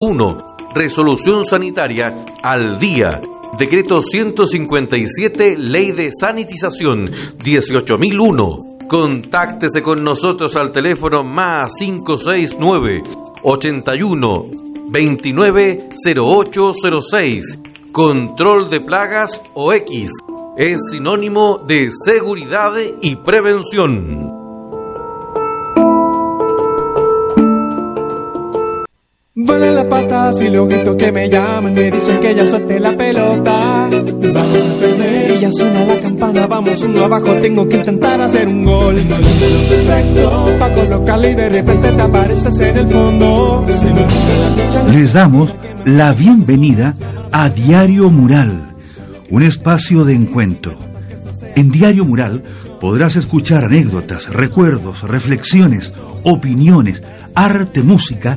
1. Resolución sanitaria al día. Decreto 157, Ley de Sanitización 18001. Contáctese con nosotros al teléfono más 569 81 29 0806. Control de plagas o X. Es sinónimo de seguridad y prevención. Vuelan las patas y luego que me llaman me dicen que ya suelte la pelota. Vamos a perder y ya suena la campana, vamos uno abajo, tengo que intentar hacer un gol. Tengo el perfecto para colocarle y de repente te apareces en el fondo. Se me la Les damos la bienvenida a Diario Mural, un espacio de encuentro. En Diario Mural podrás escuchar anécdotas, recuerdos, reflexiones, opiniones, arte, música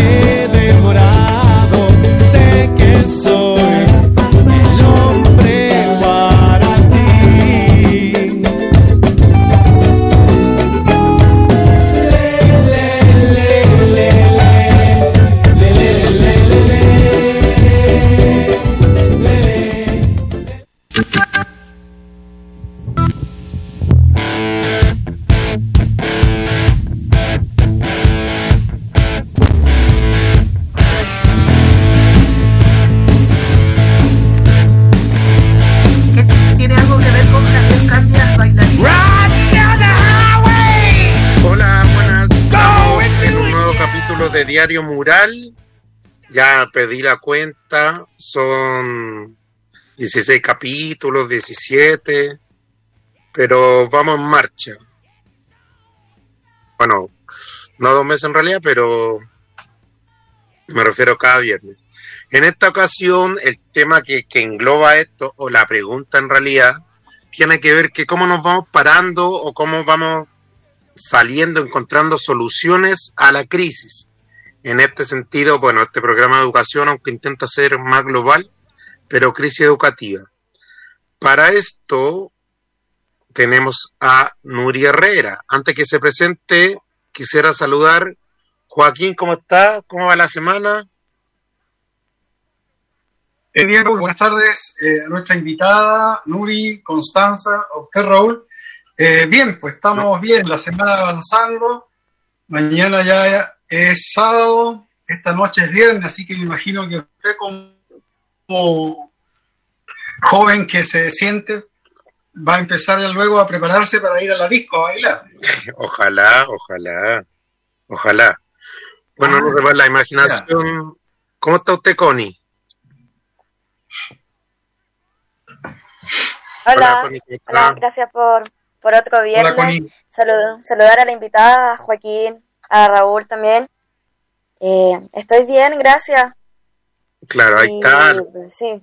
Diario Mural. Ya pedí la cuenta. Son 16 capítulos, 17. Pero vamos en marcha. Bueno, no dos meses en realidad, pero me refiero cada viernes. En esta ocasión, el tema que, que engloba esto, o la pregunta en realidad, tiene que ver que cómo nos vamos parando o cómo vamos saliendo, encontrando soluciones a la crisis. En este sentido, bueno, este programa de educación, aunque intenta ser más global, pero crisis educativa. Para esto tenemos a Nuri Herrera. Antes que se presente, quisiera saludar. Joaquín, ¿cómo está? ¿Cómo va la semana? Eh, Diego, buenas tardes eh, a nuestra invitada, Nuri, Constanza, a usted, Raúl. Eh, bien, pues estamos bien, la semana avanzando. Mañana ya es sábado, esta noche es viernes, así que me imagino que usted como, como joven que se siente va a empezar luego a prepararse para ir a la disco a bailar. Ojalá, ojalá, ojalá. Bueno, Ah, no se va la imaginación. ¿Cómo está usted, Connie? Hola, hola, gracias por, por otro viernes. Connie. Salud- saludar a la invitada, a Joaquín, a Raúl también. Eh, estoy bien, gracias. Claro, ahí está. Sí.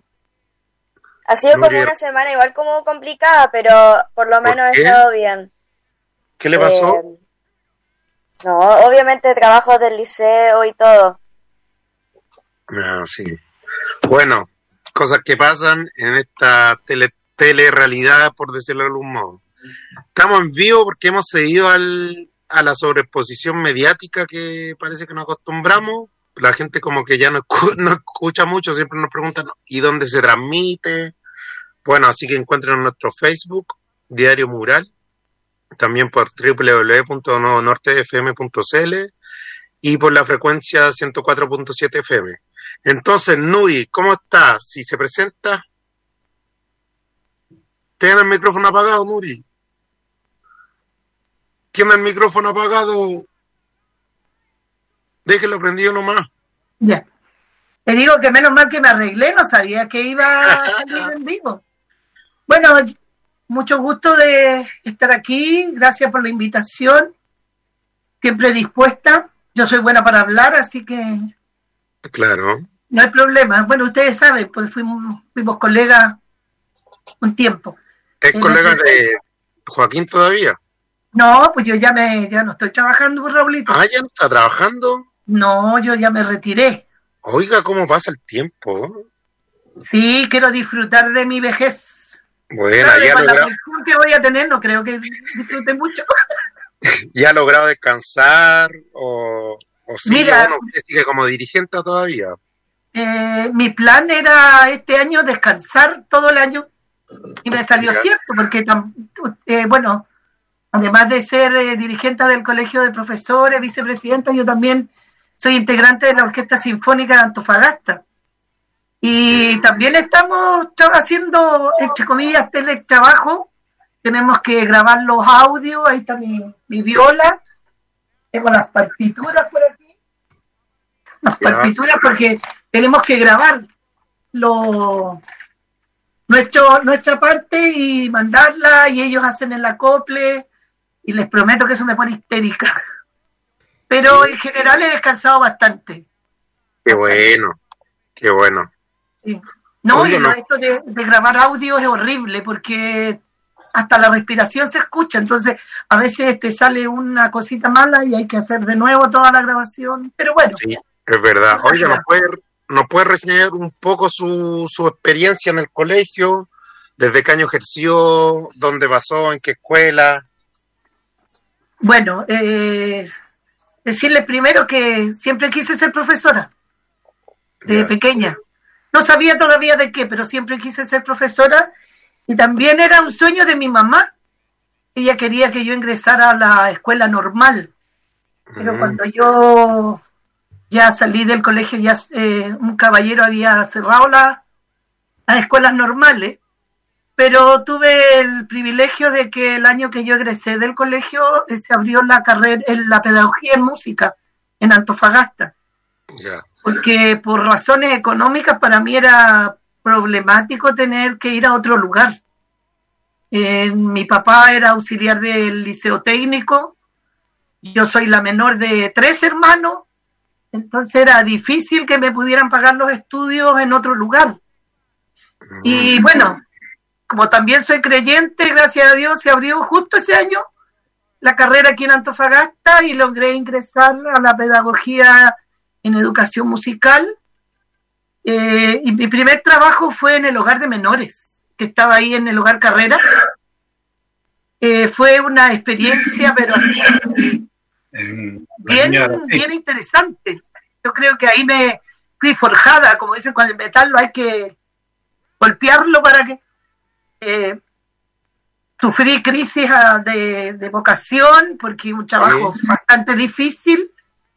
Ha sido como una semana igual como complicada, pero por lo ¿Por menos he estado bien. ¿Qué le pasó? Eh, no, obviamente trabajo del liceo y todo. Ah, sí. Bueno, cosas que pasan en esta tele, telerrealidad, por decirlo de algún modo. Estamos en vivo porque hemos seguido al, a la sobreexposición mediática que parece que nos acostumbramos. La gente como que ya no, escu- no escucha mucho, siempre nos preguntan, ¿y dónde se transmite? Bueno, así que encuentren en nuestro Facebook, Diario Mural, también por www.nortefm.cl y por la frecuencia 104.7 FM. Entonces, Nui, ¿cómo está? Si se presenta, tiene el micrófono apagado, Nuri. Tiene el micrófono apagado. Déjelo prendido nomás. Ya. Te digo que menos mal que me arreglé, no sabía que iba a salir en vivo. Bueno, mucho gusto de estar aquí, gracias por la invitación, siempre dispuesta. Yo soy buena para hablar, así que Claro. no hay problema. Bueno, ustedes saben, pues fuimos, fuimos colegas un tiempo. Es colega el- de Joaquín todavía. No, pues yo ya me ya no estoy trabajando por Raulito. Ah, ya no está trabajando. No, yo ya me retiré. Oiga, ¿cómo pasa el tiempo? Sí, quiero disfrutar de mi vejez. Bueno, Pero ya con la logrado, presión que voy a tener, no creo que disfrute mucho. ya ha logrado descansar o, o sigue, Mira. uno, sigue como dirigente todavía. Eh, mi plan era este año descansar todo el año y me salió cierto, porque, eh, bueno, además de ser eh, dirigente del Colegio de Profesores, vicepresidenta, yo también soy integrante de la Orquesta Sinfónica de Antofagasta. Y también estamos haciendo, entre comillas, teletrabajo. Tenemos que grabar los audios, ahí está mi, mi viola. Tengo las partituras por aquí. Las partituras porque tenemos que grabar lo, nuestro, nuestra parte y mandarla y ellos hacen el acople y les prometo que eso me pone histérica. Pero en general he descansado bastante. Qué bueno, qué bueno. Sí. No, y no. esto de, de grabar audio es horrible porque hasta la respiración se escucha, entonces a veces te sale una cosita mala y hay que hacer de nuevo toda la grabación, pero bueno, Sí, es verdad. Oiga, ¿nos puede, nos puede reseñar un poco su, su experiencia en el colegio? ¿Desde qué año ejerció? ¿Dónde pasó? ¿En qué escuela? Bueno, eh, decirles primero que siempre quise ser profesora, de pequeña. No sabía todavía de qué, pero siempre quise ser profesora y también era un sueño de mi mamá. Ella quería que yo ingresara a la escuela normal. Pero cuando yo ya salí del colegio, ya eh, un caballero había cerrado la- las escuelas normales, pero tuve el privilegio de que el año que yo egresé del colegio eh, se abrió la carrera en la pedagogía en música en Antofagasta, porque por razones económicas para mí era problemático tener que ir a otro lugar. Eh, mi papá era auxiliar del liceo técnico, yo soy la menor de tres hermanos, entonces era difícil que me pudieran pagar los estudios en otro lugar. Mm, Y bueno, como también soy creyente, gracias a Dios se abrió justo ese año la carrera aquí en Antofagasta y logré ingresar a la pedagogía en educación musical. Eh, y mi primer trabajo fue en el hogar de menores, que estaba ahí en el hogar carrera. Eh, fue una experiencia, pero así bien, bien interesante. Yo creo que ahí me fui forjada, como dicen, con el metal lo hay que golpearlo para que eh, sufrí crisis ah, de, de vocación, porque un trabajo Sí. bastante difícil,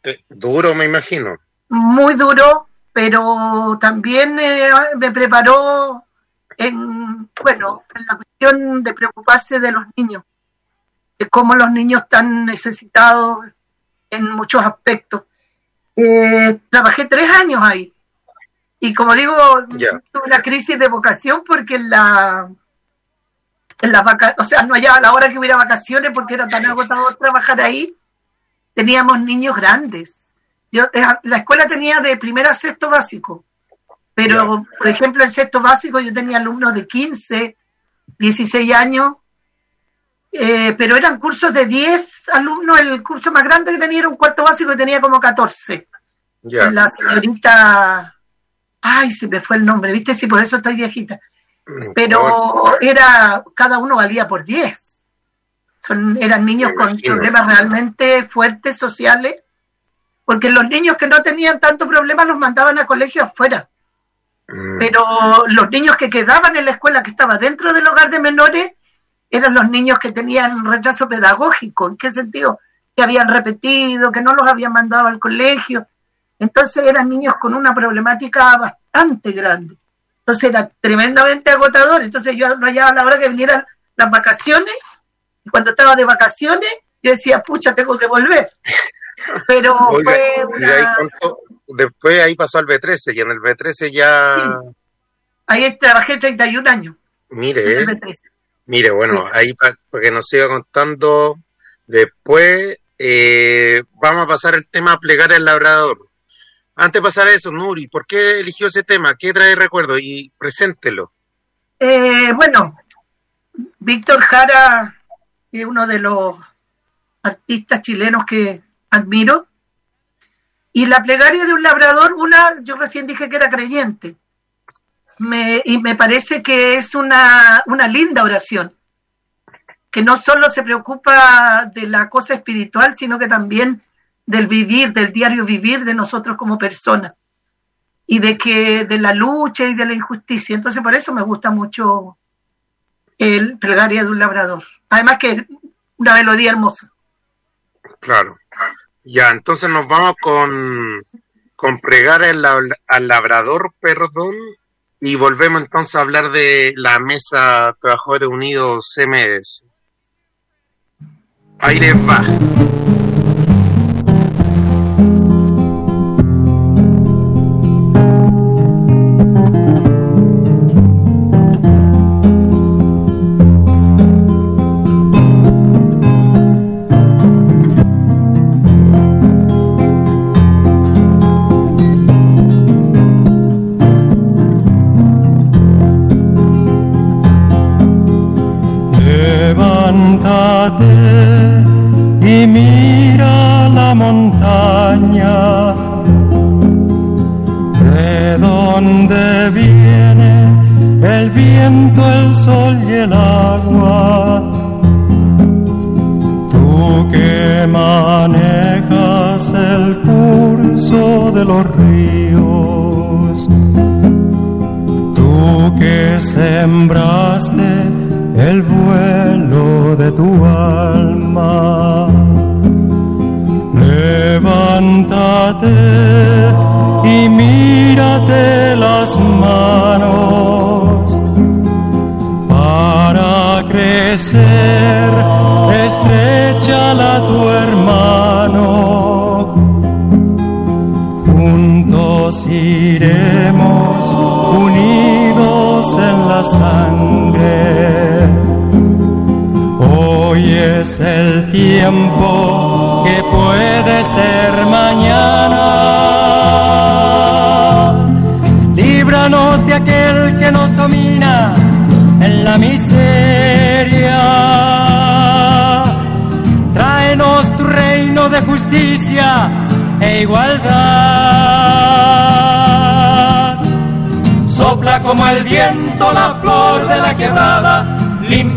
Eh, duro, me imagino. muy duro, pero también eh, me preparó en, bueno, en la cuestión de preocuparse de los niños, de cómo los niños están necesitados en muchos aspectos. Eh, trabajé tres años ahí y como digo, Ya. tuve una crisis de vocación porque la en las vaca o sea, no hallaba la hora que hubiera vacaciones porque era tan agotador trabajar ahí. Teníamos niños grandes. Yo, eh, la escuela tenía de primero a sexto básico, pero por ejemplo en sexto básico yo tenía alumnos de 15, 16 años, eh, pero eran cursos de 10 alumnos, el curso más grande que tenía era un cuarto básico que tenía como 14. Ya. La señorita, ay, se me fue el nombre, ¿viste? Sí, por eso estoy viejita. Pero era, cada uno valía por 10. Son, eran niños con problemas realmente fuertes sociales, porque los niños que no tenían tanto problema los mandaban a colegios afuera. Mm, Pero los niños que quedaban en la escuela que estaba dentro del hogar de menores eran los niños que tenían retraso pedagógico. ¿En qué sentido? Que habían repetido, que no los habían mandado al colegio. Entonces eran niños con una problemática bastante grande. Entonces era tremendamente agotador. Entonces yo no hallaba la hora que vinieran las vacaciones. Y cuando estaba de vacaciones, yo decía, pucha, tengo que volver. Pero Oiga, fue y de ahí una... después ahí pasó al B13 y en el B13 ya, Ahí trabajé 31 años. mire, en el B13. mire, bueno, Sí. ahí para que nos siga contando después, eh, vamos a pasar el tema plegar al labrador. Antes de pasar a eso, Nuri, ¿por qué eligió ese tema? ¿Qué trae recuerdo? Y preséntelo. Eh, bueno, Víctor Jara es uno de los artistas chilenos que admiro. Y la plegaria de un labrador, una, yo recién dije que era creyente. Me, y me parece que es una, una linda oración, que no solo se preocupa de la cosa espiritual, sino que también del vivir, del diario vivir de nosotros como personas y de que de la lucha y de la injusticia. Entonces por eso me gusta mucho el plegaria de un labrador. Además que es una melodía hermosa. Claro. Ya, entonces nos vamos con, con pregar al, al labrador, perdón, y volvemos entonces a hablar de la mesa Trabajadores Unidos CMS. Ahí les va.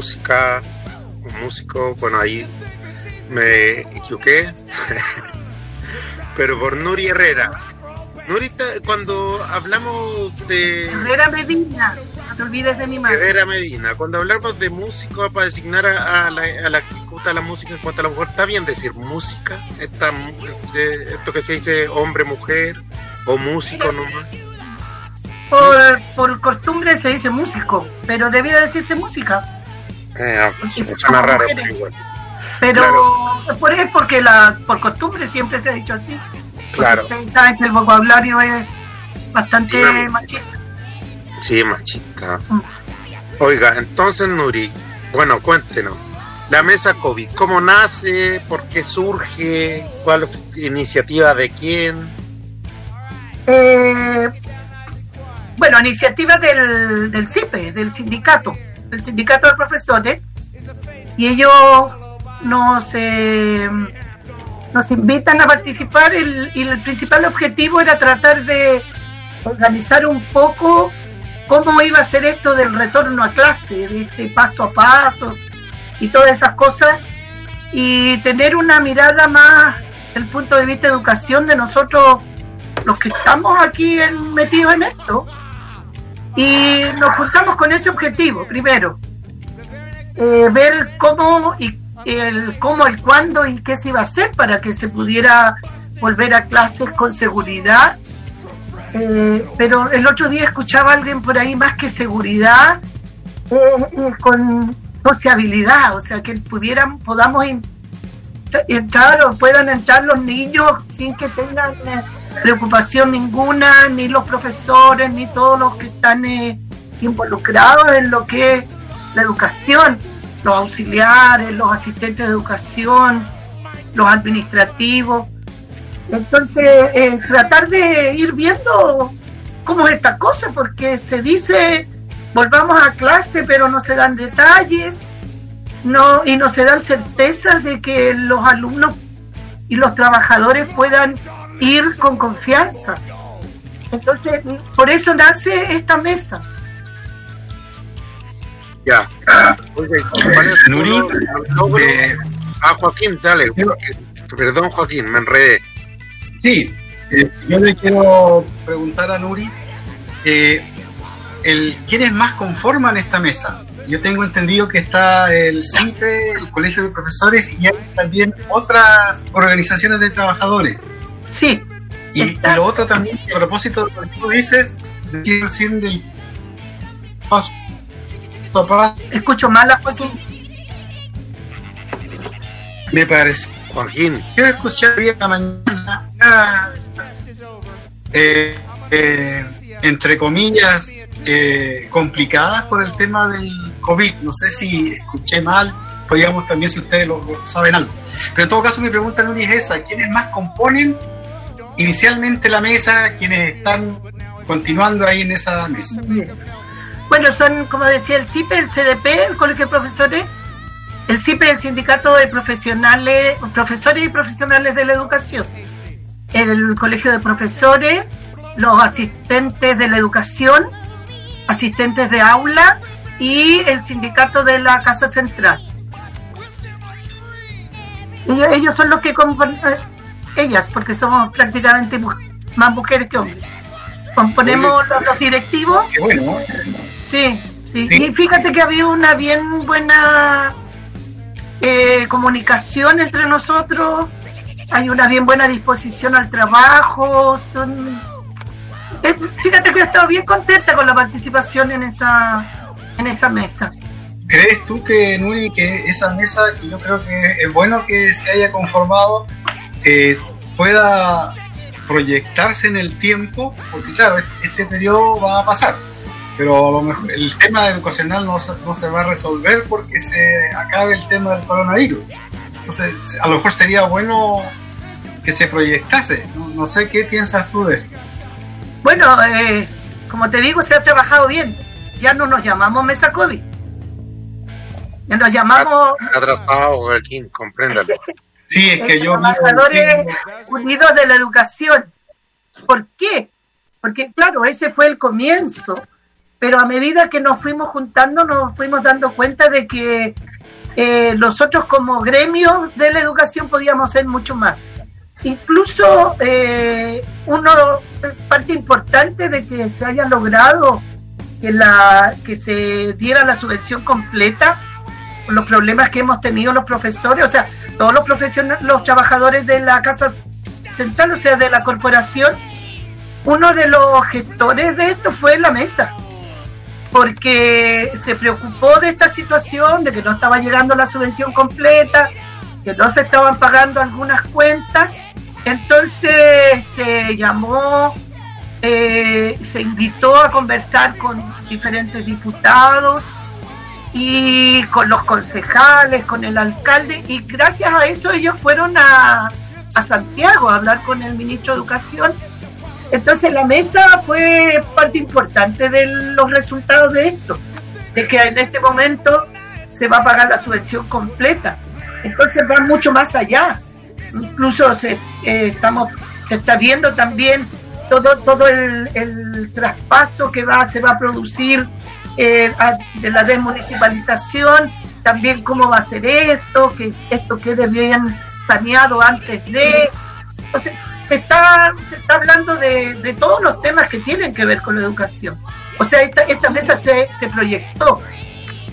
música, músico, bueno, ahí me equivoqué, pero por Nuri Herrera. Nuri, cuando hablamos de... Herrera Medina, no te olvides de mi madre. Herrera Medina, cuando hablamos de músico para designar a, la, a la gusta la música en cuanto a la mujer, ¿está bien decir música? Esta, eh, esto que se dice hombre, mujer o músico nomás. Por, por costumbre se dice músico, pero debiera decirse música. Eh, suena raro, pero igual. Pero por es porque la por costumbre siempre se ha dicho así. Claro, Ustedes saben que el vocabulario es bastante Sí. machista. sí, machista. Mm. Oiga, entonces Nuri, bueno, cuéntenos. La mesa COVID, ¿cómo nace? ¿Por qué surge? ¿Cuál iniciativa de quién? Eh, bueno, iniciativa del, del CIPE, del sindicato, del sindicato de profesores, y ellos nos, eh, nos invitan a participar. El- y el principal objetivo era tratar de organizar un poco cómo iba a ser esto del retorno a clase, de este paso a paso y todas esas cosas, y tener una mirada más del punto de vista de educación de nosotros los que estamos aquí metidos en esto y nos juntamos con ese objetivo primero eh, ver cómo y el cómo el cuándo y qué se iba a hacer para que se pudiera volver a clases con seguridad. Eh, pero el otro día escuchaba a alguien por ahí más que seguridad eh, eh, con sociabilidad o sea que pudieran podamos entrar o puedan entrar los niños sin que tengan eh, preocupación ninguna, ni los profesores, ni todos los que están eh, involucrados en lo que es la educación, los auxiliares, los asistentes de educación, los administrativos. Entonces, eh, tratar de ir viendo cómo es esta cosa, porque se dice volvamos a clase, pero no se dan detalles no y no se dan certezas de que los alumnos y los trabajadores puedan ir con confianza. Entonces, por eso nace esta mesa. Ya. Oye, ¿cuál es tu Nuri? Eh, Ah, Joaquín, dale. Perdón, Joaquín, me enredé. Sí, eh, yo le quiero preguntar a Nuri, eh, el, ¿quiénes más conforman esta mesa? Yo tengo entendido que está el CIPE, el Colegio de Profesores y hay también otras organizaciones de trabajadores. Sí, Y, y lo otro también, a propósito de lo que tú dices, decir recién del paso a paso, escucho mal a Joaquín. me parece Joaquín, Yo escuché hoy en la mañana, ah, eh, eh, entre comillas, eh, complicadas por el tema del COVID. No sé si escuché mal, podríamos también si ustedes lo, lo saben algo. Pero en todo caso mi pregunta, Nuri, es esa. ¿Quiénes más componen inicialmente la mesa? ¿Quiénes están continuando ahí en esa mesa? Bueno, son, como decía, el CIPE, el CDP, el Colegio de Profesores, el CIPE, el Sindicato de Profesionales, Profesores y Profesionales de la Educación, el Colegio de Profesores, los asistentes de la educación, asistentes de aula y el Sindicato de la Casa Central. Ellos, son los que eh, ellas, porque somos prácticamente mu- más mujeres que hombres. Componemos los, los directivos Qué bueno, ¿no? Sí, sí, Sí. Y fíjate que había una bien buena eh, comunicación entre nosotros. Hay una bien buena disposición al trabajo. Son... eh, fíjate que he estado bien contenta con la participación en esa en esa mesa. ¿Crees tú que, Nuri, que esa mesa, que yo creo que es bueno que se haya conformado, eh, pueda proyectarse en el tiempo? Porque claro, este periodo va a pasar, pero a lo mejor el tema educacional no, se- no se va a resolver porque se acabe el tema del coronavirus. Entonces, a lo mejor sería bueno que se proyectase. No, no sé qué piensas tú de eso. Bueno, eh, como te digo, se ha trabajado bien. Ya no nos llamamos mesa COVID. Ya nos llamamos atrasado, Joaquín, compréndalo. Sí, es que yo... Trabajadores Unidos de la Educación. ¿Por qué? Porque, claro, ese fue el comienzo, pero a medida que nos fuimos juntando, nos fuimos dando cuenta de que eh, nosotros como gremios de la educación podíamos hacer mucho más. Incluso eh, uno parte importante de que se haya logrado que la que se diera la subvención completa los problemas que hemos tenido los profesores, o sea, todos los profesionales, los trabajadores de la Casa Central, o sea, de la corporación, uno de los gestores de esto fue la mesa, porque se preocupó de esta situación, de que no estaba llegando la subvención completa, que no se estaban pagando algunas cuentas, entonces se llamó, eh, se invitó a conversar con diferentes diputados y con los concejales, con el alcalde, y gracias a eso ellos fueron a, a Santiago a hablar con el ministro de Educación. Entonces la mesa fue parte importante de los resultados de esto, de que en este momento se va a pagar la subvención completa. Entonces va mucho más allá. Incluso se, eh, estamos, se está viendo también todo, todo el, el traspaso que va, se va a producir eh, de la desmunicipalización, también cómo va a ser esto, que esto quede bien saneado antes de... Entonces, se está, se está hablando de, de todos los temas que tienen que ver con la educación. O sea, esta, esta mesa se, se proyectó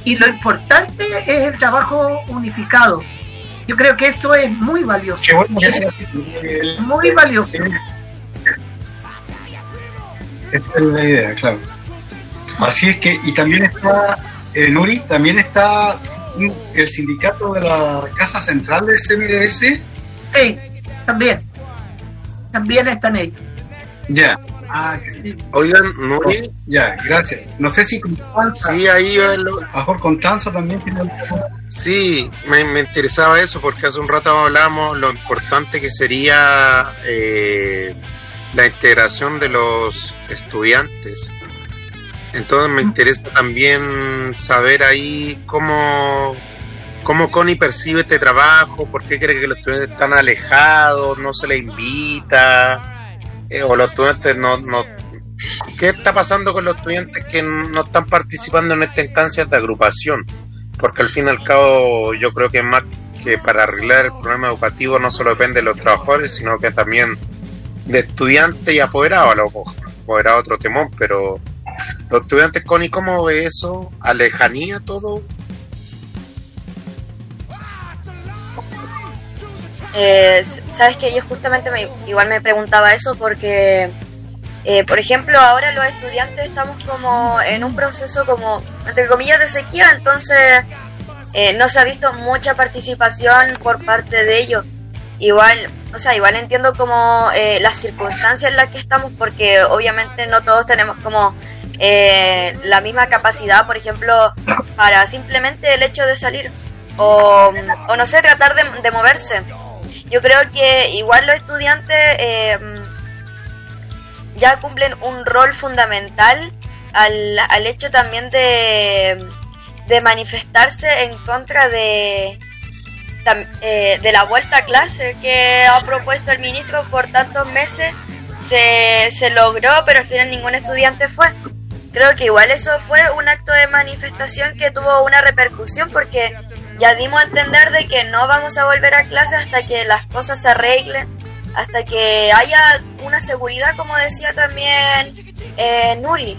y lo importante es el trabajo unificado. Yo creo que eso es muy valioso. muy valioso. Esa es la idea, claro. Así es que, y también está, eh, Nuri, también está el sindicato de la Casa Central del CMDS. Sí, también. También están ellos. Ya. Ah, Oigan, Nuri. Ya, gracias. No sé si Constanza. Sí, ahí lo... Mejor Constanza también tiene Sí, me, me, interesaba eso porque hace un rato hablamos lo importante que sería eh, la integración de los estudiantes. Entonces me interesa también saber ahí cómo, cómo Connie percibe este trabajo, por qué cree que los estudiantes están alejados, no se les invita, eh, o los estudiantes no, no... ¿Qué está pasando con los estudiantes que no están participando en esta instancia de agrupación? Porque al fin y al cabo yo creo que más que para arreglar el problema educativo no solo depende de los trabajadores, sino que también de estudiantes y apoderados, a los apoderados otro temón, pero los estudiantes, Connie, ¿cómo ve eso? ¿A lejanía todo? Eh, Sabes que yo justamente me, igual me preguntaba eso porque, eh, por ejemplo, ahora los estudiantes estamos como en un proceso como, entre comillas, de sequía, entonces eh, no se ha visto mucha participación por parte de ellos. Igual, o sea, igual entiendo como eh, las circunstancias en las que estamos porque obviamente no todos tenemos como eh, la misma capacidad, por ejemplo, para simplemente el hecho de salir o, o no sé, tratar de, de, moverse. Yo creo que igual los estudiantes eh, ya cumplen un rol fundamental al, al hecho también de, de manifestarse en contra de, eh, de la vuelta a clase que ha propuesto el ministro por tantos meses se, se logró, pero al final ningún estudiante fue creo que igual eso fue un acto de manifestación que tuvo una repercusión porque ya dimos a entender de que no vamos a volver a clase hasta que las cosas se arreglen, hasta que haya una seguridad, como decía también eh, Nuri.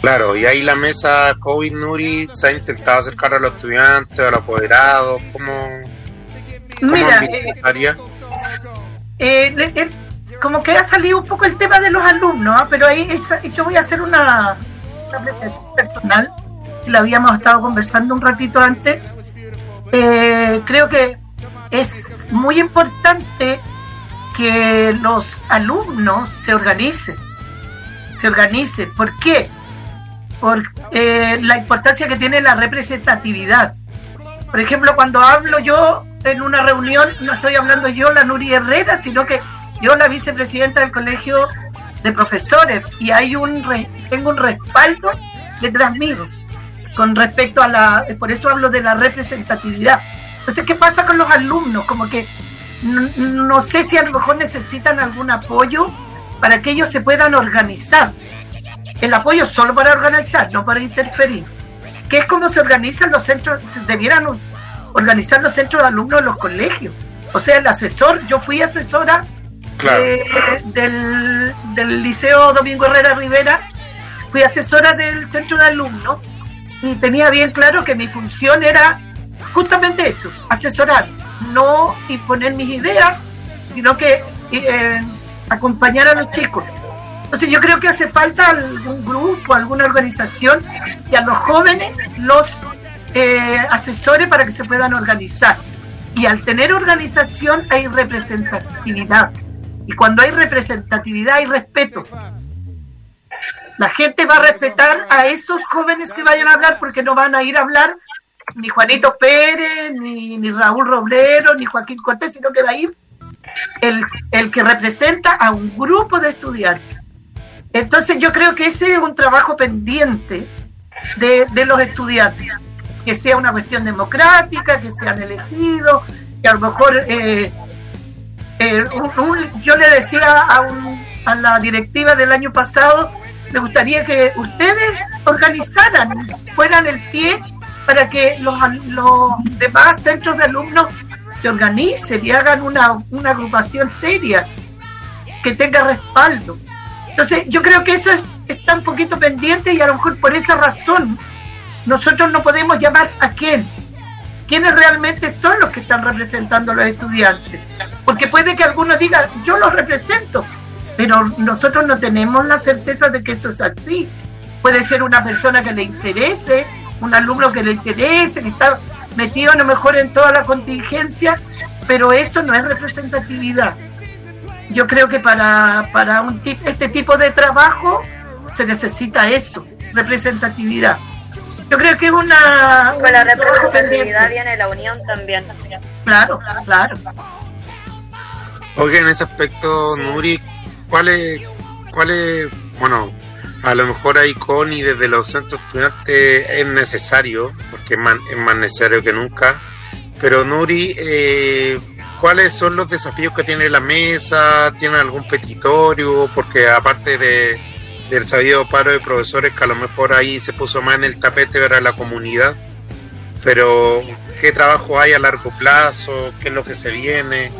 Claro, y ahí la mesa COVID Nuri se ha intentado acercar a los estudiantes, a los apoderados, ¿cómo, cómo Mira, eh, eh, como que ha salido un poco el tema de los alumnos, ¿eh? pero ahí es, yo voy a hacer una, una apreciación personal, que habíamos estado conversando un ratito antes. Eh, creo que es muy importante que los alumnos se organicen, se organicen. ¿Por qué? Por eh, la importancia que tiene la representatividad. Por ejemplo, cuando hablo yo en una reunión, no estoy hablando yo, la Nuri Herrera, sino que yo la vicepresidenta del colegio de profesores y hay un tengo un respaldo detrás mío con respecto a la por eso hablo de la representatividad. Entonces qué pasa con los alumnos como que no, no sé si a lo mejor necesitan algún apoyo para que ellos se puedan organizar. El apoyo solo para organizar no para interferir. Que es como se organizan los centros debieran organizar los centros de alumnos en los colegios. O sea el asesor yo fui asesora Eh, del, del Liceo Domingo Herrera Rivera, fui asesora del centro de alumnos y tenía bien claro que mi función era justamente eso, asesorar, no imponer mis ideas, sino que eh, acompañar a los chicos. Entonces yo creo que hace falta algún grupo, alguna organización y a los jóvenes los eh, asesores para que se puedan organizar. Y al tener organización hay representatividad. Y cuando hay representatividad hay respeto. La gente va a respetar a esos jóvenes que vayan a hablar porque no van a ir a hablar ni Juanito Pérez, ni, ni Raúl Roblero, ni Joaquín Cortés, sino que va a ir el, el que representa a un grupo de estudiantes. Entonces yo creo que ese es un trabajo pendiente de, de los estudiantes, que sea una cuestión democrática, que sean elegidos, que a lo mejor eh, eh, un- yo le decía a, un- a la directiva del año pasado, me gustaría que ustedes organizaran, fueran el pie para que los, los demás centros de alumnos se organicen y hagan una, una agrupación seria que tenga respaldo. Entonces, yo creo que eso es- está un poquito pendiente y a lo mejor por esa razón nosotros no podemos llamar a quién. ¿Quiénes realmente son los que están representando a los estudiantes? Porque puede que algunos digan, yo los represento, pero nosotros no tenemos la certeza de que eso es así. Puede ser una persona que le interese, un alumno que le interese, que está metido a lo mejor en toda la contingencia, pero eso no es representatividad. Yo creo que para, para un tip- este tipo de trabajo se necesita eso, representatividad. Yo creo que es una... Con la representatividad viene la unión también. Claro, claro. Oiga, en ese aspecto, Nuri, ¿cuál es, cuál es, bueno, a lo mejor ahí Connie desde los centros estudiantes es necesario, porque es más, es más necesario que nunca, pero Nuri, eh, ¿cuáles son los desafíos que tiene la mesa? ¿Tiene algún petitorio? Porque aparte de, del sabido paro de profesores que a lo mejor ahí se puso más en el tapete para la comunidad, pero ¿qué trabajo hay a largo plazo? ¿Qué es lo que se viene?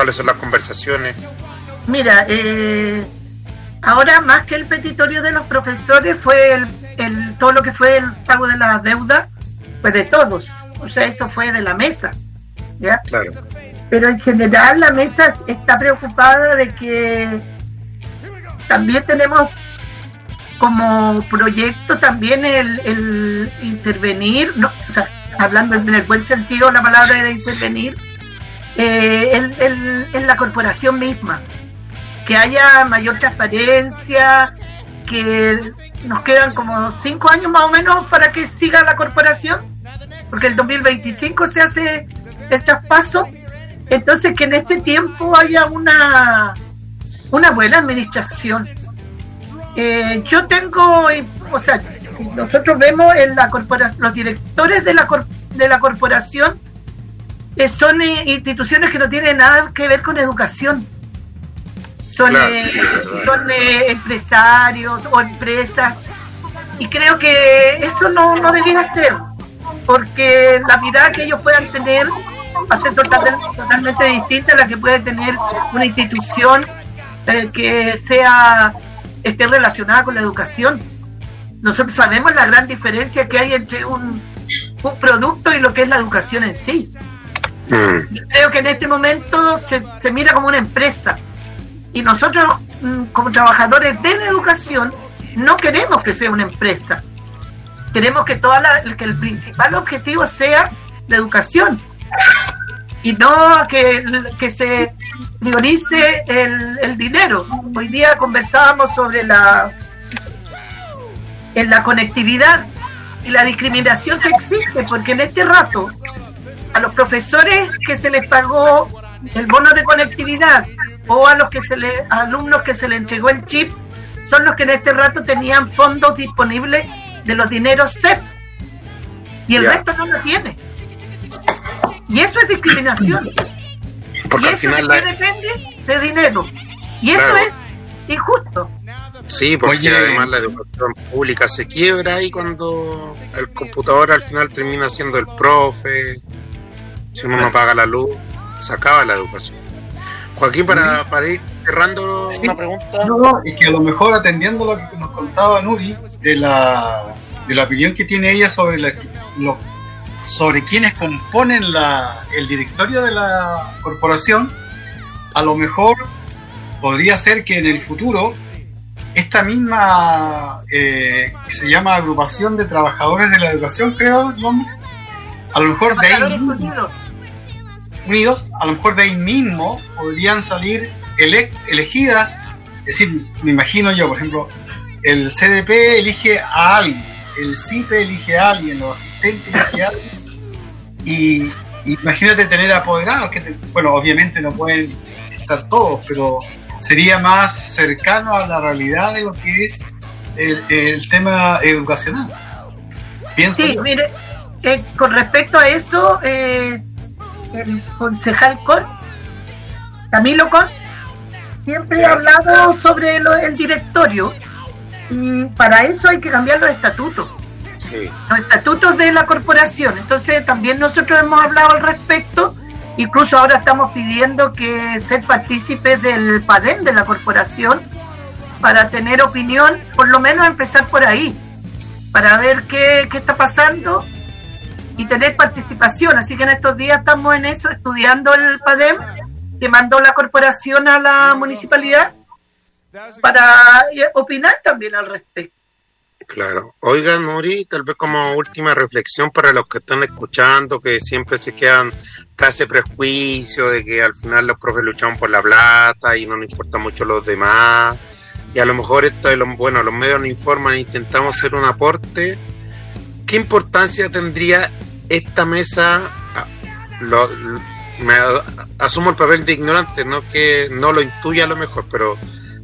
¿Cuáles son las conversaciones? Mira, eh, ahora más que el petitorio de los profesores fue el, el- todo lo que fue el pago de la deuda, pues de todos. O sea, eso fue de la mesa. ¿ya? Claro. Pero en general la mesa está preocupada de que también tenemos como proyecto también el, el intervenir, no, o sea, hablando en el buen sentido la palabra de intervenir, eh, en, en- la corporación misma, que haya mayor transparencia, que nos quedan como cinco años más o menos para que siga la corporación, porque el 2025 se hace el traspaso, entonces que en este tiempo haya una, una buena administración. Eh, yo tengo, o sea, nosotros vemos en la corporación, los directores de la, cor- de la corporación son eh, instituciones que no tienen nada que ver con educación. Son, Claro, eh, son eh, empresarios o empresas y creo que eso no, no debiera ser porque la mirada que ellos puedan tener va a ser total- totalmente distinta a la que puede tener una institución eh, que sea esté relacionada con la educación. Nosotros sabemos la gran diferencia que hay entre un, un producto y lo que es la educación en sí. Mm, Y creo que en este momento se, se mira como una empresa. Y nosotros, mm, como trabajadores de la educación, no queremos que sea una empresa. Queremos que, toda la, el principal objetivo sea la educación. Y no que, que se priorice el, el dinero. Hoy día conversábamos sobre la, en la conectividad y la discriminación que existe, porque en este rato a los profesores que se les pagó el bono de conectividad o a los que se le, a alumnos que se les entregó el chip son los que en este rato tenían fondos disponibles de los dineros CEP y el Ya. resto no lo tiene. Y eso es discriminación. Porque ¿Y al eso final, la- depende? De dinero. Y eso es injusto. sí, porque Oye. además la educación pública se quiebra ahí cuando el computador al final termina siendo el profe, si uno no paga la luz, se acaba la educación. Joaquín, para, para ir cerrando una pregunta. No, y que a lo mejor atendiendo lo que nos contaba Nuri, de la, de la opinión que tiene ella sobre la, lo, sobre quienes componen la, el directorio de la corporación, a lo mejor podría ser que en el futuro esta misma eh, que se llama agrupación de trabajadores de la educación, creo, a lo mejor de ahí unidos. a lo mejor de ahí mismo podrían salir elegidas, es decir, me imagino yo, por ejemplo, el CDP elige a alguien, el CIPE elige a alguien, los asistentes elige a alguien, y imagínate tener apoderados, que bueno, obviamente no pueden estar todos, pero sería más cercano a la realidad de lo que es el, tema educacional. sí, mire, eh, con respecto a eso, eh, el concejal Con, Camilo Con, siempre ha hablado sobre el directorio y para eso hay que cambiar los estatutos. Los estatutos de la corporación. Entonces también nosotros hemos hablado al respecto Incluso ahora estamos pidiendo que ser partícipes del PADEM de la corporación para tener opinión, por lo menos empezar por ahí, para ver qué, qué está pasando y tener participación. Así que en estos días estamos en eso, estudiando el PADEM que mandó la corporación a la municipalidad para opinar también al respecto. Claro. Oiga, Nuri, tal vez como última reflexión para los que están escuchando, que siempre se quedan ese prejuicio de que al final los profes luchamos por la plata y no nos importa mucho los demás. Y a lo mejor esto de los, bueno, los medios nos informan e intentamos hacer un aporte. ¿Qué importancia tendría esta mesa? Ah, lo, me asumo el papel de ignorante, no que no lo intuya a lo mejor, pero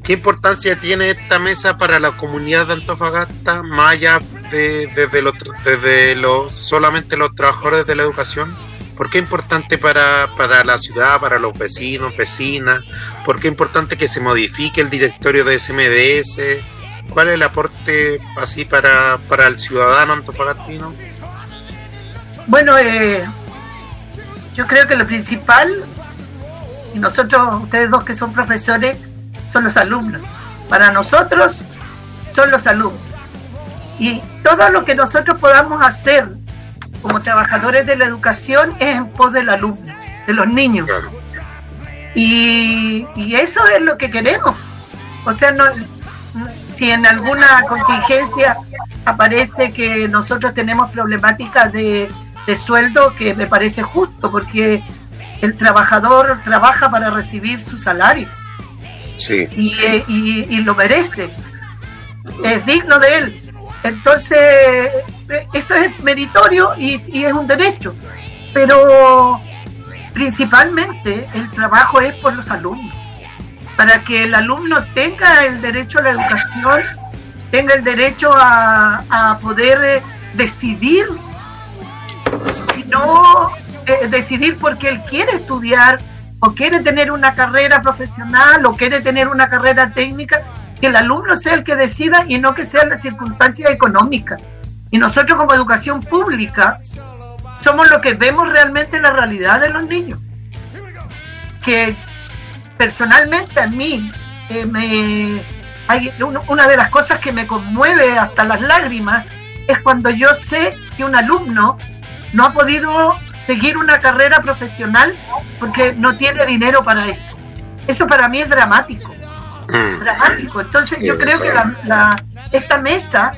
¿qué importancia tiene esta mesa para la comunidad de Antofagasta, más allá de, desde, los, solamente los trabajadores de la educación? ¿Por qué es importante para, para la ciudad, para los vecinos, vecinas? ¿Por qué es importante que se modifique el directorio de SMDS? ¿Cuál es el aporte así para, para el ciudadano antofagastino? Bueno, eh, yo creo que lo principal, y nosotros, ustedes dos que son profesores, son los alumnos. Para nosotros son los alumnos. Y todo lo que nosotros podamos hacer como trabajadores de la educación es en pos del alumno, de los niños. Y, eso es lo que queremos. O sea, no, si en alguna contingencia aparece que nosotros tenemos problemáticas de, sueldo, que me parece justo, porque el trabajador trabaja para recibir su salario. Sí. Y, y, lo merece. Es digno de él. Entonces, eso es meritorio y, es un derecho, pero principalmente el trabajo es por los alumnos, para que el alumno tenga el derecho a la educación, tenga el derecho a, poder eh, decidir y no eh, decidir porque él quiere estudiar o quiere tener una carrera profesional o quiere tener una carrera técnica, que el alumno sea el que decida y no que sean las circunstancias económicas. Y nosotros como educación pública somos los que vemos realmente la realidad de los niños. Que personalmente a mí eh, me, hay una de las cosas que me conmueve hasta las lágrimas es cuando yo sé que un alumno no ha podido seguir una carrera profesional porque no tiene dinero para eso. Eso para mí es dramático. Mm. Dramático. Entonces yo creo que la, esta mesa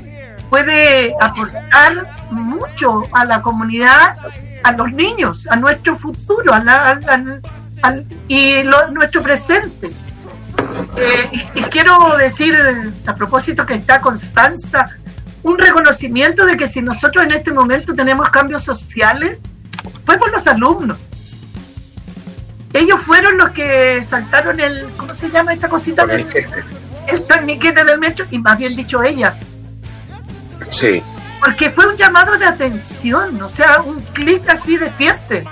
puede aportar mucho a la comunidad, a los niños, a nuestro futuro a y nuestro presente. Eh, y, quiero decir, a propósito que está Constanza, un reconocimiento de que si nosotros en este momento tenemos cambios sociales, fue por los alumnos. Ellos fueron los que saltaron el, ¿cómo se llama esa cosita? El, el torniquete del metro, y más bien dicho ellas Sí. Porque fue un llamado de atención, o sea, un clic así despierte.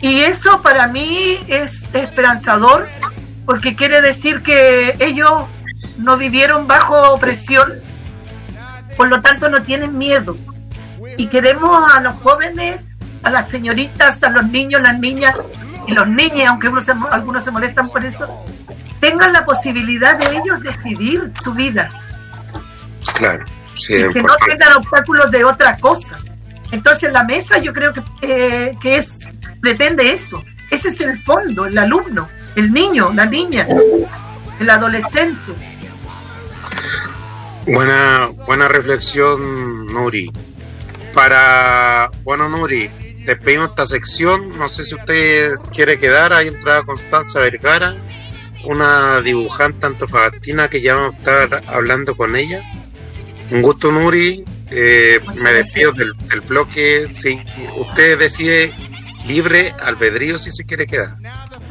Y eso para mí es esperanzador, porque quiere decir que ellos no vivieron bajo presión, por lo tanto no tienen miedo. Y queremos a los jóvenes a las señoritas, a los niños, las niñas y los niños, aunque algunos se molestan por eso, tengan la posibilidad de ellos decidir su vida. Claro. Sí, y que no tengan obstáculos de otra cosa. Entonces la mesa yo creo que, eh, que es pretende eso. Ese es el fondo, el alumno, el niño, la niña, el adolescente. Buena, buena reflexión, Nuri. Para, bueno, Nuri, despedimos esta sección. No sé si usted quiere quedar. Ahí entrada Constanza Vergara, una dibujante antofagastina que ya vamos a estar hablando con ella. Un gusto, Nuri. Eh, me despido del, bloque. Si usted decide libre albedrío si se quiere quedar,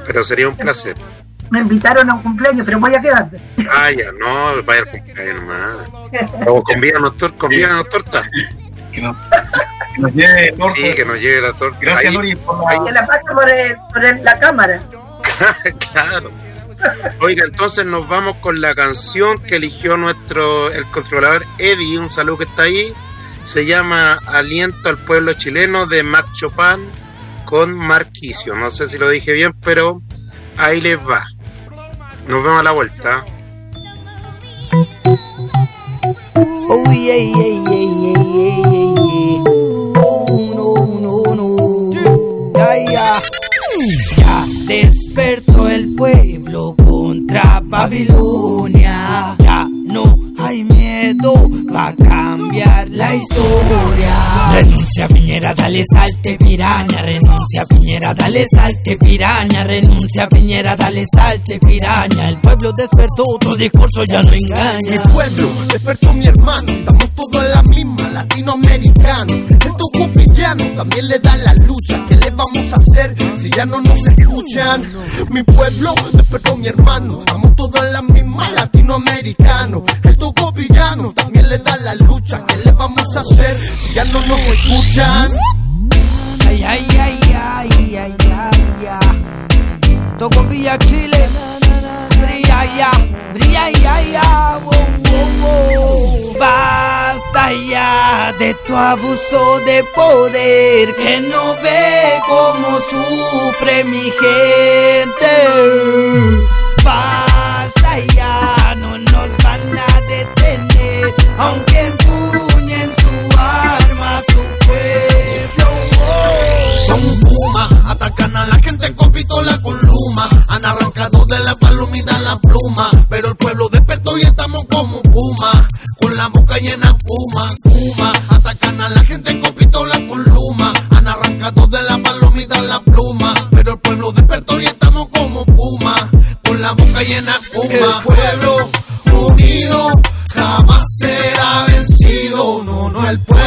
pero sería un placer. Me invitaron a un cumpleaños, pero voy a quedar. Ah, ya, no, vaya al cumpleaños nomás. O convídanos, tor convídanos torta. Que nos, lleve torta. Sí, que nos lleve la torta. Gracias, Nuri, por la... Que la pase por, por la cámara. claro. Oiga, entonces nos vamos con la canción que eligió nuestro el controlador Eddie, un saludo que está ahí. Se llama Aliento al pueblo chileno de Matt Chopin con Marquicio. No sé si lo dije bien, pero ahí les va. Nos vemos a la vuelta. Oh, yeah, yeah, yeah, Oh, no, no, no. Ya, ya despertó el pueblo contra Babilonia. Ya no hay miedo, va a cambiar la historia. Renuncia Piñera, dale salte piraña. Renuncia Piñera, dale salte piraña. Renuncia Piñera, dale salte piraña. El pueblo despertó, otro discurso ya no engaña. El pueblo despertó mi hermano, estamos todos en la misma, latinoamericano. Tucu pillano también le da la lucha. ¿Qué le vamos a hacer si ya no nos escuchan? Mi pueblo despertó mi hermano, estamos todos en la misma, latinoamericano. El tucu villano también le da la lucha. ¿Qué le vamos a hacer si ya no nos escuchan? Ay, ay, ay, ay, ay, ay, ay. Toco Villa Chile. Brilla ya, brilla ya, ya, Basta ya de tu abuso de poder que no ve cómo sufre mi gente. Basta ya, no nos van a detener, aunque empuñen su arma, su pueblo. Son Puma, atacan a la gente con pistola con luma, han arrancado de la palomita la pluma, pero el pueblo despertó y estamos como Puma, con la boca llena Puma, atacan a la gente con pistola con luma, han arrancado de la palomita la pluma, pero el pueblo despertó y estamos como Puma, con la boca llena Puma. El pueblo unido jamás será vencido, no, no, el pueblo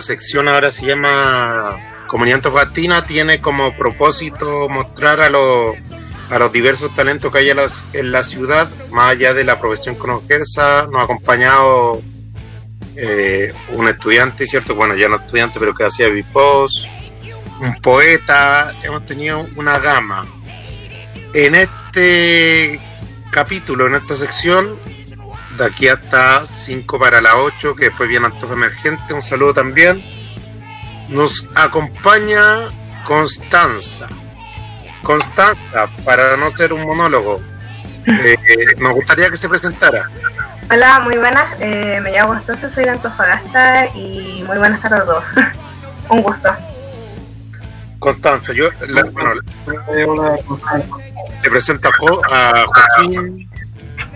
sección ahora se llama Comunidad Antofagastina, tiene como propósito mostrar a los a los diversos talentos que hay en la, en la ciudad, más allá de la profesión que nos ejerza, nos ha acompañado eh, un estudiante, ¿cierto? Bueno, ya no estudiante, pero que hacía bipos, un poeta, hemos tenido una gama. En este capítulo, en esta sección, de aquí hasta 5 para la 8, que después viene Antofa Emergente, un saludo también. Nos acompaña Constanza. Constanza, para no ser un monólogo, eh, nos gustaría que se presentara. Hola, muy buenas. Eh, me llamo Constanza, soy de Antofagasta y muy buenas tardes a todos. un gusto. Constanza, yo la, bueno, le presento a, Jo- a Joaquín,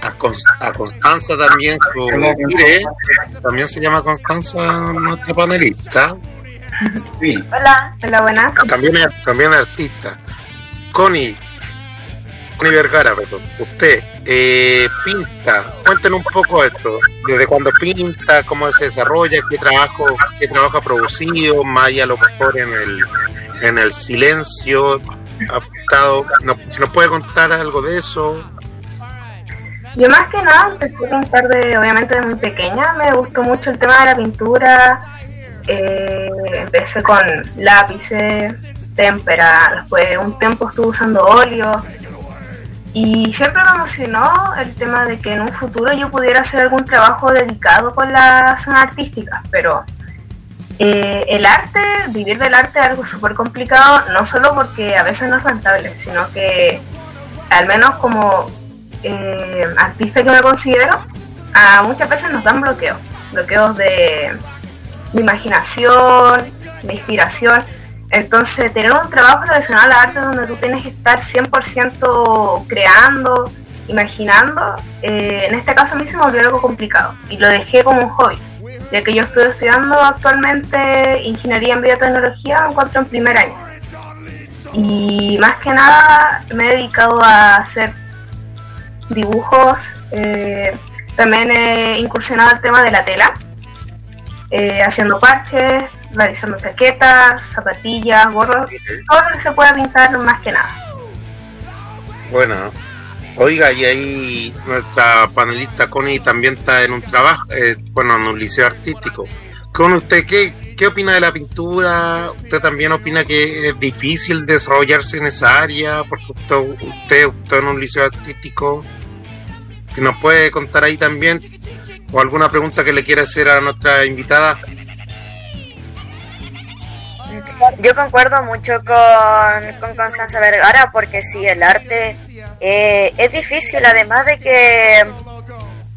a, Cons- a Constanza también, su mire, también se llama Constanza, nuestra panelista. Hola. Hola, buenas. También es, también es artista. Connie, Connie Vergara, perdón. Usted eh, pinta, cuéntenos un poco esto. Desde cuando pinta, cómo se desarrolla, qué trabajo, qué trabajo ha producido, allá a lo mejor en el, en el silencio. Ha estado, no- si nos puede contar algo de eso. Yo más que nada empecé a pintar de, obviamente de muy pequeña, me gustó mucho el tema de la pintura, eh, empecé con lápices, témpera, después un tiempo estuve usando óleo. Y siempre me emocionó el tema de que en un futuro yo pudiera hacer algún trabajo dedicado con la zona artística, pero eh, el arte, vivir del arte es algo súper complicado, no solo porque a veces no es rentable, sino que al menos como eh, artista que me considero, a muchas veces nos dan bloqueos, bloqueos de, de imaginación, de inspiración. Entonces, tener un trabajo relacionado al arte donde tú tienes que estar 100% creando, imaginando, eh, en este caso a mí se me volvió algo complicado y lo dejé como un hobby, ya que yo estoy estudiando actualmente ingeniería en biotecnología, me encuentro en primer año. Y más que nada me he dedicado a hacer dibujos, eh, también he incursionado al tema de la tela, eh, haciendo parches, realizando chaquetas, zapatillas, gorros, todo lo que se pueda pintar más que nada. Bueno, oiga, y ahí nuestra panelista Connie también está en un trabajo, eh, bueno, en un liceo artístico. Con usted, ¿qué, ¿qué opina de la pintura? ¿Usted también opina que es difícil desarrollarse en esa área? Porque usted, usted, usted en un liceo artístico, que nos puede contar ahí también, o alguna pregunta que le quiera hacer a nuestra invitada. Yo concuerdo mucho con, con Constanza Vergara porque sí, el arte eh, es difícil, además de que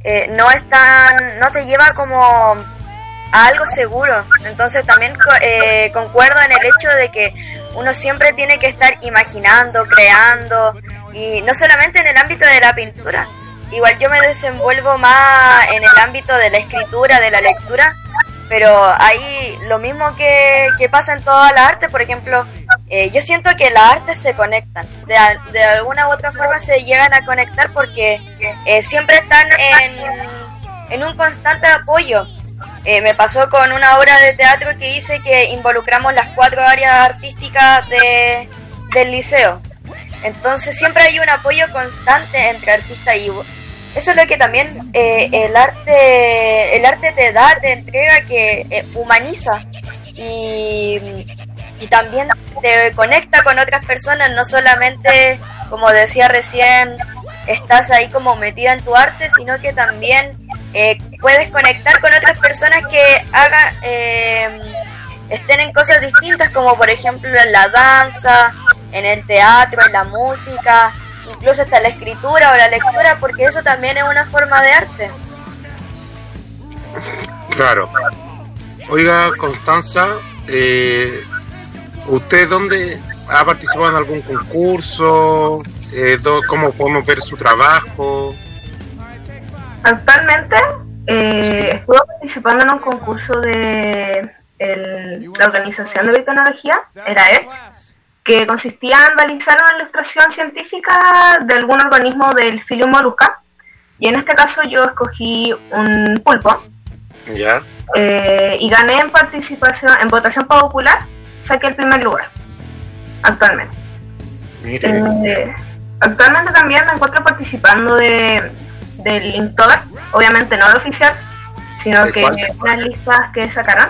eh, no es tan, no te lleva como a algo seguro. Entonces también eh, concuerdo en el hecho de que uno siempre tiene que estar imaginando, creando, y no solamente en el ámbito de la pintura. Igual yo me desenvuelvo más en el ámbito de la escritura, de la lectura, pero ahí lo mismo que, que pasa en toda la arte, por ejemplo, eh, yo siento que las artes se conectan, de, de alguna u otra forma se llegan a conectar porque eh, siempre están en, en un constante apoyo. Eh, me pasó con una obra de teatro que hice que involucramos las cuatro áreas artísticas de, del liceo. Entonces siempre hay un apoyo constante entre artista y eso es lo que también eh, el arte el arte te da, te entrega que eh, humaniza. Y, y también te conecta con otras personas, no solamente como decía recién estás ahí como metida en tu arte, sino que también eh, puedes conectar con otras personas que hagan eh, estén en cosas distintas como por ejemplo en la danza, en el teatro, en la música, incluso hasta la escritura o la lectura, porque eso también es una forma de arte. Claro. Oiga, Constanza, eh, ¿usted dónde ha participado en algún concurso? Eh, ¿Cómo podemos ver su trabajo? Actualmente eh, estuve participando en un concurso de el- la Organización de Biotecnología, era ERT, que consistía en realizar una ilustración científica de algún organismo del filo molusca. Y en este caso yo escogí un pulpo. Ya. Eh, y gané en participación, en votación popular, saqué el primer lugar, actualmente. Mire. Eh, actualmente también me encuentro participando de del Inktober, obviamente no el oficial, sino ¿De que cuál? unas listas que sacarán.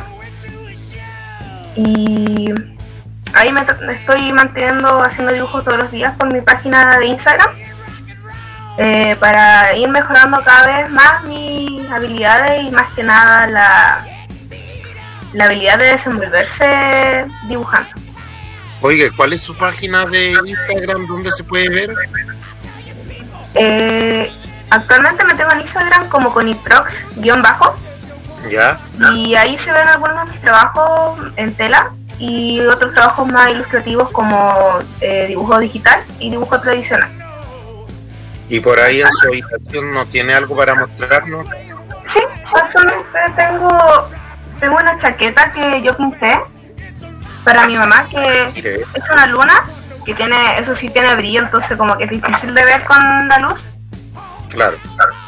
Y ahí me, estoy manteniendo haciendo dibujos todos los días por mi página de Instagram. eh, para ir mejorando cada vez más mis habilidades y más que nada la, la habilidad de desenvolverse dibujando. Oiga, ¿cuál es su página de Instagram donde se puede ver? Eh, actualmente me tengo en Instagram como coniprox-bajo Ya. y ahí se ven algunos de mis trabajos en tela y otros trabajos más ilustrativos como eh, dibujo digital y dibujo tradicional. Y por ahí en su habitación no tiene algo para mostrarnos. Sí, actualmente tengo, tengo una chaqueta que yo pinté para mi mamá que es una luna que tiene, eso sí tiene brillo, entonces como que es difícil de ver con la luz claro.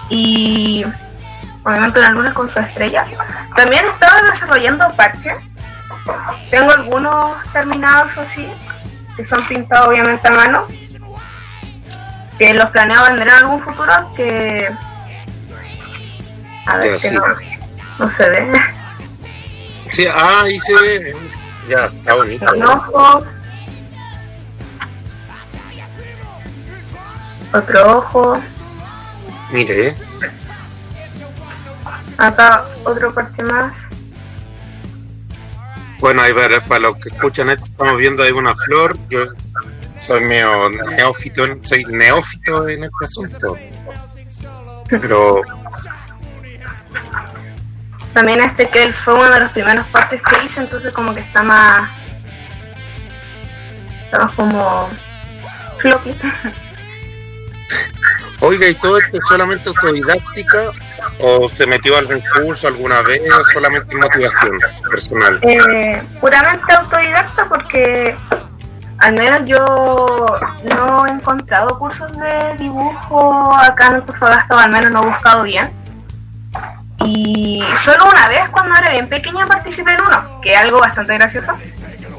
y obviamente una luna con su estrella. También estaba desarrollando parches. Tengo algunos terminados así, que son pintados obviamente a mano. Que los planeo vender en algún futuro que a ver Ya, que sí. no, no se ve. Sí, ah, ahí se ve. Ya, está bonito. Un ojo. Otro ojo. Mire. Acá otro parche más. Bueno, ahí para, para los que escuchan esto, estamos viendo ahí una flor. Yo soy medio neófito, soy neófito en este asunto. Pero También este que él fue uno de los primeros parches que hice, entonces como que está más... Está más como... floppy. Oiga, ¿y todo esto es solamente autodidáctica o se metió a algún curso alguna vez o solamente motivación personal? Eh, puramente autodidacta porque al menos yo no he encontrado cursos de dibujo acá en Antofagasta o al menos no he buscado bien. Y solo una vez cuando era bien pequeña participé en uno, que es algo bastante gracioso,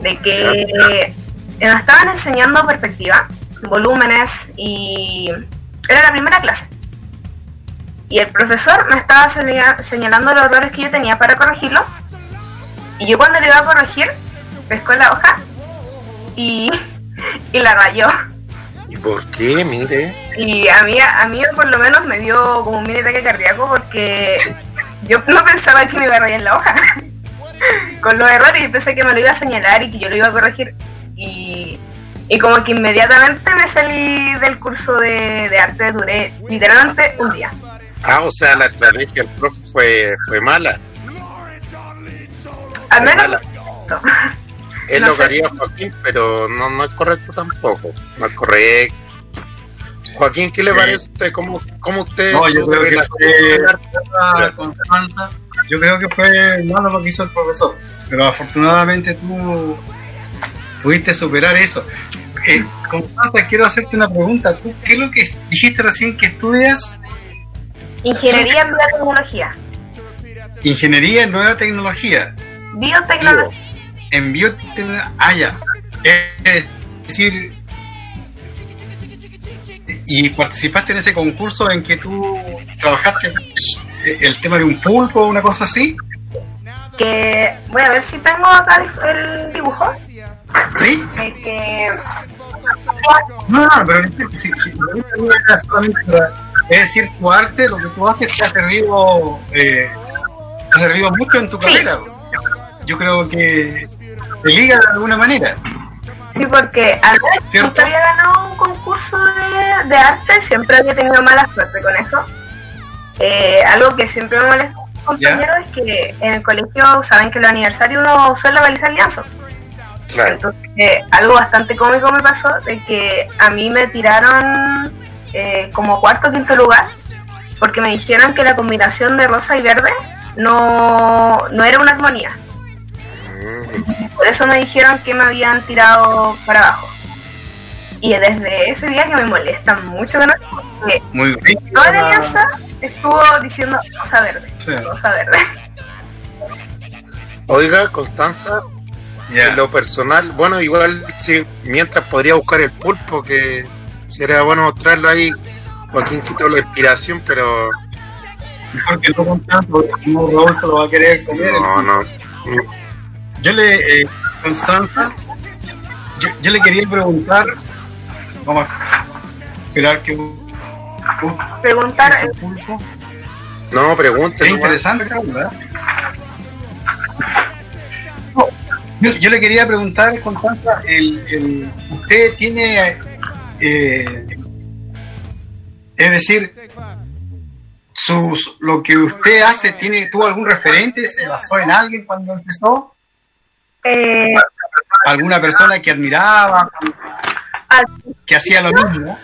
de que nos estaban enseñando perspectiva, volúmenes y era la primera clase. Y el profesor me estaba señala- señalando los errores que yo tenía para corregirlo. Y yo cuando le iba a corregir, pescó la hoja y, y la rayó. ¿Y por qué? Mire. Y a mí, a mí por lo menos me dio como un mini ataque cardíaco porque yo no pensaba que me iba a rayar la hoja. Con los errores y pensé que me lo iba a señalar y que yo lo iba a corregir. Y, y como que inmediatamente me salí del curso de, de arte, duré literalmente un día. Ah, o sea, la estrategia del profe fue, fue mala. Al menos mala. Es No lo que haría Joaquín, pero no, no es correcto tampoco. No es correcto. Joaquín, ¿qué le parece a usted? ¿Cómo, cómo usted No, yo creo que fue- Constanza, yo creo que fue malo lo que hizo el profesor, pero afortunadamente tú pudiste superar eso. Eh, Constanza, quiero hacerte una pregunta. ¿Tú qué es lo que dijiste recién que estudias? ingeniería en biotecnología. Ingeniería en nueva tecnología. Biotecnología. En biotecnología. Ah, ya. Es decir, y participaste en ese concurso en que tú trabajaste el tema de un pulpo o una cosa así. Que voy a ver si tengo acá el dibujo. ¿Sí? Que No, no, pero si, si, es decir, tu arte, lo que tú haces te ha servido, eh, te ha servido mucho en tu carrera. Yo creo que te liga de alguna manera. Sí, porque antes ¿Cierto? nunca había ganado un concurso de, de arte, siempre había tenido mala suerte con eso. Eh, algo que siempre me molesta a mis compañeros es que en el colegio saben que el aniversario uno suele realizar lienzos. Claro. Entonces, eh, algo bastante cómico me pasó de que a mí me tiraron eh, como cuarto o quinto lugar porque me dijeron que la combinación de rosa y verde no, no era una armonía. Mm. Por eso me dijeron que me habían tirado para abajo. Y desde ese día que me molesta mucho, ¿no? Porque Muy bien. toda la alianza estuvo diciendo rosa verde, Sí. rosa verde. Oiga, Constanza, en lo personal, bueno, igual si mientras podría buscar el pulpo, que sería bueno mostrarlo ahí. Joaquín quitó la inspiración, pero Mejor que no con tanto, porque no Raúl se lo va a querer comer. no, no. Yo le, eh, Constanza, yo, yo le quería preguntar, vamos a esperar que Preguntar, pulpo. No, pregúntele. Es interesante, ¿verdad? Yo, yo le quería preguntar, Constanza, el, el, usted tiene, eh, es decir, sus, lo que usted hace, tiene, ¿tuvo algún referente? ¿Se basó en alguien cuando empezó? eh, ¿Alguna persona que admiraba, que hacía lo mismo?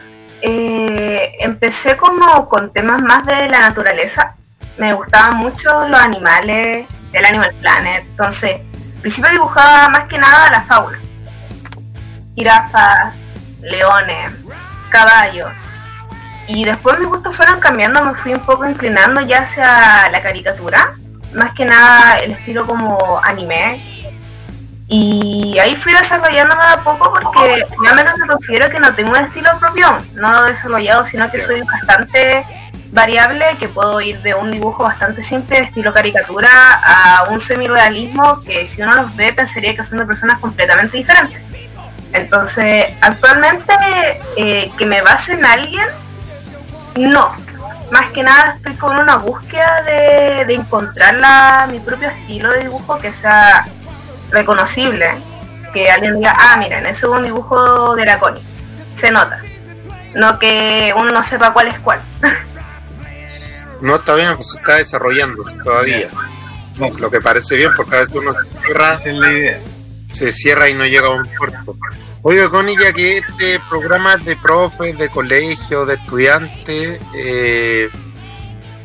eh, empecé como con temas más de la naturaleza. Me gustaban mucho los animales, el Animal Planet. Entonces, principio dibujaba más que nada la fauna. Jirafas, leones, caballos. Y después mis gustos fueron cambiando, me fui un poco inclinando ya hacia la caricatura. Más que nada el estilo como anime, y ahí fui desarrollándome de a poco porque realmente me considero que no tengo un estilo propio, no desarrollado, sino que soy bastante variable, que puedo ir de un dibujo bastante simple, de estilo caricatura, a un semi-realismo que si uno los ve pensaría que son de personas completamente diferentes. Entonces, actualmente, eh, que me base en alguien, no. Más que nada estoy con una búsqueda de, de encontrar la- mi propio estilo de dibujo que sea reconocible. Que alguien diga, ah, miren, ese es un dibujo de la Connie. Se nota. No que uno no sepa cuál es cuál. No está bien, pues está desarrollando todavía. Lo que parece bien, porque a veces uno se cierra, Esa es la idea. se cierra y no llega a un puerto. Oiga, Connie, ya que este programa es de profes, de colegio, de estudiantes, eh,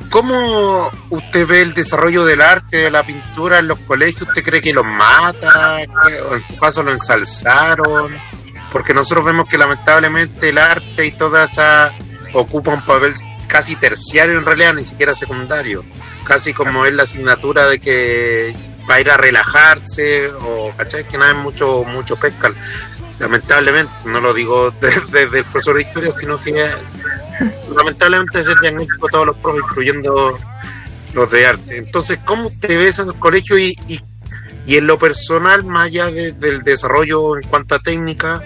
¿cómo usted ve el desarrollo del arte, de la pintura en los colegios? ¿Usted cree que los mata? ¿Que- ¿O en su caso lo ensalzaron? Porque nosotros vemos que lamentablemente el arte y toda esa ocupa un papel casi terciario en realidad, ni siquiera secundario. Casi como es la asignatura de que va a ir a relajarse o, ¿cachai? Que nada es mucho, mucho pesca. Lamentablemente, no lo digo desde, el profesor de historia, sino que lamentablemente es el diagnóstico todos los profes, incluyendo los de arte. Entonces, ¿cómo usted ve eso en el colegio y, y, y en lo personal, más allá de- del desarrollo en cuanto a técnica,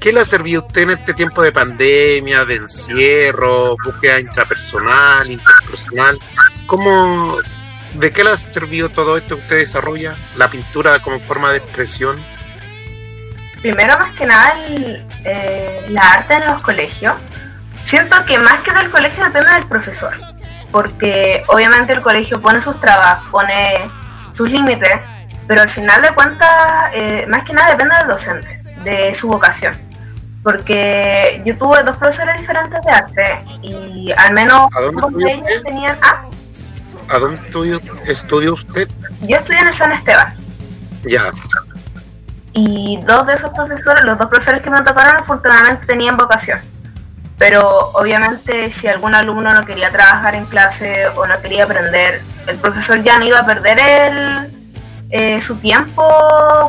¿qué le ha servido a usted en este tiempo de pandemia, de encierro, búsqueda intrapersonal, interpersonal? ¿Cómo, ¿De qué le ha servido todo esto que usted desarrolla? La pintura como forma de expresión. Primero, más que nada, el, eh, la arte en los colegios. Siento que más que del colegio depende del profesor. Porque obviamente el colegio pone sus trabas, pone sus límites, pero al final de cuentas, eh, más que nada depende del docente, de su vocación. Porque yo tuve dos profesores diferentes de arte y al menos ¿A dónde dos de ellos tenían... Ah, ¿A dónde estudió, estudió usted? yo estudié en el San Esteban. Ya. y dos de esos profesores, los dos profesores que me tocaron, afortunadamente tenían vocación. Pero obviamente si algún alumno no quería trabajar en clase o no quería aprender, el profesor ya no iba a perder el, eh, su tiempo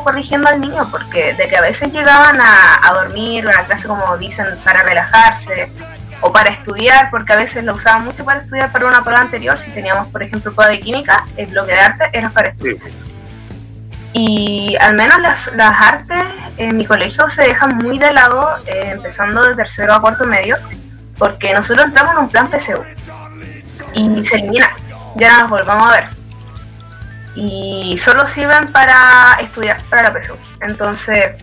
corrigiendo al niño, porque de que a veces llegaban a, a dormir o a la clase como dicen para relajarse o para estudiar, porque a veces lo usaban mucho para estudiar para una prueba anterior, si teníamos por ejemplo prueba de química, el bloque de arte era para estudiar. Y al menos las, las artes en mi colegio se dejan muy de lado, eh, empezando de tercero a cuarto medio, porque nosotros entramos en un plan PSU y se elimina, ya no nos volvamos a ver. Y solo sirven para estudiar para la PSU. Entonces,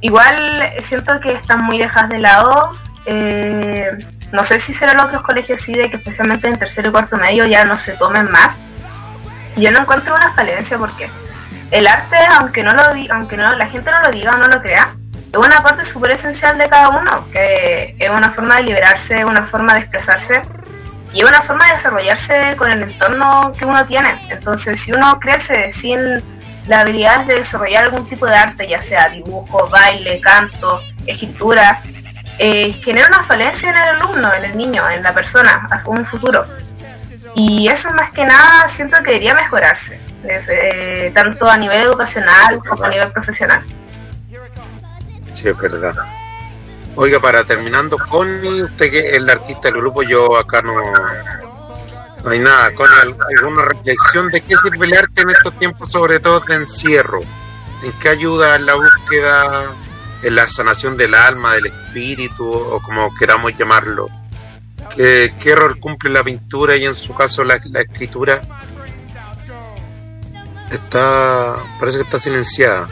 igual siento que están muy dejadas de lado. eh, no sé si será en otros colegios sí, de que especialmente en tercero y cuarto medio ya no se tomen más. Yo no encuentro una falencia porque el arte, aunque no lo aunque no la gente no lo diga o no lo crea, es una parte súper esencial de cada uno, que es una forma de liberarse, una forma de expresarse y es una forma de desarrollarse con el entorno que uno tiene. Entonces, si uno crece sin la habilidad de desarrollar algún tipo de arte, ya sea dibujo, baile, canto, escritura, eh, genera una falencia en el alumno, en el niño, en la persona, a un futuro. Y eso más que nada siento que debería mejorarse, desde, tanto a nivel educacional como a nivel profesional. Sí, es verdad. Oiga, para terminando, Connie, usted que es el artista del grupo, yo acá no, no hay nada. Con alguna reflexión de qué sirve el arte en estos tiempos, sobre todo de encierro. ¿En qué ayuda en la búsqueda, en la sanación del alma, del espíritu, o como queramos llamarlo? ¿Qué, rol cumple la pintura y en su caso la, la escritura? Está, parece que está silenciada.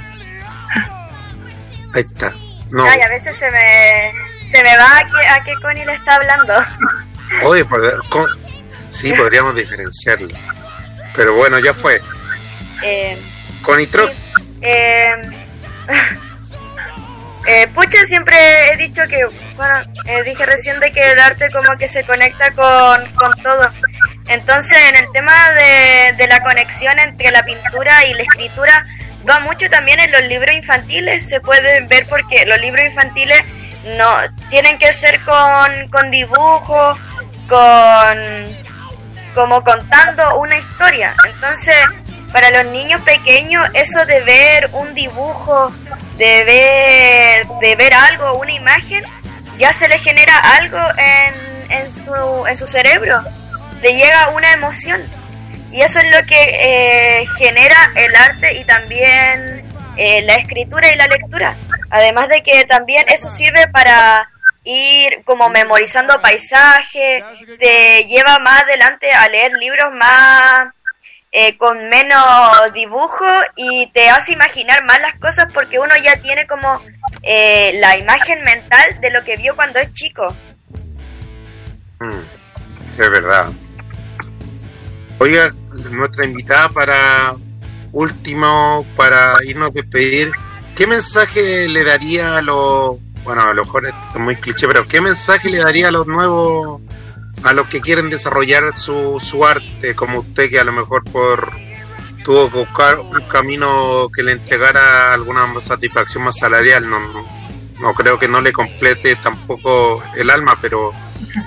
Ahí está. No. Ay, a veces se me, se me va a qué, a qué Connie le está hablando. Oye, con- sí, podríamos diferenciarlo. Pero bueno, ya fue. Eh, Connie eh, eh, pucha, siempre he dicho que, bueno, eh, dije recién de que el arte como que se conecta con, con todo. Entonces, en el tema de, de la conexión entre la pintura y la escritura, va mucho también en los libros infantiles, se puede ver porque los libros infantiles no tienen que ser con, con dibujos, con como contando una historia. Entonces, para los niños pequeños, eso de ver un dibujo, de ver, de ver algo, una imagen, ya se le genera algo en, en, su, en su cerebro, le llega una emoción. Y eso es lo que eh, genera el arte y también eh, la escritura y la lectura. Además de que también eso sirve para ir como memorizando paisajes, te lleva más adelante a leer libros más eh, con menos dibujo y te hace imaginar más las cosas porque uno ya tiene como eh, la imagen mental de lo que vio cuando es chico. Mm, es verdad. Oiga, nuestra invitada para último, para irnos a despedir, ¿qué mensaje le daría a los, bueno, a lo mejor esto es muy cliché, pero qué mensaje le daría a los nuevos, a los que quieren desarrollar su, su arte, como usted que a lo mejor por tuvo que buscar un camino que le entregara alguna satisfacción más salarial, no, no creo que no le complete tampoco el alma, pero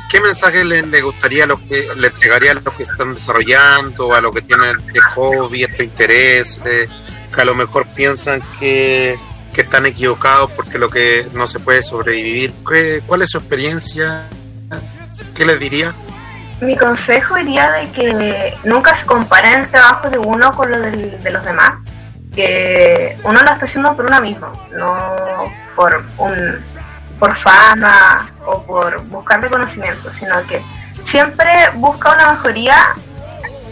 ¿qué mensaje le, le gustaría a los que le entregaría a los que están desarrollando, a los que tienen este hobby, este interés, que a lo mejor piensan que, que están equivocados porque lo que no se puede sobrevivir? ¿Qué- ¿Cuál es su experiencia? ¿Qué les diría? Mi consejo iría de que nunca se comparen el trabajo de uno con lo de los demás, que uno lo está haciendo por uno mismo, no por un por fama o por buscar reconocimiento, sino que siempre busca una mejoría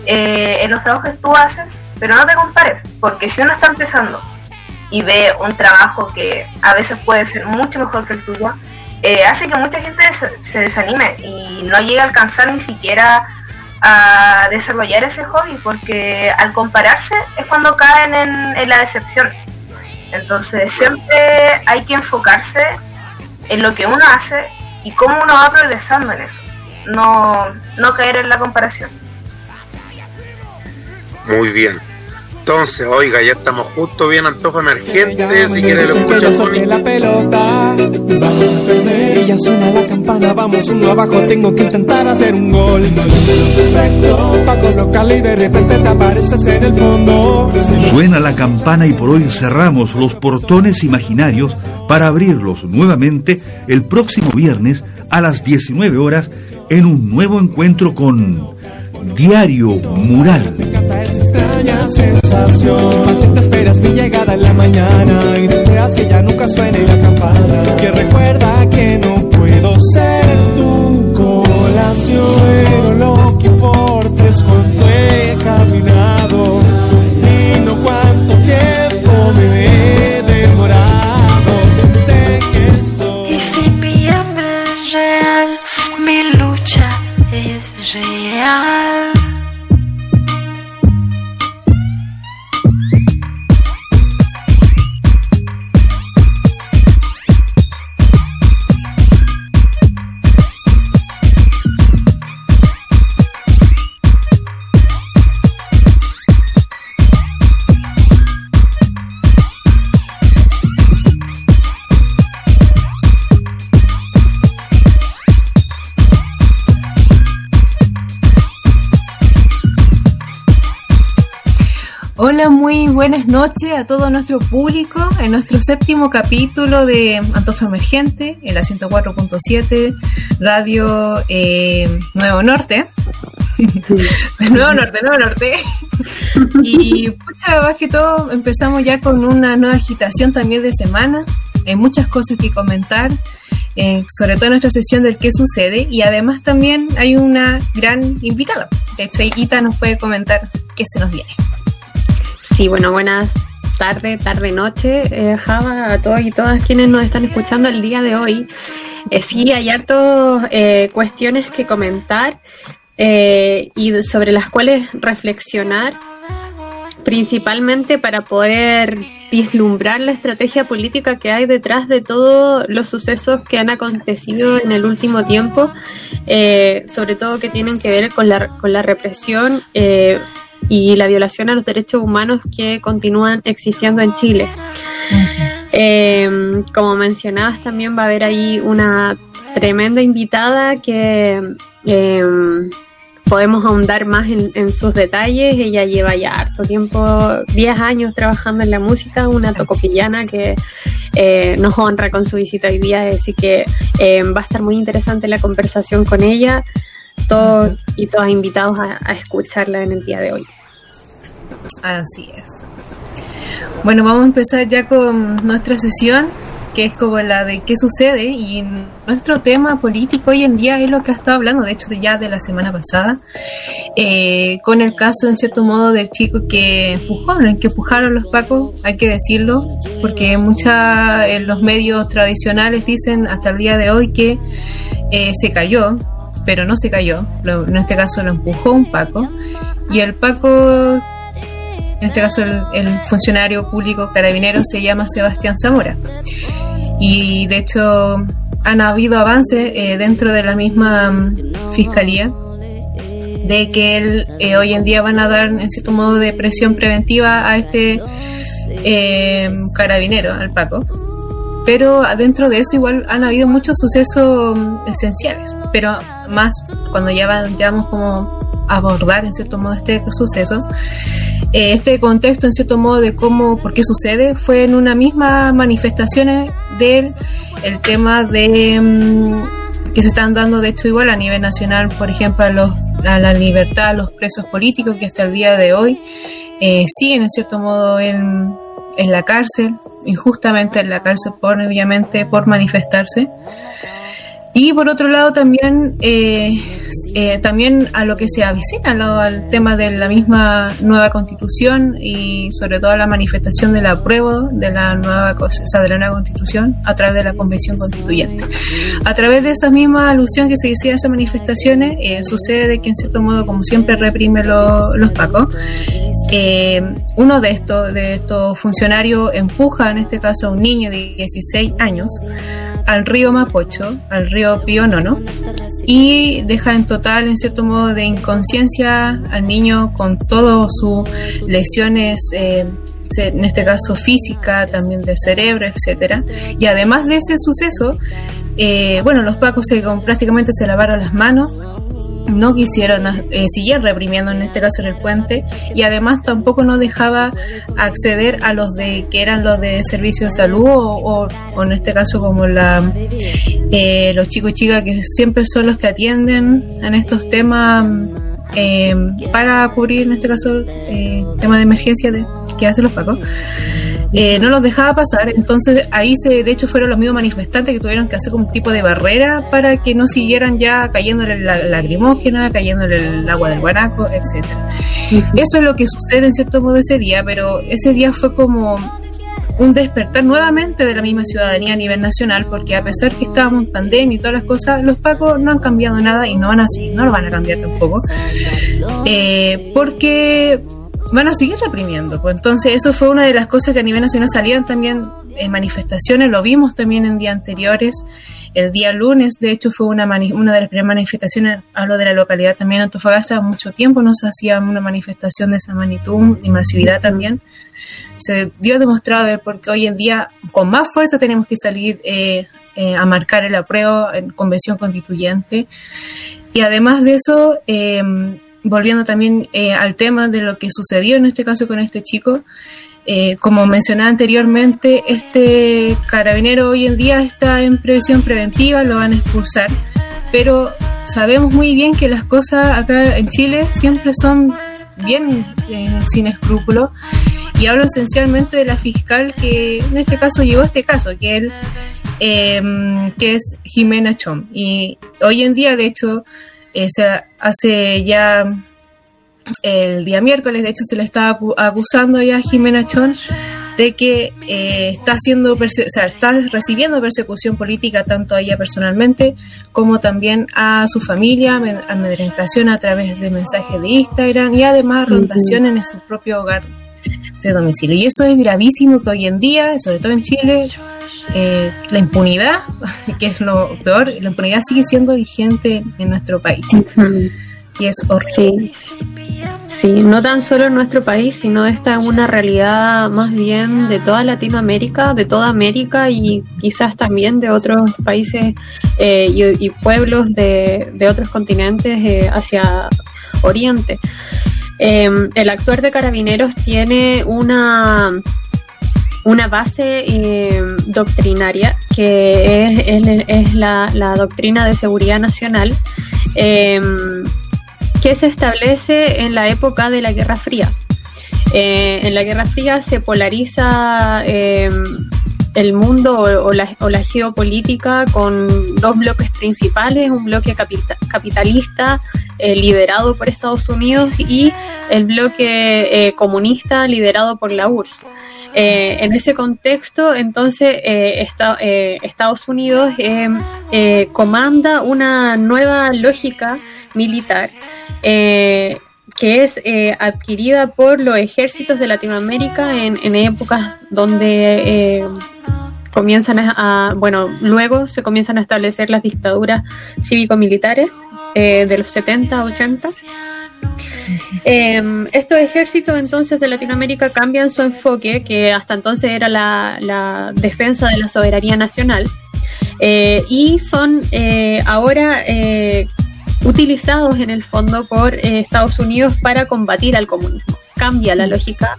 eh, en los trabajos que tú haces, pero no te compares, porque si uno está empezando y ve un trabajo que a veces puede ser mucho mejor que el tuyo, eh, hace que mucha gente se, se desanime y no llegue a alcanzar ni siquiera a desarrollar ese hobby, porque al compararse es cuando caen en, en la decepción. Entonces siempre hay que enfocarse en lo que uno hace y cómo uno va progresando en eso, no, no caer en la comparación. Muy bien. Entonces, oiga, ya estamos justo bien antojo emergente. Si quiere lo escucha la pelota. Vamos a perder y ya suena la campana. Vamos uno abajo, tengo que intentar hacer un gol. Perfecto, pa' colocarle y de repente te apareces en el fondo. Suena la campana y por hoy cerramos los portones imaginarios para abrirlos nuevamente el próximo viernes a las 19 horas en un nuevo encuentro con Diario Mural. Esa extraña sensación. Paciente esperas mi llegada en la mañana y deseas que ya nunca suene la campana. Que recuerda que no puedo ser tu colación. Lo que importa es cuánto he caminado y no cuánto tiempo me he demorado. Sé que soy. Y si mi hambre es real, mi lucha es real. Buenas noches a todo nuestro público en nuestro séptimo capítulo de Antofa Emergente en la 104.7 Radio eh, Nuevo Norte. Nuevo Norte, Nuevo Norte. y pucha, más que todo empezamos ya con una nueva agitación también de semana. Hay muchas cosas que comentar, eh, sobre todo en nuestra sesión del qué sucede. Y además también hay una gran invitada. De hecho, Ita nos puede comentar qué se nos viene. Sí, bueno, buenas tardes, tarde, noche, eh, Java, a todos y todas quienes nos están escuchando el día de hoy. Eh, sí, hay hartas eh, cuestiones que comentar eh, y sobre las cuales reflexionar, principalmente para poder vislumbrar la estrategia política que hay detrás de todos los sucesos que han acontecido en el último tiempo, eh, sobre todo que tienen que ver con la, con la represión y la violación a los derechos humanos que continúan existiendo en Chile. Eh, como mencionabas, también va a haber ahí una tremenda invitada que eh, podemos ahondar más en, sus detalles. Ella lleva ya harto tiempo, 10 años trabajando en la música, una tocopillana que eh, nos honra con su visita hoy día, así que eh, va a estar muy interesante la conversación con ella. Todos y todas invitados a, a escucharla en el día de hoy. Así es. Bueno, vamos a empezar ya con nuestra sesión, que es como la de qué sucede y nuestro tema político hoy en día es lo que ha estado hablando, de hecho ya de la semana pasada, eh, con el caso en cierto modo del chico que empujó, el que empujaron los pacos, hay que decirlo, porque mucha en los medios tradicionales dicen hasta el día de hoy que eh, se cayó, pero no se cayó, lo, en este caso lo empujó un paco y el paco en este caso el, funcionario público carabinero se llama Sebastián Zamora. Y de hecho han habido avances eh, dentro de la misma um, fiscalía de que él, eh, hoy en día van a dar en cierto modo de presión preventiva a este eh, carabinero, al Paco. Pero dentro de eso igual han habido muchos sucesos um, esenciales, pero más cuando ya vamos como abordar en cierto modo este suceso. Eh, este contexto en cierto modo de cómo, por qué sucede, fue en una misma manifestación del el tema de mm, que se están dando de hecho igual a nivel nacional, por ejemplo, a, los, a la libertad, a los presos políticos que hasta el día de hoy eh, siguen en cierto modo en, en la cárcel, injustamente en la cárcel por obviamente por manifestarse. Y por otro lado también eh, eh, también a lo que se avicina al, tema de la misma nueva constitución y sobre todo a la manifestación del apruebo de la nueva o sea, de la nueva constitución a través de la convención constituyente. A través de esa misma alusión que se decía a esas manifestaciones, eh, sucede que en cierto modo, como siempre reprime lo, los pacos, eh, uno de estos, de estos funcionarios empuja en este caso a un niño de 16 años al río Mapocho, al río Pío Nono, y deja en total, en cierto modo, de inconsciencia al niño con todas sus lesiones, eh, en este caso física, también del cerebro, etcétera. Y además de ese suceso, eh, bueno, los pacos se, prácticamente se lavaron las manos no quisieron eh, siguieron reprimiendo en este caso en el puente y además tampoco nos dejaba acceder a los de que eran los de servicio de salud o, en este caso como la eh, los chicos y chicas que siempre son los que atienden en estos temas eh, para cubrir en este caso eh, tema de emergencia de, que hacen los pacos eh, no los dejaba pasar, entonces ahí se, de hecho fueron los mismos manifestantes que tuvieron que hacer como un tipo de barrera para que no siguieran ya cayéndole la lacrimógena, cayéndole el agua del guanaco, etcétera. Eso es lo que sucede en cierto modo ese día, pero ese día fue como un despertar nuevamente de la misma ciudadanía a nivel nacional, porque a pesar que estábamos en pandemia y todas las cosas, los pacos no han cambiado nada y no van a no lo van a cambiar tampoco, eh, porque van a seguir reprimiendo. Pues entonces eso fue una de las cosas que a nivel nacional salieron también en manifestaciones, lo vimos también en días anteriores. El día lunes, de hecho, fue una, una de las primeras manifestaciones, hablo de la localidad también, Antofagasta, mucho tiempo no se hacía una manifestación de esa magnitud y masividad también. Se dio demostrado de porque hoy en día con más fuerza tenemos que salir eh, eh, a marcar el apruebo en convención constituyente. Y además de eso, eh, volviendo también eh, al tema de lo que sucedió en este caso con este chico, eh, como mencionaba anteriormente, este carabinero hoy en día está en previsión preventiva, lo van a expulsar, pero sabemos muy bien que las cosas acá en Chile siempre son bien eh, sin escrúpulos y hablo esencialmente de la fiscal que en este caso llevó este caso, que él, em, que es Jimena Chom. Y hoy en día, de hecho, eh, se hace ya el día miércoles, de hecho, se le está acusando ya a Jimena Chom de que eh, está haciendo, o sea, está recibiendo persecución política tanto a ella personalmente como también a su familia, amedrentación a través de mensajes de Instagram y además rondación en su propio hogar de domicilio. Y eso es gravísimo que hoy en día, sobre todo en Chile, eh, la impunidad, que es lo peor, la impunidad sigue siendo vigente en nuestro país. Y es horrible. Sí. no tan solo en nuestro país, sino esta es una realidad más bien de toda Latinoamérica, de toda América y quizás también de otros países eh, y, pueblos de, otros continentes eh, hacia Oriente. Em, el actuar de carabineros tiene una, una base em, doctrinaria que es, la, doctrina de seguridad nacional em, que se establece en la época de la Guerra Fría. Eh, en la Guerra Fría se polariza el mundo o, la, geopolítica con dos bloques principales, un bloque capitalista eh, liderado por Estados Unidos y el bloque eh, comunista liderado por la URSS. Eh, en ese contexto, entonces, Estados Unidos comanda una nueva lógica militar que es adquirida por los ejércitos de Latinoamérica en, en épocas donde comienzan a, bueno, luego se comienzan a establecer las dictaduras cívico-militares eh, de los 70, 80. Em, estos ejércitos entonces de Latinoamérica cambian su enfoque, que hasta entonces era la, defensa de la soberanía nacional, eh, y son eh, ahora utilizados en el fondo por Estados Unidos para combatir al comunismo. Cambia la lógica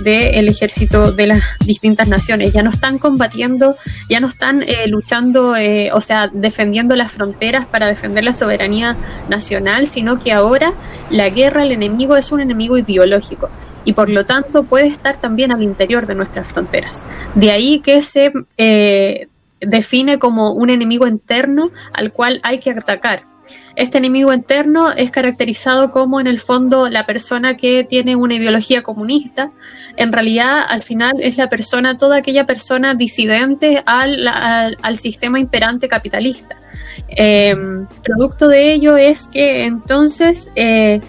del ejército de las distintas naciones. Ya no están combatiendo, ya no están eh, luchando, eh, o sea, defendiendo las fronteras para defender la soberanía nacional, sino que ahora la guerra, el enemigo es un enemigo ideológico y por lo tanto puede estar también al interior de nuestras fronteras. De ahí que se eh, define como un enemigo interno al cual hay que atacar este enemigo interno es caracterizado como en el fondo la persona que tiene una ideología comunista. En realidad, al final, es la persona, toda aquella persona disidente al, al, sistema imperante capitalista. Em, producto de ello es que entonces eh,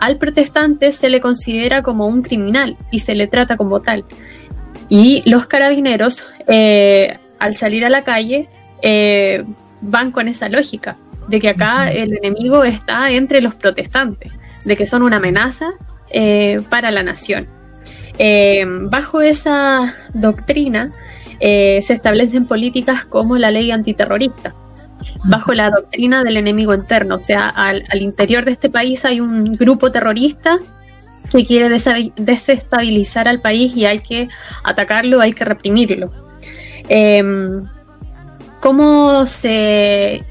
al protestante se le considera como un criminal y se le trata como tal. Y los carabineros, eh, al salir a la calle, eh, van con esa lógica de que acá el enemigo está entre los protestantes, de que son una amenaza eh, para la nación. Eh, bajo esa doctrina eh, se establecen políticas como la ley antiterrorista, bajo la doctrina del enemigo interno, o sea, al, interior de este país hay un grupo terrorista que quiere desestabilizar al país y hay que atacarlo, hay que reprimirlo. ¿Cómo se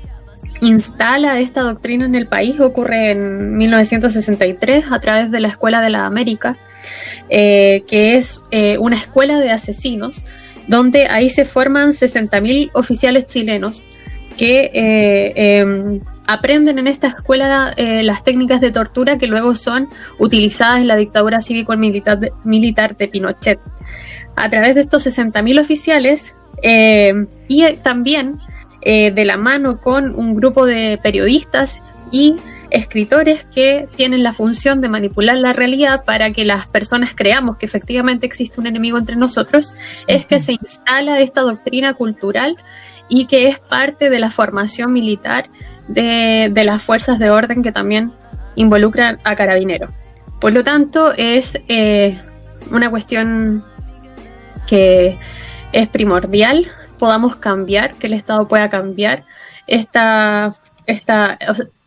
instala esta doctrina en el país ocurre en 1963 a través de la Escuela de la América, eh, que es eh, una escuela de asesinos, donde ahí se forman 60.000 oficiales chilenos que eh, em, aprenden en esta escuela las técnicas de tortura que luego son utilizadas en la dictadura cívico-militar de, militar de Pinochet. A través de estos 60.000 oficiales y también eh, de la mano con un grupo de periodistas y escritores que tienen la función de manipular la realidad para que las personas creamos que efectivamente existe un enemigo entre nosotros, es que se instala esta doctrina cultural y que es parte de la formación militar de, las fuerzas de orden que también involucran a carabineros. Por lo tanto, es eh, una cuestión que es primordial podamos cambiar, que el Estado pueda cambiar esta, esta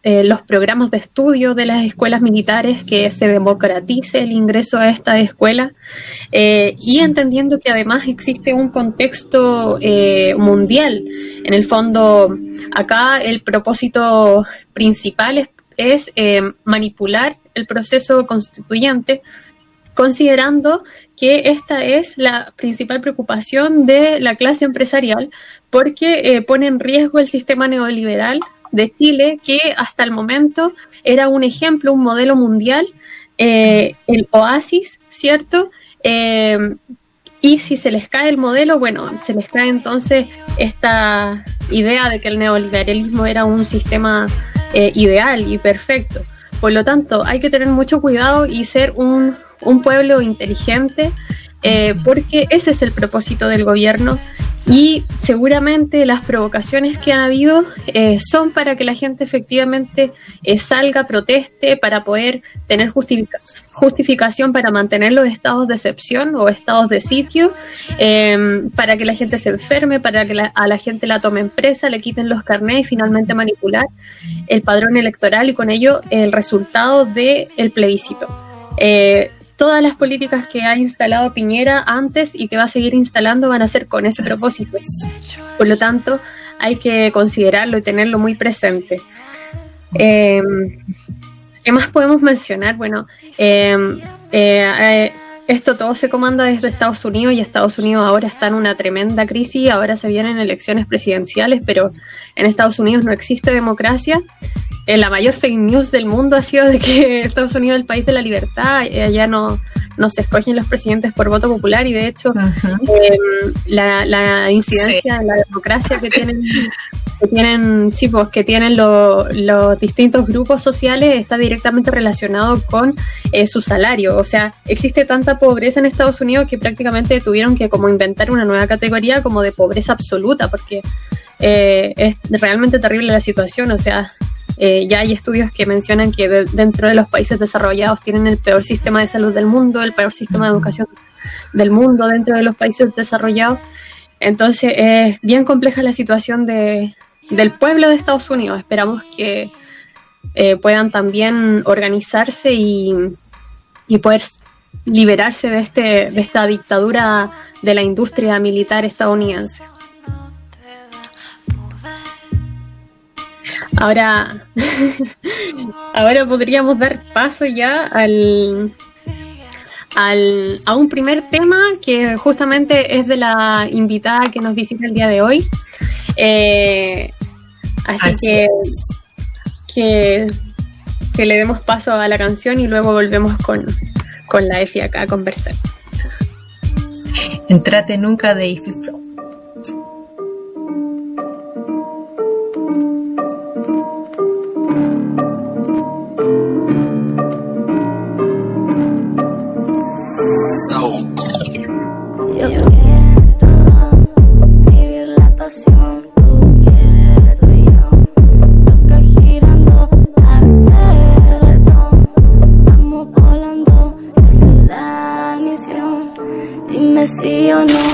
eh, los programas de estudio de las escuelas militares, que se democratice el ingreso a esta escuela eh, y entendiendo que además existe un contexto eh, mundial. En el fondo, acá el propósito principal es, es manipular el proceso constituyente considerando que esta es la principal preocupación de la clase empresarial porque eh, pone en riesgo el sistema neoliberal de Chile, que hasta el momento era un ejemplo, un modelo mundial, eh, el oasis, ¿cierto? Eh, y si se les cae el modelo, bueno, se les cae entonces esta idea de que el neoliberalismo era un sistema ideal y perfecto. Por lo tanto, hay que tener mucho cuidado y ser un, un pueblo inteligente, eh, porque ese es el propósito del gobierno y seguramente las provocaciones que han habido eh, son para que la gente efectivamente eh, salga, proteste, para poder tener justifica- justificación para mantener los estados de excepción o estados de sitio, eh, para que la gente se enferme, para que la- a la gente la tomen presa, le quiten los carnés y finalmente manipular el padrón electoral y con ello el resultado del plebiscito. Eh, todas las políticas que ha instalado Piñera antes y que va a seguir instalando van a ser con ese propósito. Por lo tanto, hay que considerarlo y tenerlo muy presente. Eh, ¿Qué más podemos mencionar? Bueno, eh, eh, eh, esto todo se comanda desde Estados Unidos y Estados Unidos ahora está en una tremenda crisis, ahora se vienen elecciones presidenciales, pero en Estados Unidos no existe democracia. Eh, la mayor fake news del mundo ha sido de que Estados Unidos es el país de la libertad, eh, allá no, no se escogen los presidentes por voto popular y de hecho eh, la, la incidencia de la democracia que tienen que tienen sí, pues, que tienen lo- los distintos grupos sociales está directamente relacionado con eh, su salario. O sea, existe tanta pobreza en Estados Unidos que prácticamente tuvieron que como inventar una nueva categoría como de pobreza absoluta, porque eh, es realmente terrible la situación. O sea, eh, ya hay estudios que mencionan que de- dentro de los países desarrollados tienen el peor sistema de salud del mundo, el peor sistema de educación del mundo dentro de los países desarrollados. Entonces es bien compleja la situación de, del pueblo de Estados Unidos. Esperamos que eh, puedan también organizarse y, y poder liberarse de, este, de esta dictadura de la industria militar estadounidense. Ahora, ahora podríamos dar paso ya al, al, a un primer tema que justamente es de la invitada que nos visita el día de hoy. Eh, así, Así que, es. que, que le demos paso a la canción y luego volvemos con, con la EFI acá a conversar. Entrate nunca de Ify Flow. Dime sí o no.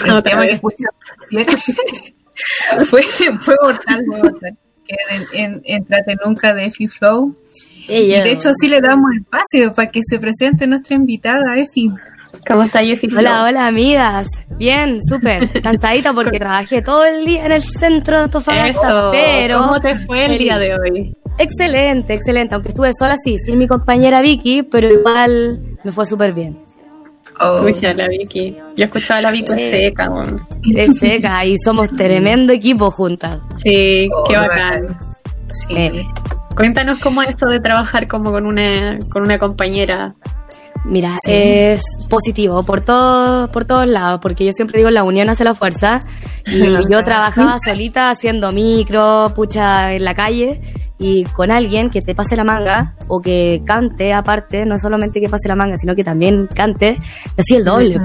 Bueno, el Otra tema que vez. fue, fue mortal, fue mortal. Que en, en, Nunca de Efi Flow. Y de hecho, sí le damos el pase para que se presente nuestra invitada, Efi. ¿Cómo está Efi Hola, hola amigas. Bien, súper. Cansadita porque trabajé todo el día en el centro de Antofagasta. Eso. Pero ¿Cómo te fue el día de hoy? Excelente, excelente. Aunque estuve sola, sí, sin mi compañera Vicky, pero igual me fue súper bien. Oh. Escucha la Vicky. Yo escuchaba a la Vicky Sí. seca. Es seca y somos tremendo equipo juntas. Sí, Oh, qué bacán. bacán. Sí. Eh, Cuéntanos cómo es esto de trabajar como con una, con una compañera. Mira, Sí. es positivo por todos por todos lados, porque yo siempre digo la unión hace la fuerza. Y yo trabajaba solita haciendo micro, pucha en la calle y con alguien que te pase la manga o que cante aparte, no solamente que pase la manga, sino que también cante, así el doble.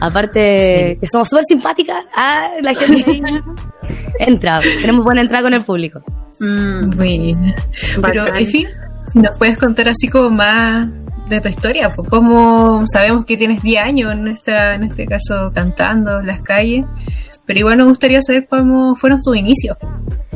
Aparte que somos súper simpáticas, ah, la gente entra, tenemos buena entrada con el público. Mm, Bueno. Pero. Efi, si nos puedes contar así como más de tu historia, pues como sabemos que tienes 10 años en, esta, en este caso cantando en las calles, pero igual nos gustaría saber cómo fueron tus inicios,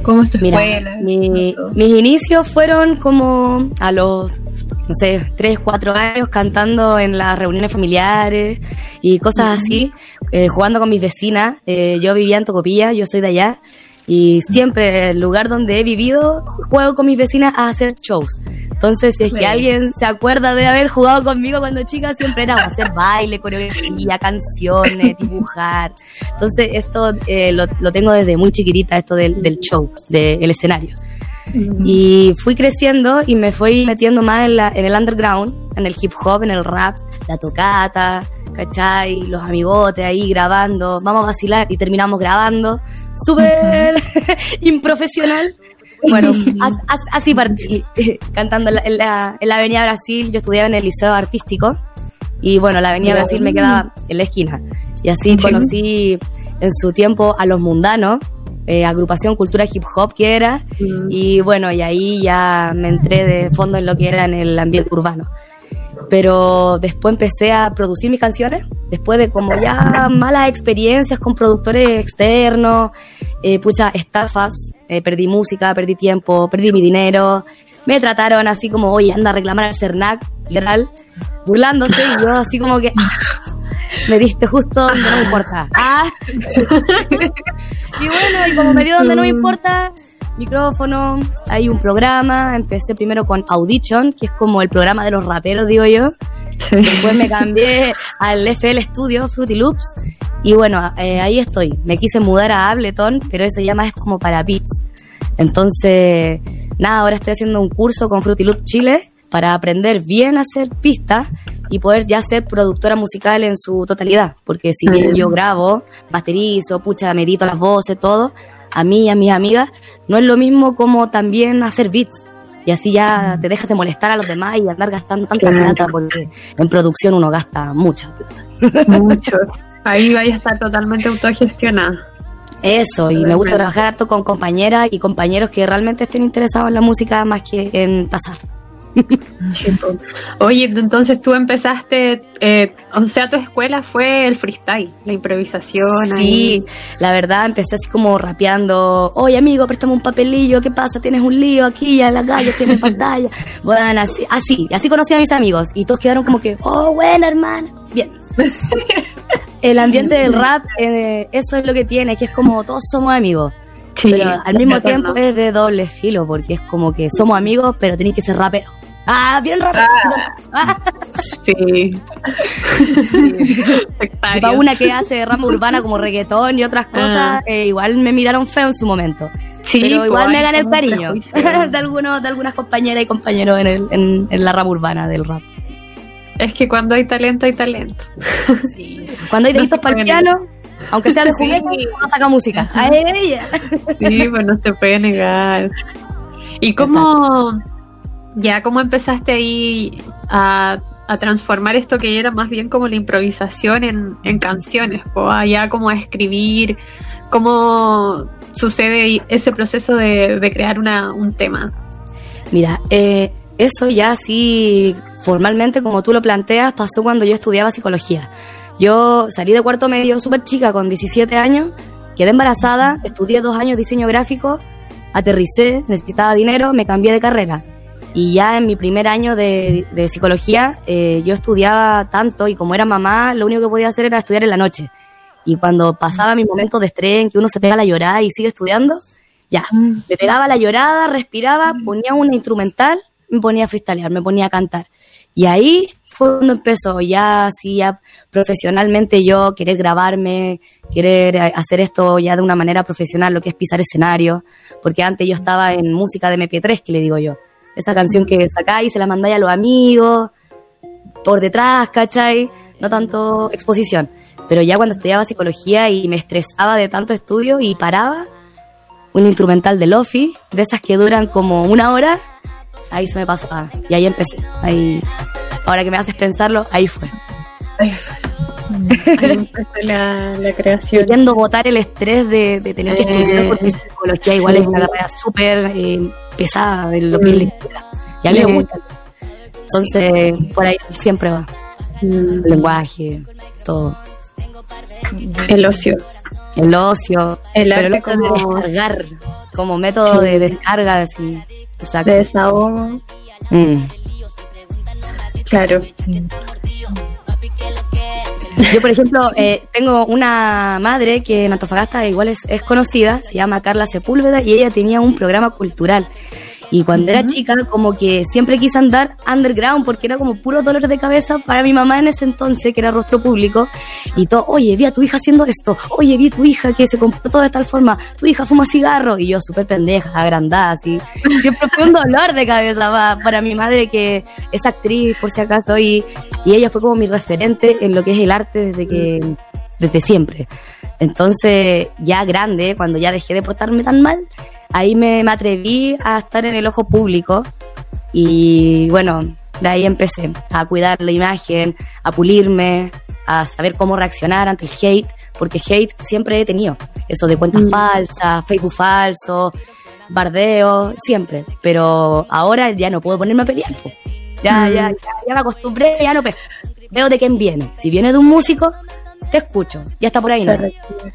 cómo es tu Mira, escuela. mi- mis inicios fueron como a los, no sé, 3, 4 años cantando en las reuniones familiares y cosas así, eh, jugando con mis vecinas. Eh, yo vivía en Tocopilla, yo soy de allá. Y siempre, el lugar donde he vivido, juego con mis vecinas a hacer shows. Entonces, si es que alguien se acuerda de haber jugado conmigo cuando chica, siempre era hacer baile, coreografía, canciones, dibujar. Entonces, esto eh, lo, lo tengo desde muy chiquitita, esto del, del show, del escenario. Y fui creciendo y me fui metiendo más en, la, en el underground, en el hip hop, en el rap, la tocata, ¿cachai? Los amigotes ahí grabando, vamos a vacilar y terminamos grabando. Súper improfesional. Bueno, as- as- así partí, cantando en la, en, la, en la Avenida Brasil. Yo estudiaba en el Liceo Artístico y bueno, la Avenida Brasil me quedaba en la esquina. Y así conocí en su tiempo a Los Mundanos, eh, agrupación Cultura Hip Hop que era, y bueno, y ahí ya me entré de fondo en lo que era en el ambiente urbano. Pero después empecé a producir mis canciones, después de como ya malas experiencias con productores externos, eh, pucha, estafas, eh, perdí música, perdí tiempo, perdí mi dinero, me trataron así como, oye, anda a reclamar al CERNAC, literal, burlándose, y yo así como que, me diste justo donde no me importa. Ah. y bueno, y como me dio donde no me importa, micrófono, hay un programa, empecé primero con Audition, que es como el programa de los raperos, digo yo. Después me cambié al FL Studio, Fruity Loops, y bueno, eh, ahí estoy. Me quise mudar a Ableton, pero eso ya más es como para beats. Entonces, nada, ahora estoy haciendo un curso con Fruity Loops Chile para aprender bien a hacer pistas y poder ya ser productora musical en su totalidad. Porque si bien yo grabo, masterizo, pucha, medito las voces, todo, a mí y a mis amigas, no es lo mismo como también hacer beats. Y así ya te dejas de molestar a los demás y andar gastando tanta Claro. plata, porque en producción uno gasta mucha plata. Mucho. Ahí vaya a estar totalmente autogestionada. Eso, y me gusta trabajar harto con compañeras y compañeros que realmente estén interesados en la música más que en tasar. Oye, entonces tú empezaste, eh, o sea, tu escuela fue el freestyle, la improvisación. Sí, ahí. la verdad empecé así como rapeando, oye amigo, préstame un papelillo, ¿qué pasa? Tienes un lío aquí ya en la calle, tienes pantalla. Bueno, así, así, así conocí a mis amigos y todos quedaron como que, oh, buena hermana, bien. El ambiente del rap, eh, eso es lo que tiene, que es como todos somos amigos. Sí, pero al mismo tiempo es de doble filo, porque es como que somos amigos, pero tenéis que ser rapero. Ah, bien rapero. Ah. Sí. Para una que hace rama urbana como reggaetón y otras cosas, eh, igual me miraron feo en su momento. Sí, pero pues, igual me gané el cariño de algunos, de algunas compañeras y compañeros en, el, en, en la rama urbana del rap. Es que cuando hay talento, hay talento. Cuando hay deditos para el piano, aunque sea de Sí. juguete, uno saca música. A ella. Sí, pues no se puede negar. ¿Y cómo, ya, cómo empezaste ahí a, transformar esto que era más bien como la improvisación en, canciones? O allá como a escribir, ¿cómo sucede ese proceso de, crear una, un tema? Mira, eh, eso ya sí formalmente, como tú lo planteas, pasó cuando yo estudiaba psicología. Yo salí de cuarto medio súper chica, con 17 años, quedé embarazada, estudié dos años diseño gráfico, aterricé, necesitaba dinero, me cambié de carrera. Y ya en mi primer año de, de psicología, eh, yo estudiaba tanto y como era mamá, lo único que podía hacer era estudiar en la noche. Y cuando pasaba mi momento de estrés en que uno se pega la llorada y sigue estudiando, ya, me pegaba la llorada, respiraba, ponía una instrumental, me ponía a freestylear, me ponía a cantar. Y ahí fue cuando empezó ya así, ya profesionalmente yo querer grabarme, querer eh, hacer esto ya de una manera profesional, lo que es pisar escenario, porque antes yo estaba en música de MP3, que le digo yo. Esa canción que sacáis, se la mandáis a los amigos, por detrás, ¿cachai? No tanto exposición. Pero ya cuando estudiaba psicología y me estresaba de tanto estudio y paraba, un instrumental de Lofi, de esas que duran como una hora, ahí se me pasaba. Y ahí empecé. Ahí, ahora que me haces pensarlo, ahí fue. Ahí empezó la, la creación. Queriendo botar el estrés de, de tener que estudiar, Eh, porque psicología igual sí. es una carrera súper eh, pesada de lo que es lectura. Y a mí me Sí. gusta. Entonces, por ahí siempre va. El lenguaje, todo. El ocio. El ocio. El pero arte el ocio de como- descargar, como método Sí. de descarga, así. Exacto. De desahogo. Mm. Claro. Yo, por ejemplo, eh, tengo una madre que en Antofagasta igual es, es conocida, se llama Carla Sepúlveda, y ella tenía un programa cultural. Y cuando era chica, como que siempre quise andar underground, porque era como puro dolor de cabeza para mi mamá en ese entonces, que era rostro público. Y todo, oye, vi a tu hija haciendo esto, oye, vi a tu hija que se comportó de tal forma, tu hija fuma cigarro. Y yo, súper pendeja, agrandada, así. Siempre fue un dolor de cabeza pa- para, mi madre, que es actriz, por si acaso, y, y ella fue como mi referente en lo que es el arte desde que desde siempre. Entonces, ya grande, cuando ya dejé de portarme tan mal, ahí me, me atreví a estar en el ojo público y bueno, de ahí empecé a cuidar la imagen, a pulirme, a saber cómo reaccionar ante el hate, porque hate siempre he tenido, eso de cuentas falsas, Facebook falso, bardeo, siempre, pero ahora ya no puedo ponerme a pelear. Ya, Mm. ya, ya, ya me acostumbré, ya no pe- veo de quién viene. Si viene de un músico, te escucho. Ya está por ahí, ¿no? recibe.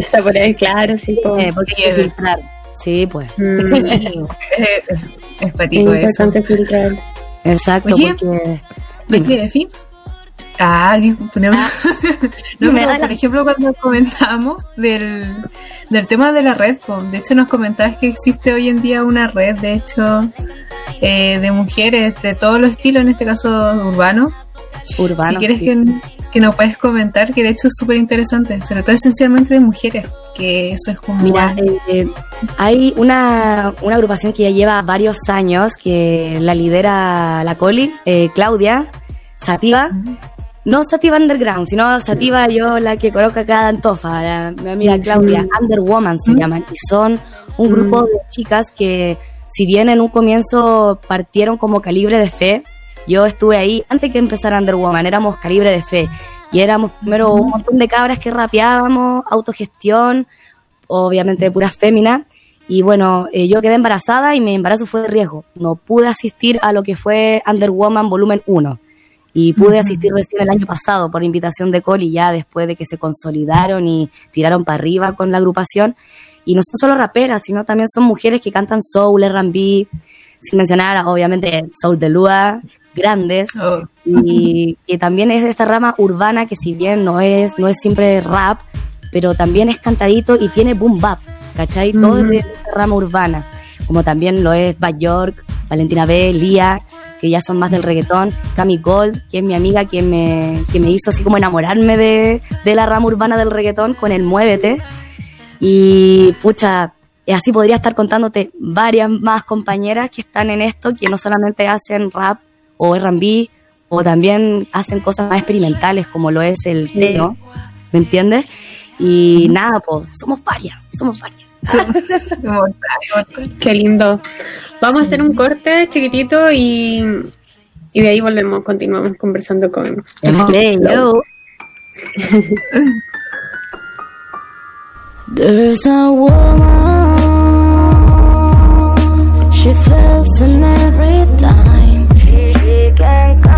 Está por ahí, claro, sí. po. Eh, porque hay que filtrar. Sí, pues. Mm. Sí, es, es patico Es eso. importante filtrar. Exacto, Oye, porque... ¿De qué, Efi? Ah, ponemos- no, me pero, por ejemplo, cuando comentamos del, del tema de la red, de hecho nos comentabas que existe hoy en día una red, de hecho, eh, de mujeres de todos los estilos, en este caso urbano. Urbano, Si quieres sí. que, que nos puedes comentar, que de hecho es súper interesante, sobre todo esencialmente de mujeres, que eso es como... Mira, eh, hay una, una agrupación que ya lleva varios años, que la lidera la Coli, eh, Claudia, Sativa. No Sativa Underground, sino Sativa yo la que coloca acá de Antofa, la- mi amiga Claudia, Underwoman se llaman, y son un grupo de chicas que si bien en un comienzo partieron como calibre de fe, yo estuve ahí antes que empezara Underwoman, éramos calibre de fe, y éramos primero un montón de cabras que rapeábamos, autogestión, obviamente puras féminas. Y bueno, eh, yo quedé embarazada y mi embarazo fue de riesgo. No pude asistir a lo que fue Underwoman volumen 1. Y pude asistir recién el año pasado por invitación de Coli, ya después de que se consolidaron y tiraron para arriba con la agrupación. Y no son solo raperas, sino también son mujeres que cantan soul, R&B, sin mencionar obviamente Soul de Lua, grandes, y que también es de esta rama urbana que si bien no es, no es siempre rap, pero también es cantadito y tiene boom bap, ¿cachai? Todo es de esta rama urbana, como también lo es Bad York, Valentina B, Lía, que ya son más del reggaetón, Cami Gold, que es mi amiga que me, que me hizo así como enamorarme de, de la rama urbana del reggaetón con el Muévete. Y pucha, así podría estar contándote varias más compañeras que están en esto, que no solamente hacen rap o R&B, o también hacen cosas más experimentales como lo es el teo, ¿me entiendes? Y nada, pues somos varias, somos varias. Qué lindo. Vamos a hacer un corte chiquitito y, y de ahí volvemos, continuamos conversando con Hello. There's a woman, she feels in every time. can't come.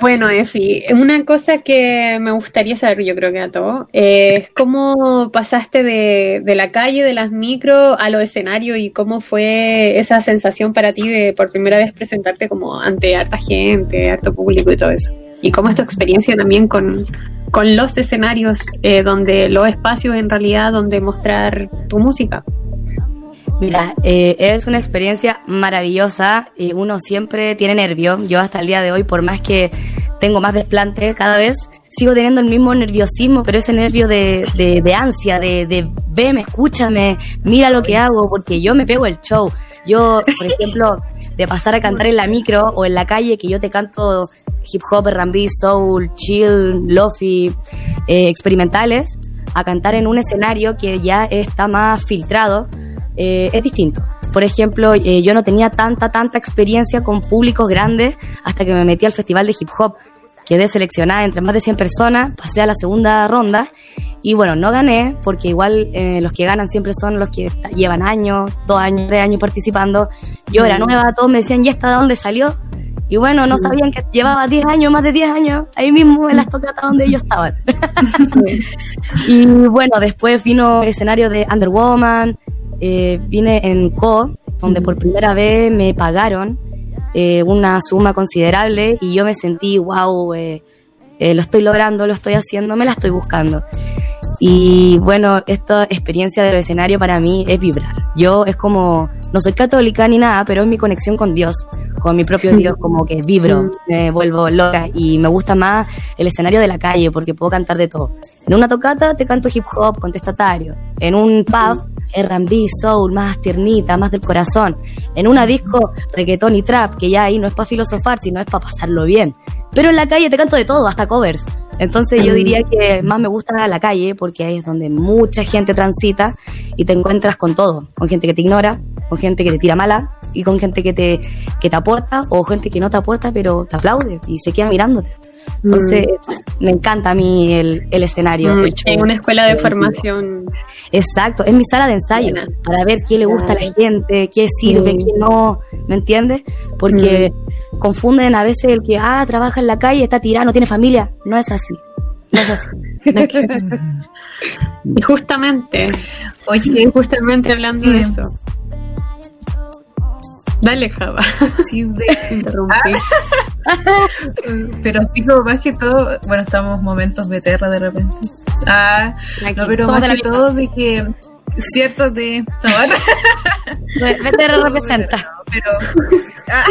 Bueno, Efi, una cosa que me gustaría saber, yo creo que a todos, es cómo pasaste de, de la calle, de las micro, a los escenarios y cómo fue esa sensación para ti de por primera vez presentarte como ante harta gente, harto público y todo eso. Y cómo es tu experiencia también con, con los escenarios, eh, donde los espacios en realidad donde mostrar tu música. Mira, eh, es una experiencia maravillosa. y uno siempre tiene nervio. Yo hasta el día de hoy, por más que tengo más desplante cada vez, sigo teniendo el mismo nerviosismo, pero ese nervio de, de, de ansia, de, de veme, escúchame, mira lo que hago, porque yo me pego el show. Yo, por ejemplo, de pasar a cantar en la micro o en la calle, que yo te canto hip hop, R&B, soul, chill, lofi, eh, experimentales, a cantar en un escenario que ya está más filtrado, eh, es distinto. Por ejemplo, eh, yo no tenía tanta, tanta experiencia con públicos grandes hasta que me metí al festival de hip hop. Quedé seleccionada entre más de 100 personas, pasé a la segunda ronda y bueno, no gané porque igual eh, los que ganan siempre son los que llevan años, dos años, tres años participando. Yo era Mm. nueva, todos me decían, ¿y esta de dónde salió? Y bueno, no Mm. sabían que llevaba 10 años, más de 10 años, ahí mismo en las tocatas donde ellos estaban. y bueno, después vino escenario de Underwoman, eh, vine en Co, donde por primera vez me pagaron eh, una suma considerable y yo me sentí, wow, eh, eh, lo estoy logrando, lo estoy haciendo, me la estoy buscando. Y bueno, esta experiencia del escenario para mí es vibrar. Yo es como, no soy católica ni nada, pero es mi conexión con Dios, con mi propio Dios, como que vibro, me vuelvo loca y me gusta más el escenario de la calle porque puedo cantar de todo. En una tocata te canto hip hop contestatario, en un pub R&B, soul, más tiernita, más del corazón. En una disco reggaetón y trap, que ya ahí no es para filosofar, sino es para pasarlo bien. Pero en la calle te canto de todo, hasta covers. Entonces yo diría que más me gusta la calle porque ahí es donde mucha gente transita y te encuentras con todo, con gente que te ignora, con gente que te tira mala y con gente que te, que te aporta o gente que no te aporta pero te aplaude y se queda mirándote. Entonces me encanta a mí el, el escenario. Mm, es una escuela de formación. Exacto, es mi sala de ensayo para ver qué le gusta a la gente, qué sirve, Mm. qué no, ¿me entiendes? Porque confunden a veces el que, ah, trabaja en la calle, está tirado, no tiene familia. No es así, no es así. Y justamente, Oye, justamente hablando de eso. Dale, Java. Sí, de- Interrumpí. pero sí, como más que todo, bueno, estamos momentos BTR de repente. Ah, no, pero más de que todo de que cierto de tomar, BTR representa. pero ah.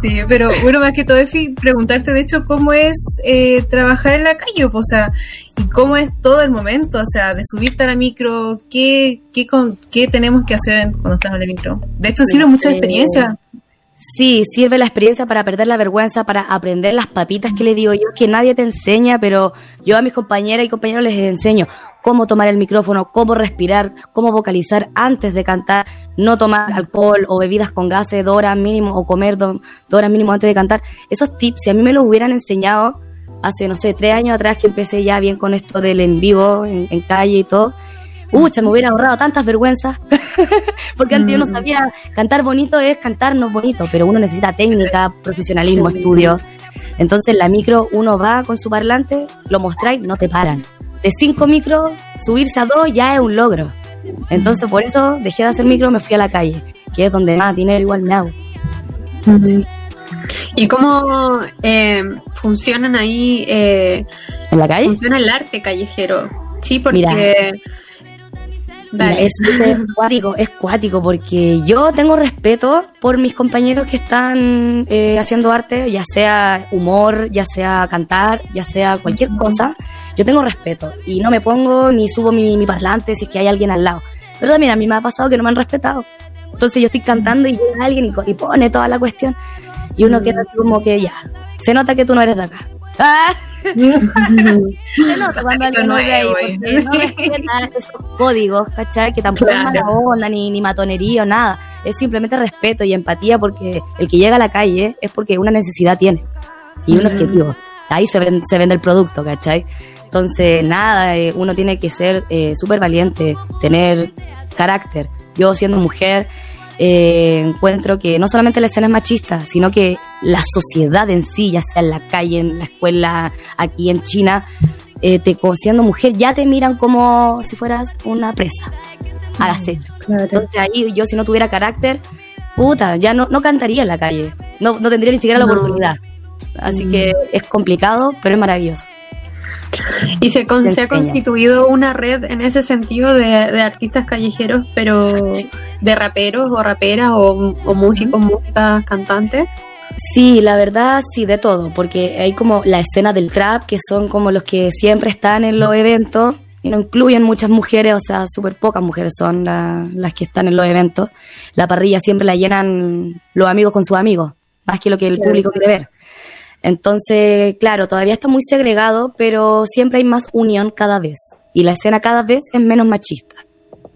sí, pero bueno, más que todo Efi, preguntarte de hecho cómo es eh, trabajar en la calle, o sea, y cómo es todo el momento, o sea, de subirte a la micro, qué, qué, con, qué tenemos que hacer cuando estamos en la micro. De hecho, sirve mucha experiencia. Sí, sirve la experiencia para perder la vergüenza, para aprender las papitas que le digo yo, que nadie te enseña, pero yo a mis compañeras y compañeros les enseño cómo tomar el micrófono, cómo respirar, cómo vocalizar antes de cantar, no tomar alcohol o bebidas con gases dos horas mínimo o comer do- dos horas mínimo antes de cantar. Esos tips, si a mí me los hubieran enseñado hace, no sé, tres años atrás que empecé ya bien con esto del en vivo, en, en calle y todo, Ucha, me hubiera ahorrado tantas vergüenzas. Porque antes yo no sabía, cantar bonito es cantarnos bonito, pero uno necesita técnica, profesionalismo, estudios. Entonces en la micro uno va con su parlante, lo mostráis, no te paran. De cinco micros, subirse a dos ya es un logro. Entonces por eso dejé de hacer micro, me fui a la calle. que es donde más dinero igual me hago. ¿Y cómo eh, funcionan ahí? Eh, ¿En la calle? Funciona el arte callejero. Sí, porque... Mira. Dale. es cuático, es cuático porque yo tengo respeto por mis compañeros que están eh, haciendo arte, ya sea humor, ya sea cantar, ya sea cualquier cosa. Yo tengo respeto y no me pongo ni subo mi, mi parlante si es que hay alguien al lado. Pero también a mí me ha pasado que no me han respetado. Entonces yo estoy cantando y llega alguien y, pone toda la cuestión. Y uno queda así como que ya, se nota que tú no eres de acá. ¡Ah! no de ahí, porque no respeta esos códigos, ¿cachai? Que tampoco es mala onda, ni, ni matonería o nada. Es simplemente respeto y empatía porque el que llega a la calle es porque una necesidad tiene y un objetivo. Ahí se, ven- se vende el producto, ¿cachai? Entonces, nada, eh, uno tiene que ser eh, súper valiente, tener carácter. Yo siendo mujer eh, encuentro que no solamente la escena es machista, sino que la sociedad en sí, ya sea en la calle, en la escuela, aquí en China, eh, te, siendo mujer ya te miran como si fueras una presa al acecho. Entonces ahí yo si no tuviera carácter, puta, ya no, no cantaría en la calle, no, no tendría ni siquiera la No. oportunidad. Así que es complicado, pero es maravilloso. Y se, con- se ha constituido una red en ese sentido de, de artistas callejeros, pero de raperos o raperas o, o músicos, músicas, cantantes. Sí, la verdad, sí, de todo, porque hay como la escena del trap, que son como los que siempre están en los eventos, y no incluyen muchas mujeres, o sea, súper pocas mujeres son la- las que están en los eventos. La parrilla siempre la llenan los amigos con sus amigos, más que lo que el público quiere ver. Entonces, claro, todavía está muy segregado, pero siempre hay más unión cada vez, y la escena cada vez es menos machista.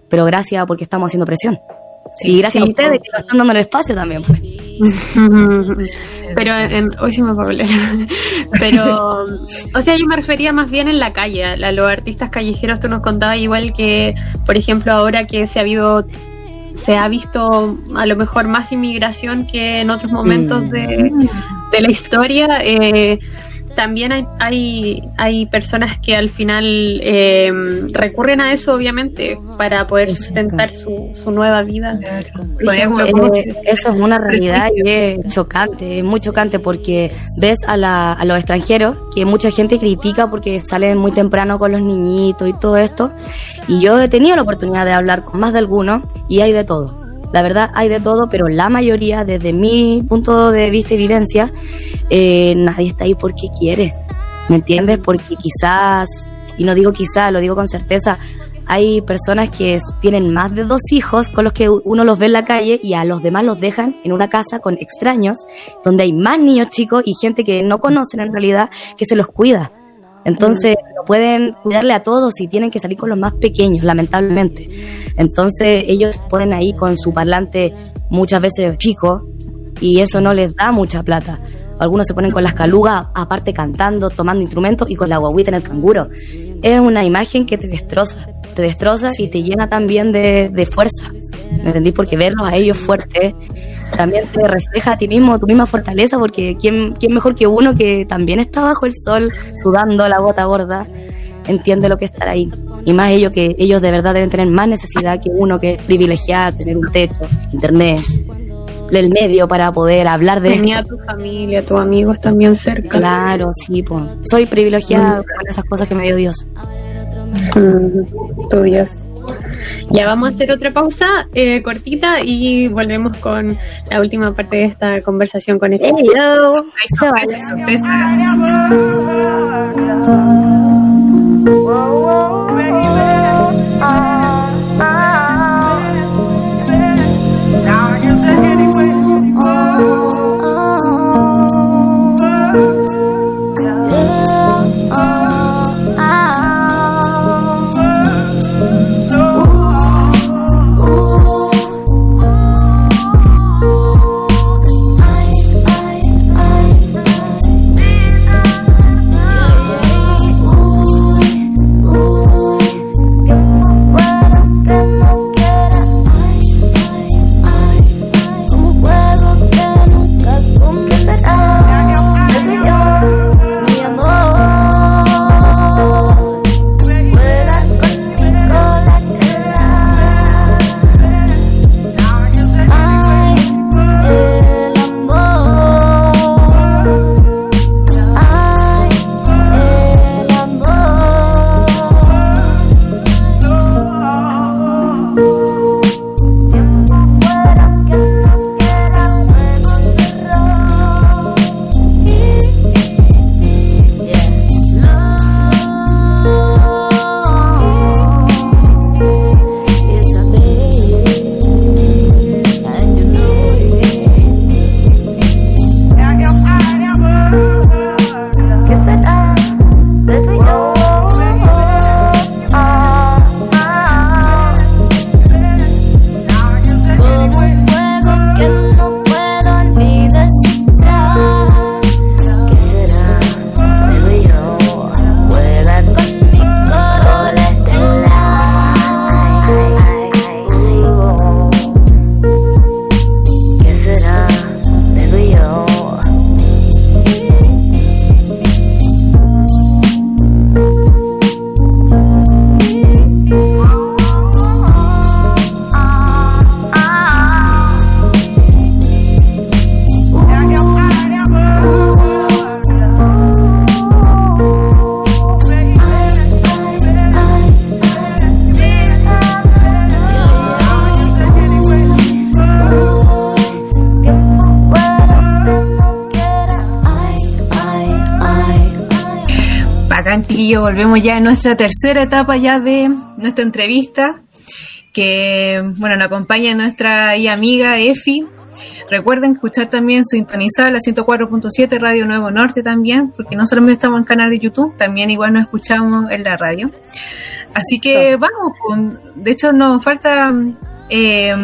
Pero gracias porque estamos haciendo presión. y gracias sí, a ustedes que nos están dando el espacio también, pues. Pero en, hoy sí me puedo hablar. Pero, o sea, yo me refería más bien en la calle, a, a los artistas callejeros. Tú nos contabas igual que, por ejemplo, ahora que se ha habido, se ha visto a lo mejor más inmigración que en otros momentos Mm. de, de la historia. eh, también hay, hay, hay personas que al final eh, recurren a eso, obviamente, para poder sustentar su, su nueva vida. Ejemplo, Eh, eso es una realidad y es chocante, es muy chocante porque ves a, la- a los extranjeros que mucha gente critica porque salen muy temprano con los niñitos y todo esto. Y yo he tenido la oportunidad de hablar con más de algunos y hay de todo. La verdad hay de todo, pero la mayoría, desde mi punto de vista y vivencia, eh, nadie está ahí porque quiere. ¿Me entiendes? Porque quizás, y no digo quizás, lo digo con certeza, hay personas que tienen más de dos hijos con los que uno los ve en la calle y a los demás los dejan en una casa con extraños, donde hay más niños chicos y gente que no conocen en realidad que se los cuida. Entonces, no pueden cuidarle a todos y tienen que salir con los más pequeños, lamentablemente. Entonces, ellos se ponen ahí con su parlante muchas veces chico y eso no les da mucha plata. Algunos se ponen con las calugas, aparte cantando, tomando instrumentos y con la guaguita en el canguro. Es una imagen que te destroza, te destroza y te llena también de, de fuerza. ¿Me entendí? Porque verlos a ellos fuertes también te refleja a ti mismo, tu misma fortaleza, porque ¿quién, quién mejor que uno que también está bajo el sol, sudando la gota gorda, entiende lo que es estar ahí. Y más ellos que ellos de verdad deben tener más necesidad que uno que es privilegiado, tener un techo, internet, el medio para poder hablar de Tenía esto. tu familia, tus amigos también cerca. Claro, sí, pues. Soy privilegiada con esas cosas que me dio Dios. Mm, tu Dios. Ya vamos a hacer otra pausa eh, cortita y volvemos con la última parte de esta conversación con el. Ay, ay, ay. Volvemos ya en nuestra tercera etapa ya de nuestra entrevista, que, bueno, nos acompaña nuestra y amiga Efi. Recuerden escuchar también, sintonizar la 104.7 Radio Nuevo Norte también, porque no solamente estamos en canal de YouTube, también igual nos escuchamos en la radio. Así que vamos, de hecho nos falta eh,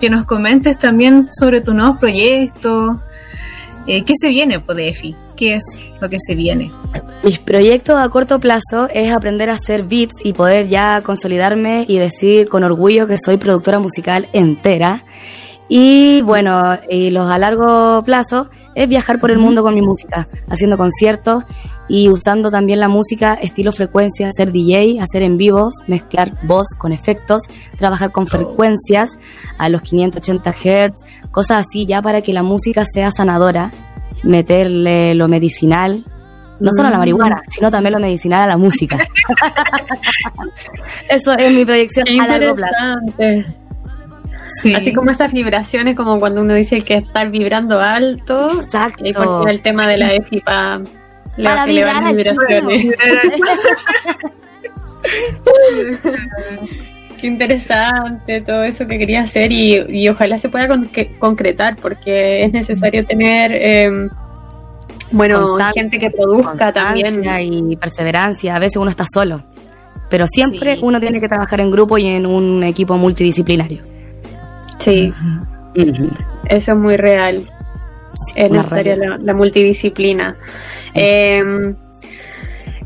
que nos comentes también sobre tu nuevos proyectos, eh, ¿qué se viene, pues, de Efi? ¿Qué es lo que se viene? Mis proyectos a corto plazo es aprender a hacer beats y poder ya consolidarme y decir con orgullo que soy productora musical entera. Y bueno, y los a largo plazo es viajar por el mundo con mi música, haciendo conciertos y usando también la música estilo frecuencia, hacer DJ, hacer en vivos, mezclar voz con efectos, trabajar con frecuencias a los 580 Hz, cosas así ya para que la música sea sanadora, meterle lo medicinal, no solo a la marihuana, sino también lo medicinal a la música. Eso es mi proyección Qué a largo plazo. interesante. Así como esas vibraciones, como cuando uno dice que estar vibrando alto. Exacto. Y por el tema de la EFI para Para elevar las vibraciones. Qué interesante todo eso que quería hacer y, y ojalá se pueda con- que- concretar porque es necesario tener, eh, bueno, Constancia, gente que produzca también. y perseverancia. A veces uno está solo, pero siempre Sí. uno tiene que trabajar en grupo y en un equipo multidisciplinario. Sí, eso es muy real. Es necesaria la, la multidisciplina. Eh,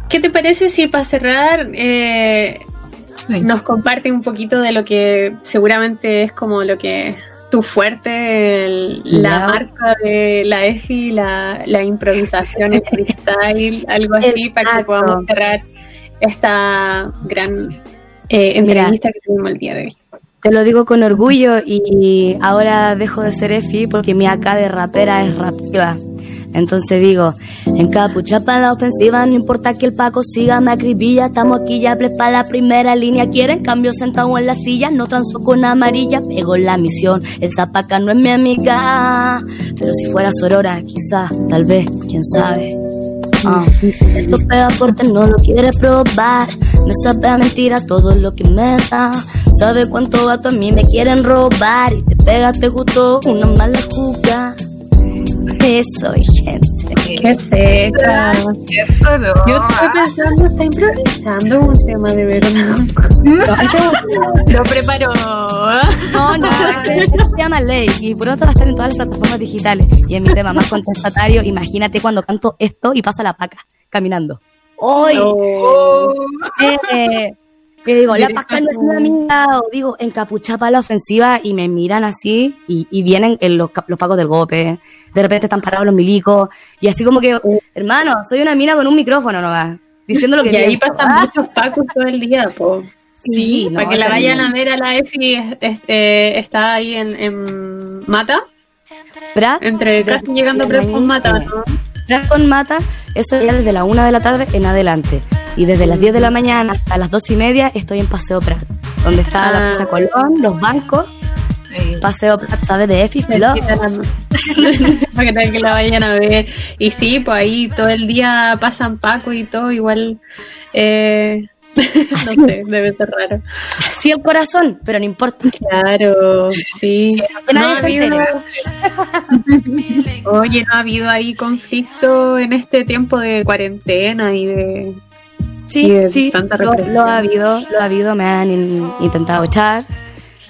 ¿Qué te parece si para cerrar eh, nos comparte un poquito de lo que seguramente es como lo que tu fuerte, el- la marca de la EFI, la, la improvisación, el freestyle, algo así, para que podamos cerrar esta gran eh, entrevista que tuvimos el día de hoy. Te lo digo con orgullo y ahora dejo de ser EFI porque mi acá de rapera es rapiva. Entonces digo, encapucha para la ofensiva, no importa que el Paco siga, me acribilla, estamos aquí ya para la primera línea. Quieren cambio sentado en la silla, no transo con amarilla, pego la misión, esa paca no es mi amiga. Pero si fuera Sorora, quizás, tal vez, quién sabe. Ah, esto pega fuerte, no lo quiere probar. Me sabe a mentira todo lo que me da. Sabe cuánto gato a mí me quieren robar. Y te pegaste justo una mala jugada. Eso, gente. Qué seca. Yo estoy pensando, está improvisando un tema de verdad. Lo preparó. No, no, se llama Ley y pronto va a estar en todas las plataformas digitales. Y es mi tema más contestatario. Imagínate cuando canto esto y pasa la paca caminando. ¡Hoy! Eh, que digo, la paca no es una amiga, o digo, encapuchada para la ofensiva y me miran así y, y vienen en los, los pacos del golpe. De repente están parados los milicos y así como que, hermano, soy una mina con un micrófono nomás, diciendo lo que Y ahí pasan Ah, muchos pacos todo el día, po. Sí, para no, que la vayan a ver a la EFI, es- eh, está ahí en, en Mata, Prat, entre casi llegando a Prat con Mata, ¿no? Prat con Mata, eso ya desde la una de la tarde en adelante. Y desde las 10 de la mañana hasta las dos y media estoy en Paseo Prat, donde está la Ah. Plaza Colón, los bancos, Paseo Prat, ¿sabes? De EFI, Flow. para que, que la vayan a ver. Y sí, pues ahí todo el día pasan Paco y todo, igual. Eh, no sé, debe ser raro. Sí, el corazón, pero no importa. Claro, sí. No ha habido-. Oye, ¿no ha habido ahí conflicto en este tiempo de cuarentena y de, y Sí, de sí, tanta lo, ha habido, lo ha habido, me han in- intentado echar.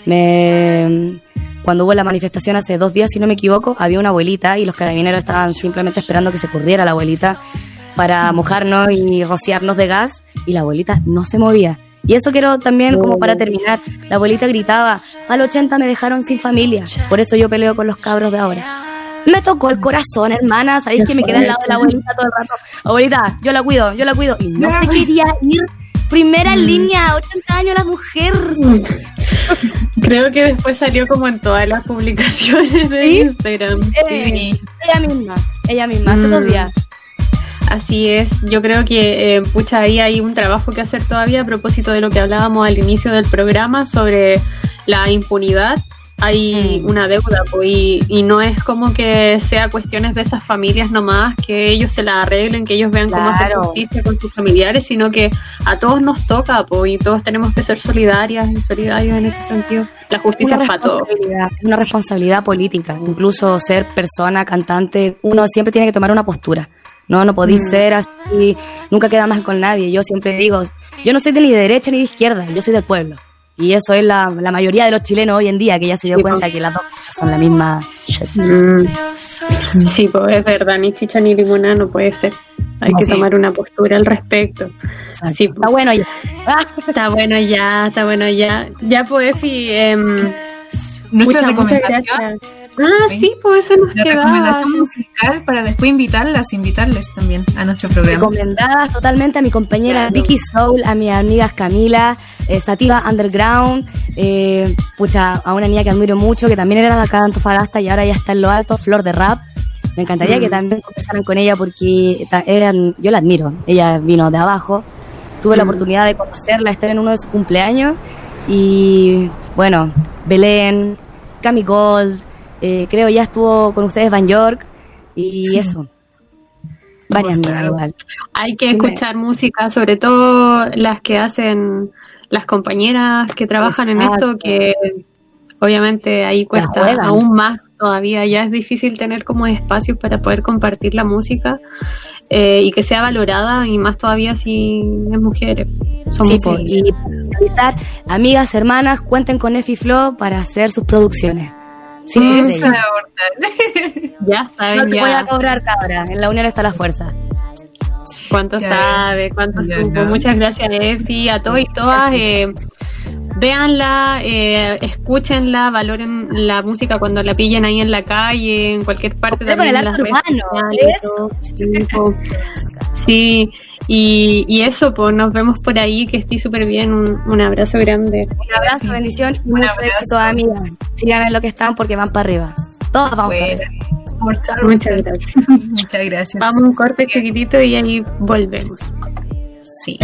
Me, cuando hubo la manifestación hace dos días, si no me equivoco, había una abuelita y los carabineros estaban simplemente esperando que se corriera la abuelita para mojarnos y rociarnos de gas y la abuelita no se movía. Y eso quiero también, como para terminar, la abuelita gritaba, al 80 me dejaron sin familia, por eso yo peleo con los cabros de ahora. Me tocó el corazón, hermana, sabéis que me quedé al lado de la abuelita todo el rato. Abuelita, yo la cuido, yo la cuido. Y no se quería ir. Primera línea, 80 años la mujer. Creo que después salió como en todas las publicaciones de Instagram. Eh, Ella misma, ella misma, hace Mm. dos días. Así es, yo creo que eh, pucha ahí hay un trabajo que hacer todavía a propósito de lo que hablábamos al inicio del programa sobre la impunidad hay Mm. una deuda po, y, y no es como que sea cuestiones de esas familias nomás, que ellos se la arreglen, que ellos vean cómo hacer justicia con sus familiares, sino que a todos nos toca po, y todos tenemos que ser solidarias y solidarios en ese sentido. La justicia una es para todos. es una responsabilidad política. Incluso ser persona, cantante, uno siempre tiene que tomar una postura. No, no podéis Mm. ser así, nunca queda más con nadie. Yo siempre digo, yo no soy de ni de derecha ni de izquierda, yo soy del pueblo. Y eso es la, la mayoría de los chilenos hoy en día, que ya se dio Sí, cuenta po. que las dos cosas son la misma shit. Mm. Sí, pues es verdad, ni chicha ni limonada no puede ser. Hay No, que sí. tomar una postura al respecto. Sí, Está bueno ya. Está bueno ya, está bueno ya. Ya, pues, Efi, Nuestra muchas, muchas gracias. Ah, sí, pues eso nos La quedaba. recomendación musical para después invitarlas, invitarles también a nuestro programa. Recomendadas totalmente a mi compañera Vicky Soul, a mis amigas Camila, eh, Sativa Underground, eh, pucha, a una niña que admiro mucho, que también era de acá de Antofagasta y ahora ya está en lo alto, Flor de Rap. Me encantaría Mm. que también conversaran con ella porque eran- yo la admiro. Ella vino de abajo. Tuve la Mm. oportunidad de conocerla, estar en uno de sus cumpleaños. Y bueno, Belén, Cami Gold, eh, creo ya estuvo con ustedes Van York. Y Sí. eso. Varias igual. Hay que Sí, me- escuchar música, sobre todo las que hacen las compañeras que trabajan en esto, que obviamente ahí cuesta aún más todavía. Ya es difícil tener como espacios para poder compartir la música eh, y que sea valorada y más todavía si es mujeres. Son Sí, mujeres. po, y para finalizar, amigas, hermanas, cuenten con Efi Flow para hacer sus producciones. Sí, Mm, ella. Ya saben, No te ya. voy a cobrar, cabra. En la unión está la fuerza. ¿Cuánto Ya sabe? ¿Cuánto Ya, supo? ya. Muchas gracias, Efi, a todos y todas. Eh, véanla, eh, escúchenla, valoren la música cuando la pillen ahí en la calle, en cualquier parte también en las urbano. Sí, y, y eso, pues nos vemos por ahí, que estoy súper bien. Un, un abrazo grande. Un abrazo, bendición y mucho éxito, amigas. Sigan en lo que están porque van para arriba. Todos vamos para arriba. Muchas gracias. Muchas gracias. Vamos a un corte chiquitito y ahí volvemos. Sí.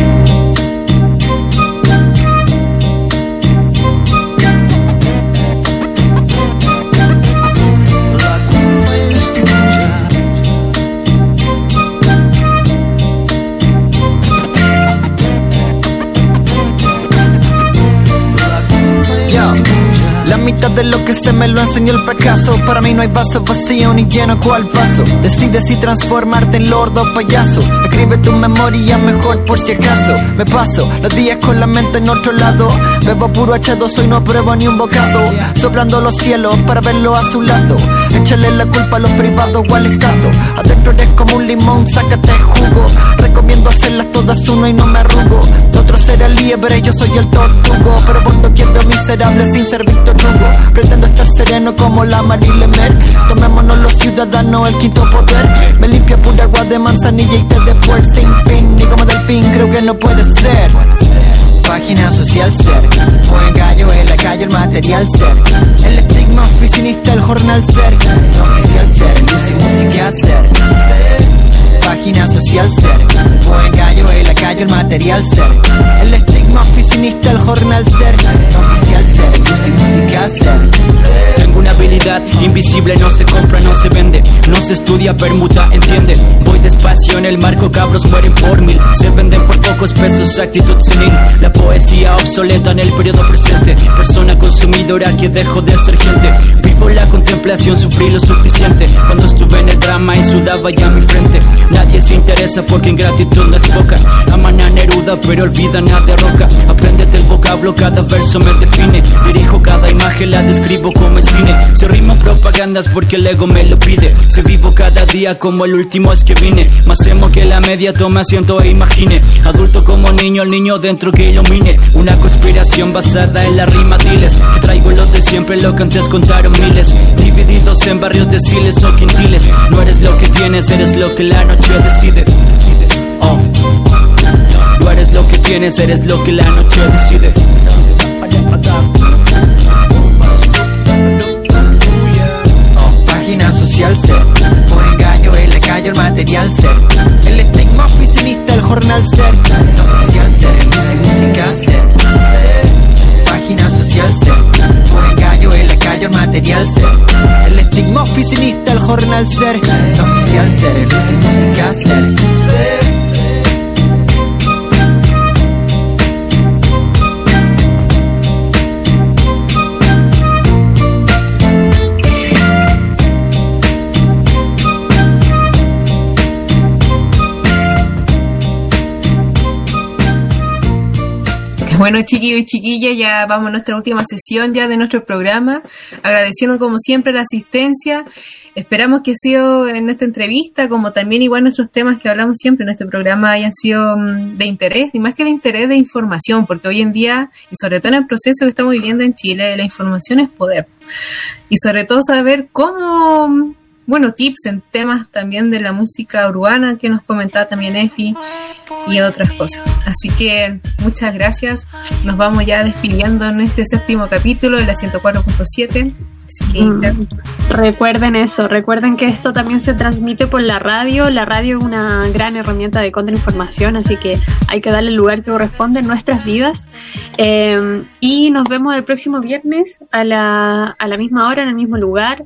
Mitad de lo que se me lo enseñó el fracaso. Para mí no hay vaso vacío ni lleno cual vaso. Decide si transformarte en lord o payaso. Escribe tu memoria mejor por si acaso. Me paso los días con la mente en otro lado. Bebo puro H2O y no pruebo ni un bocado. Soplando los cielos para verlo a su lado Échale la culpa a los privados o al Estado Adentro eres como un limón, sácate jugo. Recomiendo hacerlas todas uno y no me arrugo. Otro será liebre, yo soy el tortugo. Pero por doquier veo miserable sin ser Víctor Hugo. Pretendo estar sereno como la Marile Mer Tomémonos los ciudadanos el quinto poder. Me limpia pura agua de manzanilla y té de puer sin fin Ni como delfín, creo que no puede ser Página social ser Buen gallo, el lacayo, el material ser El estigma oficinista, el jornal ser Oficial ser, y música ser Página social ser. Buen gallo, el lacayo, el material ser. El estigma oficinista, el jornal ser. Oficial ser, música ser. Tengo una habilidad invisible, no se compra, no se vende, no se estudia, permuta, entiende. Voy despacio en el marco, cabros mueren por mil, se venden por pocos pesos, actitud senil. La poesía obsoleta en el periodo presente, persona consumidora que dejo de ser gente. Vivo la contemplación, sufrí lo suficiente. Cuando estuve en el drama y sudaba ya mi frente. Nadie se interesa porque ingratitud no es poca. Aman a Neruda, pero olvidan a de roca. Apréndete el vocablo, cada verso me define. Dirijo cada imagen, la describo como es cine. Se rimo propagandas porque el ego me lo pide. Se vivo cada día como el último es que vine. Más emo que la media, toma asiento e imagine. Adulto como niño, el niño dentro que ilumine. Una conspiración basada en la rima diles. Traigo lo de siempre, lo que antes contaron miles. Divididos en barrios deciles o quintiles. No eres lo que tienes, eres lo que la noche decide. Oh. No eres lo que tienes, eres lo que la noche decide. Página social ser Por engaño, el lacayo, el material ser El estigma oficinista, el jornal ser Oficial ser, música ser Página social ser Lacayo, el ser. El estigma oficinista, el jornal ser. No oficial ser, el música ser. Ser. Bueno, chiquillos y chiquillas, ya vamos a nuestra última sesión ya de nuestro programa, agradeciendo como siempre la asistencia. Esperamos que ha sido en esta entrevista, como también igual nuestros temas que hablamos siempre en este programa hayan sido mm, de interés, y más que de interés, de información, porque hoy en día, y sobre todo en el proceso que estamos viviendo en Chile, la información es poder. Y sobre todo saber cómo bueno, tips en temas también de la música urbana que nos comentaba también Efi y otras cosas. Así que muchas gracias. Nos vamos ya despidiendo en este séptimo capítulo de la 104.7. Así que Mm. Recuerden eso, recuerden que esto también se transmite por la radio. La radio es una gran herramienta de contrainformación, así que hay que darle el lugar que corresponde en nuestras vidas. Eh, y nos vemos el próximo viernes a la, a la misma hora, en el mismo lugar.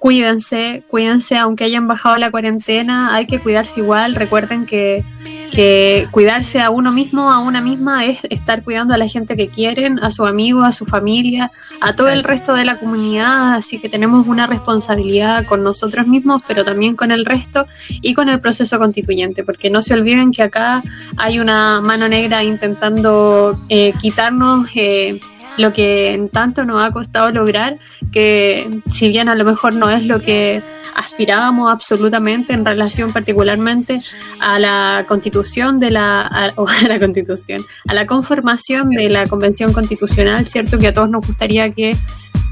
Cuídense, cuídense, aunque hayan bajado la cuarentena, hay que cuidarse igual. Recuerden que, que cuidarse a uno mismo, a una misma, es estar cuidando a la gente que quieren, a su amigo, a su familia, a todo el resto de la comunidad. Así que tenemos una responsabilidad con nosotros mismos, pero también con el resto y con el proceso constituyente, porque no se olviden que acá hay una mano negra intentando eh, quitarnos. Eh, lo que tanto nos ha costado lograr, que si bien a lo mejor no es lo que aspirábamos absolutamente en relación particularmente a la constitución de la o a la constitución, a la conformación de la convención constitucional, cierto que a todos nos gustaría que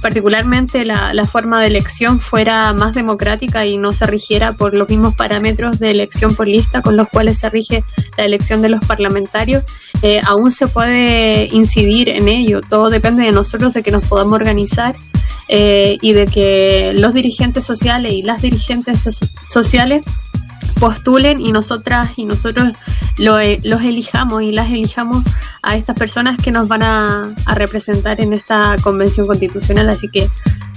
particularmente la, forma de elección fuera más democrática y no se rigiera por los mismos parámetros de elección por lista con los cuales se rige la elección de los parlamentarios, eh, aún se puede incidir en ello. Todo depende de nosotros, de que nos podamos organizar eh, y de que los dirigentes sociales y las dirigentes so sociales postulen y nosotras y nosotros lo, los elijamos y las elijamos a estas personas que nos van a, a, representar en esta convención constitucional. Así que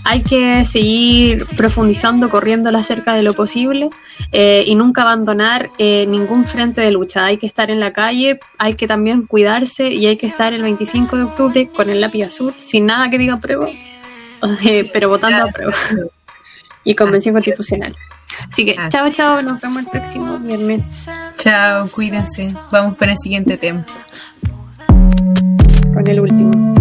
hay que seguir profundizando, corriendo acerca de lo posible eh, y nunca abandonar eh, ningún frente de lucha. Hay que estar en la calle, hay que también cuidarse y hay que estar el 25 de octubre con el lápiz azul, sin nada que diga prueba, eh, pero votando a prueba. Y convención constitucional. Así que, chao, chao, nos vemos el próximo viernes. Chao, cuídense. Vamos para el siguiente tema. Con el último.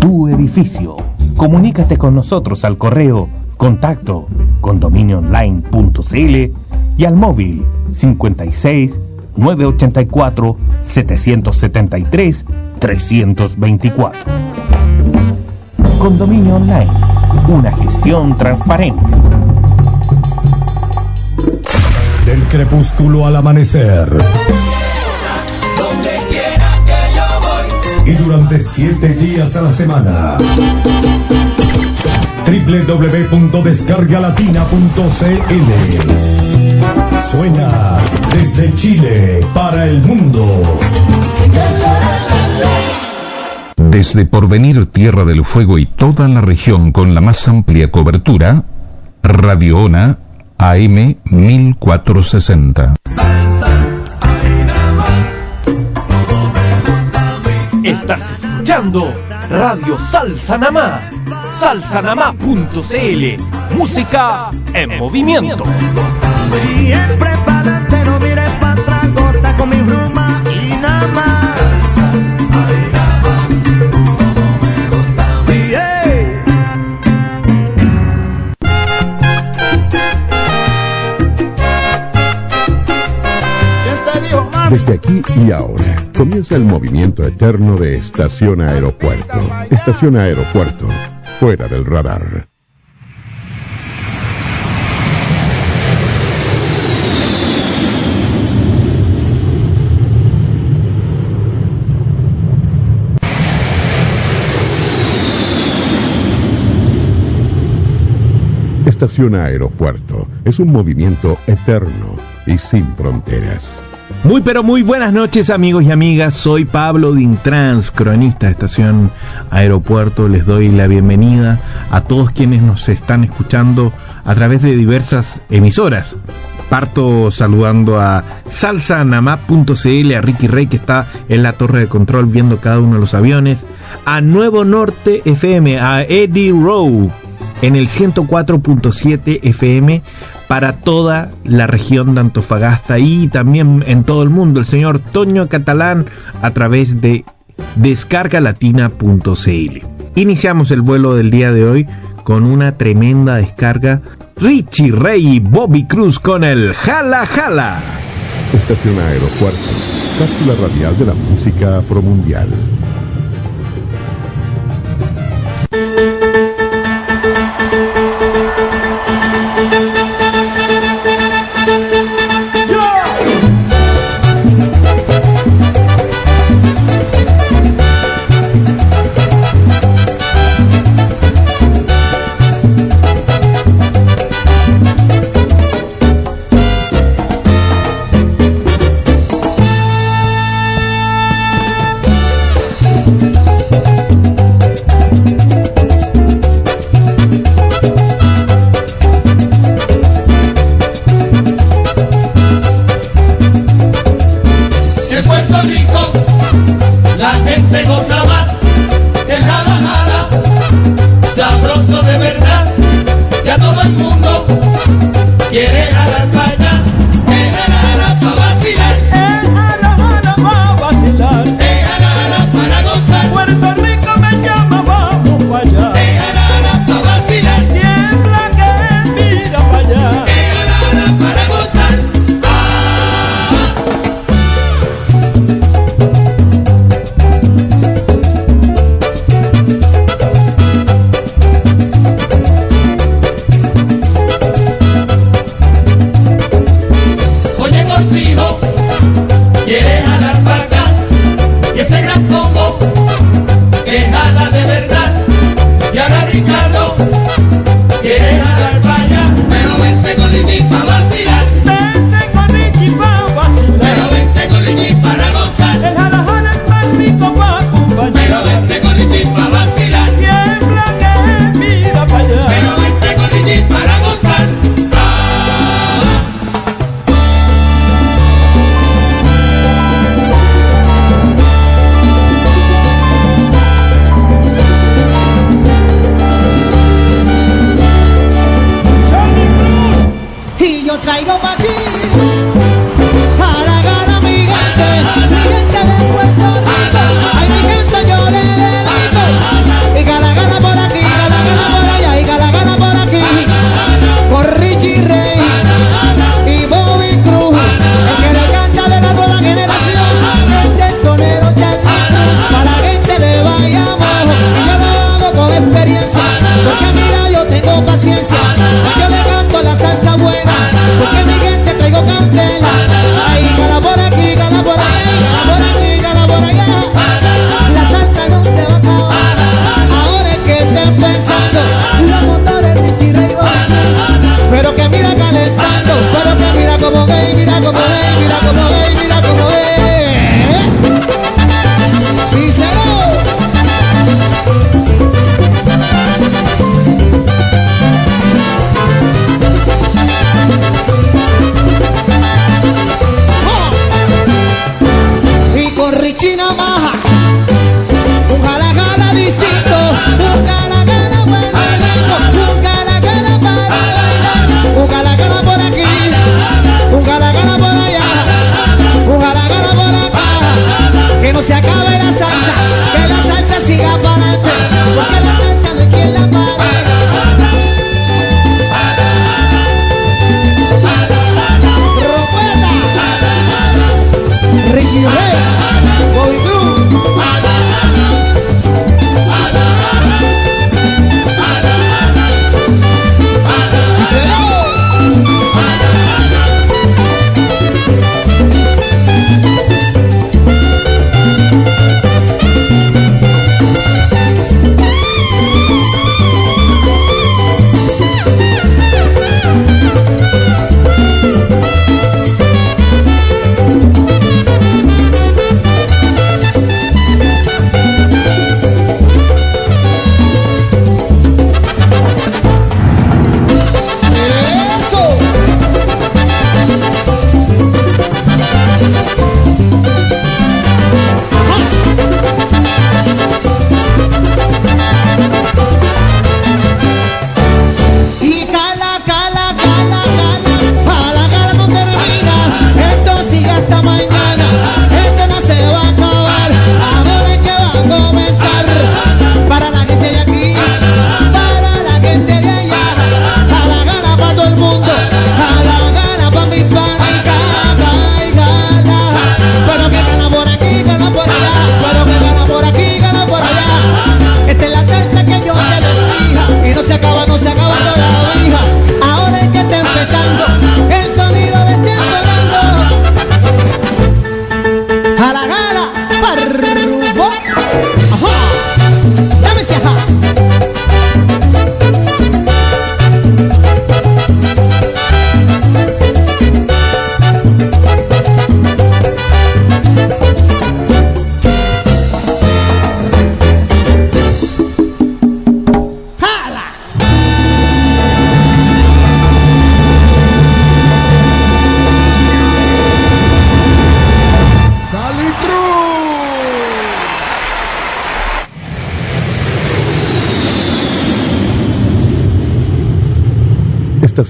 Tu edificio. Comunícate con nosotros al correo contacto condominioonline.cl y al móvil 56 984 773 324. Condominio Online, una gestión transparente. Del crepúsculo al amanecer. Y durante siete días a la semana. www.descargalatina.cl Suena desde Chile para el mundo. Desde Porvenir, Tierra del Fuego y toda la región con la más amplia cobertura, Radio ONA AM 1460. Estás escuchando Radio Salsa Namá. Salsanamá.cl. Música en movimiento. Desde aquí y ahora comienza el movimiento eterno de Estación Aeropuerto. Estación Aeropuerto, fuera del radar. Estación Aeropuerto es un movimiento eterno y sin fronteras. Muy pero muy buenas noches amigos y amigas, soy Pablo Dintrans, cronista de Estación Aeropuerto, les doy la bienvenida a todos quienes nos están escuchando a través de diversas emisoras. Parto saludando a salsanamap.cl, a Ricky Rey que está en la torre de control viendo cada uno de los aviones, a Nuevo Norte FM, a Eddie Rowe en el 104.7 FM para toda la región de Antofagasta y también en todo el mundo. El señor Toño Catalán a través de descargalatina.cl. Iniciamos el vuelo del día de hoy con una tremenda descarga. Richie Rey y Bobby Cruz con el Jala Jala. Estación Aeropuerto, cápsula radial de la música afromundial.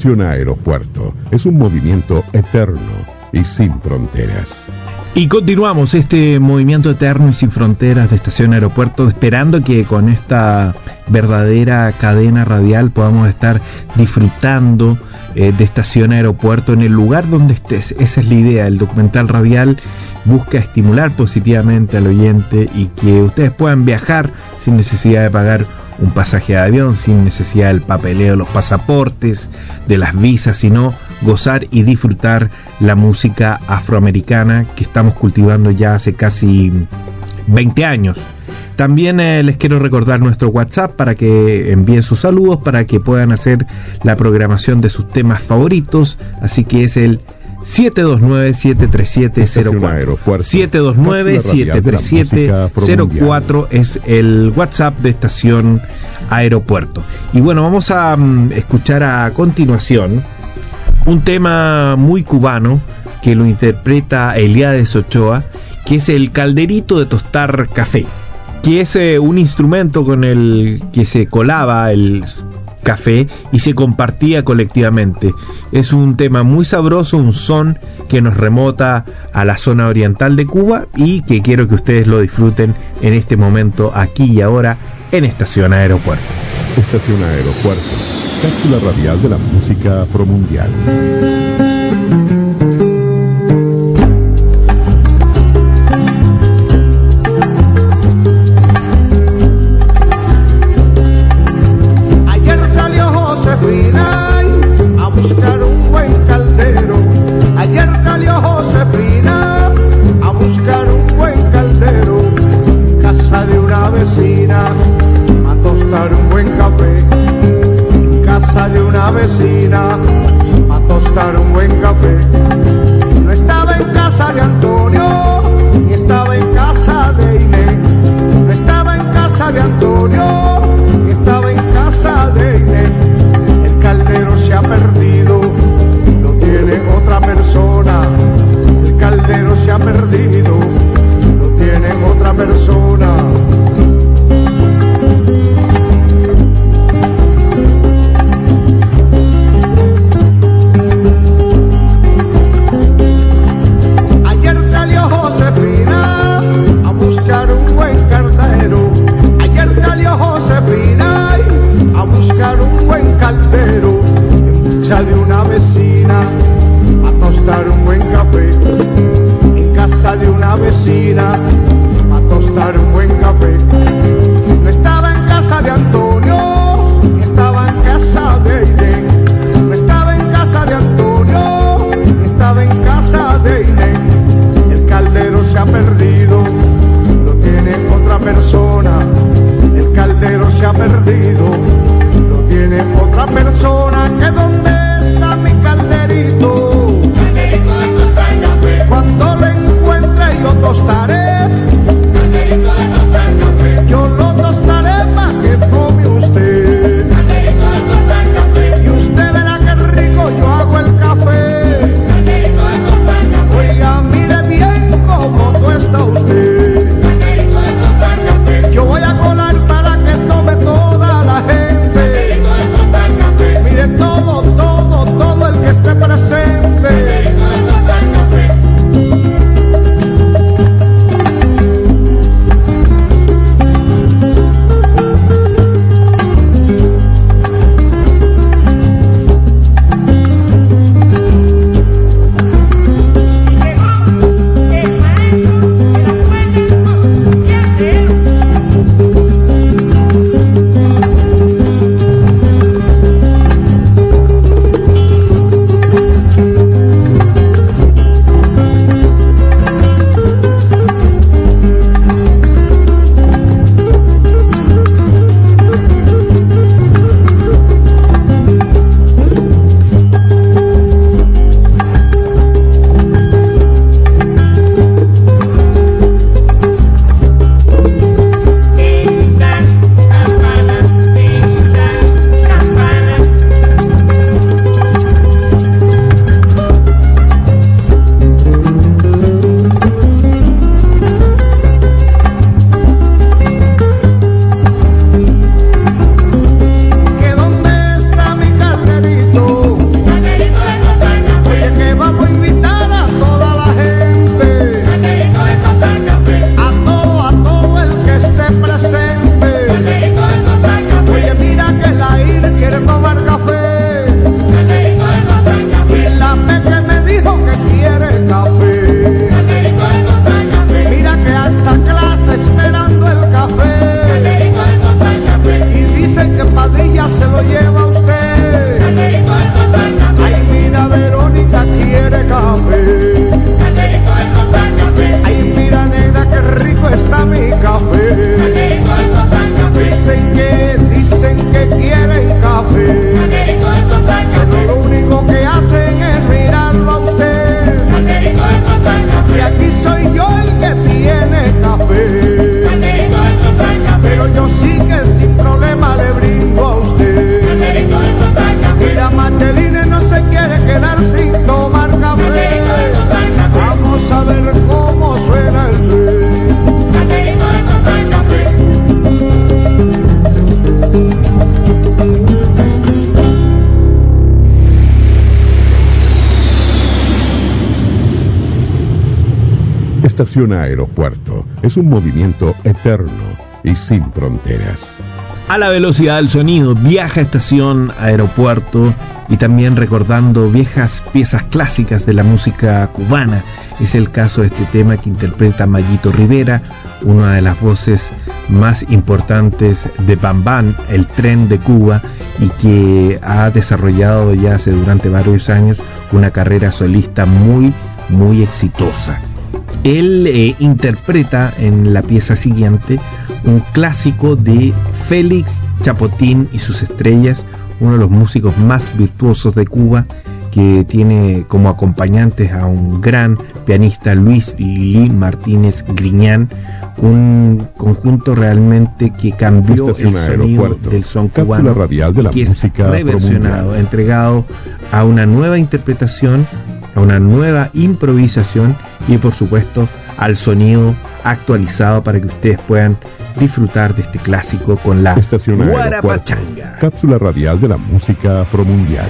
Estación Aeropuerto es un movimiento eterno y sin fronteras. Y continuamos este movimiento eterno y sin fronteras de Estación Aeropuerto, esperando que con esta verdadera cadena radial podamos estar disfrutando eh, de Estación Aeropuerto en el lugar donde estés. Esa es la idea. El documental radial busca estimular positivamente al oyente y que ustedes puedan viajar sin necesidad de pagar un pasaje de avión, sin necesidad del papeleo de los pasaportes, de las visas, sino gozar y disfrutar la música afroamericana que estamos cultivando ya hace casi 20 años. También eh, les quiero recordar nuestro WhatsApp para que envíen sus saludos, para que puedan hacer la programación de sus temas favoritos. Así que es el 729-737-04. 729-737-04 es el WhatsApp de Estación Aeropuerto. Y bueno, vamos a mm, escuchar a continuación un tema muy cubano que lo interpreta Eliades Ochoa, que es el calderito de tostar café, que es eh, un instrumento con el que se colaba el café y se compartía colectivamente. Es un tema muy sabroso, un son que nos remota a la zona oriental de Cuba y que quiero que ustedes lo disfruten en este momento aquí y ahora en Estación Aeropuerto. Estación Aeropuerto, cápsula radial de la música afromundial. Aeropuerto es un movimiento eterno y sin fronteras. A la velocidad del sonido, viaja estación, aeropuerto y también recordando viejas piezas clásicas de la música cubana. Es el caso de este tema que interpreta Mayito Rivera, una de las voces más importantes de Bambán, el tren de Cuba, y que ha desarrollado ya hace durante varios años una carrera solista muy, muy exitosa. Él eh, interpreta en la pieza siguiente un clásico de Félix Chapotín y sus estrellas, uno de los músicos más virtuosos de Cuba, que tiene como acompañantes a un gran pianista Luis Lili Martínez Griñán, un conjunto realmente que cambió el sonido del son cubano, radial de la que es música reversionado, afromundial. entregado a una nueva interpretación, a una nueva improvisación y por supuesto al sonido actualizado para que ustedes puedan disfrutar de este clásico con la Estación Guarapachanga. cápsula radial de la música afromundial.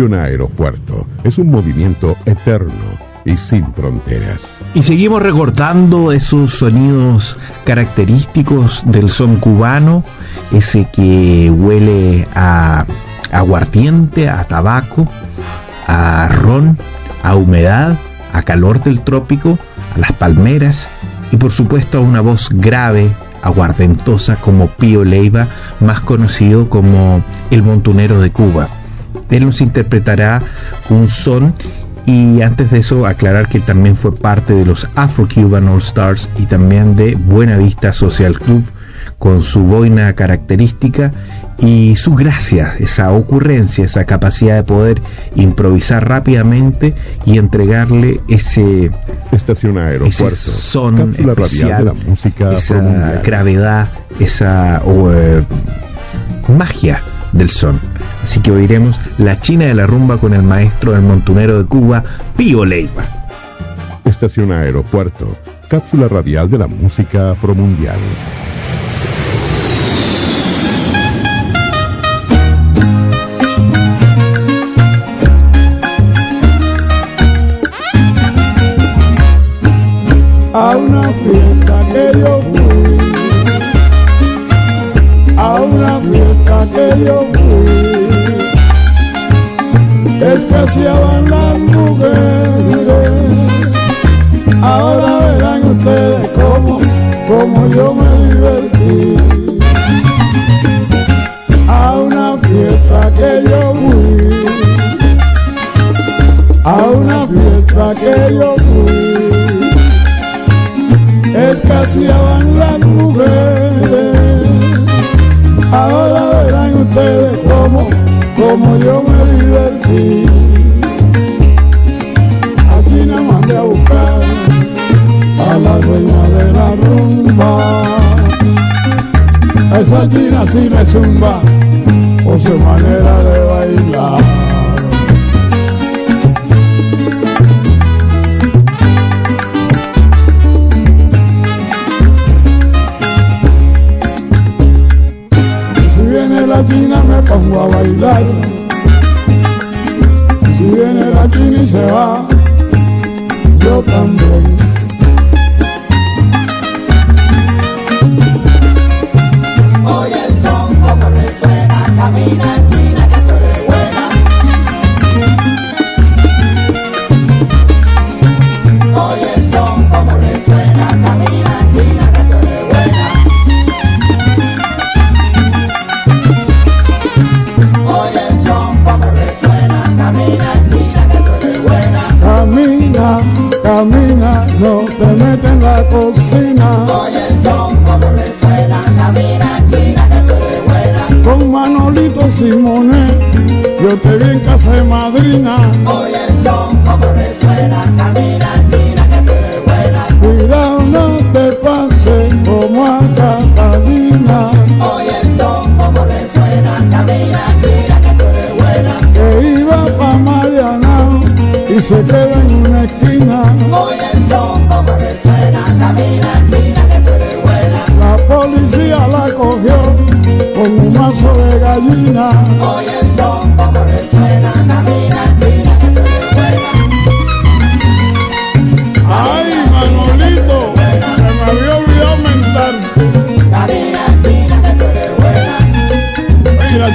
Estación Aeropuerto es un movimiento eterno y sin fronteras. Y seguimos recordando esos sonidos característicos del son cubano, ese que huele a aguardiente, a tabaco, a ron, a humedad, a calor del trópico, a las palmeras y por supuesto a una voz grave, aguardentosa como Pío Leiva, más conocido como el montunero de Cuba. Él nos interpretará un son. Y antes de eso aclarar que también fue parte de los Afro-Cuban All Stars y también de Buena Vista Social Club con su boina característica y su gracia, esa ocurrencia, esa capacidad de poder improvisar rápidamente y entregarle ese Estación Aeropuerto, ese son especial, de la música esa gravedad, esa eh, magia del son. Así que oiremos La China de la Rumba con el maestro del montunero de Cuba, Pío Leiva. Estación Aeropuerto, cápsula radial de la música afromundial. a una fiesta que yo fui, a una fiesta que yo fui, escaseaban las mujeres, ahora verán ustedes cómo, cómo yo me divertí, a una fiesta que yo fui, a una fiesta que yo fui. Escaseaban las mujeres. Ahora verán ustedes cómo, cómo yo me divertí. A China mandé a buscar a la reina de la rumba. Esa China sí me zumba por su manera de bailar. Pongo a bailar. Si viene la y se va, yo también.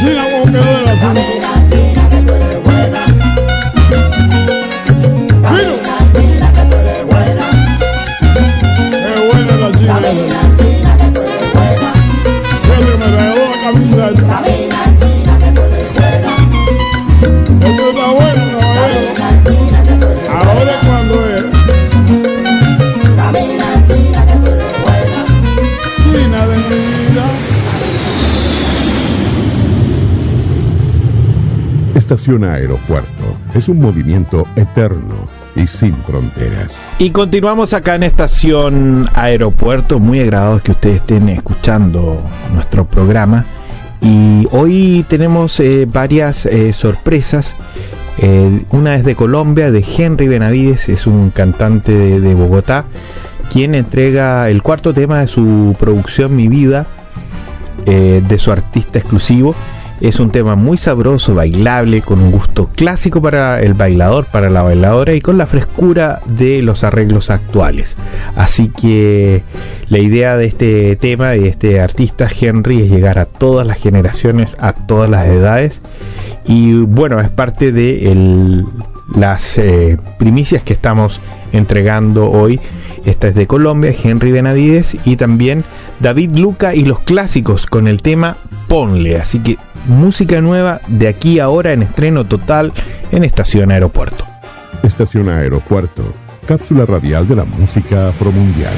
Buena. Oye, la china como quedó Estación Aeropuerto es un movimiento eterno y sin fronteras. Y continuamos acá en Estación Aeropuerto, muy agradados que ustedes estén escuchando nuestro programa. Y hoy tenemos eh, varias eh, sorpresas. Eh, una es de Colombia, de Henry Benavides, es un cantante de, Bogotá, quien entrega el cuarto tema de su producción Mi Vida, de su artista exclusivo. Es un tema muy sabroso, bailable, con un gusto clásico para el bailador, para la bailadora y con la frescura de los arreglos actuales. Así que la idea de este tema y de este artista Henry es llegar a todas las generaciones, a todas las edades y bueno, es parte de las eh, primicias que estamos entregando hoy esta es de Colombia, Henry Benavides y también David Luca y los clásicos con el tema Ponle. Así que música nueva de aquí ahora en estreno total en Estación Aeropuerto. Estación Aeropuerto, cápsula radial de la música afromundial.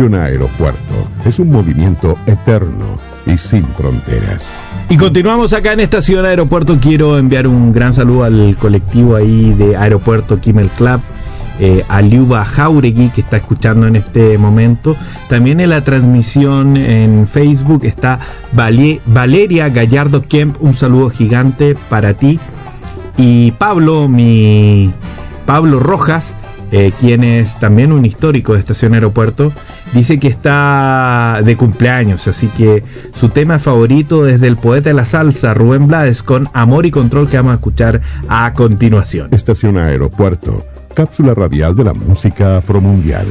Fundación Aeropuerto. Es un movimiento eterno y sin fronteras. Y continuamos acá en Estación Aeropuerto. Quiero enviar un gran saludo al colectivo ahí de Aeropuerto Kimmel Club. Eh, a Liuba Jauregui que está escuchando en este momento. También en la transmisión en Facebook está Valeria Gallardo Kemp, un saludo gigante para ti. Y Pablo, mi Pablo Rojas, eh, quien es también un histórico de Estación Aeropuerto, Dice que está de cumpleaños, así que su tema favorito desde el poeta de la salsa, Rubén Blades, con Amor y Control, que vamos a escuchar a continuación. Estación Aeropuerto, cápsula radial de la música afromundial.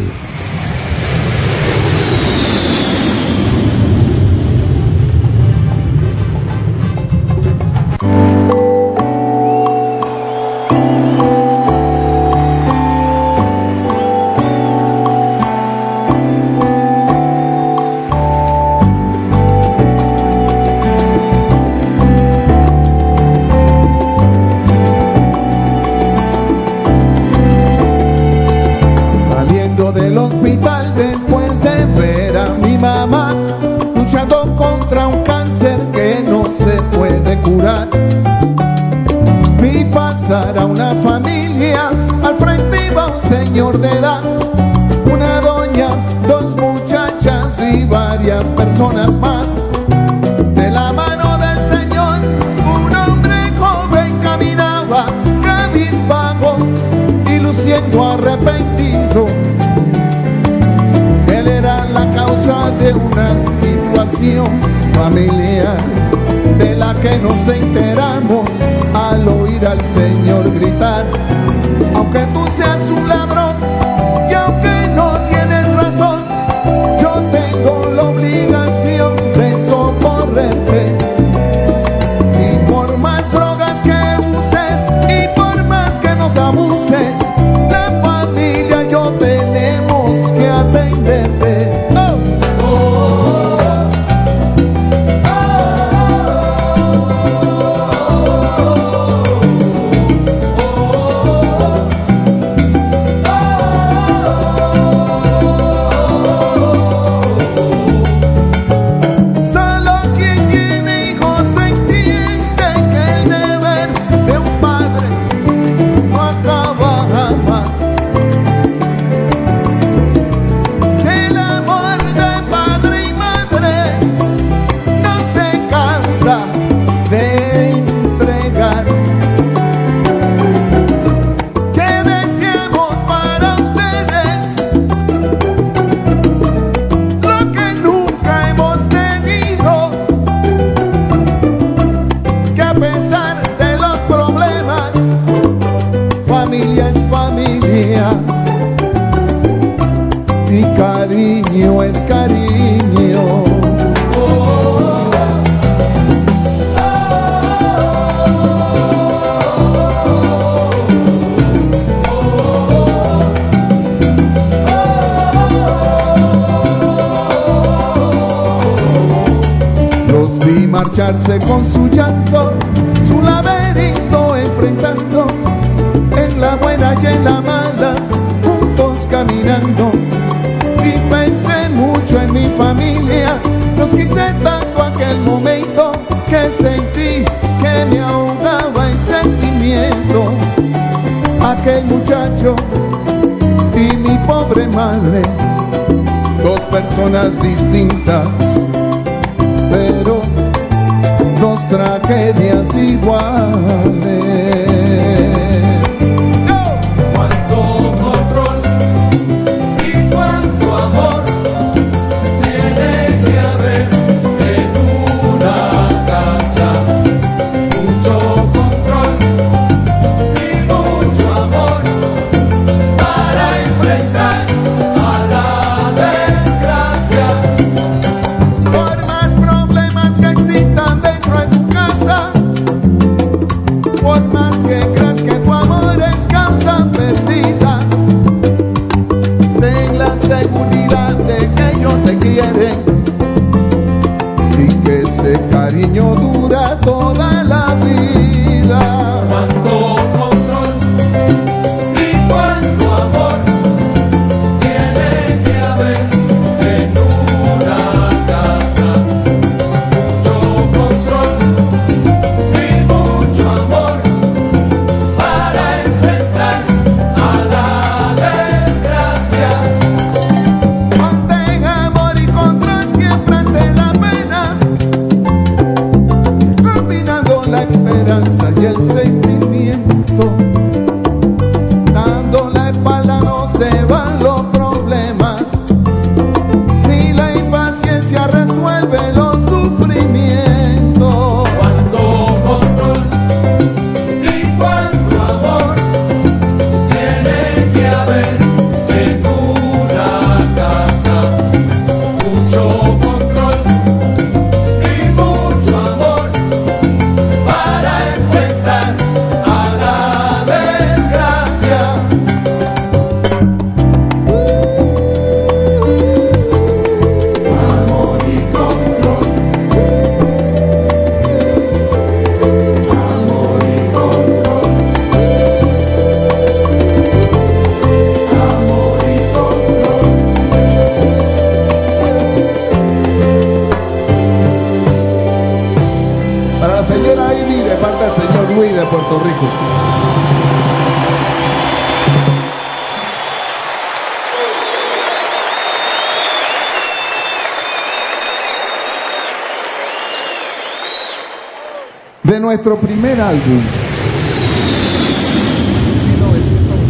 álbum.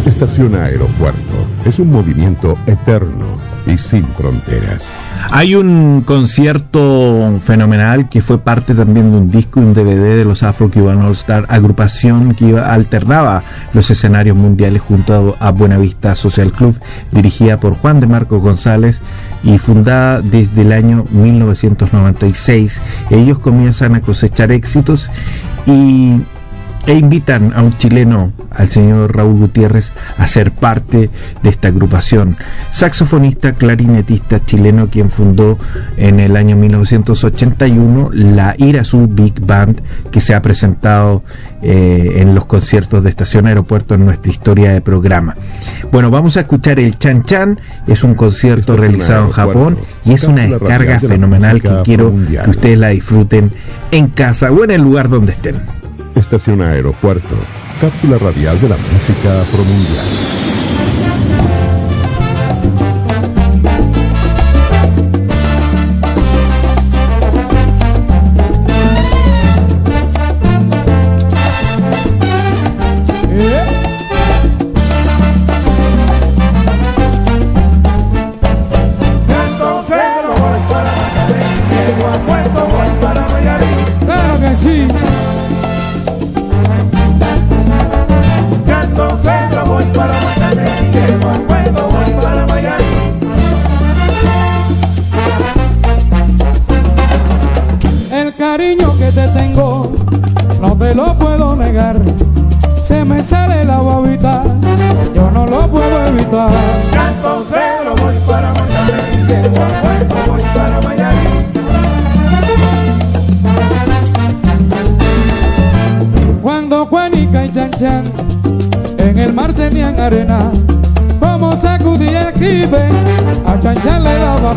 Estación Aeropuerto es un movimiento eterno y sin fronteras. Hay un concierto fenomenal que fue parte también de un disco y un DVD de los Afro Cuban All Star, agrupación que alternaba los escenarios mundiales junto a, a Buenavista Social Club, dirigida por Juan de Marcos González y fundada desde el año 1996. Ellos comienzan a cosechar éxitos y, e invitan a un chileno, al señor Raúl Gutiérrez, a ser parte de esta agrupación. Saxofonista, clarinetista chileno, quien fundó en el año 1981 la Irazú Big Band, que se ha presentado eh, en los conciertos de Estación Aeropuerto en nuestra historia de programa. Bueno, vamos a escuchar el Chan Chan, es un concierto realizado en Japón y es una descarga fenomenal que quiero que ustedes la disfruten en casa o en el lugar donde estén. Estación Aeropuerto, cápsula radial de la música promundial.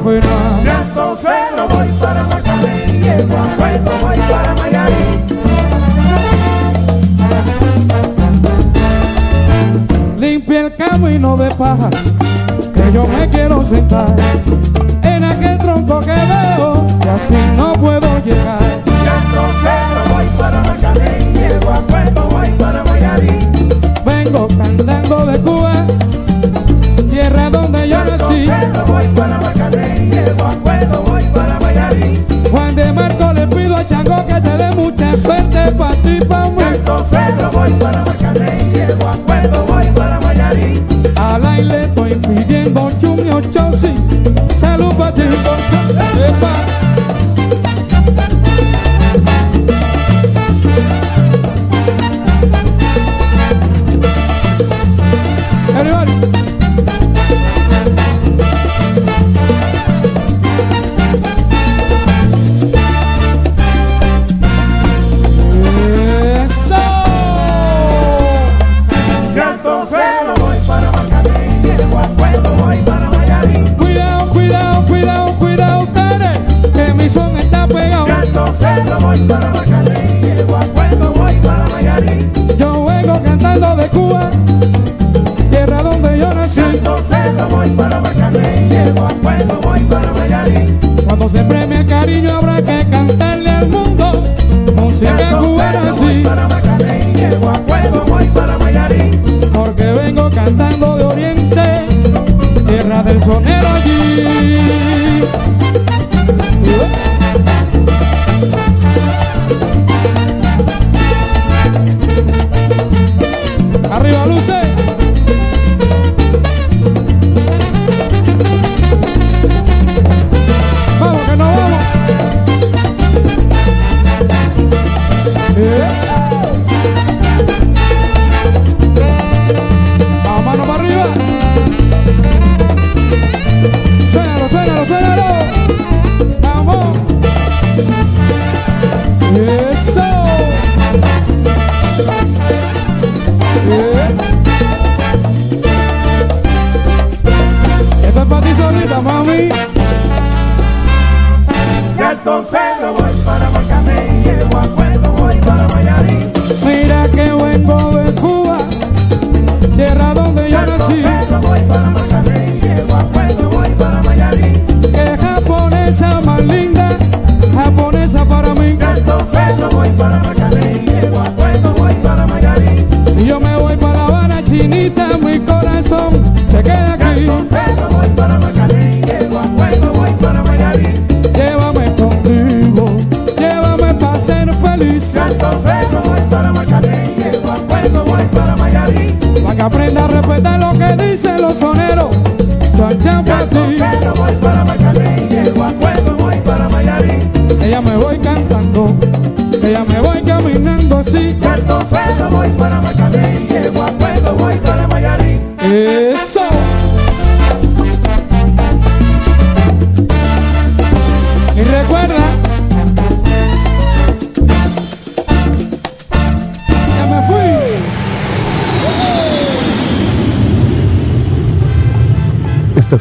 回来。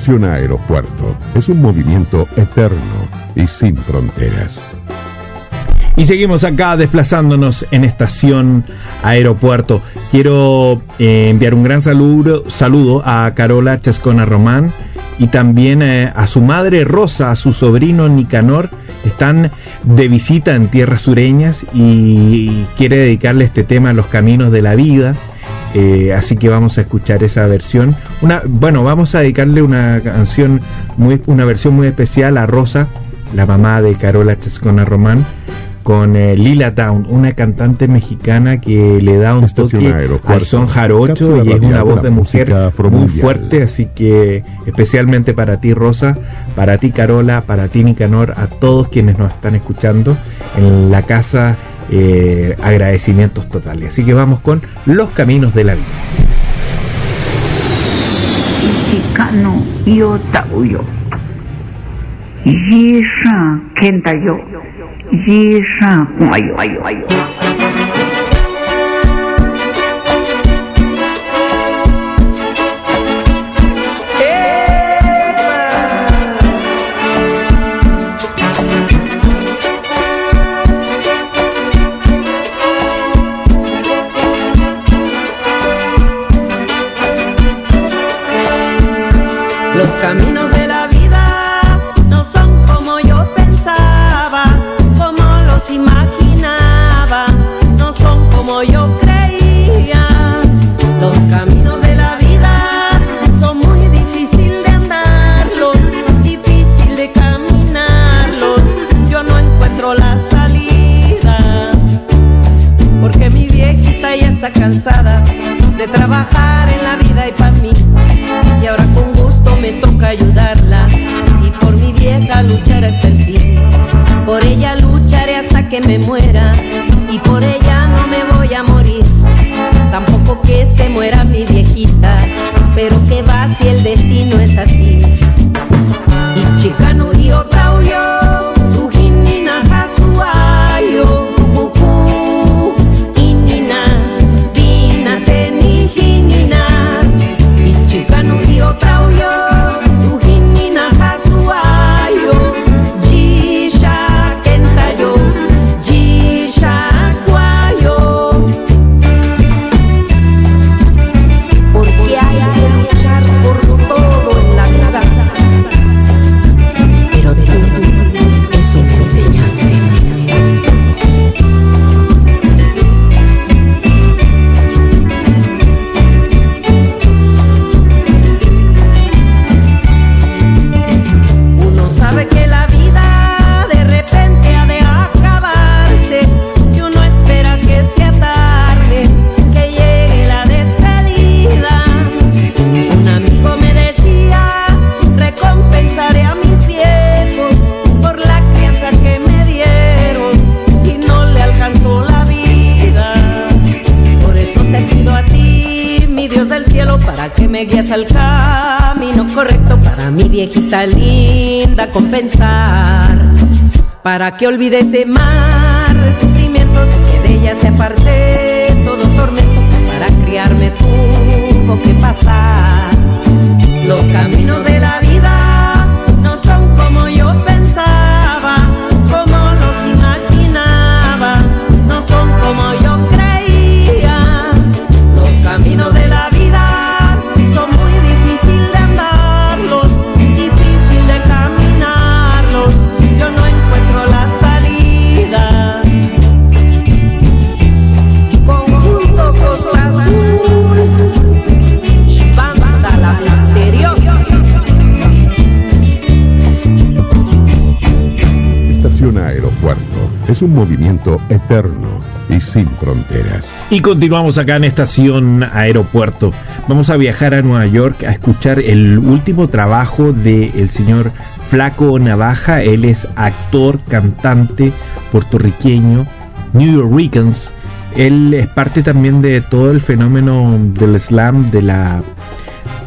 Estación Aeropuerto es un movimiento eterno y sin fronteras. Y seguimos acá desplazándonos en estación aeropuerto. Quiero eh, enviar un gran saludo, saludo a Carola Chascona Román y también eh, a su madre Rosa, a su sobrino Nicanor. Están de visita en tierras sureñas y quiere dedicarle este tema a los caminos de la vida. Eh, así que vamos a escuchar esa versión. Una, bueno, vamos a dedicarle una canción, muy, una versión muy especial a Rosa, la mamá de Carola Chascona Román, con eh, Lila Town, una cantante mexicana que le da un toque al son jarocho y es una voz de mujer muy fuerte, así que especialmente para ti Rosa, para ti Carola, para ti Nicanor, a todos quienes nos están escuchando en la casa, eh, agradecimientos totales. Así que vamos con Los Caminos de la Vida. no yo tau yo yi kenta yo. Yi shang kuayo compensar. Para que olvide ese mar de sufrimientos que de ella se aparte todo tormento. Para criarme tuvo que pasar. Los caminos de la vida Un movimiento eterno y sin fronteras. Y continuamos acá en estación aeropuerto. Vamos a viajar a Nueva York a escuchar el último trabajo del señor Flaco Navaja. Él es actor, cantante puertorriqueño, New Yorkers. Él es parte también de todo el fenómeno del slam, de la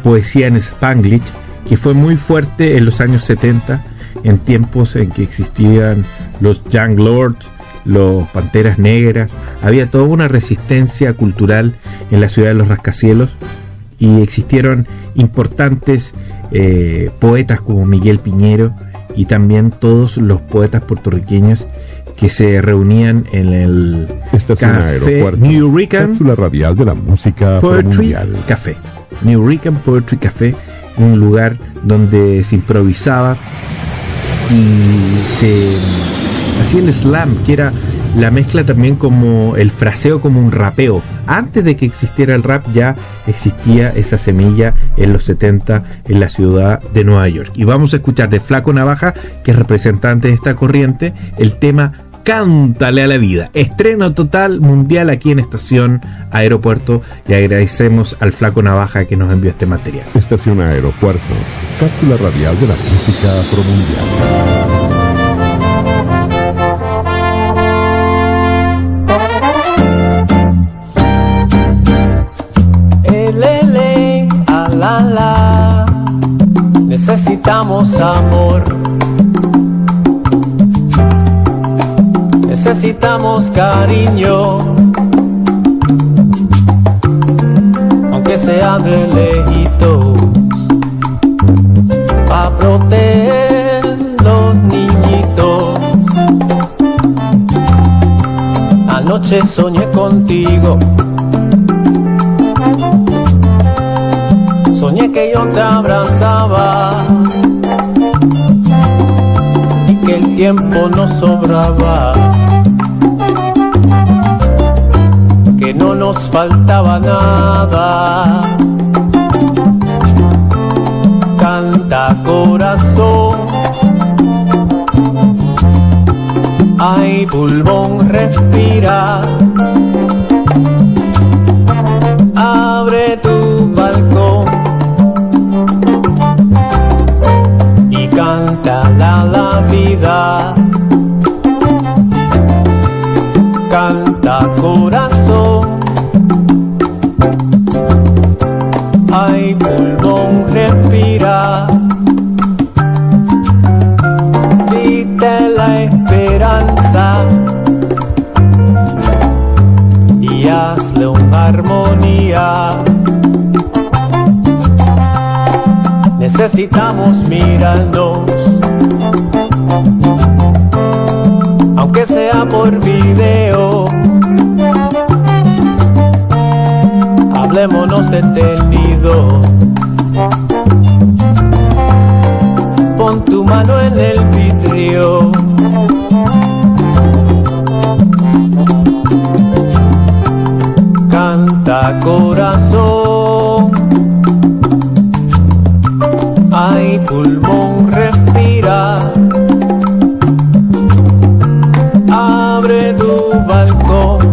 poesía en Spanglish, que fue muy fuerte en los años 70, en tiempos en que existían los Young Lords, los Panteras Negras, había toda una resistencia cultural en la ciudad de los rascacielos y existieron importantes eh, poetas como Miguel Piñero y también todos los poetas puertorriqueños que se reunían en el Estación Café. New Rican Cápsula radial de la música Poetry. Café. New Rican Poetry Café, un lugar donde se improvisaba y se hacía el slam, que era la mezcla también como el fraseo como un rapeo. Antes de que existiera el rap ya existía esa semilla en los 70 en la ciudad de Nueva York. Y vamos a escuchar de Flaco Navaja, que es representante de esta corriente, el tema Cántale a la vida. Estreno total mundial aquí en Estación Aeropuerto y agradecemos al Flaco Navaja que nos envió este material. Estación Aeropuerto. Cápsula radial de la música afromundial. Necesitamos amor. Necesitamos cariño, aunque sea de lejitos, a proteger los niñitos. Anoche soñé contigo. Soñé que yo te abrazaba y que el tiempo no sobraba, que no nos faltaba nada. Canta corazón, ay pulmón respira. Abre tu balcón la vida. Canta corazón. Ay, pulmón respira. Dite la esperanza y hazle una armonía. Necesitamos mirarnos, aunque sea por video. Hablémonos detenido. Pon tu mano en el vidrio. Canta corazón, ay pulmón balcón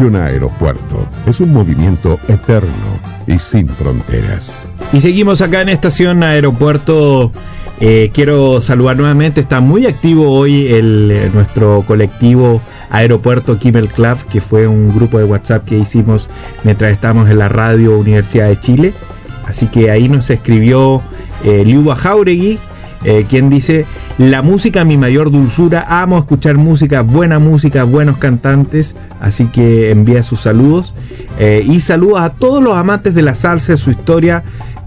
Aeropuerto es un movimiento eterno y sin fronteras. Y seguimos acá en Estación Aeropuerto. Eh, quiero saludar nuevamente, está muy activo hoy el, eh, nuestro colectivo Aeropuerto Kimmel Club, que fue un grupo de WhatsApp que hicimos mientras estábamos en la radio Universidad de Chile. Así que ahí nos escribió eh, Liuba Jauregui, eh, quien dice, la música mi mayor dulzura, amo escuchar música, buena música, buenos cantantes, así que envía sus saludos eh, y saludos a todos los amantes de la salsa y su historia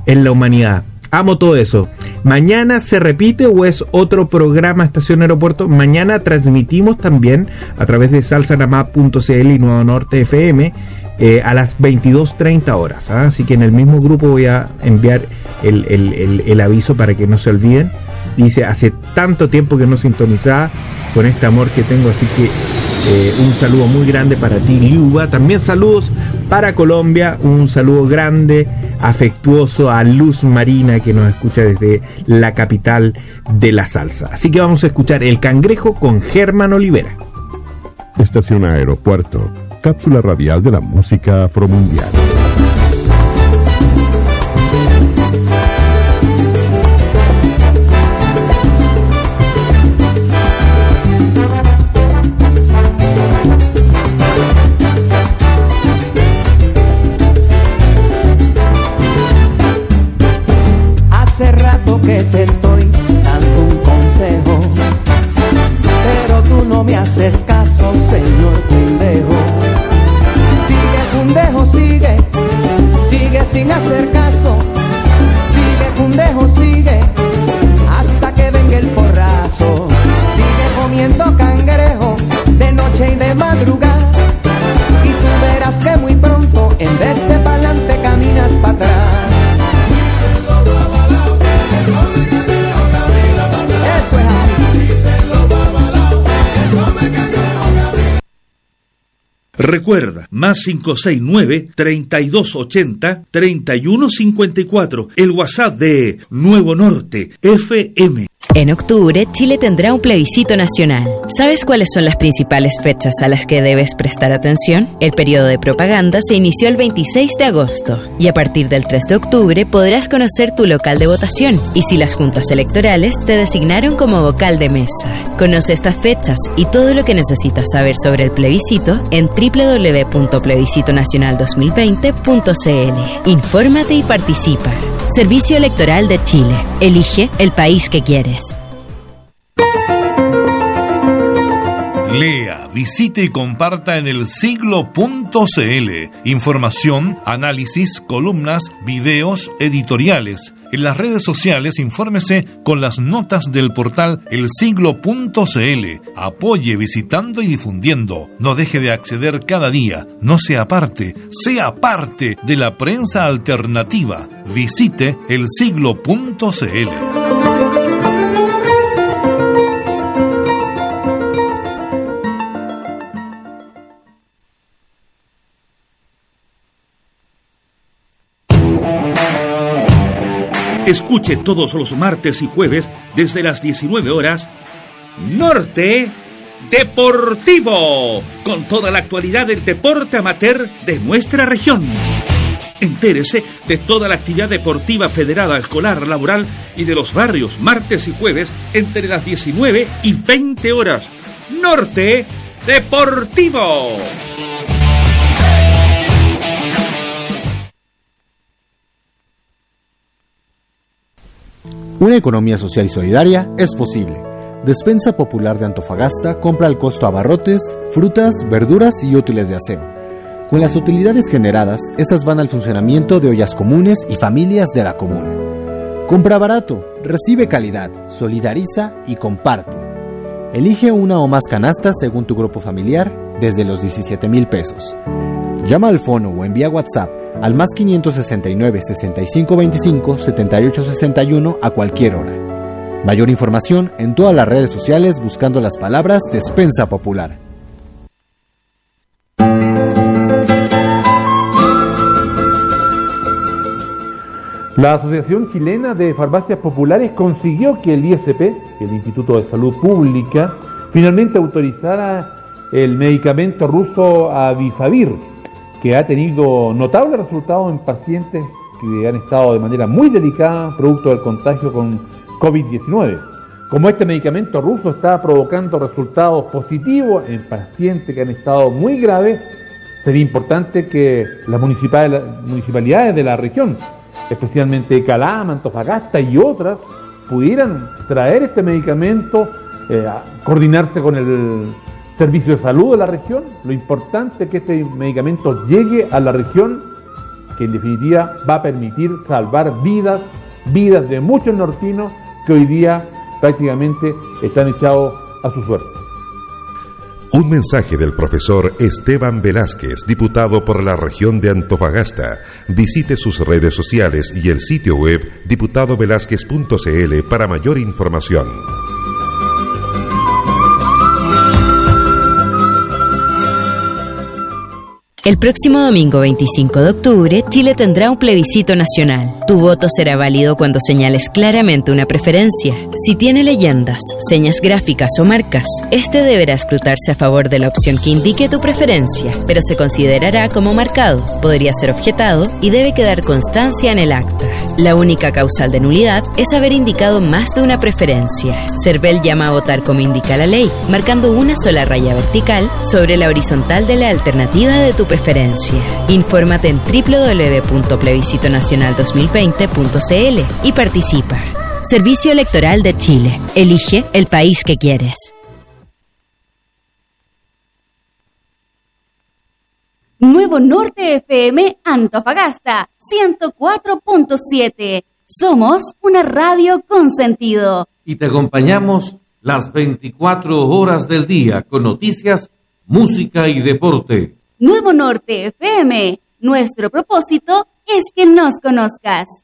en la humanidad. Amo todo eso. Mañana se repite o es otro programa Estación Aeropuerto. Mañana transmitimos también a través de salsanamap.cl y Nuevo Norte FM eh, a las 22.30 horas. ¿ah? Así que en el mismo grupo voy a enviar el- el aviso para que no se olviden. Dice, hace tanto tiempo que no sintonizaba con este amor que tengo, así que eh, un saludo muy grande para ti, Liuba. También saludos para Colombia, un saludo grande, afectuoso a Luz Marina que nos escucha desde la capital de la salsa. Así que vamos a escuchar El Cangrejo con Germán Olivera. Estación Aeropuerto, cápsula radial de la música afromundial. Rato Recuerda, más 569-3280-3154, el WhatsApp de Nuevo Norte, FM. En octubre, Chile tendrá un plebiscito nacional. ¿Sabes cuáles son las principales fechas a las que debes prestar atención? El periodo de propaganda se inició el 26 de agosto y a partir del 3 de octubre podrás conocer tu local de votación y si las juntas electorales te designaron como vocal de mesa. Conoce estas fechas y todo lo que necesitas saber sobre el plebiscito en www.plebiscitonacional2020.cl. Infórmate y participa. Servicio Electoral de Chile. Elige el país que quieres. Lea, visite y comparta en el siglo.cl. Información, análisis, columnas, videos, editoriales. En las redes sociales infórmese con las notas del portal elsiglo.cl. Apoye visitando y difundiendo. No deje de acceder cada día. No sea parte, sea parte de la prensa alternativa. Visite elsiglo.cl. Escuche todos los martes y jueves desde las 19 horas Norte Deportivo, con toda la actualidad del deporte amateur de nuestra región. Entérese de toda la actividad deportiva federada, escolar, laboral y de los barrios martes y jueves entre las 19 y 20 horas. Norte Deportivo. Una economía social y solidaria es posible. Despensa Popular de Antofagasta compra al costo abarrotes, frutas, verduras y útiles de aseo. Con las utilidades generadas, estas van al funcionamiento de ollas comunes y familias de la comuna. Compra barato, recibe calidad, solidariza y comparte. Elige una o más canastas según tu grupo familiar desde los 17 mil pesos. Llama al fono o envía WhatsApp al más 569 6525 7861 a cualquier hora. Mayor información en todas las redes sociales buscando las palabras Despensa Popular. La Asociación Chilena de Farmacias Populares consiguió que el ISP, el Instituto de Salud Pública, finalmente autorizara el medicamento ruso Avifavir, que ha tenido notables resultados en pacientes que han estado de manera muy delicada producto del contagio con COVID-19. Como este medicamento ruso está provocando resultados positivos en pacientes que han estado muy graves, sería importante que las municipalidades de la región especialmente Calama, Antofagasta y otras, pudieran traer este medicamento, eh, coordinarse con el servicio de salud de la región. Lo importante es que este medicamento llegue a la región, que en definitiva va a permitir salvar vidas, vidas de muchos nortinos que hoy día prácticamente están echados a su suerte. Un mensaje del profesor Esteban Velázquez, diputado por la región de Antofagasta. Visite sus redes sociales y el sitio web diputadovelázquez.cl para mayor información. El próximo domingo 25 de octubre, Chile tendrá un plebiscito nacional. Tu voto será válido cuando señales claramente una preferencia. Si tiene leyendas, señas gráficas o marcas, este deberá escrutarse a favor de la opción que indique tu preferencia, pero se considerará como marcado, podría ser objetado y debe quedar constancia en el acta. La única causal de nulidad es haber indicado más de una preferencia. Cervel llama a votar como indica la ley, marcando una sola raya vertical sobre la horizontal de la alternativa de tu preferencia. Infórmate en www.plebiscitonacional2020.cl y participa. Servicio Electoral de Chile. Elige el país que quieres. Nuevo Norte FM Antofagasta 104.7. Somos una radio con sentido. Y te acompañamos las 24 horas del día con noticias, música y deporte. Nuevo Norte FM. Nuestro propósito es que nos conozcas.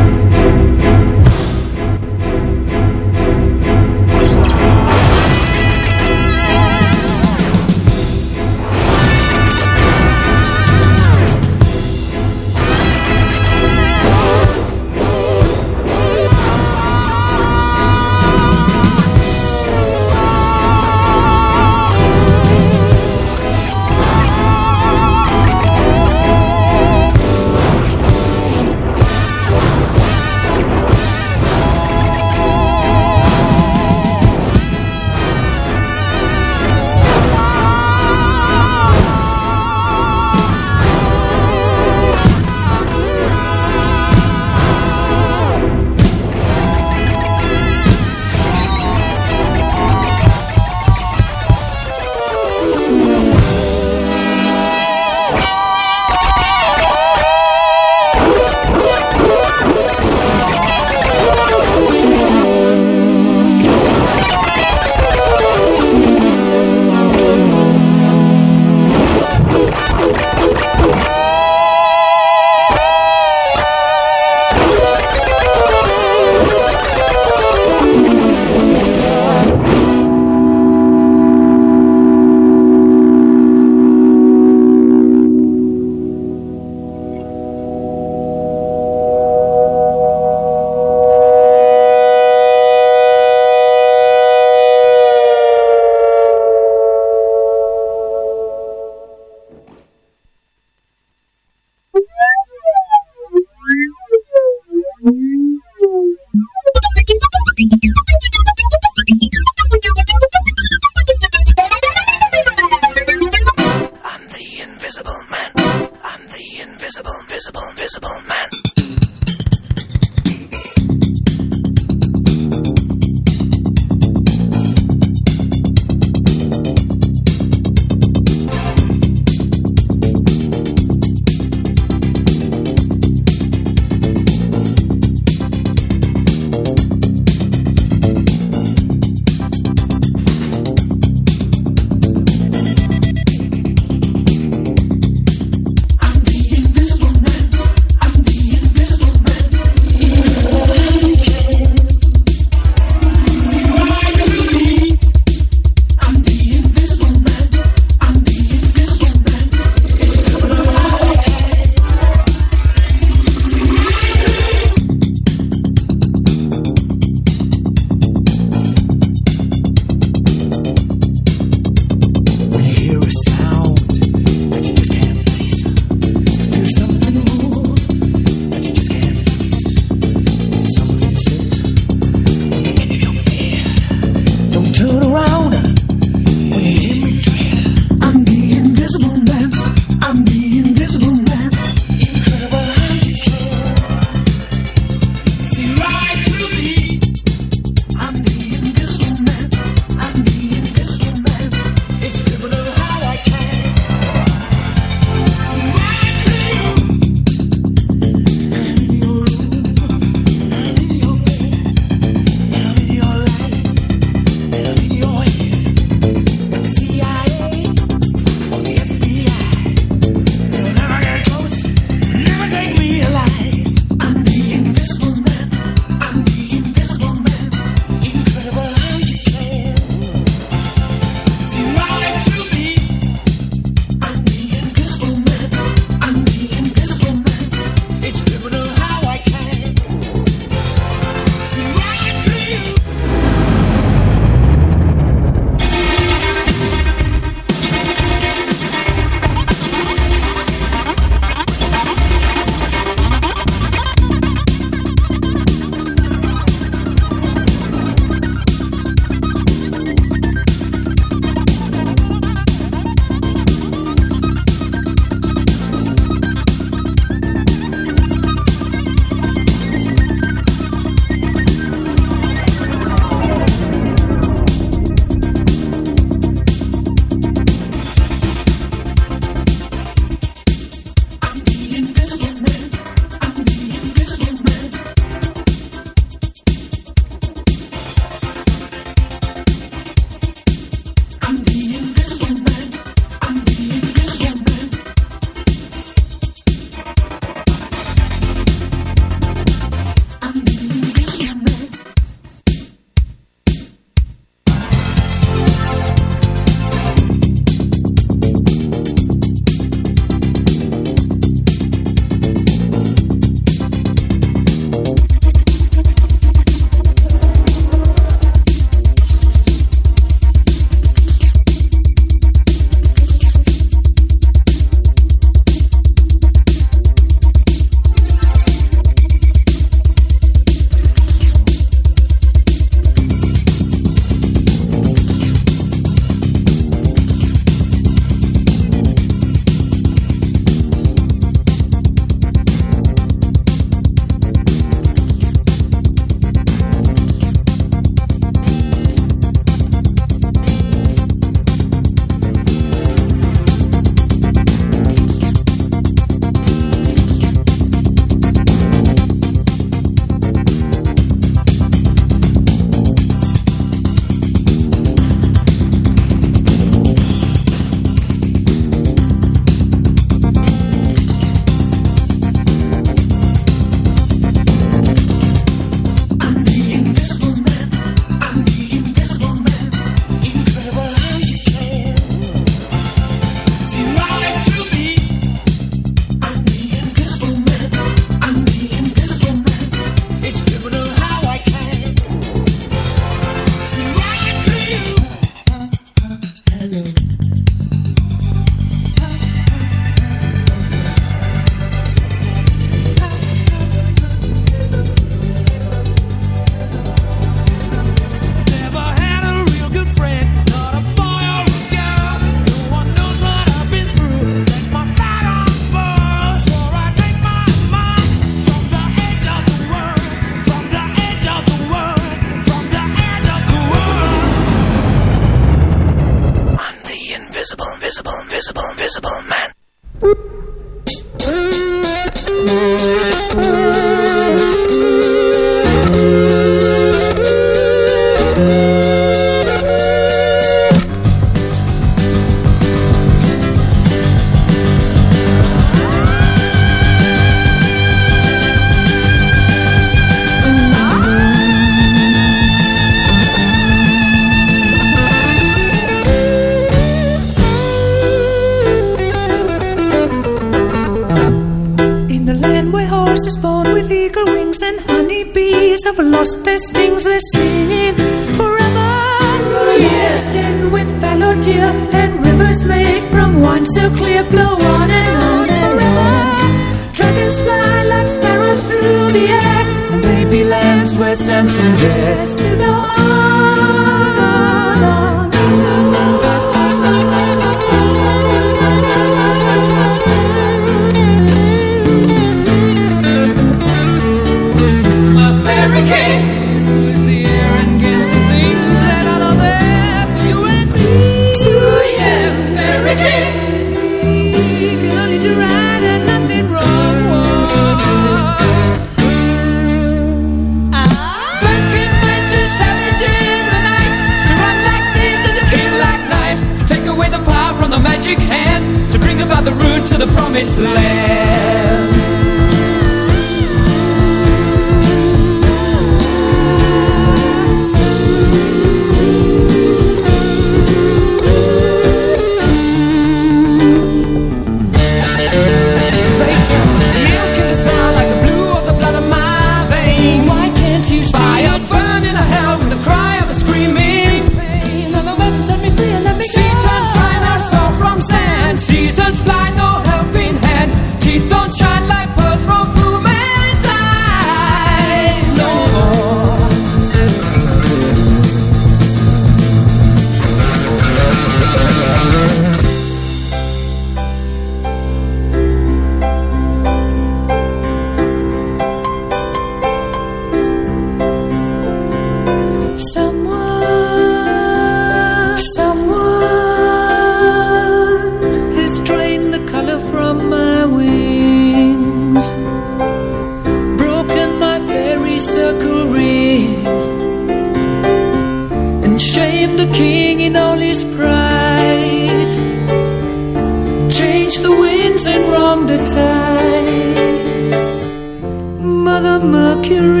curious.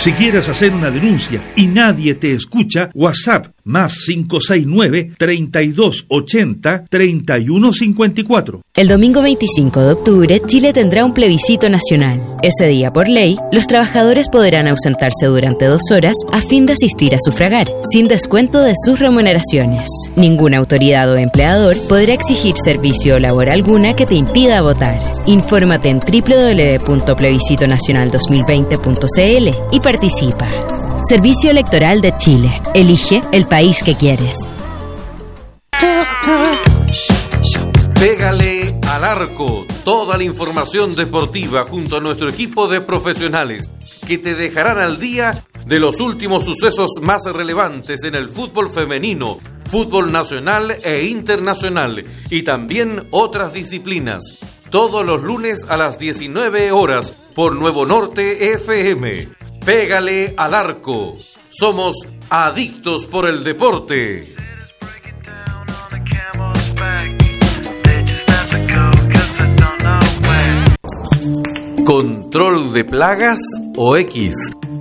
Si quieres hacer una denuncia y nadie te escucha, WhatsApp más 569-3280-3154. El domingo 25 de octubre, Chile tendrá un plebiscito nacional. Ese día, por ley, los trabajadores podrán ausentarse durante dos horas a fin de asistir a sufragar, sin descuento de sus remuneraciones. Ninguna autoridad o empleador podrá exigir servicio o labor alguna que te impida votar. Infórmate en www.plebiscitonacional2020.cl y participa. Servicio Electoral de Chile. Elige el país que quieres. Pégale al arco. Toda la información deportiva junto a nuestro equipo de profesionales que te dejarán al día de los últimos sucesos más relevantes en el fútbol femenino, fútbol nacional e internacional y también otras disciplinas. Todos los lunes a las 19 horas por Nuevo Norte FM. Pégale al arco. Somos adictos por el deporte. Control de plagas o X.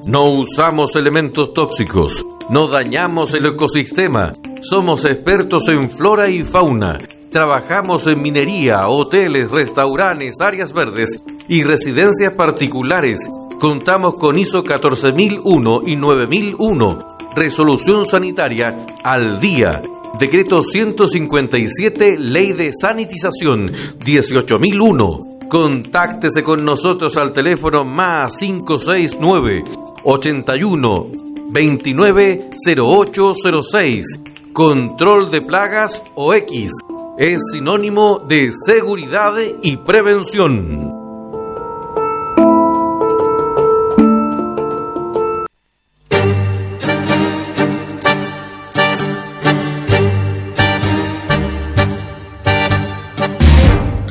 No usamos elementos tóxicos. No dañamos el ecosistema. Somos expertos en flora y fauna. Trabajamos en minería, hoteles, restaurantes, áreas verdes y residencias particulares. Contamos con ISO 14001 y 9001. Resolución sanitaria al día. Decreto 157, Ley de Sanitización 18001. Contáctese con nosotros al teléfono más 569 81 29 0806. Control de plagas o X es sinónimo de seguridad y prevención.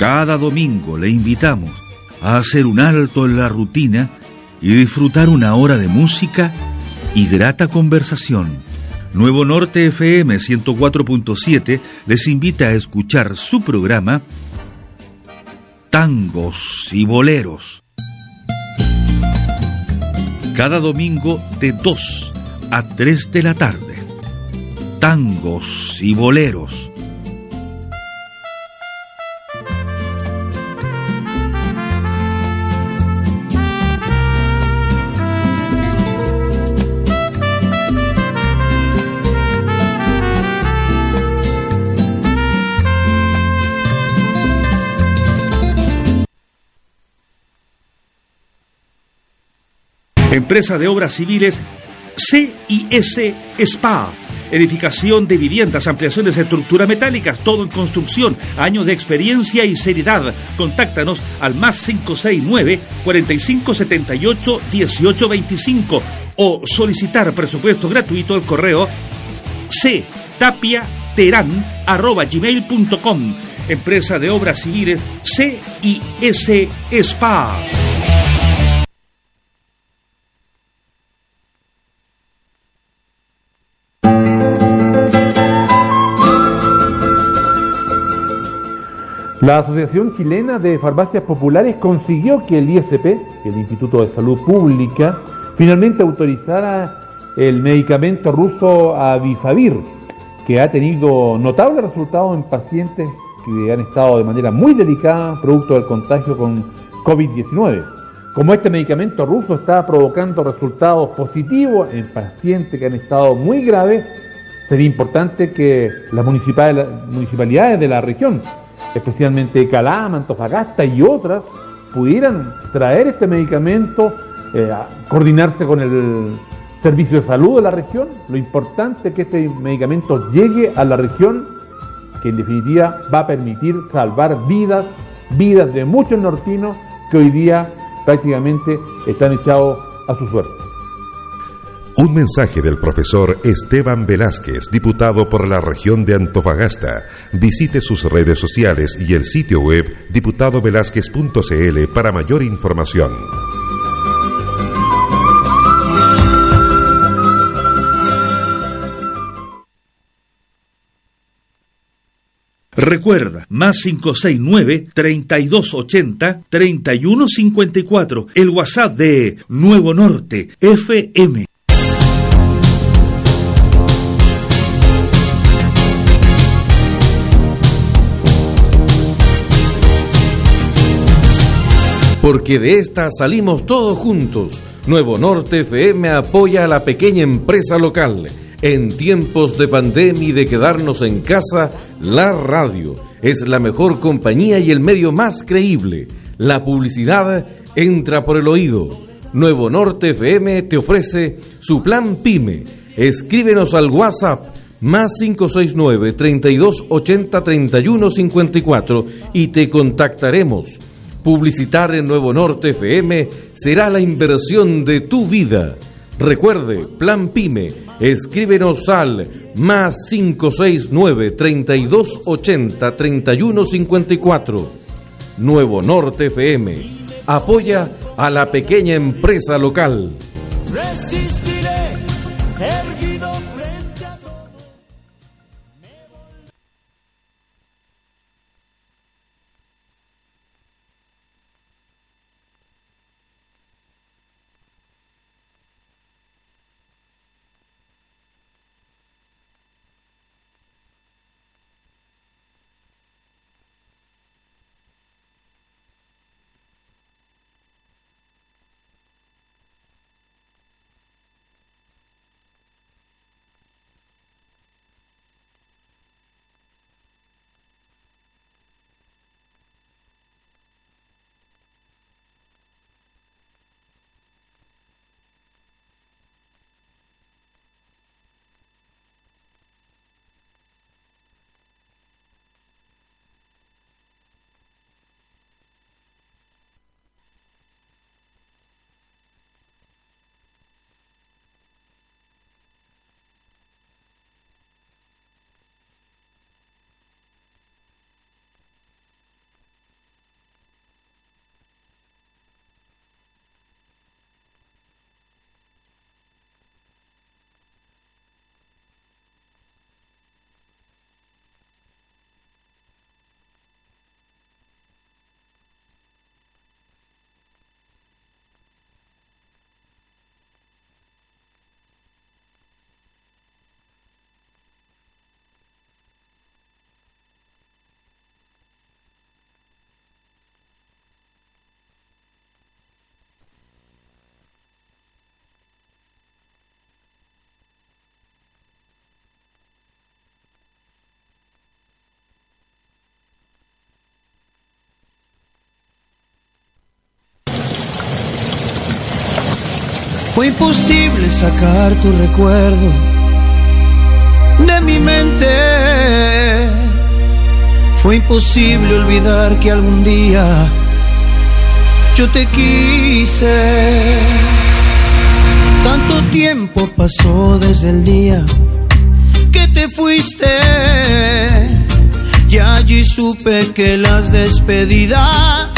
Cada domingo le invitamos a hacer un alto en la rutina y disfrutar una hora de música y grata conversación. Nuevo Norte FM 104.7 les invita a escuchar su programa Tangos y Boleros. Cada domingo de 2 a 3 de la tarde. Tangos y Boleros Empresa de Obras Civiles CIS SPA. Edificación de viviendas, ampliaciones de estructura metálicas, todo en construcción, años de experiencia y seriedad. Contáctanos al más 569 4578 1825 o solicitar presupuesto gratuito al correo gmail.com Empresa de Obras Civiles CIS SPA. La Asociación Chilena de Farmacias Populares consiguió que el ISP, el Instituto de Salud Pública, finalmente autorizara el medicamento ruso Avifavir, que ha tenido notables resultados en pacientes que han estado de manera muy delicada producto del contagio con COVID-19. Como este medicamento ruso está provocando resultados positivos en pacientes que han estado muy graves, sería importante que las municipalidades de la región especialmente Calama, Antofagasta y otras, pudieran traer este medicamento, eh, coordinarse con el servicio de salud de la región. Lo importante es que este medicamento llegue a la región, que en definitiva va a permitir salvar vidas, vidas de muchos nortinos que hoy día prácticamente están echados a su suerte. Un mensaje del profesor Esteban Velázquez, diputado por la región de Antofagasta. Visite sus redes sociales y el sitio web diputadovelázquez.cl para mayor información. Recuerda, más 569-3280-3154, el WhatsApp de Nuevo Norte, FM. Porque de esta salimos todos juntos. Nuevo Norte FM apoya a la pequeña empresa local. En tiempos de pandemia y de quedarnos en casa, la radio es la mejor compañía y el medio más creíble. La publicidad entra por el oído. Nuevo Norte FM te ofrece su plan PYME. Escríbenos al WhatsApp más 569 3280 3154 y te contactaremos Publicitar en Nuevo Norte FM será la inversión de tu vida. Recuerde, Plan Pyme, escríbenos al más 569 3280 3154. Nuevo Norte FM apoya a la pequeña empresa local. Fue imposible sacar tu recuerdo de mi mente. Fue imposible olvidar que algún día yo te quise. Tanto tiempo pasó desde el día que te fuiste. Y allí supe que las despedidas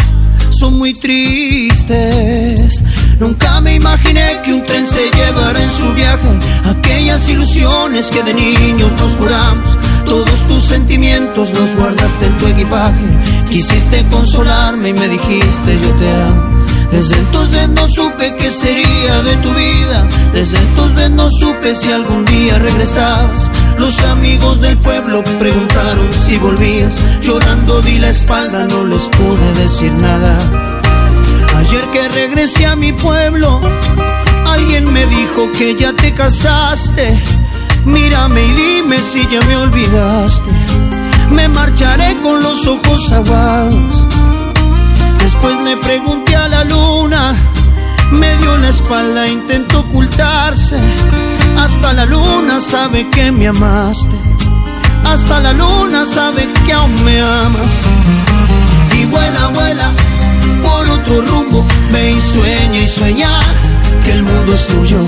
son muy tristes. Nunca me imaginé que un tren se llevara en su viaje aquellas ilusiones que de niños nos juramos. Todos tus sentimientos los guardaste en tu equipaje. Quisiste consolarme y me dijiste yo te amo. Desde entonces no supe qué sería de tu vida. Desde entonces no supe si algún día regresabas. Los amigos del pueblo preguntaron si volvías. Llorando di la espalda, no les pude decir nada. Ayer que regresé a mi pueblo, alguien me dijo que ya te casaste. Mírame y dime si ya me olvidaste. Me marcharé con los ojos aguados. Después le pregunté a la luna, me dio la espalda, intentó ocultarse. Hasta la luna sabe que me amaste. Hasta la luna sabe que aún me amas. Y buena abuela, por otro rumbo, ve y sueña y sueña que el mundo es tuyo.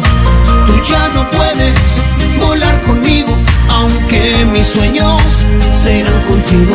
Tú ya no puedes volar conmigo, aunque mis sueños se irán contigo.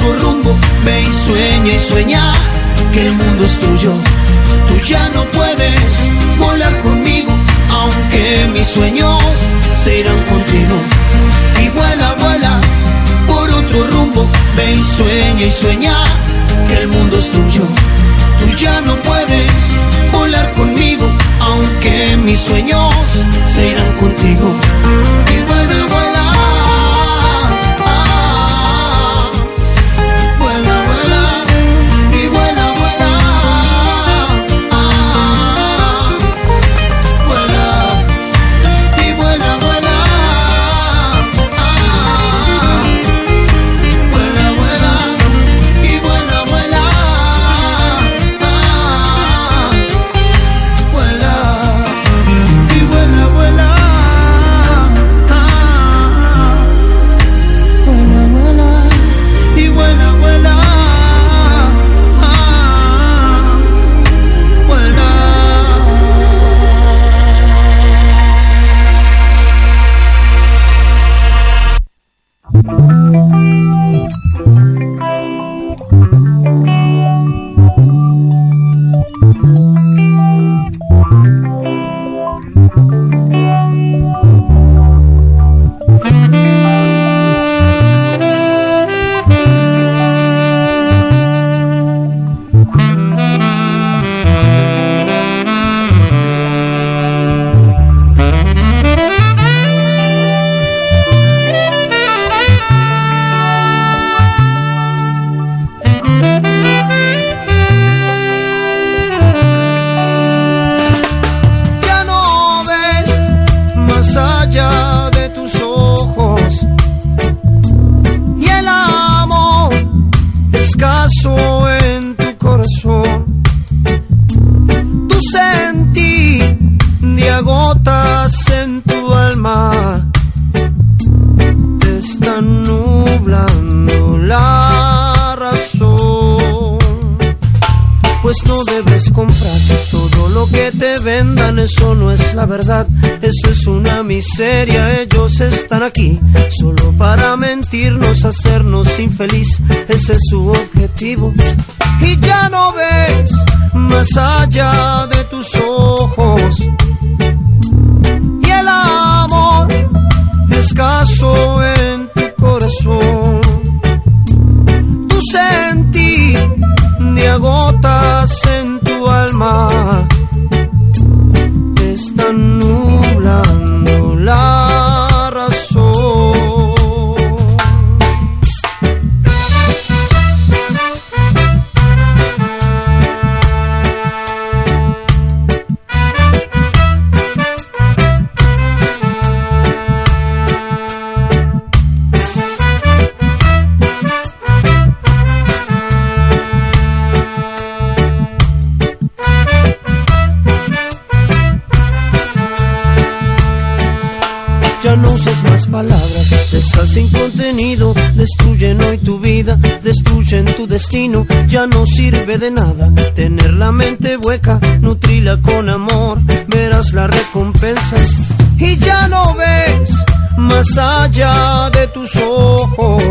otro rumbo, ve y sueña y sueña que el mundo es tuyo. Tú ya no puedes volar conmigo, aunque mis sueños se irán contigo. Y vuela, vuela por otro rumbo, ve y sueña y sueña que el mundo es tuyo. Tú ya no puedes volar conmigo, aunque mis sueños se irán contigo. Y vuela, vuela. miseria, ellos están aquí, solo para mentirnos, hacernos infeliz, ese es su objetivo. ya no sirve de nada. Tener la mente hueca, nutrila con amor, verás la recompensa. Y ya no ves más allá de tus ojos.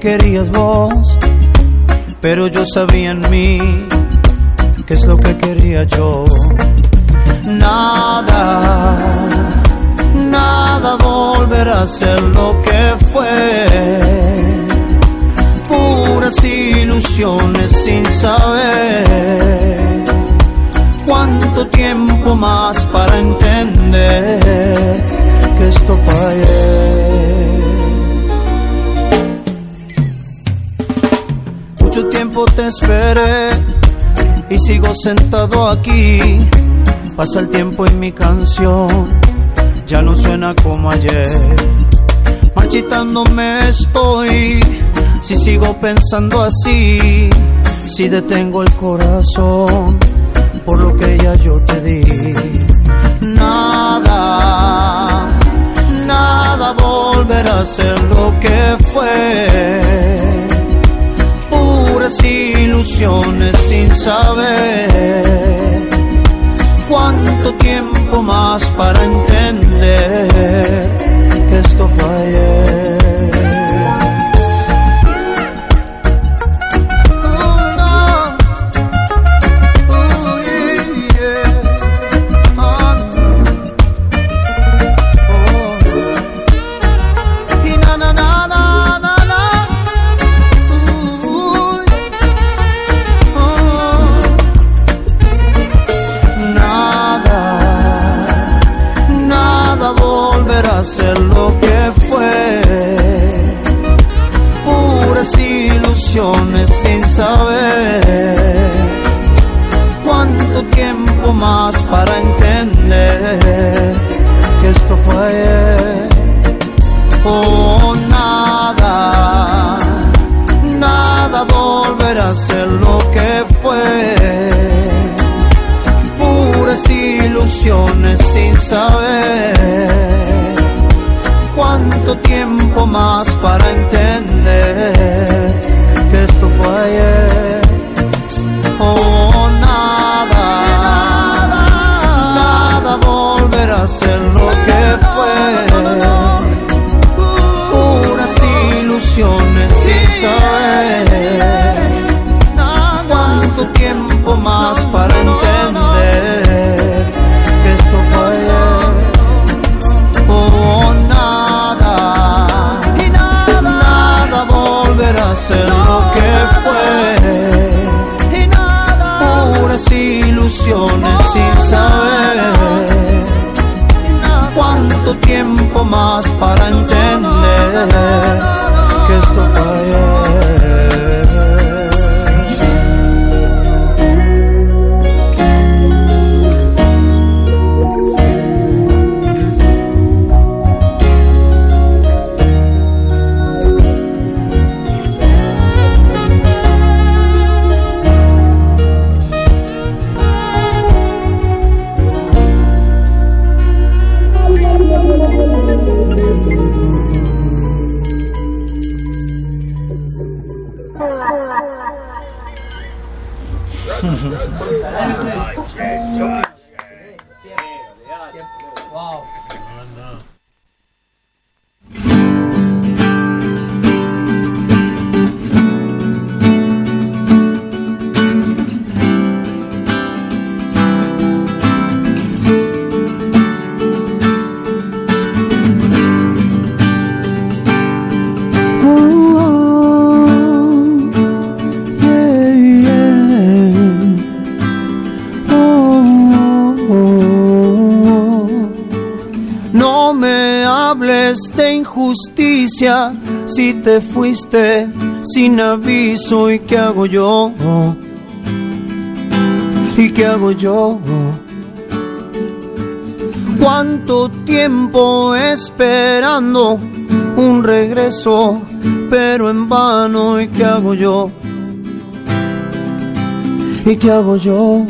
Querías vos, pero yo sabía en mí qué es lo que quería yo. Nada, nada volverá a ser lo que fue. Puras ilusiones sin saber cuánto tiempo más para entender que esto fue. Mucho tiempo te esperé y sigo sentado aquí. Pasa el tiempo en mi canción, ya no suena como ayer. Marchitándome estoy, si sigo pensando así, si detengo el corazón por lo que ya yo te di. Nada, nada volverá a ser lo que fue. Puras ilusiones sin saber cuánto tiempo más para entender que esto fue. 先，先，先，哇！Justicia si te fuiste sin aviso? ¿Y qué hago yo? ¿Y qué hago yo? ¿Cuánto tiempo esperando un regreso, pero en vano? ¿Y qué hago yo? ¿Y qué hago yo?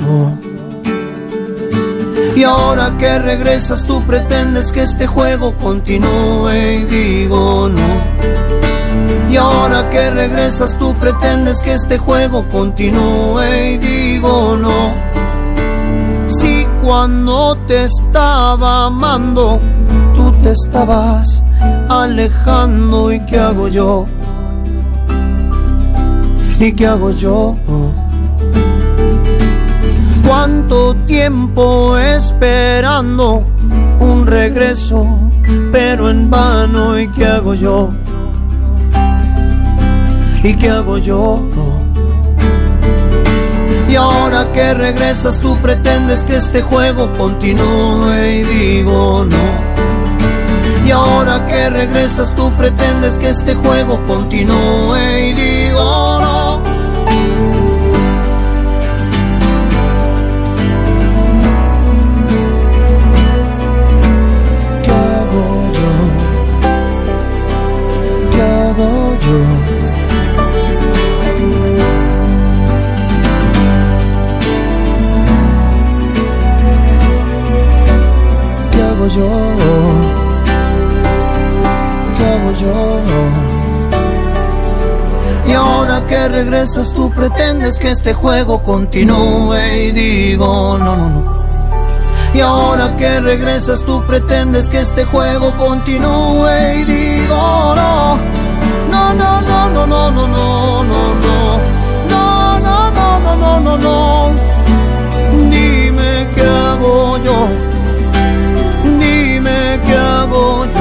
Y ahora que regresas tú pretendes que este juego continúe y digo no. Y ahora que regresas tú pretendes que este juego continúe y digo no. Si cuando te estaba amando tú te estabas alejando y qué hago yo? ¿Y qué hago yo? Cuánto tiempo esperando un regreso, pero en vano. ¿Y qué hago yo? ¿Y qué hago yo? Y ahora que regresas tú pretendes que este juego continúe y digo no. Y ahora que regresas tú pretendes que este juego continúe y digo no. Yo? ¿Qué hago yo? Y ahora que regresas tú pretendes que este juego continúe y digo no, no, no. Y ahora que regresas tú pretendes que este juego continúe y digo no. No, no, no, no, no, no, no, no, no. No, no, no, no, no, no, no. Dime qué hago yo troubled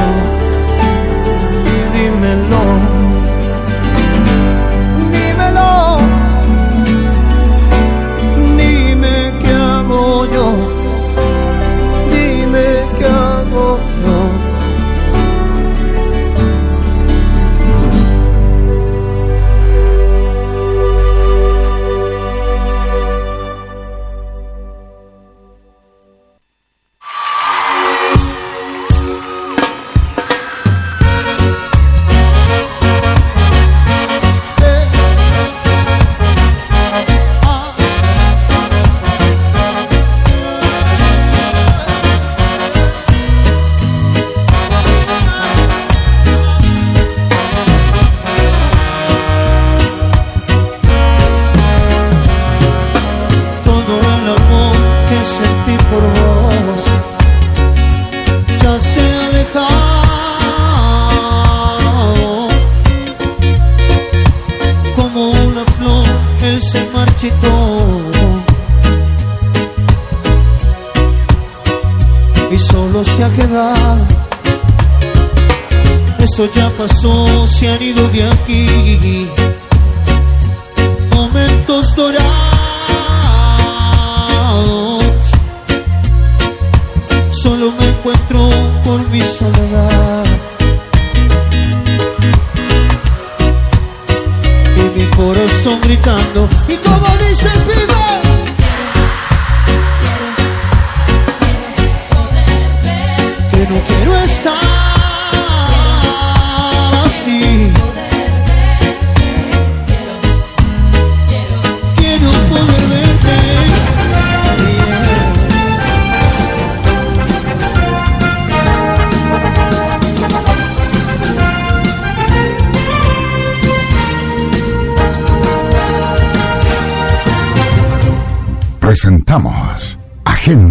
eso ya pasó, se han ido de aquí.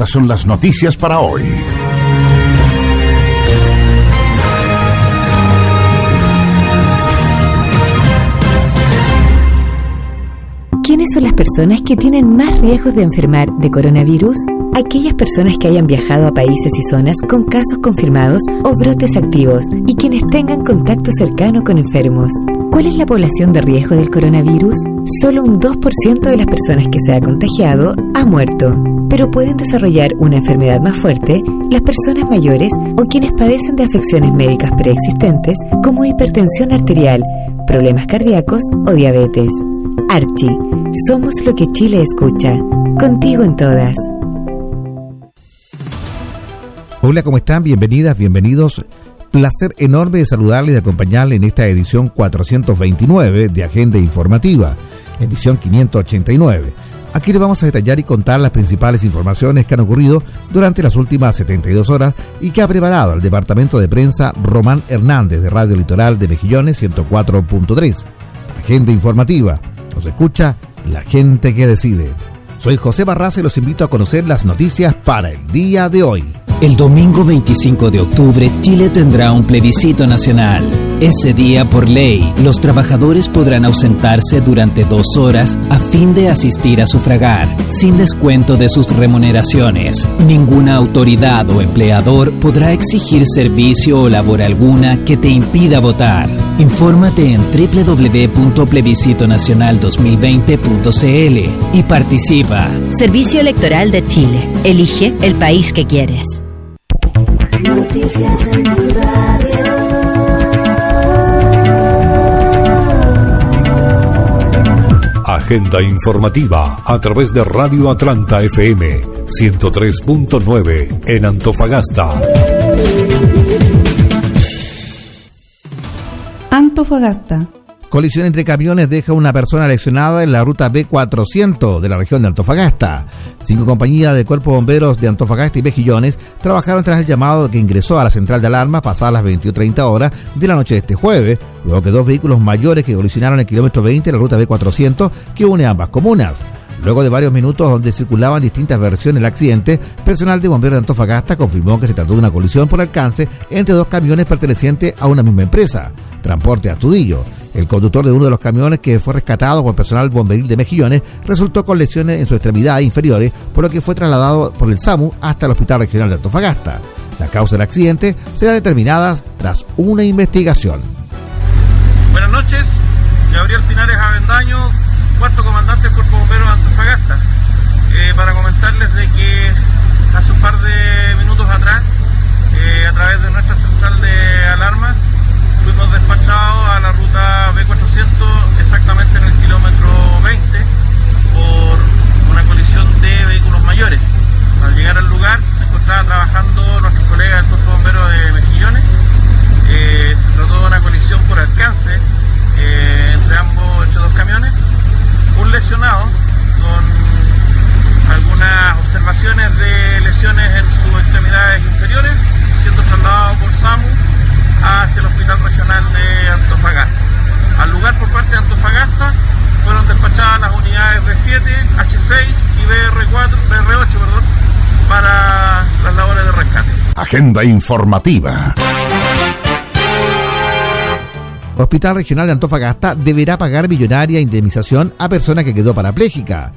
Estas son las noticias para hoy. ¿Quiénes son las personas que tienen más riesgos de enfermar de coronavirus? aquellas personas que hayan viajado a países y zonas con casos confirmados o brotes activos y quienes tengan contacto cercano con enfermos. ¿Cuál es la población de riesgo del coronavirus? Solo un 2% de las personas que se ha contagiado ha muerto, pero pueden desarrollar una enfermedad más fuerte las personas mayores o quienes padecen de afecciones médicas preexistentes como hipertensión arterial, problemas cardíacos o diabetes. Archie, somos lo que Chile escucha. Contigo en todas. Hola, ¿cómo están? Bienvenidas, bienvenidos. Placer enorme de saludarles y de acompañarles en esta edición 429 de Agenda Informativa, edición 589. Aquí les vamos a detallar y contar las principales informaciones que han ocurrido durante las últimas 72 horas y que ha preparado el departamento de prensa Román Hernández de Radio Litoral de Mejillones 104.3. Agenda Informativa. Nos escucha la gente que decide. Soy José Barraza y los invito a conocer las noticias para el día de hoy. El domingo 25 de octubre, Chile tendrá un plebiscito nacional. Ese día, por ley, los trabajadores podrán ausentarse durante dos horas a fin de asistir a sufragar, sin descuento de sus remuneraciones. Ninguna autoridad o empleador podrá exigir servicio o labor alguna que te impida votar. Infórmate en www.plebiscitonacional2020.cl y participa. Servicio Electoral de Chile. Elige el país que quieres. Noticias Agenda informativa a través de Radio Atlanta FM 103.9 en Antofagasta. Antofagasta. Colisión entre camiones deja una persona lesionada en la ruta B400 de la región de Antofagasta. Cinco compañías de cuerpos bomberos de Antofagasta y Mejillones trabajaron tras el llamado que ingresó a la central de alarma pasadas las 21.30 horas de la noche de este jueves, luego que dos vehículos mayores que colisionaron el kilómetro 20 de la ruta B400 que une ambas comunas. Luego de varios minutos donde circulaban distintas versiones del accidente, personal de bomberos de Antofagasta confirmó que se trató de una colisión por alcance entre dos camiones pertenecientes a una misma empresa, Transporte Astudillo. El conductor de uno de los camiones que fue rescatado por personal bomberil de Mejillones resultó con lesiones en su extremidad inferiores, por lo que fue trasladado por el SAMU hasta el Hospital Regional de Antofagasta. La causa del accidente será determinada tras una investigación. Buenas noches, Gabriel Pinares Avendaño, cuarto comandante del Cuerpo Antofagasta, eh, para comentarles de que hace un par de minutos atrás, eh, a través de nuestra central de alarma, fuimos despachados a la ruta B400 exactamente en el kilómetro 20 por una colisión de vehículos mayores. Al llegar al lugar se encontraba trabajando nuestros colegas del Cuerpo Bombero de Mejillones. Eh, se trató de una colisión por alcance entre ambos, entre dos camiones. Un lesionado con algunas observaciones de lesiones en sus extremidades inferiores, siendo trasladado por SAMU hacia el Hospital Regional de Antofagasta. Al lugar por parte de Antofagasta fueron despachadas las unidades B7, H6 y BR4, BR8 perdón, para las labores de rescate. Agenda informativa. Hospital Regional de Antofagasta deberá pagar millonaria indemnización a persona que quedó parapléjica.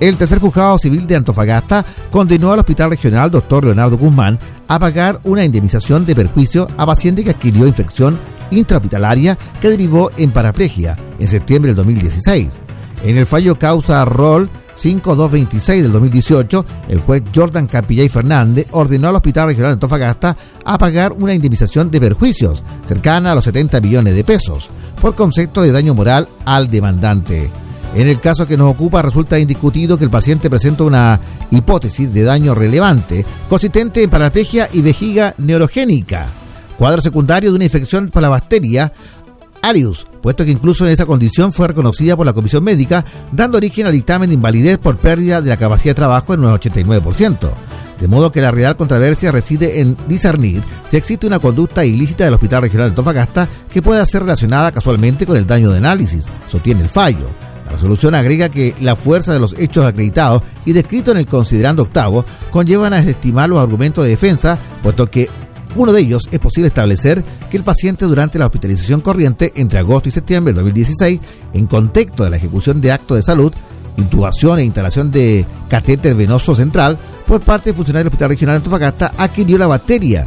El tercer juzgado civil de Antofagasta condenó al Hospital Regional Dr. Leonardo Guzmán a pagar una indemnización de perjuicio a paciente que adquirió infección intrahospitalaria que derivó en paraplegia en septiembre del 2016. En el fallo causa rol 5226 del 2018, el juez Jordan Capillay Fernández ordenó al Hospital Regional de Antofagasta a pagar una indemnización de perjuicios cercana a los 70 millones de pesos por concepto de daño moral al demandante. En el caso que nos ocupa resulta indiscutido que el paciente presenta una hipótesis de daño relevante consistente en paraplegia y vejiga neurogénica, cuadro secundario de una infección por la bacteria Arius, puesto que incluso en esa condición fue reconocida por la comisión médica, dando origen al dictamen de invalidez por pérdida de la capacidad de trabajo en un 89%. De modo que la real controversia reside en discernir si existe una conducta ilícita del Hospital Regional de Tofagasta que pueda ser relacionada casualmente con el daño de análisis, sostiene el fallo. La resolución agrega que la fuerza de los hechos acreditados y descritos en el considerando octavo conllevan a desestimar los argumentos de defensa, puesto que uno de ellos es posible establecer que el paciente durante la hospitalización corriente entre agosto y septiembre de 2016, en contexto de la ejecución de actos de salud, intubación e instalación de catéter venoso central por parte del funcionario del Hospital Regional de Antofagasta adquirió la bacteria.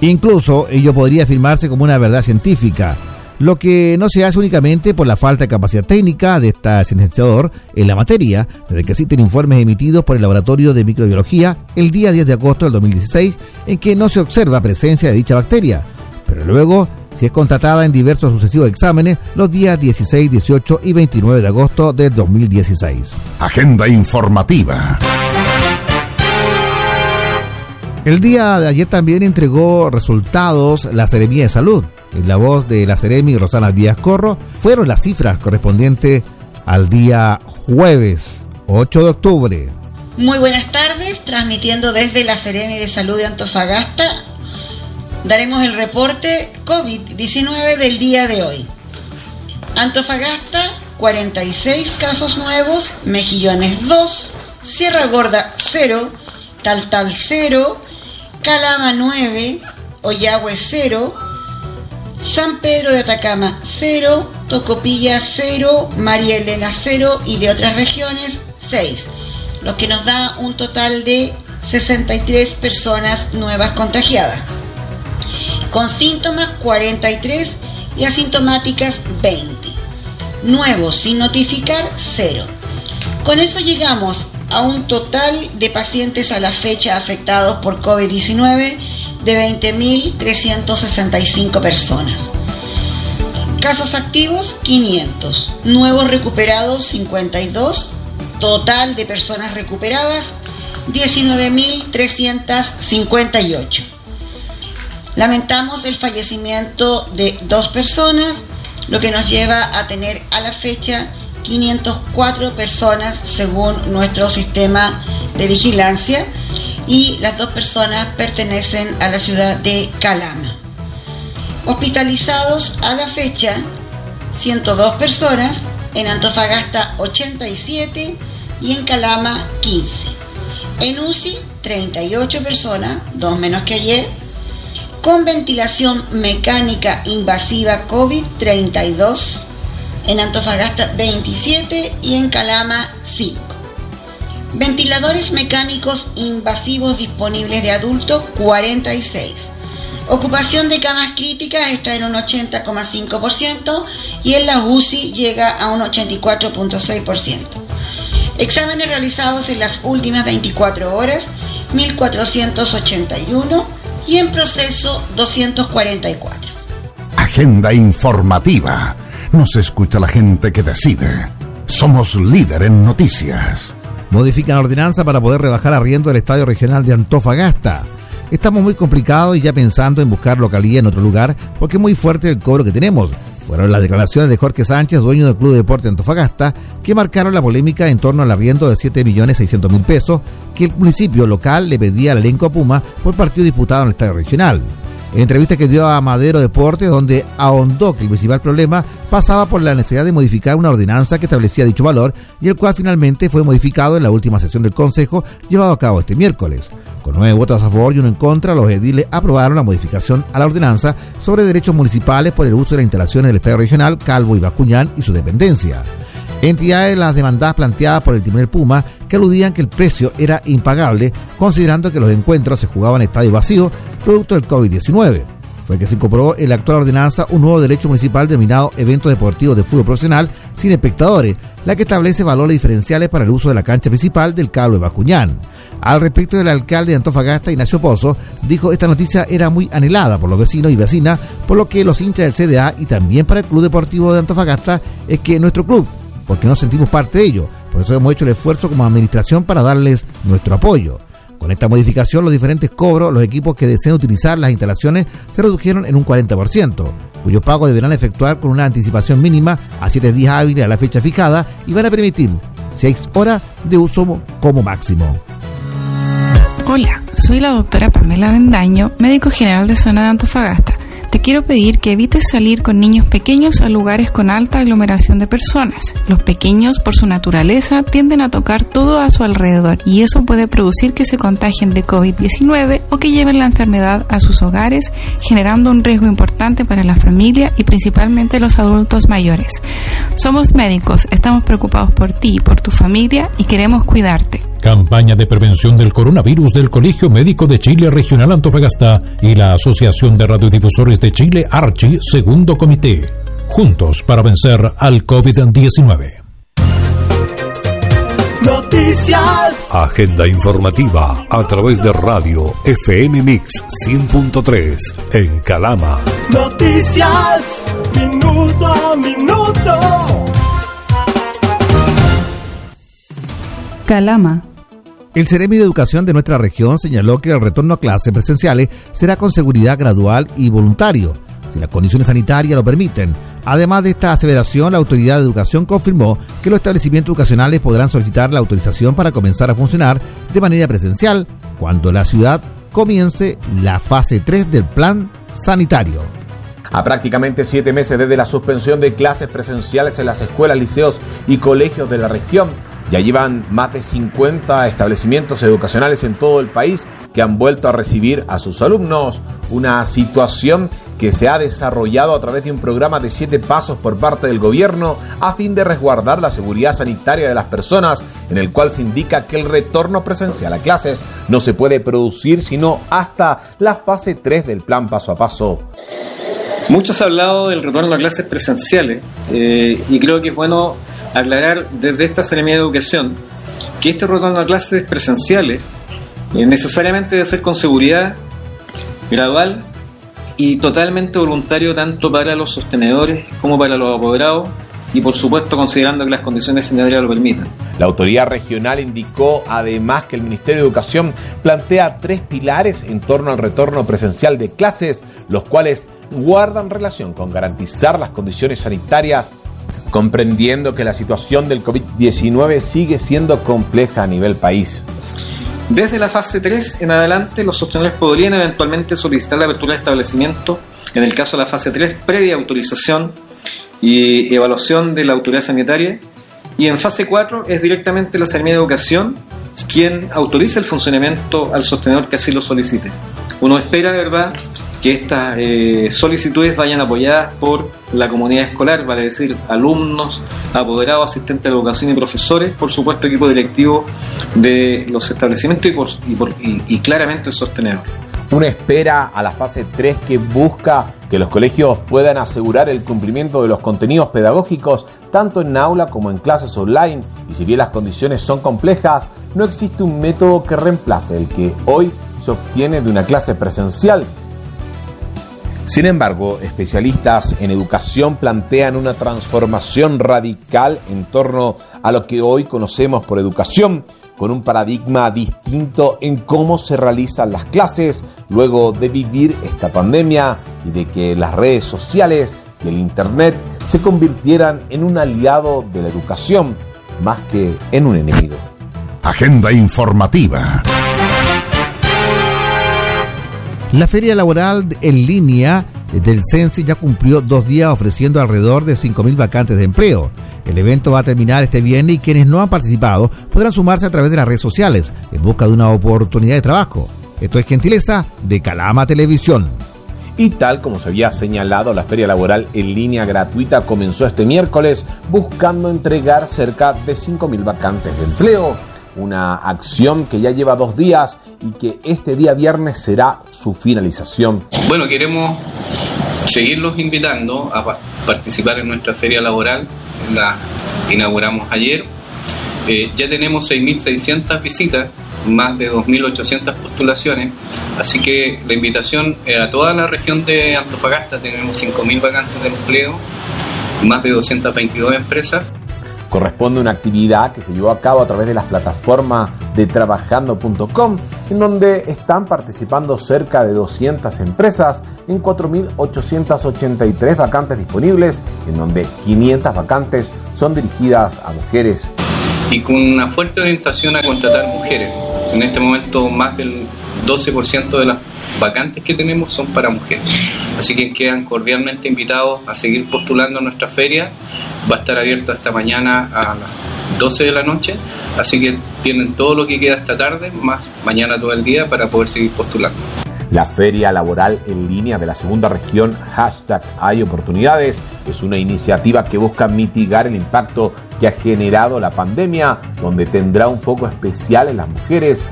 Incluso ello podría afirmarse como una verdad científica, lo que no se hace únicamente por la falta de capacidad técnica de esta licenciador en la materia, desde que existen informes emitidos por el Laboratorio de Microbiología el día 10 de agosto del 2016 en que no se observa presencia de dicha bacteria, pero luego si es contratada en diversos sucesivos exámenes los días 16, 18 y 29 de agosto del 2016. Agenda informativa. El día de ayer también entregó resultados la Seremía de Salud. La voz de la Seremi Rosana Díaz Corro fueron las cifras correspondientes al día jueves 8 de octubre. Muy buenas tardes, transmitiendo desde la Seremi de Salud de Antofagasta. Daremos el reporte COVID-19 del día de hoy. Antofagasta, 46 casos nuevos, Mejillones 2, Sierra Gorda 0, Taltal 0, Calama 9, Oyagüe 0, San Pedro de Atacama 0, Tocopilla 0, María Elena 0 y de otras regiones 6, lo que nos da un total de 63 personas nuevas contagiadas. Con síntomas 43 y asintomáticas 20. Nuevos sin notificar 0. Con eso llegamos a un total de pacientes a la fecha afectados por COVID-19 de 20.365 personas. Casos activos 500, nuevos recuperados 52, total de personas recuperadas 19.358. Lamentamos el fallecimiento de dos personas, lo que nos lleva a tener a la fecha 504 personas según nuestro sistema de vigilancia y las dos personas pertenecen a la ciudad de Calama. Hospitalizados a la fecha 102 personas, en Antofagasta 87 y en Calama 15. En UCI 38 personas, dos menos que ayer, con ventilación mecánica invasiva COVID 32 en Antofagasta 27 y en Calama 5. Ventiladores mecánicos invasivos disponibles de adultos 46. Ocupación de camas críticas está en un 80,5% y en la UCI llega a un 84,6%. Exámenes realizados en las últimas 24 horas 1481 y en proceso 244. Agenda informativa. Nos escucha la gente que decide. Somos líder en noticias. Modifican ordenanza para poder rebajar arriendo del Estadio Regional de Antofagasta. Estamos muy complicados y ya pensando en buscar localía en otro lugar porque es muy fuerte el cobro que tenemos. Fueron las declaraciones de Jorge Sánchez, dueño del Club de Deporte Antofagasta, que marcaron la polémica en torno al arriendo de 7.600.000 pesos que el municipio local le pedía al elenco Puma por partido disputado en el Estadio Regional. En entrevista que dio a Madero Deporte, donde ahondó que el principal problema pasaba por la necesidad de modificar una ordenanza que establecía dicho valor y el cual finalmente fue modificado en la última sesión del Consejo llevado a cabo este miércoles. Con nueve votos a favor y uno en contra, los ediles aprobaron la modificación a la ordenanza sobre derechos municipales por el uso de las instalaciones del Estadio Regional Calvo y Bascuñán y su dependencia. Entidades las demandadas planteadas por el Tribunal Puma que aludían que el precio era impagable, considerando que los encuentros se jugaban en estadio vacío, producto del COVID-19. Fue que se incorporó en la actual ordenanza un nuevo derecho municipal denominado Eventos Deportivos de Fútbol Profesional sin espectadores, la que establece valores diferenciales para el uso de la cancha principal del Cabo de Bacuñán. Al respecto, el alcalde de Antofagasta, Ignacio Pozo, dijo esta noticia era muy anhelada por los vecinos y vecinas, por lo que los hinchas del CDA y también para el Club Deportivo de Antofagasta es que nuestro club porque no sentimos parte de ello. Por eso hemos hecho el esfuerzo como administración para darles nuestro apoyo. Con esta modificación, los diferentes cobros, los equipos que deseen utilizar las instalaciones se redujeron en un 40%, cuyo pago deberán efectuar con una anticipación mínima a 7 días hábiles a la fecha fijada y van a permitir 6 horas de uso como máximo. Hola, soy la doctora Pamela Bendaño, médico general de zona de Antofagasta te quiero pedir que evites salir con niños pequeños a lugares con alta aglomeración de personas. Los pequeños, por su naturaleza, tienden a tocar todo a su alrededor y eso puede producir que se contagien de COVID-19 o que lleven la enfermedad a sus hogares, generando un riesgo importante para la familia y principalmente los adultos mayores. Somos médicos, estamos preocupados por ti, por tu familia y queremos cuidarte. Campaña de prevención del coronavirus del Colegio Médico de Chile Regional Antofagasta y la Asociación de Radiodifusores de Chile Archi, segundo comité. Juntos para vencer al COVID-19. Noticias. Agenda informativa a través de radio FM Mix 100.3 en Calama. Noticias. Minuto a minuto. Calama. El Ceremi de Educación de nuestra región señaló que el retorno a clases presenciales será con seguridad gradual y voluntario, si las condiciones sanitarias lo permiten. Además de esta aseveración, la Autoridad de Educación confirmó que los establecimientos educacionales podrán solicitar la autorización para comenzar a funcionar de manera presencial cuando la ciudad comience la fase 3 del plan sanitario. A prácticamente siete meses desde la suspensión de clases presenciales en las escuelas, liceos y colegios de la región, ya llevan más de 50 establecimientos educacionales en todo el país que han vuelto a recibir a sus alumnos. Una situación que se ha desarrollado a través de un programa de siete pasos por parte del gobierno a fin de resguardar la seguridad sanitaria de las personas, en el cual se indica que el retorno presencial a clases no se puede producir sino hasta la fase 3 del plan paso a paso. Muchos han hablado del retorno a clases presenciales eh, y creo que es bueno aclarar desde esta Seremía de Educación que este retorno a clases presenciales necesariamente debe ser con seguridad, gradual y totalmente voluntario tanto para los sostenedores como para los apoderados y por supuesto considerando que las condiciones sanitarias lo permitan. La autoridad regional indicó además que el Ministerio de Educación plantea tres pilares en torno al retorno presencial de clases, los cuales guardan relación con garantizar las condiciones sanitarias comprendiendo que la situación del COVID-19 sigue siendo compleja a nivel país. Desde la fase 3 en adelante, los sostenedores podrían eventualmente solicitar la apertura de establecimiento, en el caso de la fase 3, previa autorización y evaluación de la autoridad sanitaria. Y en fase 4 es directamente la Secretaría de Educación quien autoriza el funcionamiento al sostenedor que así lo solicite. Uno espera, ¿verdad?, que estas eh, solicitudes vayan apoyadas por la comunidad escolar, vale decir, alumnos, apoderados, asistentes de educación y profesores, por supuesto equipo directivo de los establecimientos y, por, y, claramente sostenedor. Una espera a la fase 3 que busca que los colegios puedan asegurar el cumplimiento de los contenidos pedagógicos tanto en aula como en clases online y si bien las condiciones son complejas, no existe un método que reemplace el que hoy se obtiene de una clase presencial sin embargo, especialistas en educación plantean una transformación radical en torno a lo que hoy conocemos por educación, con un paradigma distinto en cómo se realizan las clases luego de vivir esta pandemia y de que las redes sociales y el Internet se convirtieran en un aliado de la educación más que en un enemigo. Agenda informativa. La feria laboral en línea del CENSI ya cumplió dos días ofreciendo alrededor de 5.000 vacantes de empleo. El evento va a terminar este viernes y quienes no han participado podrán sumarse a través de las redes sociales en busca de una oportunidad de trabajo. Esto es gentileza de Calama Televisión. Y tal como se había señalado, la feria laboral en línea gratuita comenzó este miércoles buscando entregar cerca de 5.000 vacantes de empleo una acción que ya lleva dos días y que este día viernes será su finalización. Bueno, queremos seguirlos invitando a participar en nuestra feria laboral, la inauguramos ayer. Eh, ya tenemos 6.600 visitas, más de 2.800 postulaciones, así que la invitación a toda la región de Antofagasta, tenemos 5.000 vacantes de empleo, más de 222 empresas corresponde una actividad que se llevó a cabo a través de las plataformas de trabajando.com, en donde están participando cerca de 200 empresas en 4.883 vacantes disponibles, en donde 500 vacantes son dirigidas a mujeres. Y con una fuerte orientación a contratar mujeres. En este momento más del 12% de las vacantes que tenemos son para mujeres. Así que quedan cordialmente invitados a seguir postulando a nuestra feria. Va a estar abierta esta mañana a las 12 de la noche, así que tienen todo lo que queda esta tarde, más mañana todo el día para poder seguir postulando. La Feria Laboral en Línea de la Segunda Región, hashtag Hay Oportunidades, es una iniciativa que busca mitigar el impacto que ha generado la pandemia, donde tendrá un foco especial en las mujeres.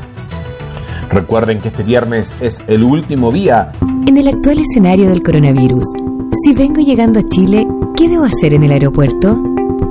Recuerden que este viernes es el último día. En el actual escenario del coronavirus, si vengo llegando a Chile, ¿qué debo hacer en el aeropuerto?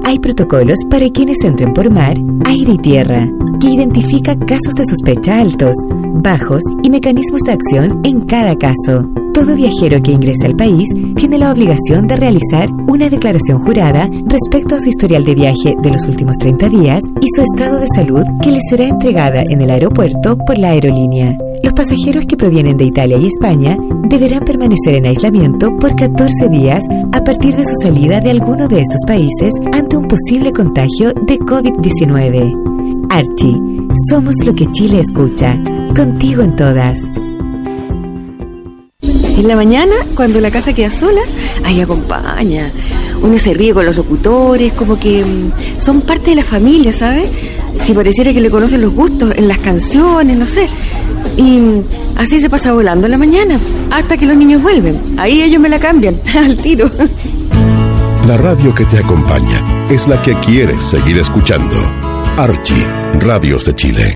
Hay protocolos para quienes entren por mar, aire y tierra, que identifica casos de sospecha altos, bajos y mecanismos de acción en cada caso. Todo viajero que ingrese al país tiene la obligación de realizar una declaración jurada respecto a su historial de viaje de los últimos 30 días y su estado de salud que le será entregada en el aeropuerto por la aerolínea. Los pasajeros que provienen de Italia y España deberán permanecer en aislamiento por 14 días a partir de su salida de alguno de estos países ante un posible contagio de COVID-19. Archie, somos lo que Chile escucha. Contigo en todas. En la mañana, cuando la casa queda sola, ahí acompaña. Uno se ríe con los locutores, como que mm, son parte de la familia, ¿sabes? Si pareciera que le conocen los gustos en las canciones, no sé. Y mm, así se pasa volando en la mañana, hasta que los niños vuelven. Ahí ellos me la cambian, al tiro. La radio que te acompaña es la que quieres seguir escuchando. Archie, Radios de Chile.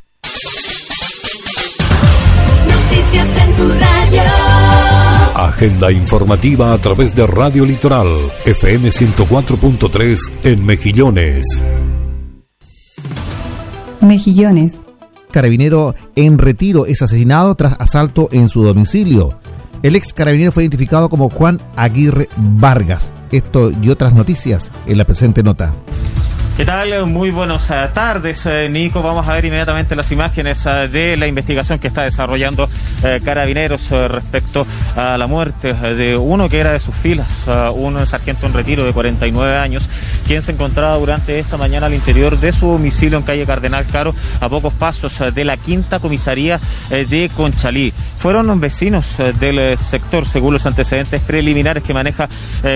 Noticias en tu radio. Agenda informativa a través de Radio Litoral, FM 104.3 en Mejillones. Mejillones. Carabinero en retiro es asesinado tras asalto en su domicilio. El ex carabinero fue identificado como Juan Aguirre Vargas. Esto y otras noticias en la presente nota. ¿Qué tal? Muy buenas eh, tardes, eh, Nico. Vamos a ver inmediatamente las imágenes eh, de la investigación que está desarrollando Carabineros respecto a la muerte de uno que era de sus filas, un sargento en retiro de 49 años, quien se encontraba durante esta mañana al interior de su domicilio en calle Cardenal Caro, a pocos pasos de la quinta comisaría de Conchalí. Fueron vecinos del sector, según los antecedentes preliminares que maneja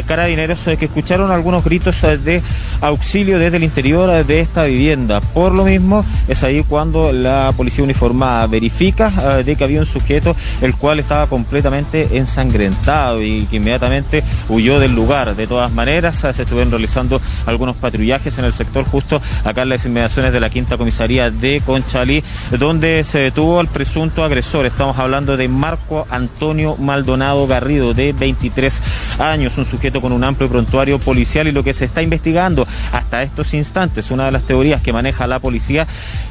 Carabineros, que escucharon algunos gritos de auxilio desde el interior de esta vivienda. Por lo mismo, es ahí cuando la policía uniformada verifica eh, de que había un sujeto el cual estaba completamente ensangrentado y que inmediatamente huyó del lugar. De todas maneras, eh, se estuvieron realizando algunos patrullajes en el sector justo acá en las inmediaciones de la quinta comisaría de Conchalí, donde se detuvo al presunto agresor. Estamos hablando de Marco Antonio Maldonado Garrido, de 23 años, un sujeto con un amplio prontuario policial y lo que se está investigando hasta estos instantes, una de las teorías que maneja la policía,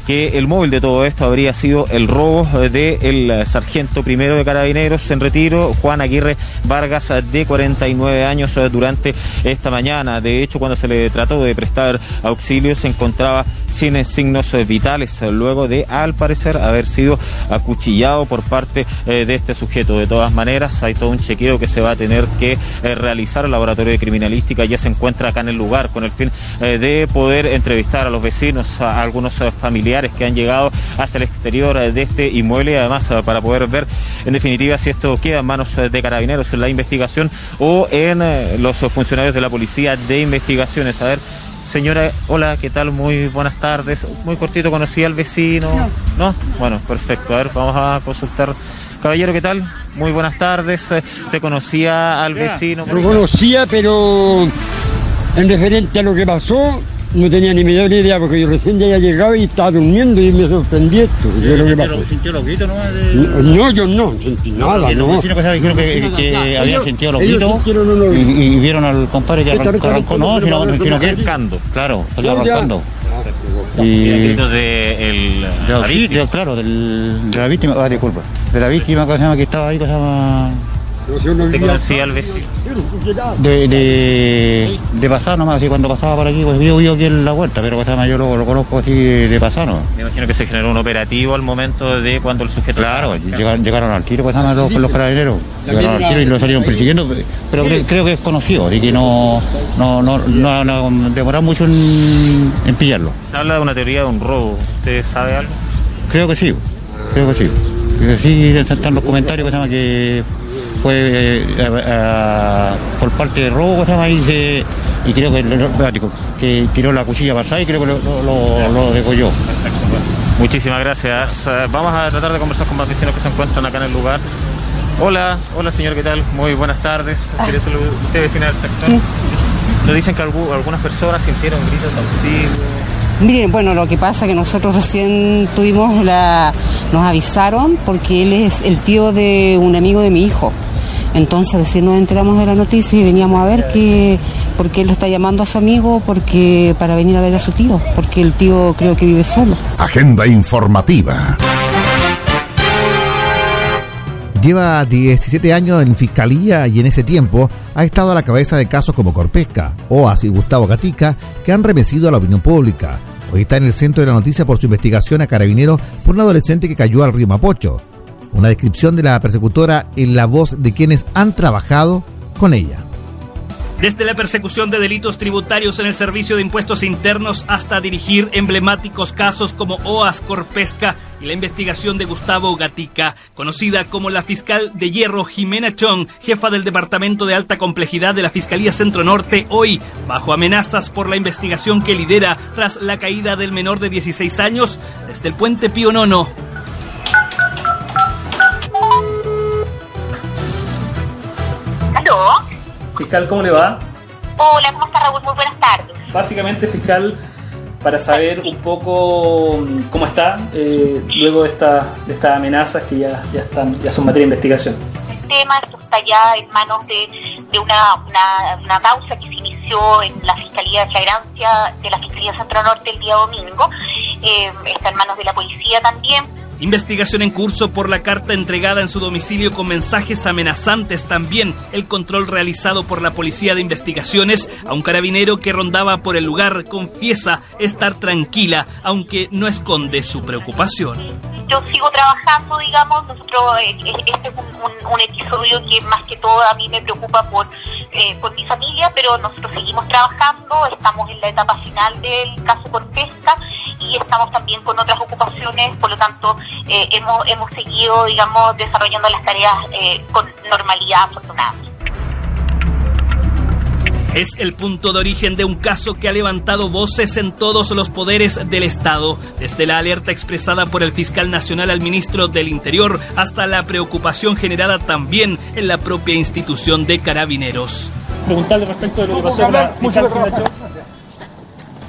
que el móvil de todo esto habría sido el robo del sargento primero de carabineros en retiro, Juan Aguirre Vargas, de 49 años, eh, durante esta mañana. De hecho, cuando se le trató de prestar auxilio, se encontraba sin signos eh, vitales, eh, luego de, al parecer, haber sido acuchillado por parte eh, de este sujeto. De todas maneras, hay todo un chequeo que se va a tener que eh, realizar. El laboratorio de criminalística ya se encuentra acá en el lugar con el fin eh, de poder entrevistar a los vecinos, a algunos eh, familiares que han llegado hasta el exterior eh, de este inmueble y además eh, para poder ver en definitiva si esto queda en manos de carabineros en la investigación o en los funcionarios de la policía de investigaciones. A ver, señora, hola, ¿qué tal? Muy buenas tardes. Muy cortito, conocí al vecino. No. Bueno, perfecto. A ver, vamos a consultar. Caballero, ¿qué tal? Muy buenas tardes. ¿Te conocía al vecino? Lo conocía, pero en referente a lo que pasó, no tenía ni menor idea, porque yo recién ya había llegado y estaba durmiendo y me sorprendí esto, de lo que pasó. ¿Sintió los gritos nomás? No, no, yo no sentí nada, no. que dijeron que, que habían Ellos- sentido los ellos gritos sintieron unos- y, y vieron al compadre que arrancó, arrancó no, sino, sino que Arrancando. claro, salió arrancando. El Y grito de el, de la víctima. claro, del, de la víctima, ah, disculpa, de la víctima que se llama que estaba ahí, que se llama ¿Te conocía al vecino? de, de, de pasar nomás, así cuando pasaba por aquí, pues yo vivo aquí en la vuelta, pero llama yo lo, lo conozco así de pasar. Me imagino que se generó un operativo al momento de cuando el sujeto. Claro, llegaron, llegaron al tiro, pues se llama los, los carabineros. Llegaron al tiro y lo salieron persiguiendo, pero cre- creo que es conocido, así que no, no, no, no, no demoraron mucho en, en pillarlo. Se habla de una teoría de un robo. ¿Usted sabe algo? Creo que sí, creo que sí. que sí están los comentarios que se llama que fue eh, a- a- por parte de robo que se llama y, se- y creo que, el- que tiró la cuchilla pasada y creo que lo, lo, lo, lo degolló. Muchísimas gracias. Eh, vamos a tratar de conversar con más vecinos que se encuentran acá en el lugar. Hola, hola señor, ¿qué tal? Muy buenas tardes. ¿Quiere saludar? ¿Usted vecina del sector? Nos dicen que algu- algunas personas sintieron gritos de auxilio. Miren, bueno, lo que pasa es que nosotros recién tuvimos la, nos avisaron porque él es el tío de un amigo de mi hijo. Entonces recién nos enteramos de la noticia y veníamos a ver que, porque él lo está llamando a su amigo porque para venir a ver a su tío, porque el tío creo que vive solo. Agenda informativa. Lleva 17 años en fiscalía y en ese tiempo ha estado a la cabeza de casos como Corpesca, OAS y Gustavo Gatica, que han remecido a la opinión pública. Hoy está en el centro de la noticia por su investigación a carabineros por un adolescente que cayó al río Mapocho. Una descripción de la persecutora en la voz de quienes han trabajado con ella. Desde la persecución de delitos tributarios en el Servicio de Impuestos Internos hasta dirigir emblemáticos casos como OAS Corpesca y la investigación de Gustavo Gatica, conocida como la fiscal de hierro Jimena Chong, jefa del Departamento de Alta Complejidad de la Fiscalía Centro Norte, hoy bajo amenazas por la investigación que lidera tras la caída del menor de 16 años desde el puente Pío Nono. Fiscal, ¿cómo le va? Hola, ¿cómo está Raúl? Muy buenas tardes. Básicamente, fiscal, para saber un poco mm, cómo está eh, luego de, esta, de estas amenazas que ya, ya, están, ya son materia de investigación. El tema está ya en manos de, de una, una, una causa que se inició en la Fiscalía de Flagrancia de la Fiscalía Centro Norte el día domingo. Eh, está en manos de la policía también. Investigación en curso por la carta entregada en su domicilio con mensajes amenazantes. También el control realizado por la Policía de Investigaciones a un carabinero que rondaba por el lugar confiesa estar tranquila, aunque no esconde su preocupación. Yo sigo trabajando, digamos, nosotros, eh, eh, este es un, un- un episodio que más que todo a mí me preocupa por, eh, por mi familia, pero nosotros seguimos trabajando, estamos en la etapa final del caso Corpesca y estamos también con otras ocupaciones, por lo tanto eh, hemos, hemos seguido, digamos, desarrollando las tareas eh, con normalidad afortunadamente. Es el punto de origen de un caso que ha levantado voces en todos los poderes del Estado, desde la alerta expresada por el fiscal nacional al ministro del Interior hasta la preocupación generada también en la propia institución de carabineros. Preguntarle respecto de lo que pasó con la fiscal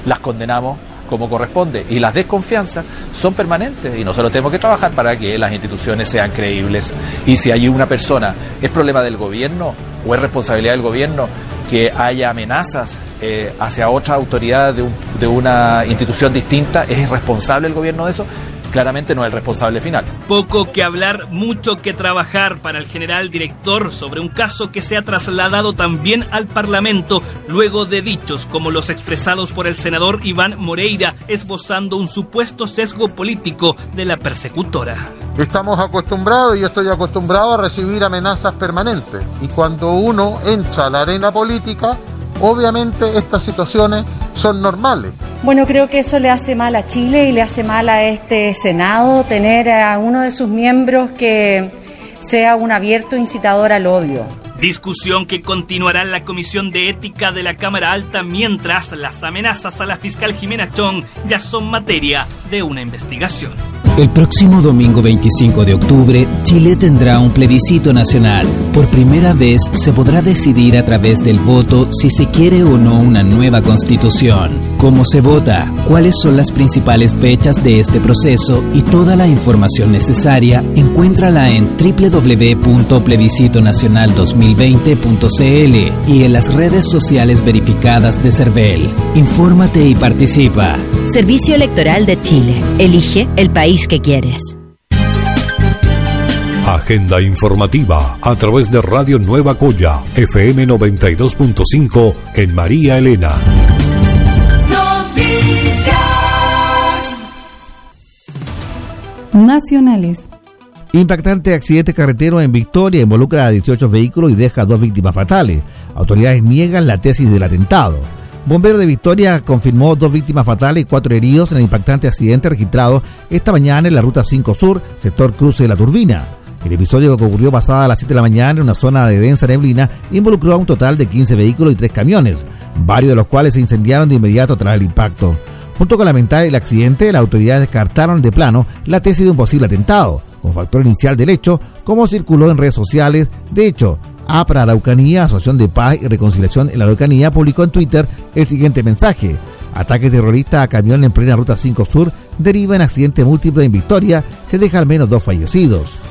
las condenamos como corresponde. Y las desconfianzas son permanentes y nosotros tenemos que trabajar para que las instituciones sean creíbles. Y si hay una persona es problema del gobierno o es responsabilidad del gobierno que haya amenazas eh, hacia otra autoridad de, un- de una institución distinta es irresponsable el gobierno de eso claramente no es el responsable final Poco que hablar, mucho que trabajar para el general director sobre un caso que se ha trasladado también al Parlamento luego de dichos como los expresados por el senador Iván Moreira, esbozando un supuesto sesgo político de la persecutora. Estamos acostumbrados, y yo estoy acostumbrado a recibir amenazas permanentes. Y cuando uno entra a la arena política, obviamente estas situaciones son normales. Bueno, creo que eso le hace mal a Chile y le hace mal a este Senado tener a uno de sus miembros que sea un abierto incitador al odio. Discusión que continuará en la Comisión de Ética de la Cámara Alta mientras las amenazas a la fiscal Jimena Chong ya son materia de una investigación. El próximo domingo 25 de octubre, Chile tendrá un plebiscito nacional. Por primera vez se podrá decidir a través del voto si se quiere o no una nueva constitución. ¿Cómo se vota? ¿Cuáles son las principales fechas de este proceso? Y toda la información necesaria encuéntrala en www.plebiscitonacional2020.cl y en las redes sociales verificadas de CERVEL. Infórmate y participa. Servicio Electoral de Chile. Elige el país que quieres. Agenda informativa a través de Radio Nueva Coya, FM 92.5 en María Elena. Nacionales. Impactante accidente carretero en Victoria involucra a 18 vehículos y deja dos víctimas fatales. Autoridades niegan la tesis del atentado. Bombero de Victoria confirmó dos víctimas fatales y cuatro heridos en el impactante accidente registrado esta mañana en la Ruta 5 Sur, sector cruce de la Turbina. El episodio que ocurrió pasada a las 7 de la mañana en una zona de densa neblina involucró a un total de 15 vehículos y 3 camiones, varios de los cuales se incendiaron de inmediato tras el impacto. Junto con lamentar el accidente, las autoridades descartaron de plano la tesis de un posible atentado, como factor inicial del hecho, como circuló en redes sociales. De hecho, APRA Araucanía, Asociación de Paz y Reconciliación en la Araucanía, publicó en Twitter el siguiente mensaje. Ataque terrorista a camión en plena Ruta 5 Sur deriva en accidente múltiple en Victoria que deja al menos dos fallecidos.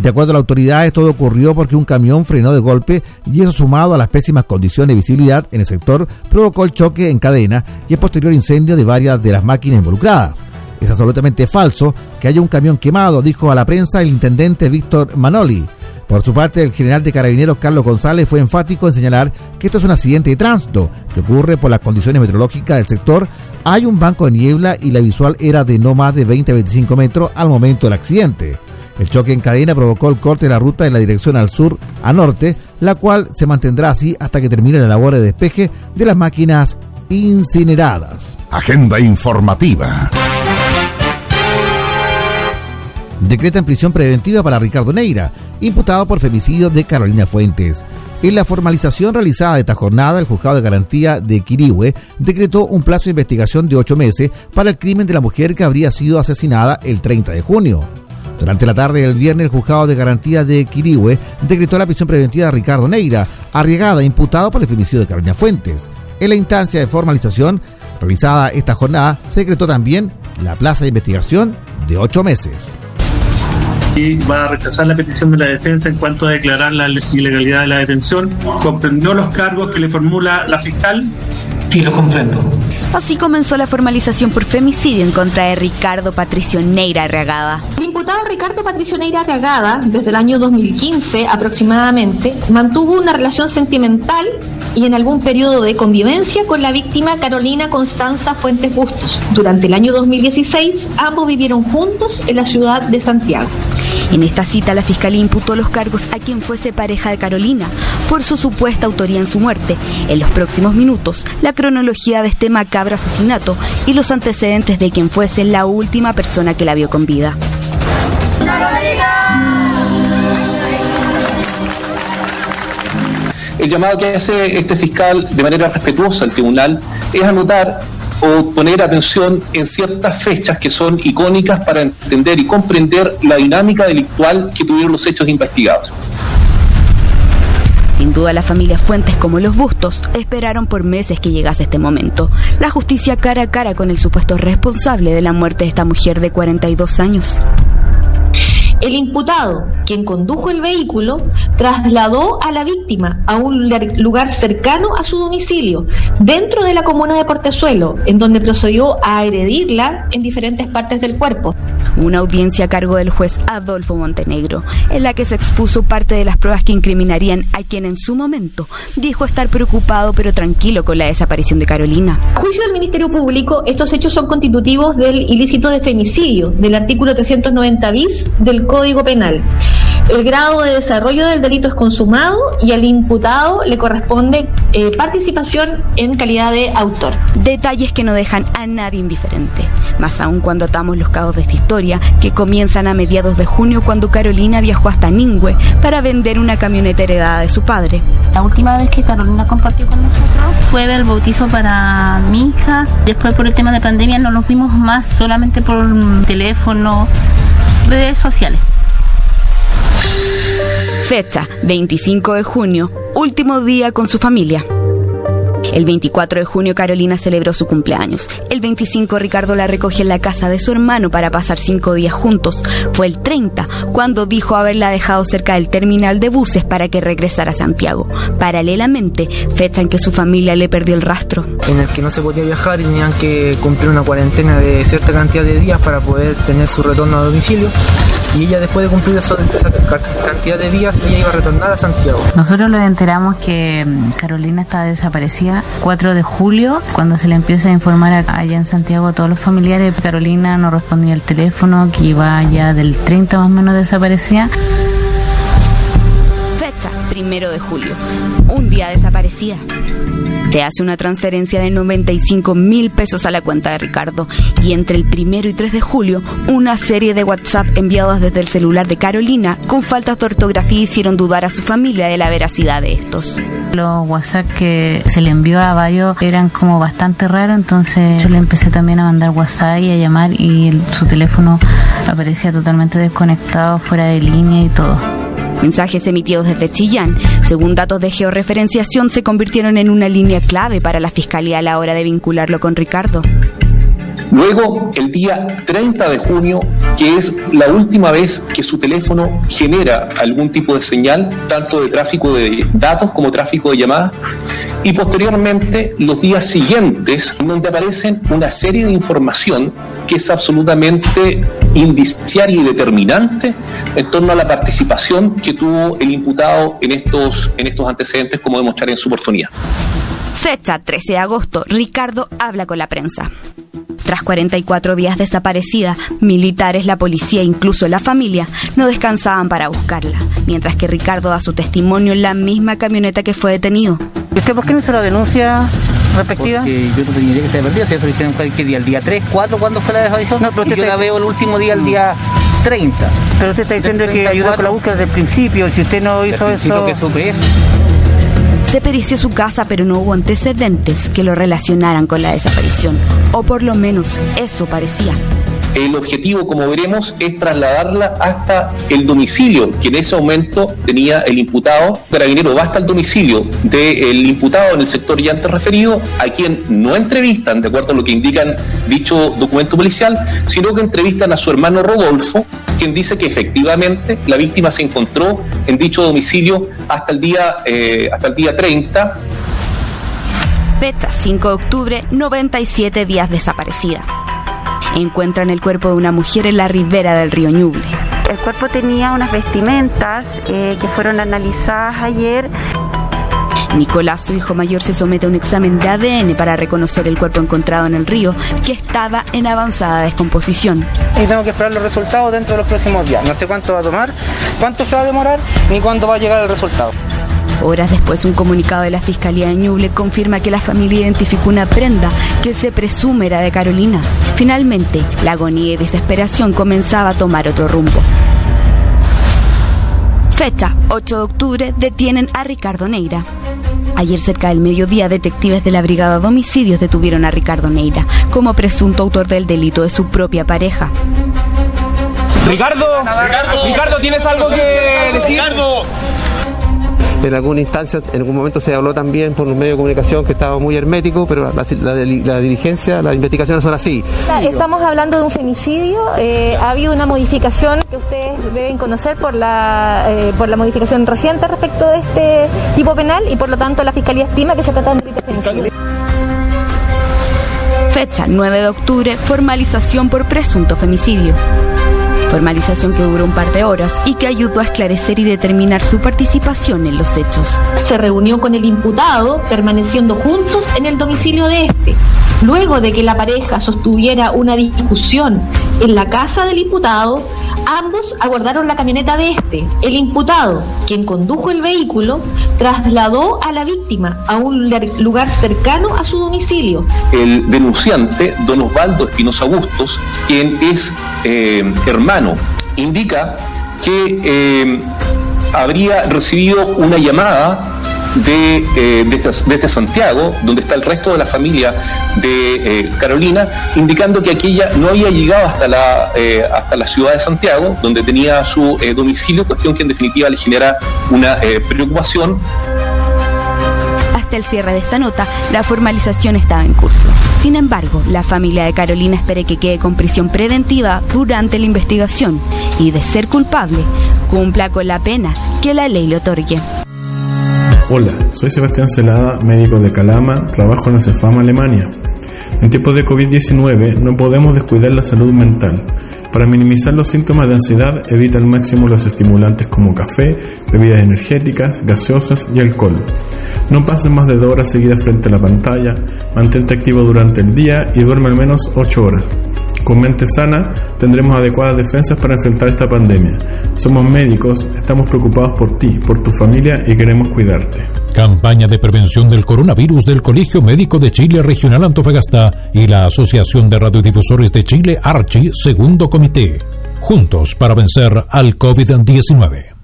De acuerdo a las autoridades, todo ocurrió porque un camión frenó de golpe y eso sumado a las pésimas condiciones de visibilidad en el sector provocó el choque en cadena y el posterior incendio de varias de las máquinas involucradas. Es absolutamente falso que haya un camión quemado, dijo a la prensa el intendente Víctor Manoli. Por su parte, el general de carabineros Carlos González fue enfático en señalar que esto es un accidente de tránsito que ocurre por las condiciones meteorológicas del sector. Hay un banco de niebla y la visual era de no más de 20 a 25 metros al momento del accidente. El choque en cadena provocó el corte de la ruta en la dirección al sur a norte, la cual se mantendrá así hasta que termine la labor de despeje de las máquinas incineradas. Agenda informativa. Decreta en prisión preventiva para Ricardo Neira, imputado por femicidio de Carolina Fuentes. En la formalización realizada de esta jornada, el juzgado de garantía de Quirihue decretó un plazo de investigación de ocho meses para el crimen de la mujer que habría sido asesinada el 30 de junio. Durante la tarde del viernes, el juzgado de garantía de Quirihue decretó la prisión preventiva de Ricardo Neira, arriesgada imputado por el femicidio de Carolina Fuentes. En la instancia de formalización realizada esta jornada, se decretó también la plaza de investigación de ocho meses y va a rechazar la petición de la defensa en cuanto a declarar la ilegalidad de la detención. Comprendió los cargos que le formula la fiscal. Sí, lo comprendo. Así comenzó la formalización por femicidio en contra de Ricardo Patricio Neira Arreagada. El imputado Ricardo Patricio Neira Arreagada, desde el año 2015 aproximadamente, mantuvo una relación sentimental y en algún periodo de convivencia con la víctima Carolina Constanza Fuentes Bustos. Durante el año 2016, ambos vivieron juntos en la ciudad de Santiago. En esta cita, la fiscalía imputó los cargos a quien fuese pareja de Carolina por su supuesta autoría en su muerte. En los próximos minutos, la cronología de este macabro asesinato y los antecedentes de quien fuese la última persona que la vio con vida. El llamado que hace este fiscal de manera respetuosa al tribunal es anotar o poner atención en ciertas fechas que son icónicas para entender y comprender la dinámica delictual que tuvieron los hechos investigados. Sin duda la familia Fuentes como los Bustos esperaron por meses que llegase este momento. La justicia cara a cara con el supuesto responsable de la muerte de esta mujer de 42 años. El imputado, quien condujo el vehículo, trasladó a la víctima a un lugar cercano a su domicilio, dentro de la comuna de Portezuelo, en donde procedió a agredirla en diferentes partes del cuerpo. Una audiencia a cargo del juez Adolfo Montenegro, en la que se expuso parte de las pruebas que incriminarían a quien en su momento dijo estar preocupado pero tranquilo con la desaparición de Carolina. A juicio del Ministerio Público, estos hechos son constitutivos del ilícito de femicidio, del artículo 390 bis del Código Penal. El grado de desarrollo del delito es consumado y al imputado le corresponde eh, participación en calidad de autor. Detalles que no dejan a nadie indiferente, más aún cuando atamos los cabos de esta historia que comienzan a mediados de junio cuando Carolina viajó hasta Ningüe para vender una camioneta heredada de su padre. La última vez que Carolina compartió con nosotros fue el bautizo para mi hija. Después por el tema de pandemia no nos vimos más solamente por teléfono, redes sociales. Fecha 25 de junio, último día con su familia. El 24 de junio Carolina celebró su cumpleaños. El 25 Ricardo la recogió en la casa de su hermano para pasar cinco días juntos. Fue el 30 cuando dijo haberla dejado cerca del terminal de buses para que regresara a Santiago. Paralelamente, fecha en que su familia le perdió el rastro. En el que no se podía viajar y tenían que cumplir una cuarentena de cierta cantidad de días para poder tener su retorno a domicilio. Y ella después de cumplir esa, esa cantidad de días, ella iba a retornar a Santiago. Nosotros nos enteramos que mm, Carolina estaba desaparecida 4 de julio, cuando se le empieza a informar allá en Santiago a todos los familiares. Carolina no respondía al teléfono, que iba ya del 30 más o menos desaparecida. Primero de julio, un día desaparecida. Se hace una transferencia de 95 mil pesos a la cuenta de Ricardo y entre el primero y 3 de julio una serie de WhatsApp enviados desde el celular de Carolina con faltas de ortografía hicieron dudar a su familia de la veracidad de estos. Los WhatsApp que se le envió a varios eran como bastante raros, entonces yo le empecé también a mandar WhatsApp y a llamar y su teléfono aparecía totalmente desconectado, fuera de línea y todo. Mensajes emitidos desde Chillán, según datos de georreferenciación, se convirtieron en una línea clave para la fiscalía a la hora de vincularlo con Ricardo. Luego, el día 30 de junio, que es la última vez que su teléfono genera algún tipo de señal, tanto de tráfico de datos como tráfico de llamadas, y posteriormente los días siguientes, donde aparecen una serie de información que es absolutamente indiciaria y determinante en torno a la participación que tuvo el imputado en estos, en estos antecedentes, como demostraré en su oportunidad. Fecha 13 de agosto, Ricardo habla con la prensa. Tras 44 días desaparecida, militares, la policía e incluso la familia no descansaban para buscarla, mientras que Ricardo da su testimonio en la misma camioneta que fue detenido. ¿Y usted por qué no hizo la denuncia respectiva? Porque yo no tenía idea que estaba perdida. ¿Se hicieron cualquier día? ¿El día 3, 4? ¿Cuándo fue la desaparición? No, pero yo la veo el último día, el día 30. Pero usted está diciendo que ayudó con la búsqueda desde el principio. Si usted no hizo eso... que supe eso. Se perició su casa, pero no hubo antecedentes que lo relacionaran con la desaparición, o por lo menos eso parecía. El objetivo, como veremos, es trasladarla hasta el domicilio que en ese momento tenía el imputado. Carabinero va hasta el domicilio del imputado en el sector ya antes referido, a quien no entrevistan, de acuerdo a lo que indican dicho documento policial, sino que entrevistan a su hermano Rodolfo, quien dice que efectivamente la víctima se encontró en dicho domicilio hasta el día, eh, hasta el día 30 Fecha 5 de octubre, 97 días desaparecida. Encuentran el cuerpo de una mujer en la ribera del río Ñuble. El cuerpo tenía unas vestimentas eh, que fueron analizadas ayer. Nicolás, su hijo mayor, se somete a un examen de ADN para reconocer el cuerpo encontrado en el río, que estaba en avanzada descomposición. Y tengo que esperar los resultados dentro de los próximos días. No sé cuánto va a tomar, cuánto se va a demorar, ni cuándo va a llegar el resultado. Horas después, un comunicado de la Fiscalía de Ñuble confirma que la familia identificó una prenda que se presume era de Carolina. Finalmente, la agonía y desesperación comenzaba a tomar otro rumbo. Fecha 8 de octubre detienen a Ricardo Neira. Ayer cerca del mediodía, detectives de la Brigada de Homicidios detuvieron a Ricardo Neira como presunto autor del delito de su propia pareja. Ricardo, Ricardo, Ricardo, ¿tienes algo que decir? Ricardo. En alguna instancia, en algún momento se habló también por un medio de comunicación que estaba muy hermético, pero la, la- la diligencia, las investigaciones son así. Estamos hablando de un femicidio. eh, ha habido una modificación que ustedes deben conocer por la, eh, por la modificación reciente respecto de este tipo penal y por lo tanto la Fiscalía estima que se trata de un delito de femicidio. Fecha 9 de octubre, formalización por presunto femicidio. Formalización que duró un par de horas y que ayudó a esclarecer y determinar su participación en los hechos. Se reunió con el imputado, permaneciendo juntos en el domicilio de este. Luego de que la pareja sostuviera una discusión en la casa del imputado, ambos aguardaron la camioneta de este. El imputado, quien condujo el vehículo, trasladó a la víctima a un lugar cercano a su domicilio. el denunciante, don Osvaldo Espinosa Bustos, quien es eh, hermano, indica que eh, habría recibido una llamada de, eh, desde, desde Santiago, donde está el resto de la familia de eh, Carolina, indicando que aquella no había llegado hasta la, eh, hasta la ciudad de Santiago, donde tenía su eh, domicilio, cuestión que en definitiva le genera una eh, preocupación Hasta el cierre de esta nota, la formalización estaba en curso. Sin embargo, la familia de Carolina espera que quede con prisión preventiva durante la investigación y, de ser culpable, cumpla con la pena que la ley le otorgue. Hola, soy Sebastián Celada, médico de Calama, trabajo en la Cefam Alemania. En tiempos de COVID-19 no podemos descuidar la salud mental. Para minimizar los síntomas de ansiedad, evita al máximo los estimulantes como café, bebidas energéticas, gaseosas y alcohol. No pases más de dos horas seguidas frente a la pantalla, mantente activo durante el día y duerme al menos 8 horas. Con mente sana tendremos adecuadas defensas para enfrentar esta pandemia. Somos médicos, estamos preocupados por ti, por tu familia y queremos cuidarte. Campaña de prevención del coronavirus del Colegio Médico de Chile Regional Antofagasta y la Asociación de Radiodifusores de Chile Archi, segundo comité. Juntos para vencer al COVID-19.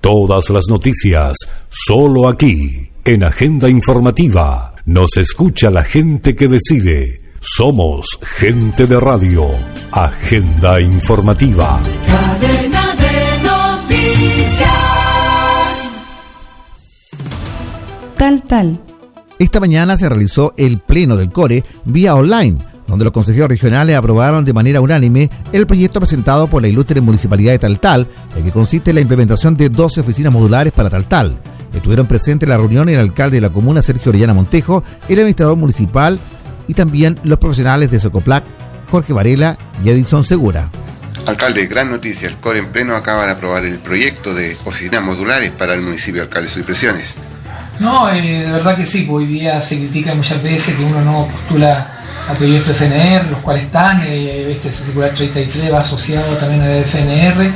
Todas las noticias, solo aquí, en Agenda Informativa. Nos escucha la gente que decide. Somos gente de radio. Agenda Informativa. Cadena de noticias. Tal, tal. Esta mañana se realizó el pleno del CORE vía online donde los consejeros regionales aprobaron de manera unánime el proyecto presentado por la ilustre Municipalidad de Taltal, en que consiste en la implementación de 12 oficinas modulares para Taltal. Estuvieron presentes en la reunión el alcalde de la comuna, Sergio Orellana Montejo, el administrador municipal y también los profesionales de Socoplac, Jorge Varela y Edison Segura. Alcalde, gran noticia. El CORE en pleno acaba de aprobar el proyecto de oficinas modulares para el municipio de Alcalde. ¿Sus impresiones? No, eh, de verdad que sí. Hoy día se critica muchas veces que uno no postula a proyectos FNR, los cuales están, eh, este circular 33 va asociado también al FNR,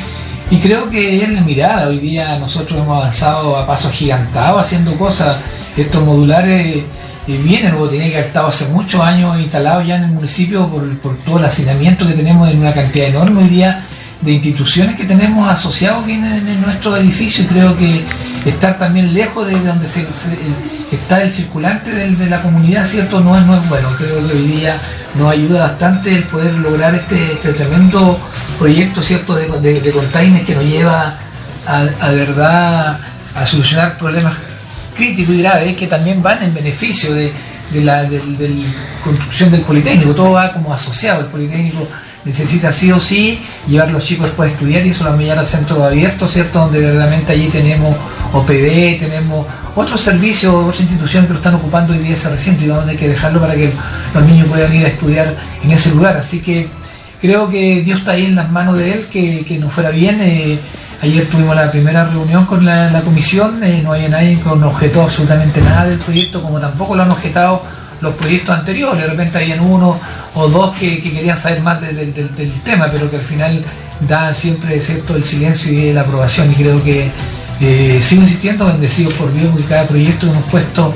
y creo que es la mirada, hoy día nosotros hemos avanzado a pasos gigantados haciendo cosas, estos modulares eh, vienen, luego tienen que haber estado hace muchos años instalados ya en el municipio por, por todo el hacinamiento que tenemos en una cantidad enorme hoy día de instituciones que tenemos asociados aquí en, nuestro edificio y creo que estar también lejos de donde está el circulante de, la comunidad, ¿cierto? No es, no es bueno. Creo que hoy día nos ayuda bastante el poder lograr este, este tremendo proyecto, ¿cierto?, de, de, que nos lleva a, de verdad a solucionar problemas críticos y graves que también van en beneficio de, la construcción del Politécnico. Todo va como asociado. El Politécnico necesita sí o sí llevar a los chicos después a estudiar y eso lo vamos al centro abierto, ¿cierto? Donde verdaderamente allí tenemos OPD, tenemos otros servicios, otras instituciones que lo están ocupando hoy día ese recinto y vamos a tener que dejarlo para que los niños puedan ir a estudiar en ese lugar. Así que creo que Dios está ahí en las manos de él, que, que nos fuera bien. Eh, ayer tuvimos la primera reunión con la, comisión, eh, no hay nadie que nos objetó absolutamente nada del proyecto, como tampoco lo han objetado los proyectos anteriores. De repente habían uno o dos que, querían saber más del tema, pero que al final dan siempre ¿cierto? el silencio y la aprobación. Y creo que eh, sigo insistiendo, bendecidos por Dios, porque cada proyecto que hemos puesto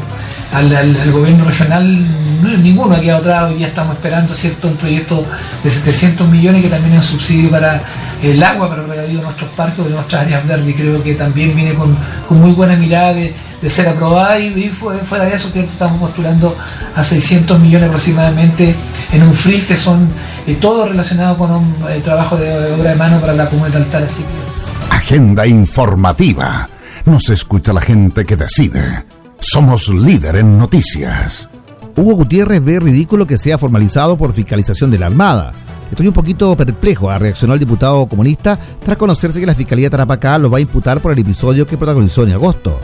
al, gobierno regional, ninguno ha quedado atrás. Hoy día estamos esperando cierto un proyecto de 700 millones que también es un subsidio para el agua, para el regadío de nuestros parques, de nuestras áreas verdes. Y creo que también viene con, muy buena mirada de, ser aprobada. Y, fuera de eso, estamos postulando a 600 millones aproximadamente en un FRIL que son eh, todo relacionado con un eh, trabajo de obra de mano para la comunidad altar. Así Agenda informativa. Nos escucha la gente que decide. Somos líder en noticias. Hugo Gutiérrez ve ridículo que sea formalizado por fiscalización de la Armada. Estoy un poquito perplejo, reaccionó el diputado comunista tras conocerse que la Fiscalía Tarapacá lo va a imputar por el episodio que protagonizó en agosto.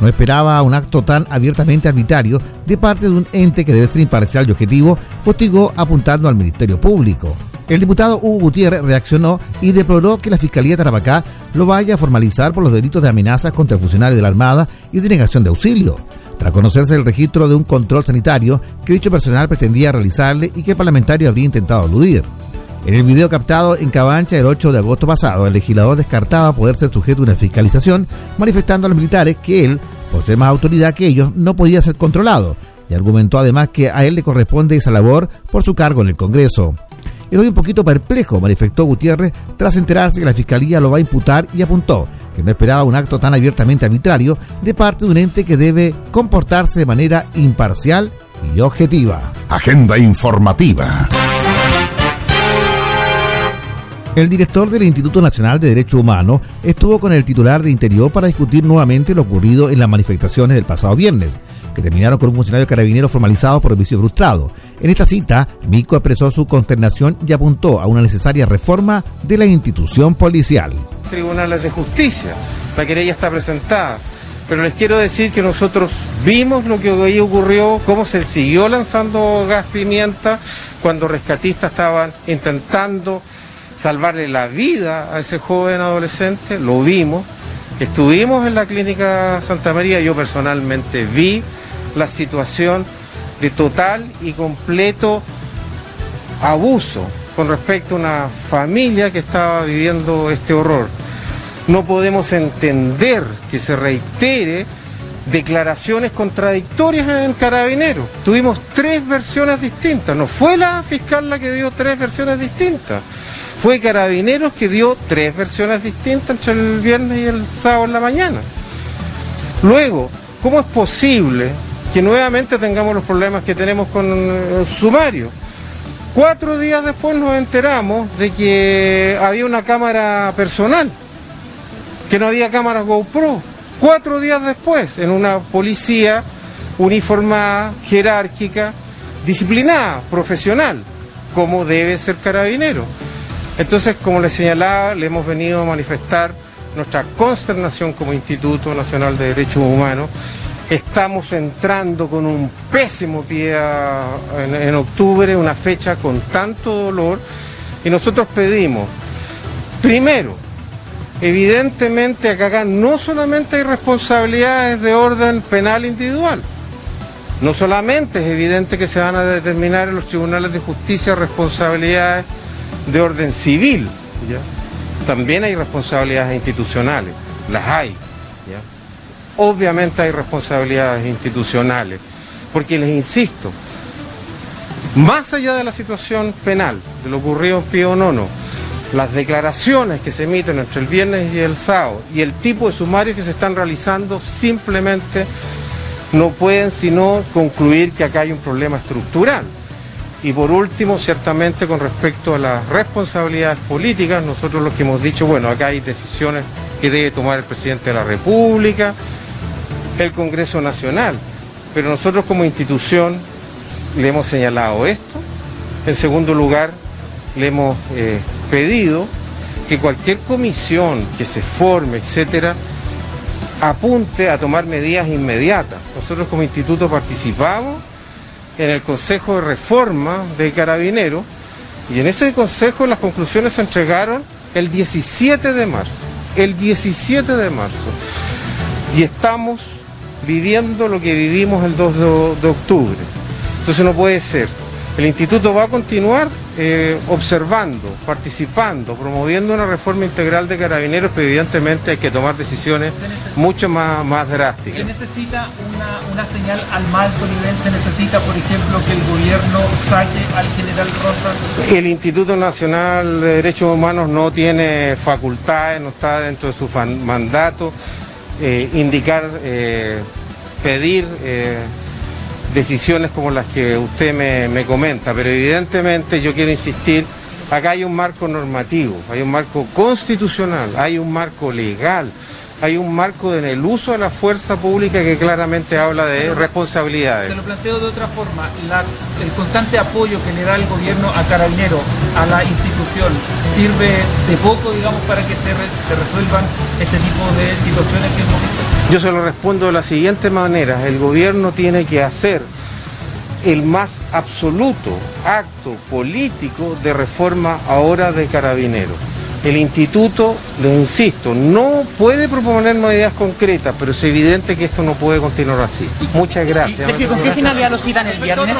No esperaba un acto tan abiertamente arbitrario de parte de un ente que debe ser imparcial y objetivo, postigó apuntando al Ministerio Público. El diputado Hugo Gutiérrez reaccionó y deploró que la Fiscalía Tarapacá lo vaya a formalizar por los delitos de amenazas contra funcionarios de la Armada y de negación de auxilio, tras conocerse el registro de un control sanitario que dicho personal pretendía realizarle y que el parlamentario habría intentado eludir. En el video captado en Cabancha el 8 de agosto pasado, el legislador descartaba poder ser sujeto a una fiscalización, manifestando a los militares que él, por ser más autoridad que ellos, no podía ser controlado, y argumentó además que a él le corresponde esa labor por su cargo en el Congreso. Estoy un poquito perplejo, manifestó Gutiérrez tras enterarse que la Fiscalía lo va a imputar y apuntó que no esperaba un acto tan abiertamente arbitrario de parte de un ente que debe comportarse de manera imparcial y objetiva. Agenda informativa. El director del Instituto Nacional de Derecho Humano estuvo con el titular de Interior para discutir nuevamente lo ocurrido en las manifestaciones del pasado viernes, que terminaron con un funcionario carabinero formalizado por vicio frustrado. En esta cita, Mico expresó su consternación y apuntó a una necesaria reforma de la institución policial. Tribunales de Justicia, la querella está presentada. Pero les quiero decir que nosotros vimos lo que hoy ocurrió, cómo se siguió lanzando gas pimienta cuando rescatistas estaban intentando salvarle la vida a ese joven adolescente, lo vimos. Estuvimos en la clínica Santa María, yo personalmente vi la situación de total y completo abuso con respecto a una familia que estaba viviendo este horror. No podemos entender que se reitere declaraciones contradictorias en Carabineros. Tuvimos tres versiones distintas. No fue la fiscal la que dio tres versiones distintas. Fue Carabineros que dio tres versiones distintas entre el viernes y el sábado en la mañana. Luego, ¿cómo es posible que nuevamente tengamos los problemas que tenemos con el sumario? Cuatro días después nos enteramos de que había una cámara personal, que no había cámaras GoPro. Cuatro días después, en una policía uniformada, jerárquica, disciplinada, profesional, como debe ser carabinero. Entonces, como les señalaba, le hemos venido a manifestar nuestra consternación como Instituto Nacional de Derechos Humanos. Estamos entrando con un pésimo pie en octubre, una fecha con tanto dolor, y nosotros pedimos, primero, evidentemente acá no solamente hay responsabilidades de orden penal individual, no solamente es evidente que se van a determinar en los tribunales de justicia responsabilidades de orden civil, ¿ya? también hay responsabilidades institucionales, las hay. ¿ya? Obviamente hay responsabilidades institucionales, porque les insisto, más allá de la situación penal, de lo ocurrido en Pío Nono, las declaraciones que se emiten entre el viernes y el sábado y el tipo de sumarios que se están realizando simplemente no pueden sino concluir que acá hay un problema estructural. Y por último, ciertamente con respecto a las responsabilidades políticas, nosotros lo que hemos dicho, bueno, acá hay decisiones que debe tomar el presidente de la República, el Congreso Nacional, pero nosotros como institución le hemos señalado esto. En segundo lugar, le hemos eh, pedido que cualquier comisión que se forme, etcétera, apunte a tomar medidas inmediatas. Nosotros como instituto participamos en el Consejo de Reforma de Carabineros y en ese consejo las conclusiones se entregaron el 17 de marzo. El 17 de marzo. Y estamos viviendo lo que vivimos el 2 de, de octubre. Entonces no puede ser. El instituto va a continuar eh, observando, participando, promoviendo una reforma integral de carabineros, pero evidentemente hay que tomar decisiones mucho más, más Se drásticas. necesita una, una señal al alto nivel, se necesita, por ejemplo, que el gobierno saque al general Rosas. El Instituto Nacional de Derechos Humanos no tiene facultades, no está dentro de su mandato eh, indicar, eh, pedir eh, decisiones como las que usted me, me comenta, pero evidentemente yo quiero insistir, acá hay un marco normativo, hay un marco constitucional, hay un marco legal, hay un marco en el uso de la fuerza pública que claramente habla de responsabilidades. Te lo planteo de otra forma, la- el constante apoyo que le da el gobierno a Carabinero, a la institución, sirve de poco, digamos, para que se, re- se resuelvan este tipo de situaciones que hemos visto. Yo se lo respondo de la siguiente manera. El gobierno tiene que hacer el más absoluto acto político de reforma ahora de carabineros. El instituto, les insisto, no puede proponer medidas concretas, pero es evidente que esto no puede continuar así. Muchas gracias. Sergio, ¿con qué finalidad lo citan el viernes?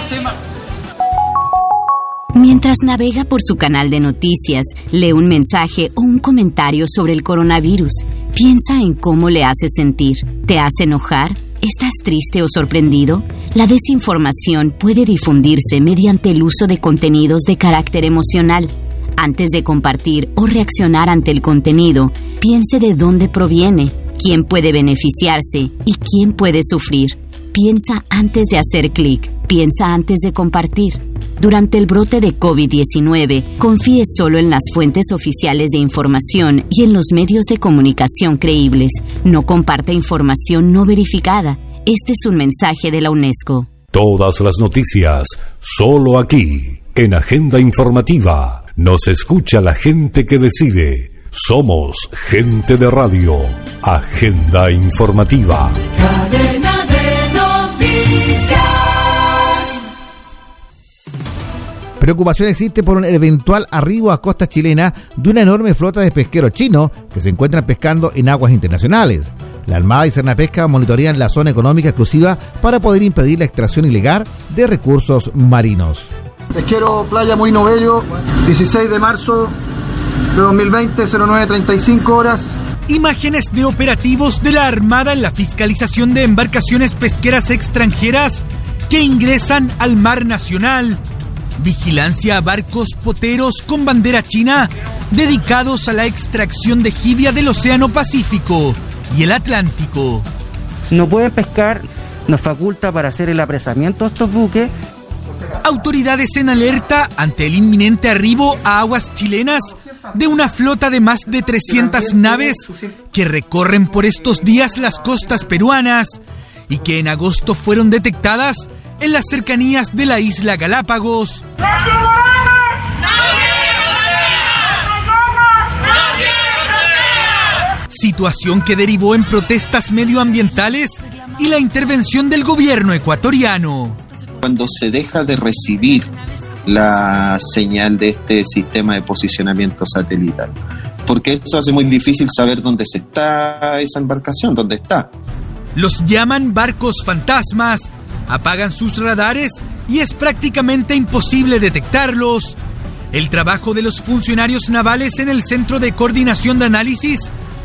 Mientras navega por su canal de noticias, lee un mensaje o un comentario sobre el coronavirus, piensa en cómo le hace sentir. ¿Te hace enojar? ¿Estás triste o sorprendido? La desinformación puede difundirse mediante el uso de contenidos de carácter emocional. Antes de compartir o reaccionar ante el contenido, piense de dónde proviene, quién puede beneficiarse y quién puede sufrir. Piensa antes de hacer clic, piensa antes de compartir. Durante el brote de COVID-19, confíe solo en las fuentes oficiales de información y en los medios de comunicación creíbles. No comparta información no verificada. Este es un mensaje de la UNESCO. Todas las noticias, solo aquí, en Agenda Informativa. Nos escucha la gente que decide. Somos gente de radio. Agenda Informativa. Cadena de noticias. Preocupación existe por un eventual arribo a costa chilena de una enorme flota de pesqueros chinos que se encuentran pescando en aguas internacionales. La Armada y Cernapesca monitorean la zona económica exclusiva para poder impedir la extracción ilegal de recursos marinos. Pesquero Playa Muy Novello, 16 de marzo de 2020, 09.35 horas. Imágenes de operativos de la Armada en la fiscalización de embarcaciones pesqueras extranjeras que ingresan al mar nacional. Vigilancia a barcos poteros con bandera china dedicados a la extracción de jibia del Océano Pacífico y el Atlántico. No pueden pescar, nos faculta para hacer el apresamiento de estos buques Autoridades en alerta ante el inminente arribo a aguas chilenas de una flota de más de 300 naves que recorren por estos días las costas peruanas y que en agosto fueron detectadas en las cercanías de la isla Galápagos. Situación que derivó en protestas medioambientales y la intervención del gobierno ecuatoriano cuando se deja de recibir la señal de este sistema de posicionamiento satelital. Porque eso hace muy difícil saber dónde se está esa embarcación, dónde está. Los llaman barcos fantasmas, apagan sus radares y es prácticamente imposible detectarlos. El trabajo de los funcionarios navales en el Centro de Coordinación de Análisis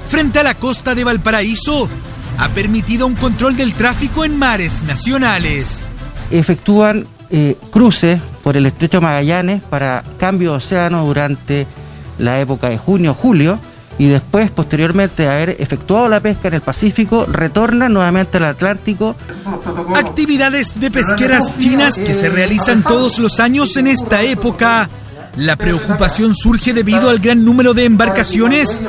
frente a la costa de Valparaíso ha permitido un control del tráfico en mares nacionales efectúan eh, cruces por el estrecho Magallanes para cambio de océano durante la época de junio-julio y después, posteriormente de haber efectuado la pesca en el Pacífico, retornan nuevamente al Atlántico. Actividades de pesqueras chinas que se realizan todos los años en esta época. La preocupación surge debido al gran número de embarcaciones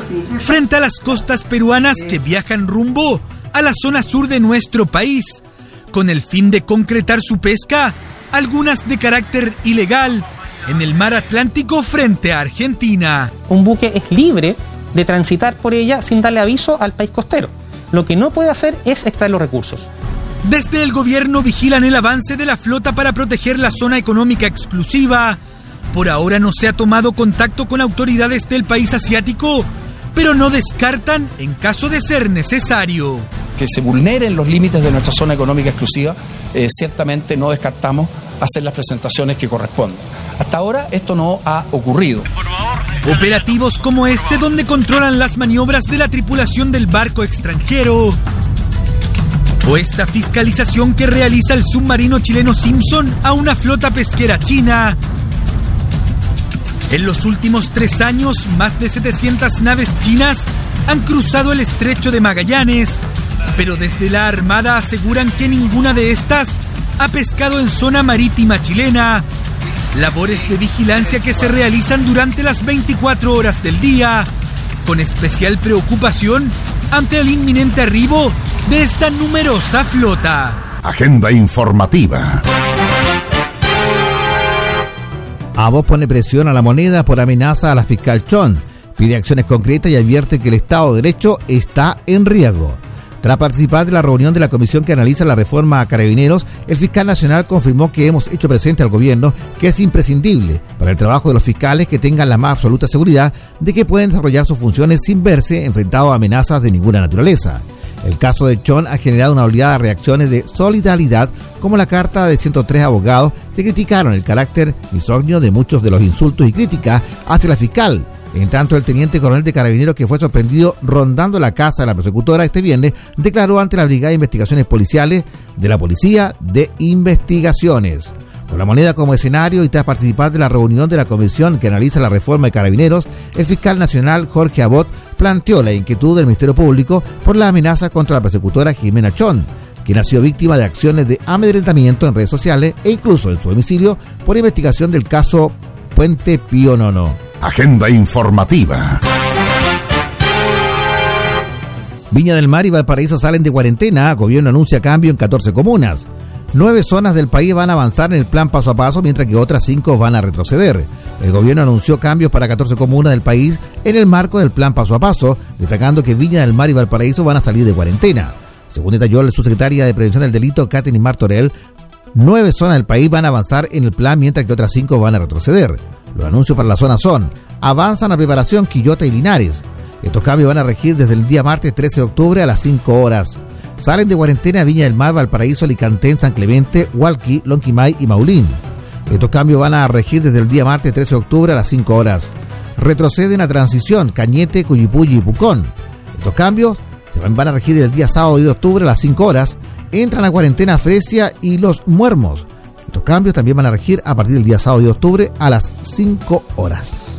frente a las costas peruanas que viajan rumbo a la zona sur de nuestro país con el fin de concretar su pesca, algunas de carácter ilegal, en el mar Atlántico frente a Argentina. Un buque es libre de transitar por ella sin darle aviso al país costero. Lo que no puede hacer es extraer los recursos. Desde el gobierno vigilan el avance de la flota para proteger la zona económica exclusiva. Por ahora no se ha tomado contacto con autoridades del país asiático, pero no descartan en caso de ser necesario que se vulneren los límites de nuestra zona económica exclusiva, eh, ciertamente no descartamos hacer las presentaciones que corresponden. Hasta ahora esto no ha ocurrido. Operativos como este donde controlan las maniobras de la tripulación del barco extranjero. O esta fiscalización que realiza el submarino chileno Simpson a una flota pesquera china. En los últimos tres años, más de 700 naves chinas han cruzado el estrecho de Magallanes pero desde la Armada aseguran que ninguna de estas ha pescado en zona marítima chilena. Labores de vigilancia que se realizan durante las 24 horas del día, con especial preocupación ante el inminente arribo de esta numerosa flota. Agenda informativa. voz pone presión a la moneda por amenaza a la fiscal Chon. Pide acciones concretas y advierte que el Estado de Derecho está en riesgo. Tras participar de la reunión de la comisión que analiza la reforma a carabineros, el fiscal nacional confirmó que hemos hecho presente al gobierno que es imprescindible para el trabajo de los fiscales que tengan la más absoluta seguridad de que pueden desarrollar sus funciones sin verse enfrentados a amenazas de ninguna naturaleza. El caso de Chon ha generado una oleada de reacciones de solidaridad, como la carta de 103 abogados que criticaron el carácter misógino de muchos de los insultos y críticas hacia la fiscal, en tanto, el teniente coronel de carabineros que fue sorprendido rondando la casa de la persecutora este viernes declaró ante la Brigada de Investigaciones Policiales de la Policía de Investigaciones. Con la moneda como escenario y tras participar de la reunión de la comisión que analiza la reforma de carabineros, el fiscal nacional Jorge Abot planteó la inquietud del Ministerio Público por la amenaza contra la persecutora Jimena Chón, quien ha sido víctima de acciones de amedrentamiento en redes sociales e incluso en su domicilio por investigación del caso Puente Pío Nono. Agenda informativa. Viña del Mar y Valparaíso salen de cuarentena. Gobierno anuncia cambio en 14 comunas. Nueve zonas del país van a avanzar en el plan paso a paso, mientras que otras cinco van a retroceder. El gobierno anunció cambios para 14 comunas del país en el marco del plan paso a paso, destacando que Viña del Mar y Valparaíso van a salir de cuarentena. Según detalló la subsecretaria de Prevención del Delito, Katherine Martorell, nueve zonas del país van a avanzar en el plan, mientras que otras cinco van a retroceder. Los anuncios para la zona son, avanzan a preparación Quillota y Linares. Estos cambios van a regir desde el día martes 13 de octubre a las 5 horas. Salen de cuarentena Viña del Mar, Valparaíso, Alicante, San Clemente, Hualqui, Lonquimay y Maulín. Estos cambios van a regir desde el día martes 13 de octubre a las 5 horas. Retroceden a transición Cañete, Cuyipulli y Pucón. Estos cambios se van, a regir el día sábado 10 de octubre a las 5 horas. Entran a cuarentena Fresia y Los Muermos. Estos cambios también van a regir a partir del día sábado 10 de octubre a las 5 horas.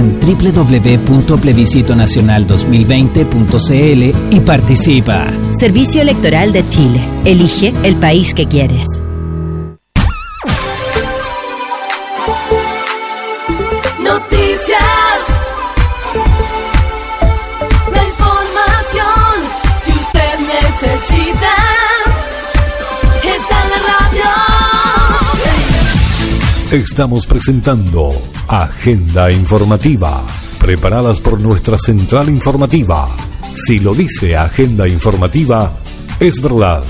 www.plebiscitonacional2020.cl y participa. Servicio Electoral de Chile. Elige el país que quieres. Estamos presentando Agenda Informativa, preparadas por nuestra central informativa. Si lo dice Agenda Informativa, es verdad.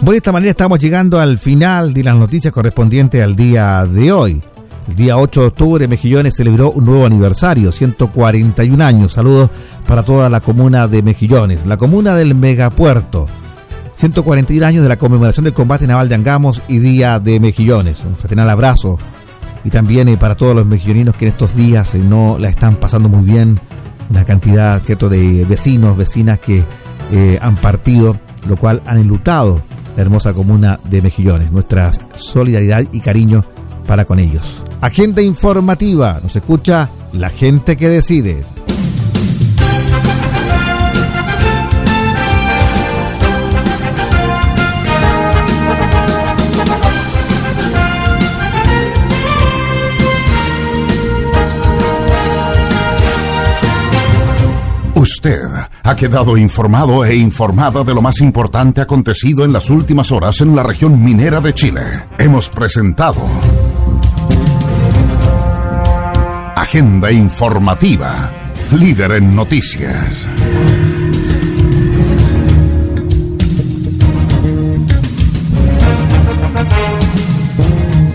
Bueno, de esta manera estamos llegando al final de las noticias correspondientes al día de hoy. El día 8 de octubre, Mejillones celebró un nuevo aniversario, 141 años. Saludos para toda la comuna de Mejillones, la comuna del megapuerto. 141 años de la conmemoración del combate naval de Angamos y Día de Mejillones. Un fraternal abrazo. Y también eh, para todos los mejilloninos que en estos días eh, no la están pasando muy bien. Una cantidad, ¿cierto?, de vecinos, vecinas que eh, han partido, lo cual han enlutado la hermosa comuna de Mejillones. Nuestra solidaridad y cariño para con ellos. Agenda informativa. Nos escucha la gente que decide. Usted ha quedado informado e informada de lo más importante acontecido en las últimas horas en la región minera de Chile. Hemos presentado Agenda informativa, líder en noticias.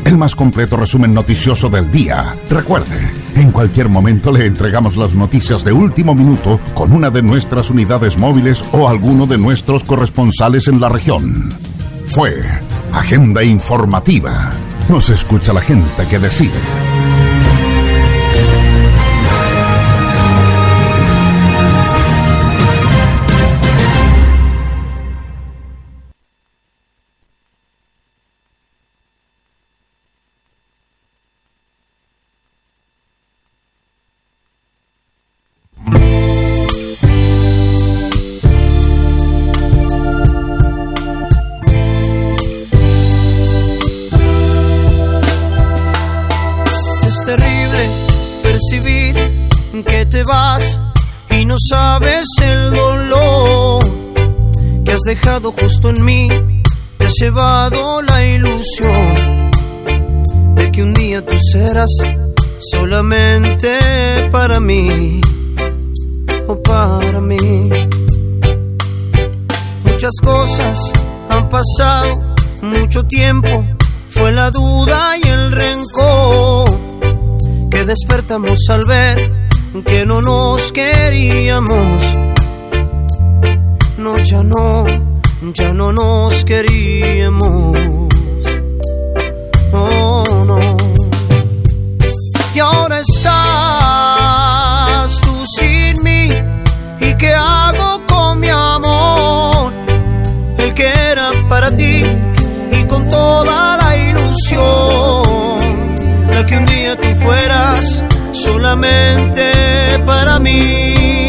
El más completo resumen noticioso del día. Recuerde, en cualquier momento le entregamos las noticias de último minuto con una de nuestras unidades móviles o alguno de nuestros corresponsales en la región. Fue Agenda Informativa. Nos escucha la gente que decide. Dejado justo en mí. Te has llevado la ilusión de que un día tú serás solamente para mí o para mí. Muchas cosas han pasado, mucho tiempo, fue la duda y el rencor que despertamos al ver que no nos queríamos. No, ya no, ya no nos queríamos. Oh, no. Y ahora estás tú sin mí. ¿Y qué hago con mi amor? El que era para ti y con toda la ilusión. La que un día tú fueras solamente para mí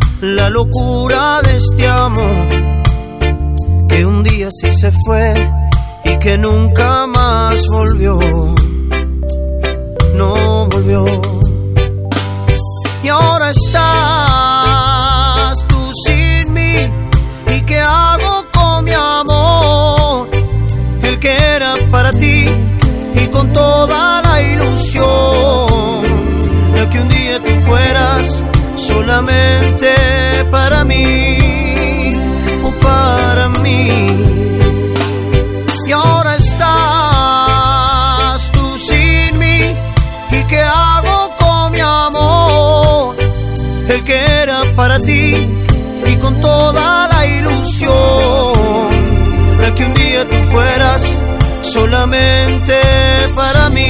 la locura de este amor, que un día sí se fue y que nunca más volvió, no volvió. Y ahora estás solamente para mí o para mí. Y ahora estás tú sin mí. ¿Y qué hago con mi amor? El que era para ti y con toda la ilusión de que un día tú fueras solamente para mí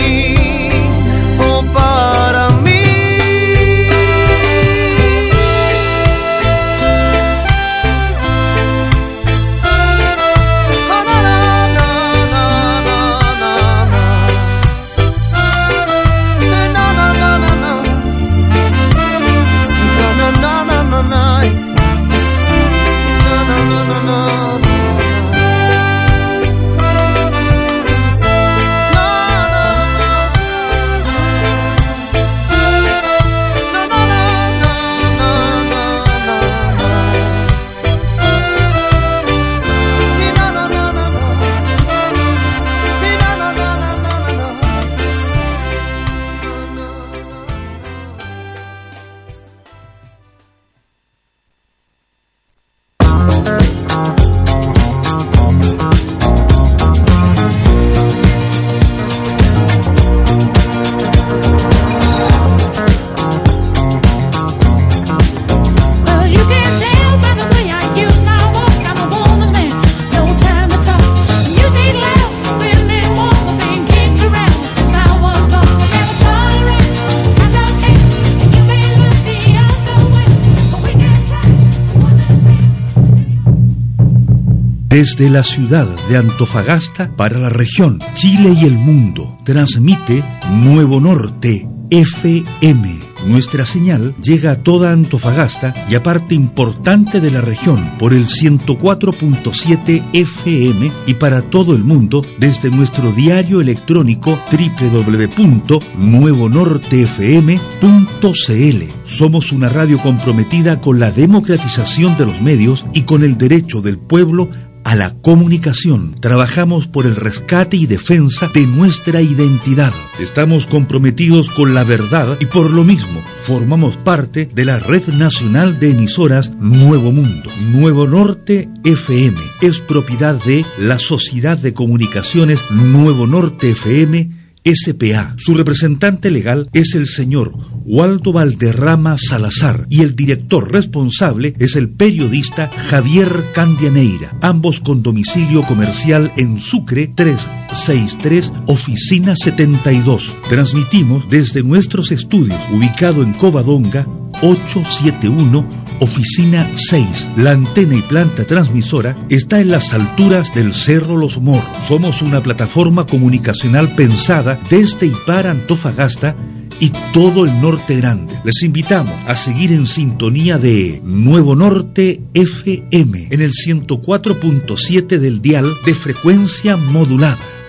Desde la ciudad de Antofagasta para la región, Chile y el mundo, transmite Nuevo Norte FM. Nuestra señal llega a toda Antofagasta y a parte importante de la región por el 104.7 FM y para todo el mundo desde nuestro diario electrónico www.nuevonortefm.cl. Somos una radio comprometida con la democratización de los medios y con el derecho del pueblo a la comunicación. Trabajamos por el rescate y defensa de nuestra identidad. Estamos comprometidos con la verdad y por lo mismo formamos parte de la Red Nacional de Emisoras Nuevo Mundo. Nuevo Norte FM es propiedad de la Sociedad de Comunicaciones Nuevo Norte FM SPA. Su representante legal es el señor Waldo Valderrama Salazar y el director responsable es el periodista Javier Candianeira, ambos con domicilio comercial en Sucre 363, oficina 72. Transmitimos desde nuestros estudios, ubicado en Covadonga 871, oficina 6. La antena y planta transmisora está en las alturas del Cerro Los Morros. Somos una plataforma comunicacional pensada desde y para Antofagasta y todo el norte grande. Les invitamos a seguir en sintonía de Nuevo Norte FM en el 104.7 del dial de frecuencia modulada.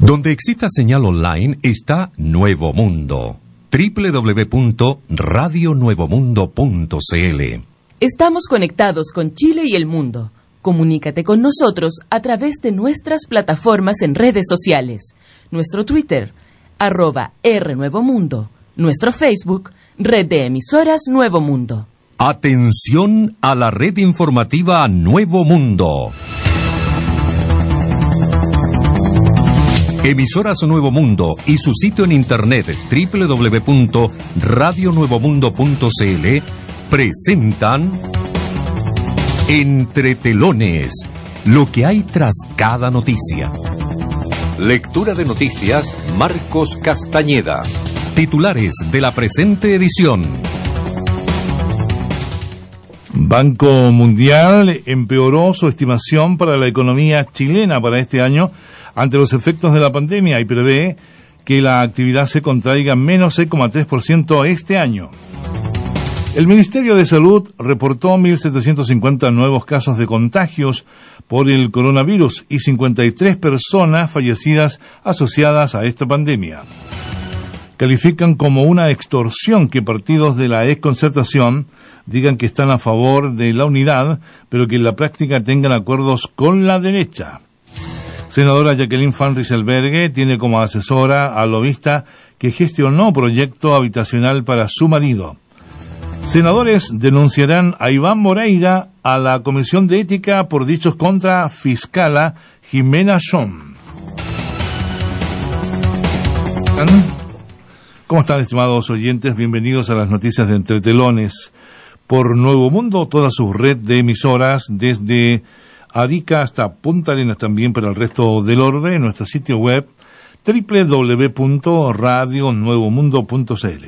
Donde exista señal online está Nuevo Mundo. www.radionuevomundo.cl Estamos conectados con Chile y el mundo. Comunícate con nosotros a través de nuestras plataformas en redes sociales. Nuestro Twitter, arroba R Nuevo Mundo. Nuestro Facebook, Red de Emisoras Nuevo Mundo. Atención a la red informativa Nuevo Mundo. Emisoras Nuevo Mundo y su sitio en internet www.radionuevomundo.cl presentan Entre Telones, lo que hay tras cada noticia. Lectura de noticias Marcos Castañeda. Titulares de la presente edición. Banco Mundial empeoró su estimación para la economía chilena para este año ante los efectos de la pandemia y prevé que la actividad se contraiga menos 6,3% este año. El Ministerio de Salud reportó 1.750 nuevos casos de contagios por el coronavirus y 53 personas fallecidas asociadas a esta pandemia. Califican como una extorsión que partidos de la exconcertación digan que están a favor de la unidad, pero que en la práctica tengan acuerdos con la derecha. Senadora Jacqueline Van Rieselberghe tiene como asesora al lobista que gestionó proyecto habitacional para su marido. Senadores denunciarán a Iván Moreira a la Comisión de Ética por dichos contra fiscala Jimena Schom. ¿Cómo están, estimados oyentes? Bienvenidos a las noticias de Entretelones. Por Nuevo Mundo, toda su red de emisoras, desde Arica hasta Punta Arenas también para el resto del orden, en nuestro sitio web www.radionuevomundo.cl.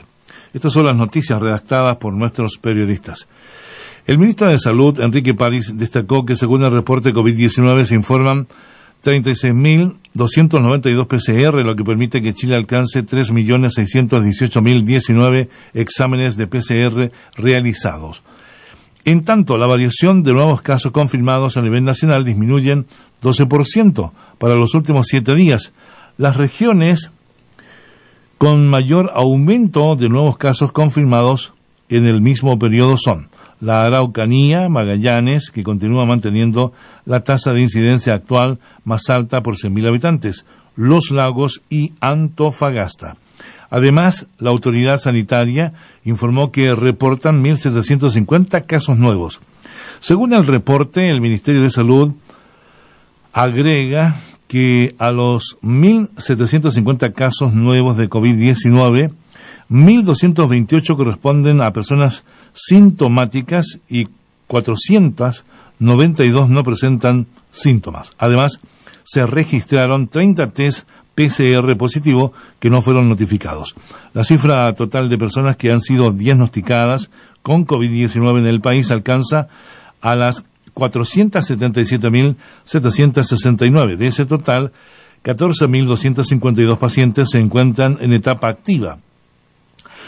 Estas son las noticias redactadas por nuestros periodistas. El ministro de Salud, Enrique París, destacó que según el reporte COVID-19 se informan 36.292 PCR, lo que permite que Chile alcance 3.618.019 exámenes de PCR realizados. En tanto, la variación de nuevos casos confirmados a nivel nacional disminuyen 12% para los últimos siete días. Las regiones con mayor aumento de nuevos casos confirmados en el mismo periodo son la Araucanía, Magallanes, que continúa manteniendo la tasa de incidencia actual más alta por 100.000 habitantes, Los Lagos y Antofagasta. Además, la autoridad sanitaria informó que reportan 1.750 casos nuevos. Según el reporte, el Ministerio de Salud agrega que a los 1.750 casos nuevos de COVID-19, 1.228 corresponden a personas sintomáticas y 492 no presentan síntomas. Además, se registraron 30 test PCR positivo que no fueron notificados. La cifra total de personas que han sido diagnosticadas con COVID-19 en el país alcanza a las 477.769. De ese total, 14.252 pacientes se encuentran en etapa activa.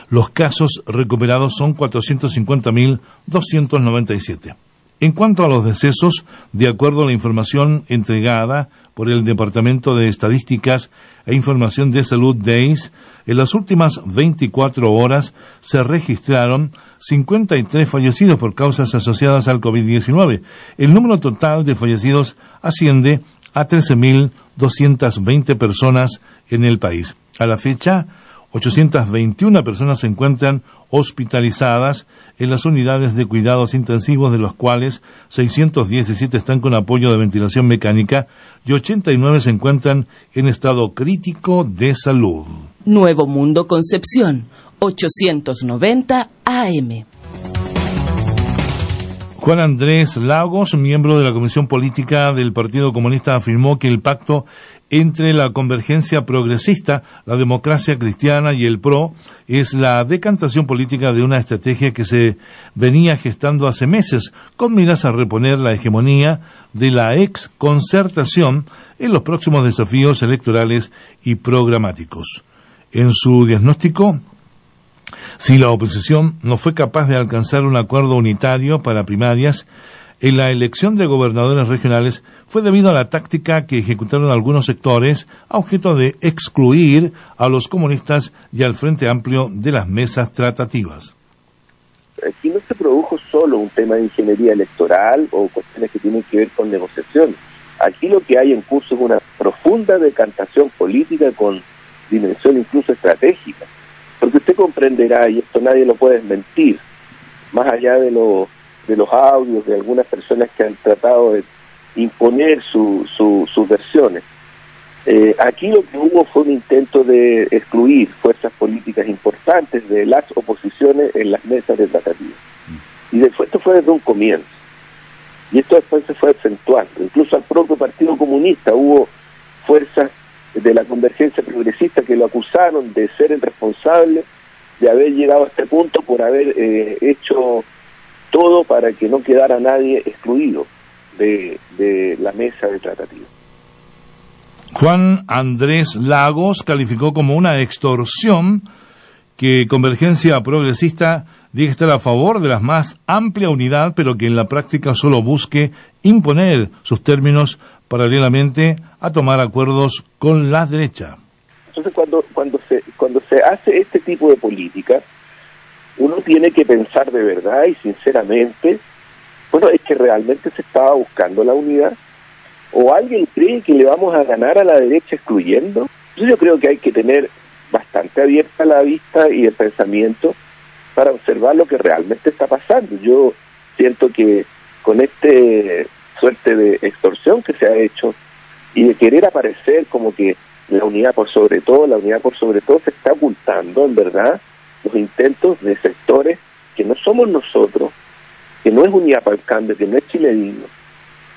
Los casos recuperados son 450.297. En cuanto a los decesos, de acuerdo a la información entregada por el Departamento de Estadísticas e Información de Salud DEIS, en las últimas 24 horas se registraron 53 fallecidos por causas asociadas al COVID-19. El número total de fallecidos asciende a 13.220 personas en el país. A la fecha, 821 personas se encuentran hospitalizadas en las unidades de cuidados intensivos, de los cuales 617 están con apoyo de ventilación mecánica y 89 se encuentran en estado crítico de salud. Nuevo Mundo Concepción, 890 AM. Juan Andrés Lagos, miembro de la Comisión Política del Partido Comunista, afirmó que el pacto entre la convergencia progresista, la democracia cristiana y el PRO es la decantación política de una estrategia que se venía gestando hace meses con miras a reponer la hegemonía de la ex concertación en los próximos desafíos electorales y programáticos. En su diagnóstico, si la oposición no fue capaz de alcanzar un acuerdo unitario para primarias, en la elección de gobernadores regionales fue debido a la táctica que ejecutaron algunos sectores a objeto de excluir a los comunistas y al Frente Amplio de las mesas tratativas. Aquí no se produjo solo un tema de ingeniería electoral o cuestiones que tienen que ver con negociación. Aquí lo que hay en curso es una profunda decantación política con dimensión incluso estratégica. Porque usted comprenderá, y esto nadie lo puede desmentir, más allá de, lo, de los audios de algunas personas que han tratado de imponer su, su- sus versiones, eh, aquí lo que hubo fue un intento de excluir fuerzas políticas importantes de las oposiciones en las mesas de tratativa. Y después esto fue desde un comienzo. Y esto después se fue acentuando. Incluso al propio Partido Comunista hubo fuerzas de la convergencia progresista que lo acusaron de ser el responsable de haber llegado a este punto por haber eh, hecho todo para que no quedara nadie excluido de, de la mesa de tratativa. Juan Andrés Lagos calificó como una extorsión que Convergencia Progresista diga estar a favor de la más amplia unidad, pero que en la práctica solo busque imponer sus términos paralelamente a tomar acuerdos con la derecha. Entonces, cuando, cuando, se, cuando se hace este tipo de política, uno tiene que pensar de verdad y sinceramente, bueno, es que realmente se estaba buscando la unidad, o alguien cree que le vamos a ganar a la derecha excluyendo. Yo creo que hay que tener bastante abierta la vista y el pensamiento para observar lo que realmente está pasando. Yo siento que con este suerte de extorsión que se ha hecho y de querer aparecer como que la unidad por sobre todo, la unidad por sobre todo se está ocultando en verdad los intentos de sectores que no somos nosotros, que no es unidad para cambio, que no es Chile digno,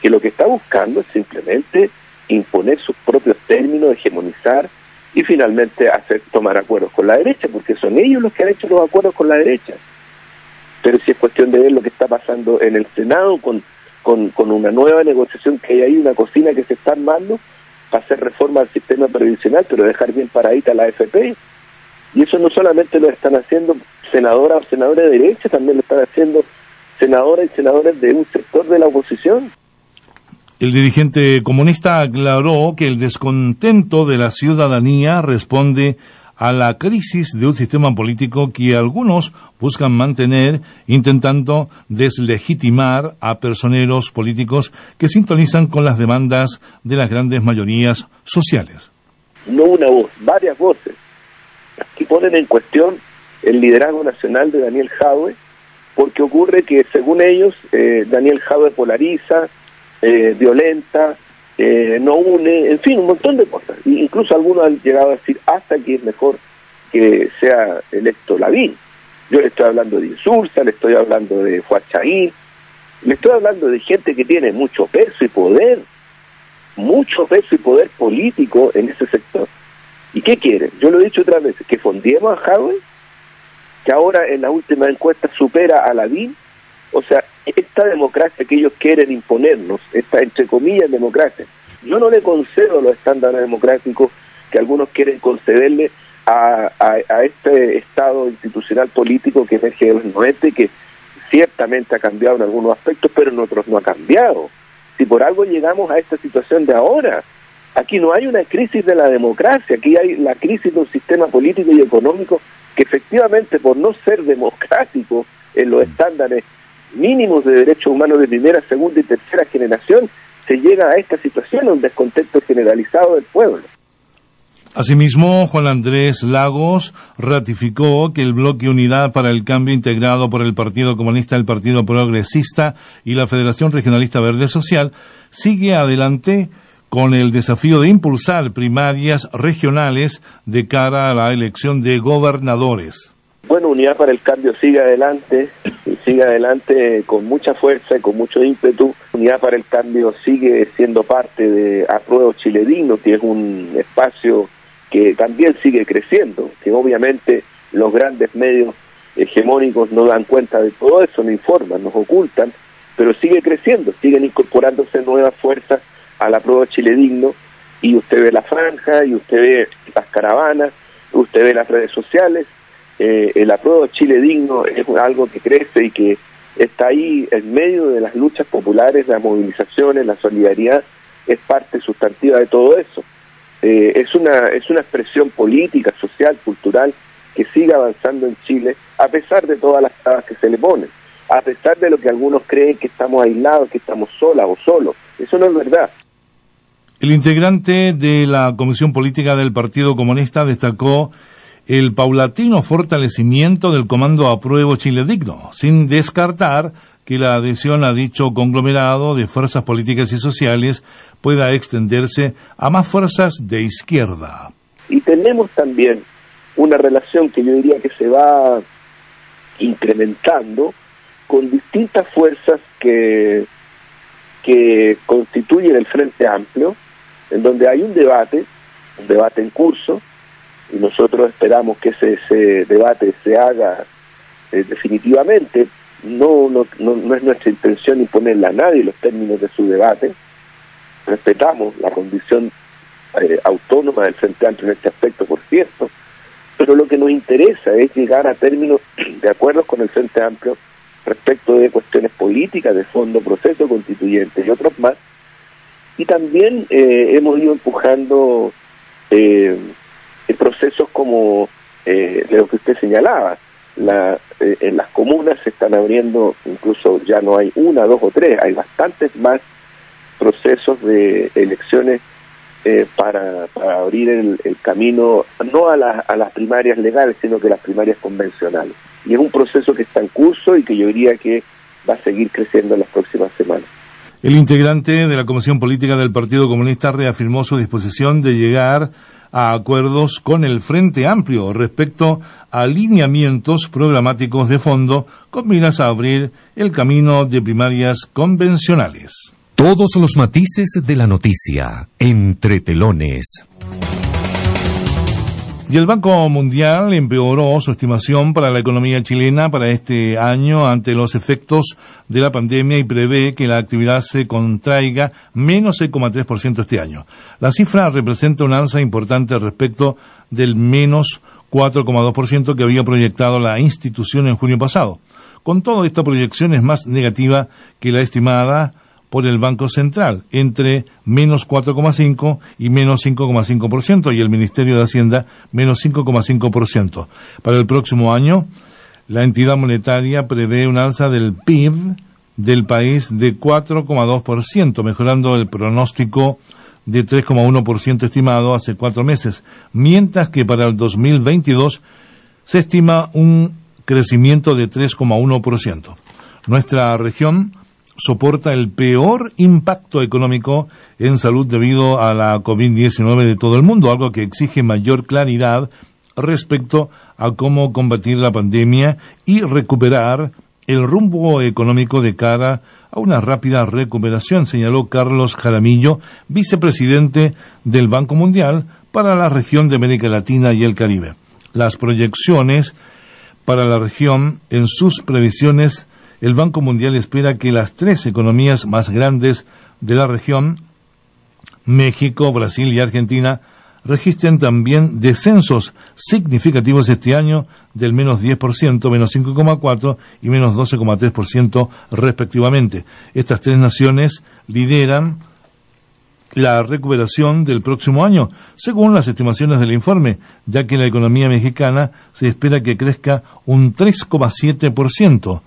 que lo que está buscando es simplemente imponer sus propios términos, hegemonizar y finalmente hacer tomar acuerdos con la derecha, porque son ellos los que han hecho los acuerdos con la derecha. Pero si es cuestión de ver lo que está pasando en el Senado con, con, con una nueva negociación que hay ahí, una cocina que se está armando para hacer reforma al sistema previsional, pero dejar bien paradita la AFP. Y eso no solamente lo están haciendo senadoras o senadores de derecha, también lo están haciendo senadoras y senadores de un sector de la oposición. El dirigente comunista aclaró que el descontento de la ciudadanía responde a la crisis de un sistema político que algunos buscan mantener intentando deslegitimar a personeros políticos que sintonizan con las demandas de las grandes mayorías sociales. no una voz, varias voces, que ponen en cuestión el liderazgo nacional de Daniel Jadwe, porque ocurre que según ellos eh, Daniel Jadwe polariza, eh, violenta, eh, no une, en fin, un montón de cosas. Y incluso algunos han llegado a decir hasta que es mejor que sea electo Lavín. Yo le estoy hablando de Insulza, le estoy hablando de Huachaín, le estoy hablando de gente que tiene mucho peso y poder, mucho peso y poder político en ese sector. ¿Y qué quieren? Yo lo he dicho otras veces, que fondiemos a Jadwe, que ahora en la última encuesta supera a Lavín. O sea, esta democracia que ellos quieren imponernos, esta entre comillas democracia, yo no le concedo los estándares democráticos que algunos quieren concederle a, este Estado institucional político que emerge de los 90 y que ciertamente ha cambiado en algunos aspectos, pero en otros no ha cambiado. Si por algo llegamos a esta situación de ahora, aquí no hay una crisis de la democracia, aquí hay la crisis de un sistema político y económico que efectivamente por no ser democrático en los estándares mínimos de derechos humanos de primera, segunda y tercera generación, se llega a esta situación, a un descontento generalizado del pueblo. Asimismo, Juan Andrés Lagos ratificó que el bloque Unidad para el Cambio integrado por el Partido Comunista, el Partido Progresista y la Federación Regionalista Verde Social sigue adelante con el desafío de impulsar primarias regionales de cara a la elección de gobernadores. Bueno, Unidad para el Cambio sigue adelante, sigue adelante con mucha fuerza y con mucho ímpetu. Unidad para el Cambio sigue siendo parte de Apruebo Chile Digno, que es un espacio que también sigue creciendo, que obviamente los grandes medios hegemónicos no dan cuenta de todo eso, no informan, nos ocultan, pero sigue creciendo, siguen incorporándose nuevas fuerzas a la prueba Chile Digno, y usted ve la franja, y usted ve las caravanas, usted ve las redes sociales, eh, el apruebo Chile Digno es algo que crece y que está ahí en medio de las luchas populares, las movilizaciones, la solidaridad, es parte sustantiva de todo eso. Eh, es, una, es una expresión política, social, cultural, que sigue avanzando en Chile, a pesar de todas las trabas que se le ponen, a pesar de lo que algunos creen que estamos aislados, que estamos solas o solos. Eso no es verdad. El integrante de la Comisión Política del Partido Comunista destacó el paulatino fortalecimiento del Comando Apruebo Chile Digno, sin descartar que la adhesión a dicho conglomerado de fuerzas políticas y sociales pueda extenderse a más fuerzas de izquierda. Y tenemos también una relación que yo diría que se va incrementando con distintas fuerzas que, que constituyen el Frente Amplio, en donde hay un debate, un debate en curso, y nosotros esperamos que ese, ese debate se haga eh, definitivamente. No, no, no, no es nuestra intención imponerle a nadie los términos de su debate. Respetamos la condición eh, autónoma del Frente Amplio en este aspecto, por cierto, pero lo que nos interesa es llegar a términos de acuerdos con el Frente Amplio respecto de cuestiones políticas, de fondo, proceso constituyente y otros más. Y también eh, hemos ido empujando eh, procesos como eh, lo que usted señalaba. La, eh, en las comunas se están abriendo, incluso ya no hay una, dos o tres, hay bastantes más procesos de elecciones eh, para, para abrir el, el camino no a, la- a las primarias legales, sino que las primarias convencionales. Y es un proceso que está en curso y que yo diría que va a seguir creciendo en las próximas semanas. El integrante de la Comisión Política del Partido Comunista reafirmó su disposición de llegar a acuerdos con el Frente Amplio respecto a lineamientos programáticos de fondo con miras a abrir el camino de primarias convencionales. Todos los matices de la noticia, entre telones. Y el Banco Mundial empeoró su estimación para la economía chilena para este año ante los efectos de la pandemia y prevé que la actividad se contraiga menos 6,3% este año. La cifra representa un alza importante respecto del menos 4,2% que había proyectado la institución en junio pasado. Con todo, esta proyección es más negativa que la estimada por el Banco Central, entre menos 4,5 y menos 5,5%, y el Ministerio de Hacienda menos 5,5%. Para el próximo año, la entidad monetaria prevé un alza del PIB del país de 4,2%, mejorando el pronóstico de 3,1% estimado hace cuatro meses, mientras que para el 2022 se estima un crecimiento de 3,1%. Nuestra región soporta el peor impacto económico en salud debido a la COVID-19 de todo el mundo, algo que exige mayor claridad respecto a cómo combatir la pandemia y recuperar el rumbo económico de cara a una rápida recuperación, señaló Carlos Jaramillo, vicepresidente del Banco Mundial para la región de América Latina y el Caribe. Las proyecciones para la región en sus previsiones el Banco Mundial espera que las tres economías más grandes de la región, México, Brasil y Argentina, registren también descensos significativos este año del menos 10%, menos 5,4% y menos 12,3% respectivamente. Estas tres naciones lideran la recuperación del próximo año, según las estimaciones del informe, ya que la economía mexicana se espera que crezca un 3,7%,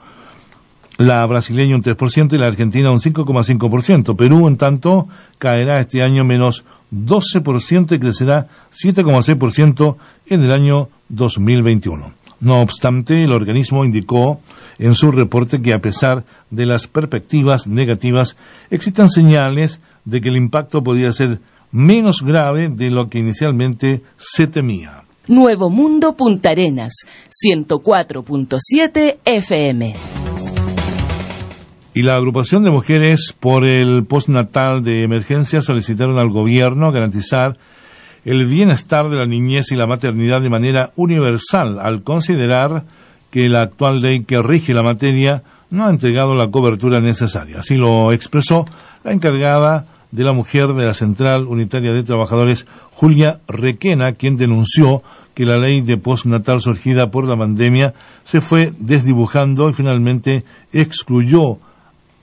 la brasileña un 3% y la argentina un 5,5%. Perú, en tanto, caerá este año menos 12% y crecerá 7,6% en el año 2021. No obstante, el organismo indicó en su reporte que a pesar de las perspectivas negativas, existen señales de que el impacto podría ser menos grave de lo que inicialmente se temía. Nuevo Mundo Punta Arenas, 104.7 FM. Y la agrupación de mujeres por el postnatal de emergencia solicitaron al gobierno garantizar el bienestar de la niñez y la maternidad de manera universal al considerar que la actual ley que rige la materia no ha entregado la cobertura necesaria. Así lo expresó la encargada de la mujer de la Central Unitaria de Trabajadores, Julia Requena, quien denunció que la ley de postnatal surgida por la pandemia se fue desdibujando y finalmente excluyó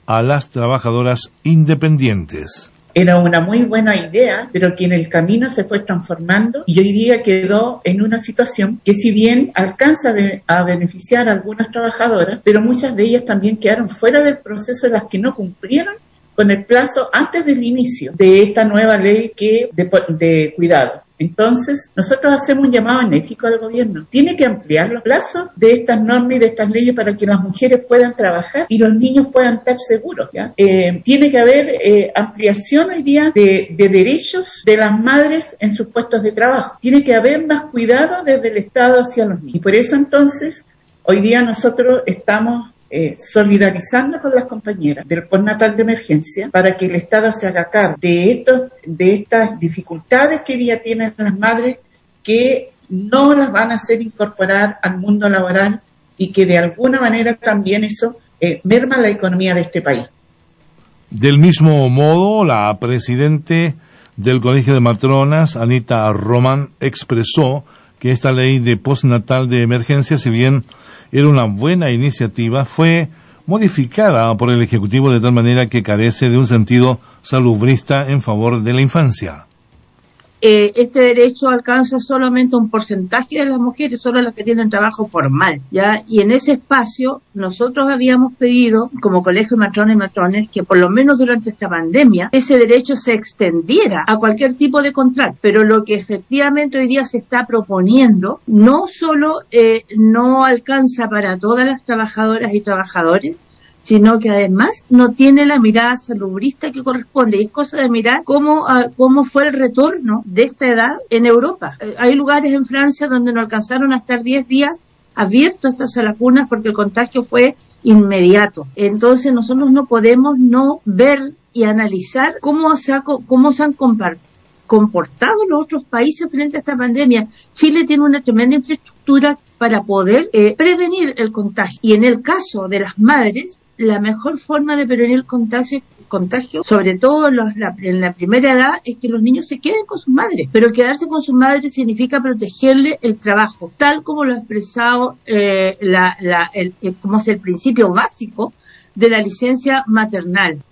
a las trabajadoras independientes. Era una muy buena idea, pero que en el camino se fue transformando y hoy día quedó en una situación que si bien alcanza a beneficiar a algunas trabajadoras, pero muchas de ellas también quedaron fuera del proceso, las que no cumplieron con el plazo antes del inicio de esta nueva ley que de, de cuidado. Entonces, nosotros hacemos un llamado enérgico al gobierno. Tiene que ampliar los plazos de estas normas y de estas leyes para que las mujeres puedan trabajar y los niños puedan estar seguros. ¿ya? Eh, tiene que haber eh, ampliación hoy día de, de derechos de las madres en sus puestos de trabajo. Tiene que haber más cuidado desde el Estado hacia los niños. Y por eso entonces, hoy día nosotros estamos eh, solidarizando con las compañeras del postnatal de emergencia para que el Estado se haga cargo de estos, de estas dificultades que día tienen las madres que no las van a hacer incorporar al mundo laboral y que de alguna manera también eso eh, merma la economía de este país. Del mismo modo, la presidente del Colegio de Matronas, Anita Román, expresó que esta ley de postnatal de emergencia, si bien era una buena iniciativa, fue modificada por el Ejecutivo de tal manera que carece de un sentido salubrista en favor de la infancia. Eh, este derecho alcanza solamente un porcentaje de las mujeres, solo las que tienen trabajo formal, ¿ya? Y en ese espacio nosotros habíamos pedido, como Colegio de Matrones y Matrones, que por lo menos durante esta pandemia ese derecho se extendiera a cualquier tipo de contrato, pero lo que efectivamente hoy día se está proponiendo no solo eh, no alcanza para todas las trabajadoras y trabajadores, sino que además no tiene la mirada salubrista que corresponde. Y es cosa de mirar cómo, ah, cómo fue el retorno de esta edad en Europa. Eh, hay lugares en Francia donde no alcanzaron a estar 10 días abiertos estas salacunas porque el contagio fue inmediato. Entonces nosotros no podemos no ver y analizar cómo se, ha cómo se han comportado los otros países frente a esta pandemia. Chile tiene una tremenda infraestructura para poder eh, prevenir el contagio. Y en el caso de las madres, la mejor forma de prevenir el contagio, sobre todo los- la, en la primera edad, es que los niños se queden con sus madres. Pero quedarse con sus madres significa protegerle el trabajo, tal como lo ha expresado eh, la, la, el, el- como es el principio básico de la licencia maternal.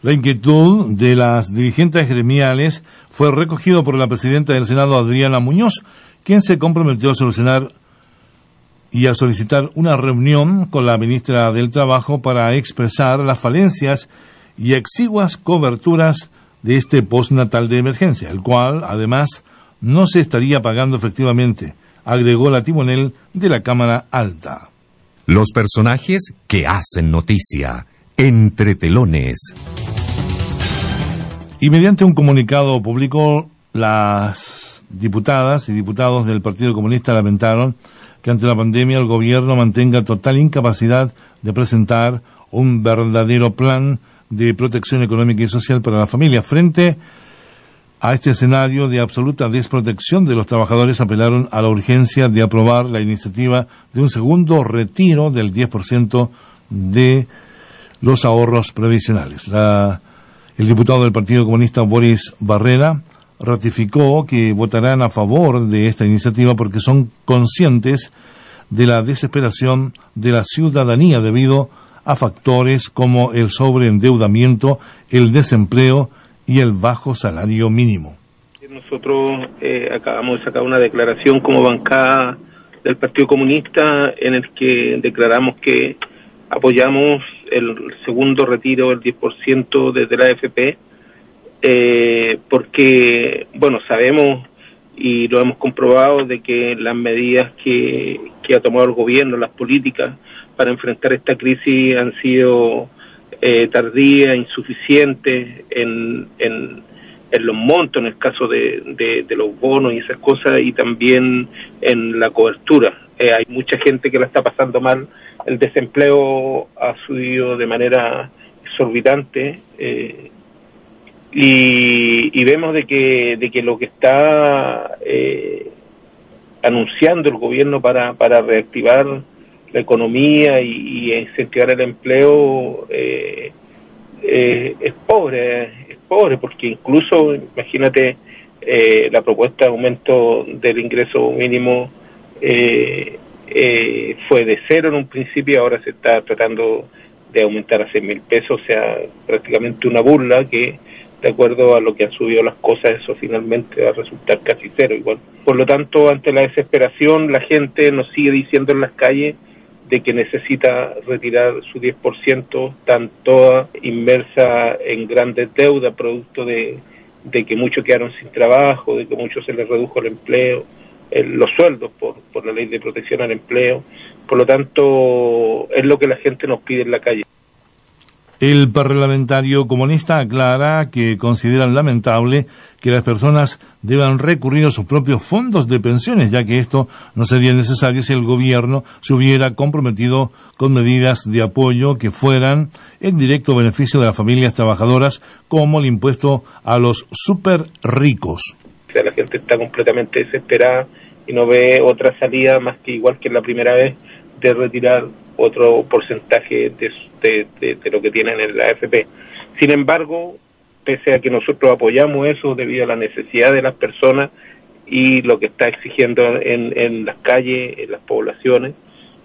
La inquietud de las dirigentes gremiales fue recogido por la presidenta del Senado, Adriana Muñoz, quien se comprometió a solucionar y a solicitar una reunión con la ministra del Trabajo para expresar las falencias y exiguas coberturas de este postnatal de emergencia, el cual, además, no se estaría pagando efectivamente, agregó la timonel de la Cámara Alta. Los personajes que hacen noticia. Entre telones. Y mediante un comunicado público, las diputadas y diputados del Partido Comunista lamentaron ante la pandemia el gobierno mantenga total incapacidad de presentar un verdadero plan de protección económica y social para la familia. Frente a este escenario de absoluta desprotección de los trabajadores, apelaron a la urgencia de aprobar la iniciativa de un segundo retiro del 10% de los ahorros previsionales. La- el diputado del Partido Comunista Boris Barrera ratificó que votarán a favor de esta iniciativa porque son conscientes de la desesperación de la ciudadanía debido a factores como el sobreendeudamiento, el desempleo y el bajo salario mínimo. Nosotros eh, acabamos de sacar una declaración como bancada del Partido Comunista en el que declaramos que apoyamos el segundo retiro del 10% desde la AFP eh, porque, bueno, sabemos y lo hemos comprobado de que las medidas que, ha tomado el gobierno, las políticas para enfrentar esta crisis han sido eh, tardías, insuficientes en, en, los montos, en el caso de, de, de los bonos y esas cosas, y también en la cobertura. Eh, hay mucha gente que la está pasando mal, el desempleo ha subido de manera exorbitante. Eh, y, y vemos de que de que lo que está eh, anunciando el gobierno para para reactivar la economía y, incentivar el empleo eh, eh, es pobre es pobres, porque incluso, imagínate, eh, la propuesta de aumento del ingreso mínimo eh, eh, fue de cero en un principio, ahora se está tratando de aumentar a 6 mil pesos, o sea, prácticamente una burla que, de acuerdo a lo que han subido las cosas, eso finalmente va a resultar casi cero igual. Por lo tanto, ante la desesperación, la gente nos sigue diciendo en las calles de que necesita retirar su 10%, están toda inmersa en grandes deudas, producto de, de que muchos quedaron sin trabajo, de que muchos se les redujo el empleo, el- los sueldos por, por la ley de protección al empleo. Por lo tanto, es lo que la gente nos pide en la calle. El parlamentario comunista aclara que consideran lamentable que las personas deban recurrir a sus propios fondos de pensiones, ya que esto no sería necesario si el gobierno se hubiera comprometido con medidas de apoyo que fueran en directo beneficio de las familias trabajadoras, como el impuesto a los super ricos. O sea, la gente está completamente desesperada y no ve otra salida más que igual que la primera vez de retirar otro porcentaje de, lo que tienen en la AFP. Sin embargo, pese a que nosotros apoyamos eso debido a la necesidad de las personas y lo que está exigiendo en, en las calles, en las poblaciones,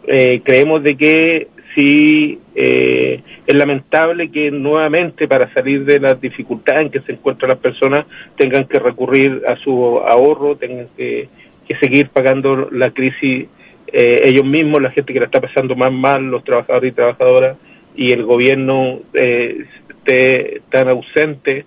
eh, creemos de que sí eh, es lamentable que nuevamente para salir de las dificultades en que se encuentran las personas tengan que recurrir a su ahorro, tengan que, que seguir pagando la crisis eh, ellos mismos, la gente que la está pasando más mal, los trabajadores y trabajadoras, y el gobierno eh, esté tan ausente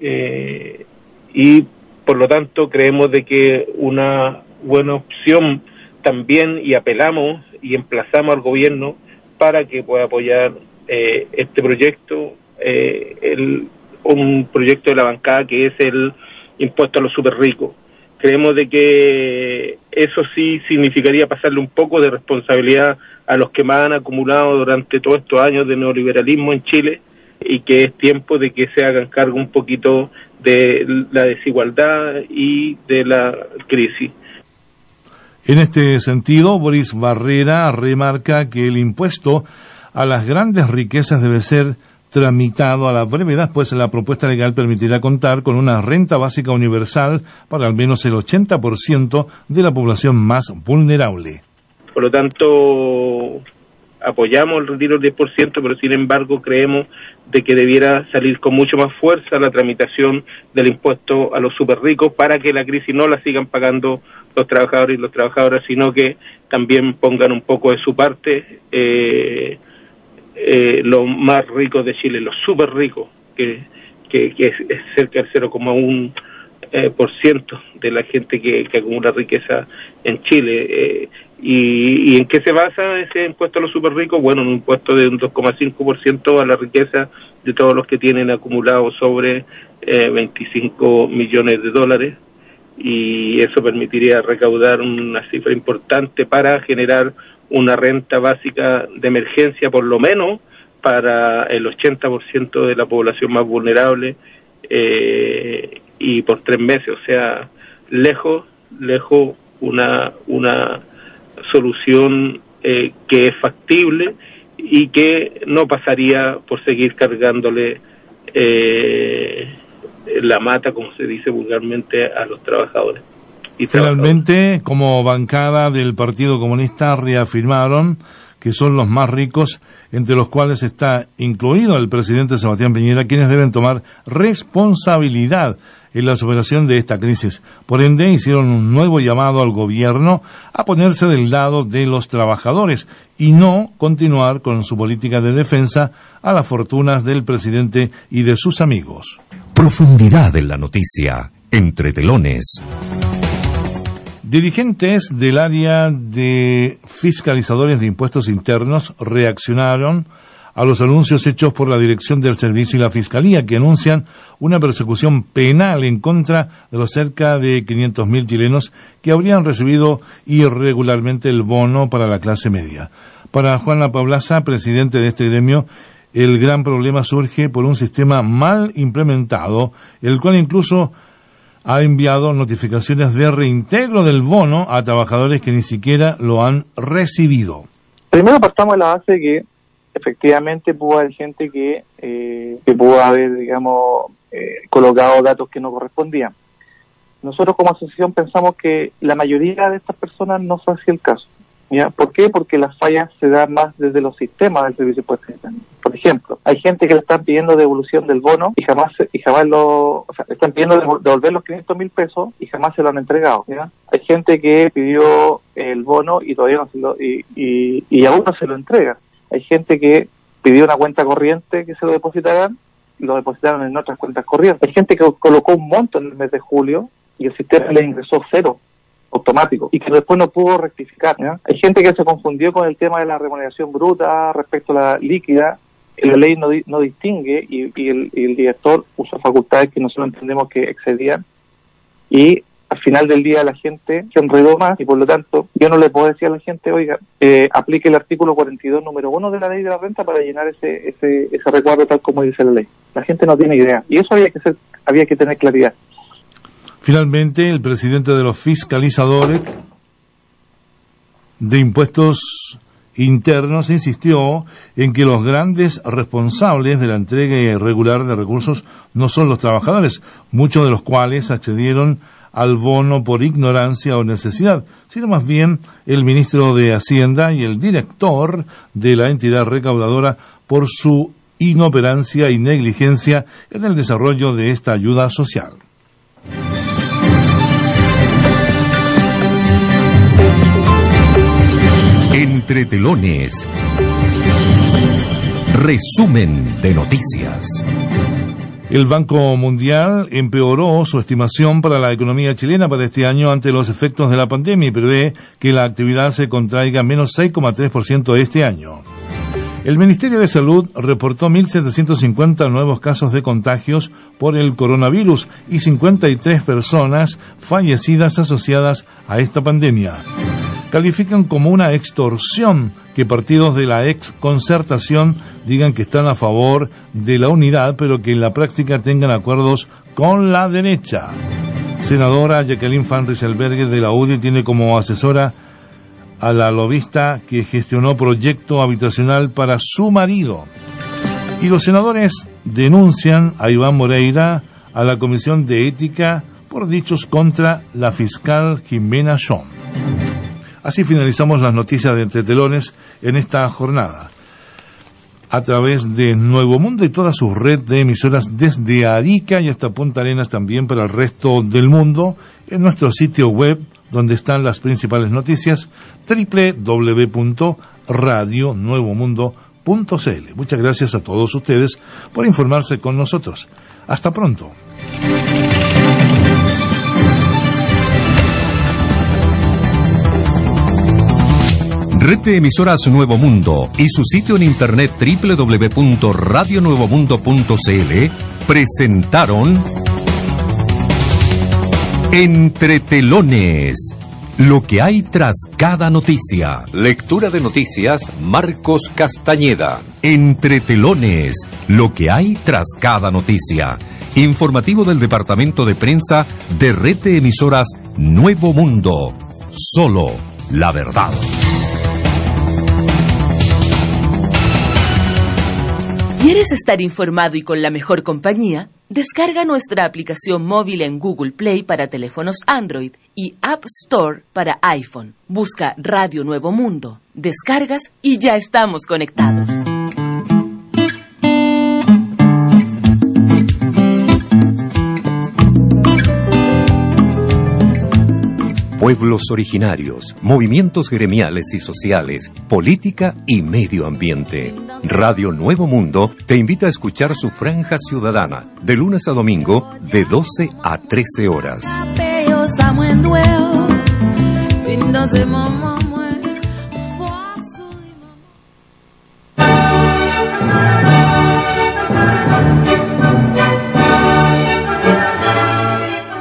eh, y por lo tanto creemos de que una buena opción también y apelamos y emplazamos al gobierno para que pueda apoyar eh, este proyecto, eh, el, un proyecto de la bancada que es el impuesto a los super ricos. Creemos de que eso sí significaría pasarle un poco de responsabilidad a los que más han acumulado durante todos estos años de neoliberalismo en Chile y que es tiempo de que se hagan cargo un poquito de la desigualdad y de la crisis. En este sentido, Boris Barrera remarca que el impuesto a las grandes riquezas debe ser tramitado a la brevedad, pues la propuesta legal permitirá contar con una renta básica universal para al menos el 80% de la población más vulnerable. Por lo tanto, apoyamos el retiro del 10%, pero sin embargo creemos de que debiera salir con mucho más fuerza la tramitación del impuesto a los super ricos para que la crisis no la sigan pagando los trabajadores y las trabajadoras, sino que también pongan un poco de su parte eh, eh, los más ricos de Chile, los super ricos, que, es, cerca del 0,1 eh, por ciento de la gente que, acumula riqueza en Chile. Eh, y, ¿Y en qué se basa ese impuesto a los super ricos? Bueno, un impuesto de un 2,5% a la riqueza de todos los que tienen acumulado sobre eh, 25 millones de dólares y eso permitiría recaudar una cifra importante para generar una renta básica de emergencia por lo menos para el 80% de la población más vulnerable eh, y por tres meses, o sea, lejos, lejos una, una solución eh, que es factible y que no pasaría por seguir cargándole eh, la mata, como se dice vulgarmente, a los trabajadores. Y Finalmente, como bancada del Partido Comunista, reafirmaron que son los más ricos, entre los cuales está incluido el presidente Sebastián Piñera, quienes deben tomar responsabilidad en la superación de esta crisis. Por ende, hicieron un nuevo llamado al gobierno a ponerse del lado de los trabajadores y no continuar con su política de defensa a las fortunas del presidente y de sus amigos. Profundidad en la noticia, entre telones. Dirigentes del área de fiscalizadores de impuestos internos reaccionaron a los anuncios hechos por la Dirección del Servicio y la Fiscalía que anuncian una persecución penal en contra de los cerca de 500.000 chilenos que habrían recibido irregularmente el bono para la clase media. Para Juan Lapablaza, presidente de este gremio, el gran problema surge por un sistema mal implementado, el cual incluso ha enviado notificaciones de reintegro del bono a trabajadores que ni siquiera lo han recibido. Primero partamos de la base que efectivamente pudo haber gente que, eh, que pudo haber, digamos, eh, colocado datos que no correspondían. Nosotros como asociación pensamos que la mayoría de estas personas no fue así el caso. ¿Por qué? Porque las fallas se dan más desde los sistemas del servicio de internet. Por ejemplo, hay gente que le están pidiendo devolución del bono y jamás y jamás lo, o sea, están pidiendo devol- devolver los 500 mil pesos y jamás se lo han entregado. Hay gente que pidió el bono y todavía no se lo, y, y, y aún no se lo entrega. Hay gente que pidió una cuenta corriente que se lo depositaran y lo depositaron en otras cuentas corrientes. Hay gente que colocó un monto en el mes de julio y el sistema le ingresó cero automático y que después no pudo rectificar. Hay gente que se confundió con el tema de la remuneración bruta respecto a la líquida. La ley no, no distingue y, y el, y el director usa facultades que nosotros entendemos que excedían y al final del día la gente se enredó más y por lo tanto yo no le puedo decir a la gente, oiga, eh, aplique el artículo 42 número 1 de la ley de la renta para llenar ese, ese, ese recuadro tal como dice la ley. La gente no tiene idea y eso había que ser, había que tener claridad. Finalmente, el presidente de los fiscalizadores de impuestos internos insistió en que los grandes responsables de la entrega irregular de recursos no son los trabajadores, muchos de los cuales accedieron al bono por ignorancia o necesidad, sino más bien el ministro de Hacienda y el director de la entidad recaudadora por su inoperancia y negligencia en el desarrollo de esta ayuda social. Entre telones. Resumen de noticias. El Banco Mundial empeoró su estimación para la economía chilena para este año ante los efectos de la pandemia y prevé que la actividad se contraiga menos 6,3% este año. El Ministerio de Salud reportó 1.750 nuevos casos de contagios por el coronavirus y 53 personas fallecidas asociadas a esta pandemia. Califican como una extorsión que partidos de la ex concertación digan que están a favor de la unidad, pero que en la práctica tengan acuerdos con la derecha. Senadora Jacqueline Van Rysselberger de la UDI tiene como asesora a la lobista que gestionó proyecto habitacional para su marido. Y los senadores denuncian a Iván Moreira a la Comisión de Ética por dichos contra la fiscal Jimena Schon. Así finalizamos las noticias de Entre Telones en esta jornada. A través de Nuevo Mundo y toda su red de emisoras desde Arica y hasta Punta Arenas también para el resto del mundo en nuestro sitio web donde están las principales noticias www.radionuevomundo.cl. Muchas gracias a todos ustedes por informarse con nosotros. Hasta pronto. Red de emisoras Nuevo Mundo y su sitio en internet www.radionuevomundo.cl presentaron Entre telones. Lo que hay tras cada noticia. Lectura de noticias Marcos Castañeda. Entre telones. Lo que hay tras cada noticia. Informativo del Departamento de Prensa de Red de Emisoras Nuevo Mundo. Solo la verdad. ¿Quieres estar informado y con la mejor compañía? Descarga nuestra aplicación móvil en Google Play para teléfonos Android y App Store para iPhone. Busca Radio Nuevo Mundo, descargas y ya estamos conectados. Pueblos originarios, movimientos gremiales y sociales, política y medio ambiente. Radio Nuevo Mundo te invita a escuchar su franja ciudadana de lunes a domingo de 12 a 13 horas.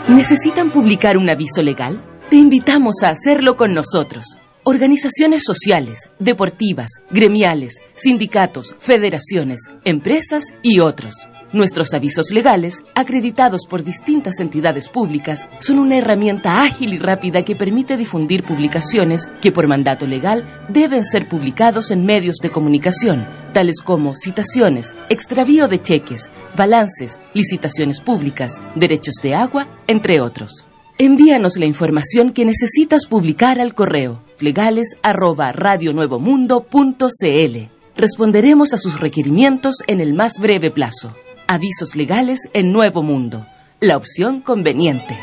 ¿Necesitan publicar un aviso legal? Te invitamos a hacerlo con nosotros. organizaciones sociales, deportivas, gremiales, sindicatos, federaciones, empresas y otros. Nuestros avisos legales, acreditados por distintas entidades públicas, son una herramienta ágil y rápida que permite difundir publicaciones que por mandato legal deben ser publicados en medios de comunicación, tales como citaciones, extravío de cheques, balances, licitaciones públicas, derechos de agua, entre otros. Envíanos la información que necesitas publicar al correo legales@radionuevomundo.cl. Responderemos a sus requerimientos en el más breve plazo. Avisos legales en Nuevo Mundo. La opción conveniente.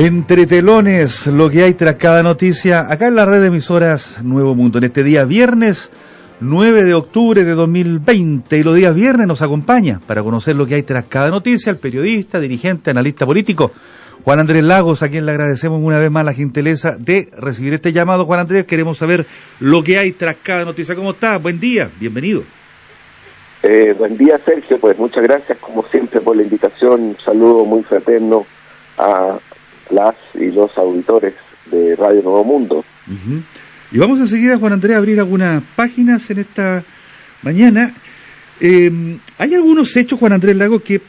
Entre telones, lo que hay tras cada noticia, acá en la red de emisoras Nuevo Mundo, en este día viernes 9 de octubre de 2020, y los días viernes nos acompaña para conocer lo que hay tras cada noticia el periodista, dirigente, analista político, Juan Andrés Lagos, a quien le agradecemos una vez más la gentileza de recibir este llamado. Juan Andrés, queremos saber lo que hay tras cada noticia. ¿Cómo está? Buen día, bienvenido. Eh, buen día, Sergio. Pues muchas gracias, como siempre, por la invitación. Un saludo muy fraterno a las y los auditores de Radio Nuevo Mundo. Ujú. Y vamos enseguida, Juan Andrés, a abrir algunas páginas en esta mañana. Eh, hay algunos hechos, Juan Andrés Lago, que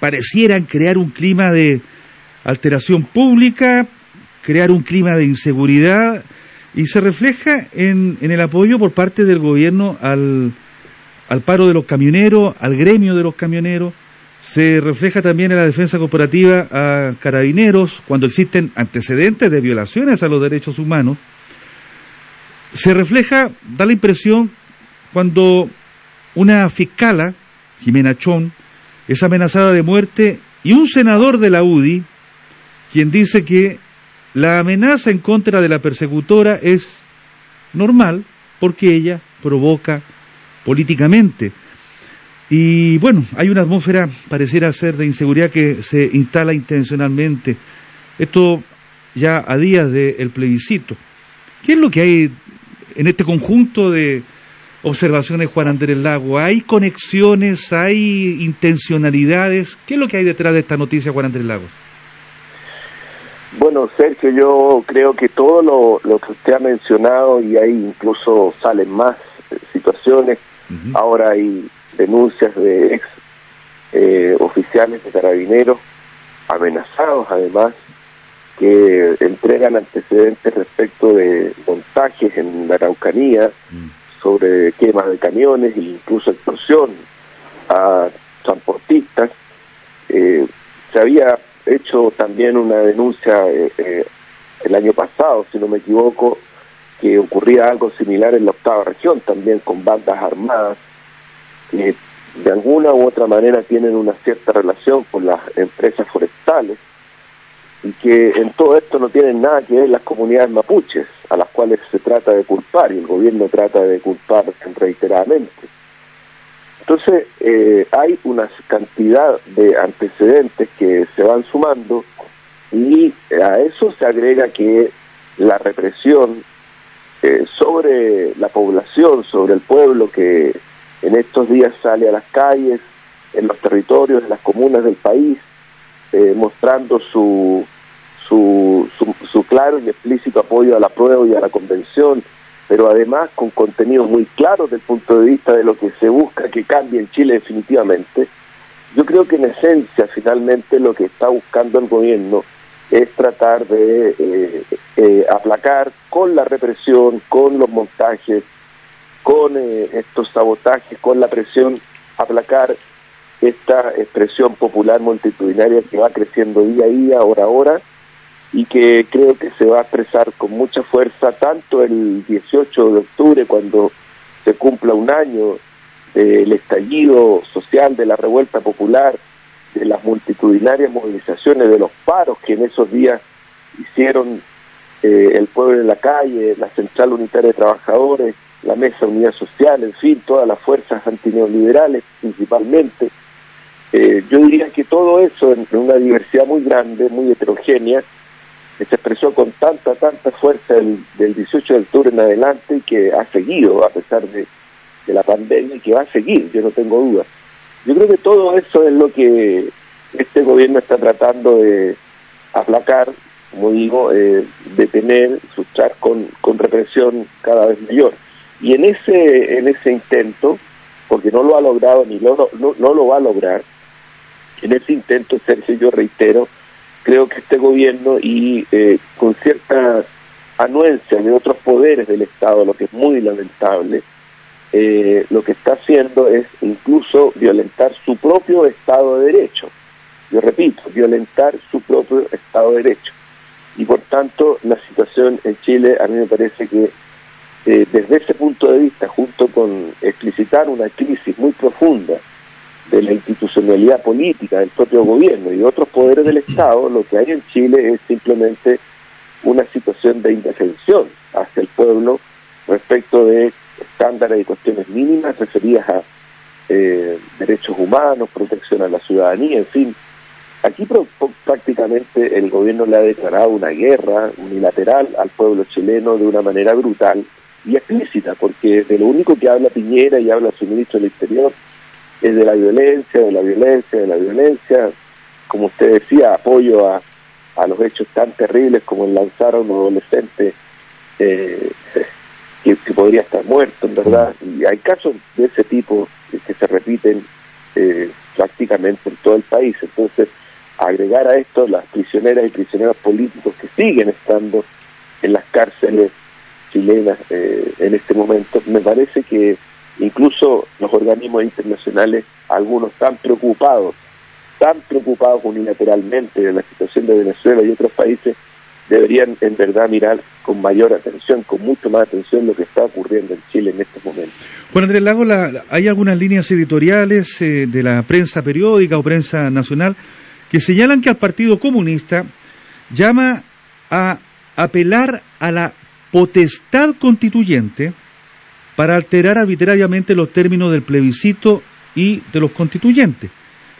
parecieran crear un clima de alteración pública, crear un clima de inseguridad, y se refleja en, en el apoyo por parte del gobierno al, al paro de los camioneros, al gremio de los camioneros, se refleja también en la defensa corporativa a carabineros cuando existen antecedentes de violaciones a los derechos humanos. Se refleja, da la impresión, cuando una fiscala, Jimena Chón, es amenazada de muerte y un senador de la UDI, quien dice que la amenaza en contra de la persecutora es normal porque ella provoca políticamente. Y bueno, hay una atmósfera, pareciera ser, de inseguridad que se instala intencionalmente. Esto ya a días del plebiscito. ¿Qué es lo que hay en este conjunto de observaciones, Juan Andrés Lago? ¿Hay conexiones, hay intencionalidades? ¿Qué es lo que hay detrás de esta noticia, Juan Andrés Lago? Bueno, Sergio, yo creo que todo lo, lo que usted ha mencionado y ahí incluso salen más eh, situaciones. Ahora hay denuncias de ex eh, oficiales de carabineros amenazados además que entregan antecedentes respecto de montajes en la Araucanía sobre quemas de camiones e incluso extorsión a transportistas. Eh, se había hecho también una denuncia eh, eh, el año pasado, si no me equivoco, que ocurría algo similar en la octava región, también con bandas armadas que de alguna u otra manera tienen una cierta relación con las empresas forestales y que en todo esto no tienen nada que ver las comunidades mapuches, a las cuales se trata de culpar y el gobierno trata de culpar reiteradamente. Entonces, eh, hay una cantidad de antecedentes que se van sumando y a eso se agrega que la represión eh, sobre la población, sobre el pueblo que en estos días sale a las calles, en los territorios, en las comunas del país, eh, mostrando su, su, su, su claro y explícito apoyo a la prueba y a la convención, pero además con contenidos muy claros desde el punto de vista de lo que se busca que cambie en Chile definitivamente. Yo creo que en esencia, finalmente, lo que está buscando el gobierno es tratar de eh, eh, aplacar con la represión, con los montajes, con eh, estos sabotajes, con la presión, aplacar esta expresión popular multitudinaria que va creciendo día a día, hora a hora, y que creo que se va a expresar con mucha fuerza tanto el 18 de octubre, cuando se cumpla un año del estallido social, de la revuelta popular, de las multitudinarias movilizaciones, de los paros que en esos días hicieron eh, el pueblo en la calle, la Central Unitaria de Trabajadores, la Mesa Unidad Social, en fin, todas las fuerzas antineoliberales principalmente, Eh, yo diría que todo eso, en, una diversidad muy grande, muy heterogénea, se expresó con tanta, tanta fuerza el, del 18 de octubre en adelante y que ha seguido a pesar de, de la pandemia y que va a seguir, yo no tengo duda. Yo creo que todo eso es lo que este gobierno está tratando de aplacar, como digo, eh, detener, frustrar con, con represión cada vez mayor. Y en ese, en ese intento, porque no lo ha logrado ni lo, no, no lo va a lograr, en ese intento, Sergio, yo reitero, creo que este gobierno y eh, con cierta anuencia de otros poderes del Estado, lo que es muy lamentable, eh, lo que está haciendo es incluso violentar su propio Estado de Derecho. Yo repito, violentar su propio Estado de Derecho. Y por tanto, la situación en Chile a mí me parece que eh, desde ese punto de vista, junto con explicitar una crisis muy profunda de la institucionalidad política del propio gobierno y de otros poderes del Estado, lo que hay en Chile es simplemente una situación de indefensión hacia el pueblo respecto de estándares y cuestiones mínimas referidas a eh, derechos humanos, protección a la ciudadanía, en fin. Aquí pro- prácticamente el gobierno le ha declarado una guerra unilateral al pueblo chileno de una manera brutal y explícita, porque de lo único que habla Piñera y habla su ministro del Interior es de la violencia, de la violencia, de la violencia, como usted decía, apoyo a, a los hechos tan terribles como el lanzar a un adolescente eh, que, que podría estar muerto, en verdad. Y hay casos de ese tipo que, que se repiten eh, prácticamente en todo el país. Entonces, agregar a esto las prisioneras y prisioneros políticos que siguen estando en las cárceles chilenas eh, en este momento, me parece que incluso los organismos internacionales, algunos tan preocupados, tan preocupados unilateralmente de la situación de Venezuela y otros países, deberían en verdad mirar con mayor atención, con mucho más atención lo que está ocurriendo en Chile en estos momentos. Juan Andrés Lago, la- la- hay algunas líneas editoriales eh, de la prensa periódica o prensa nacional que señalan que al Partido Comunista llama a apelar a la potestad constituyente para alterar arbitrariamente los términos del plebiscito y de los constituyentes,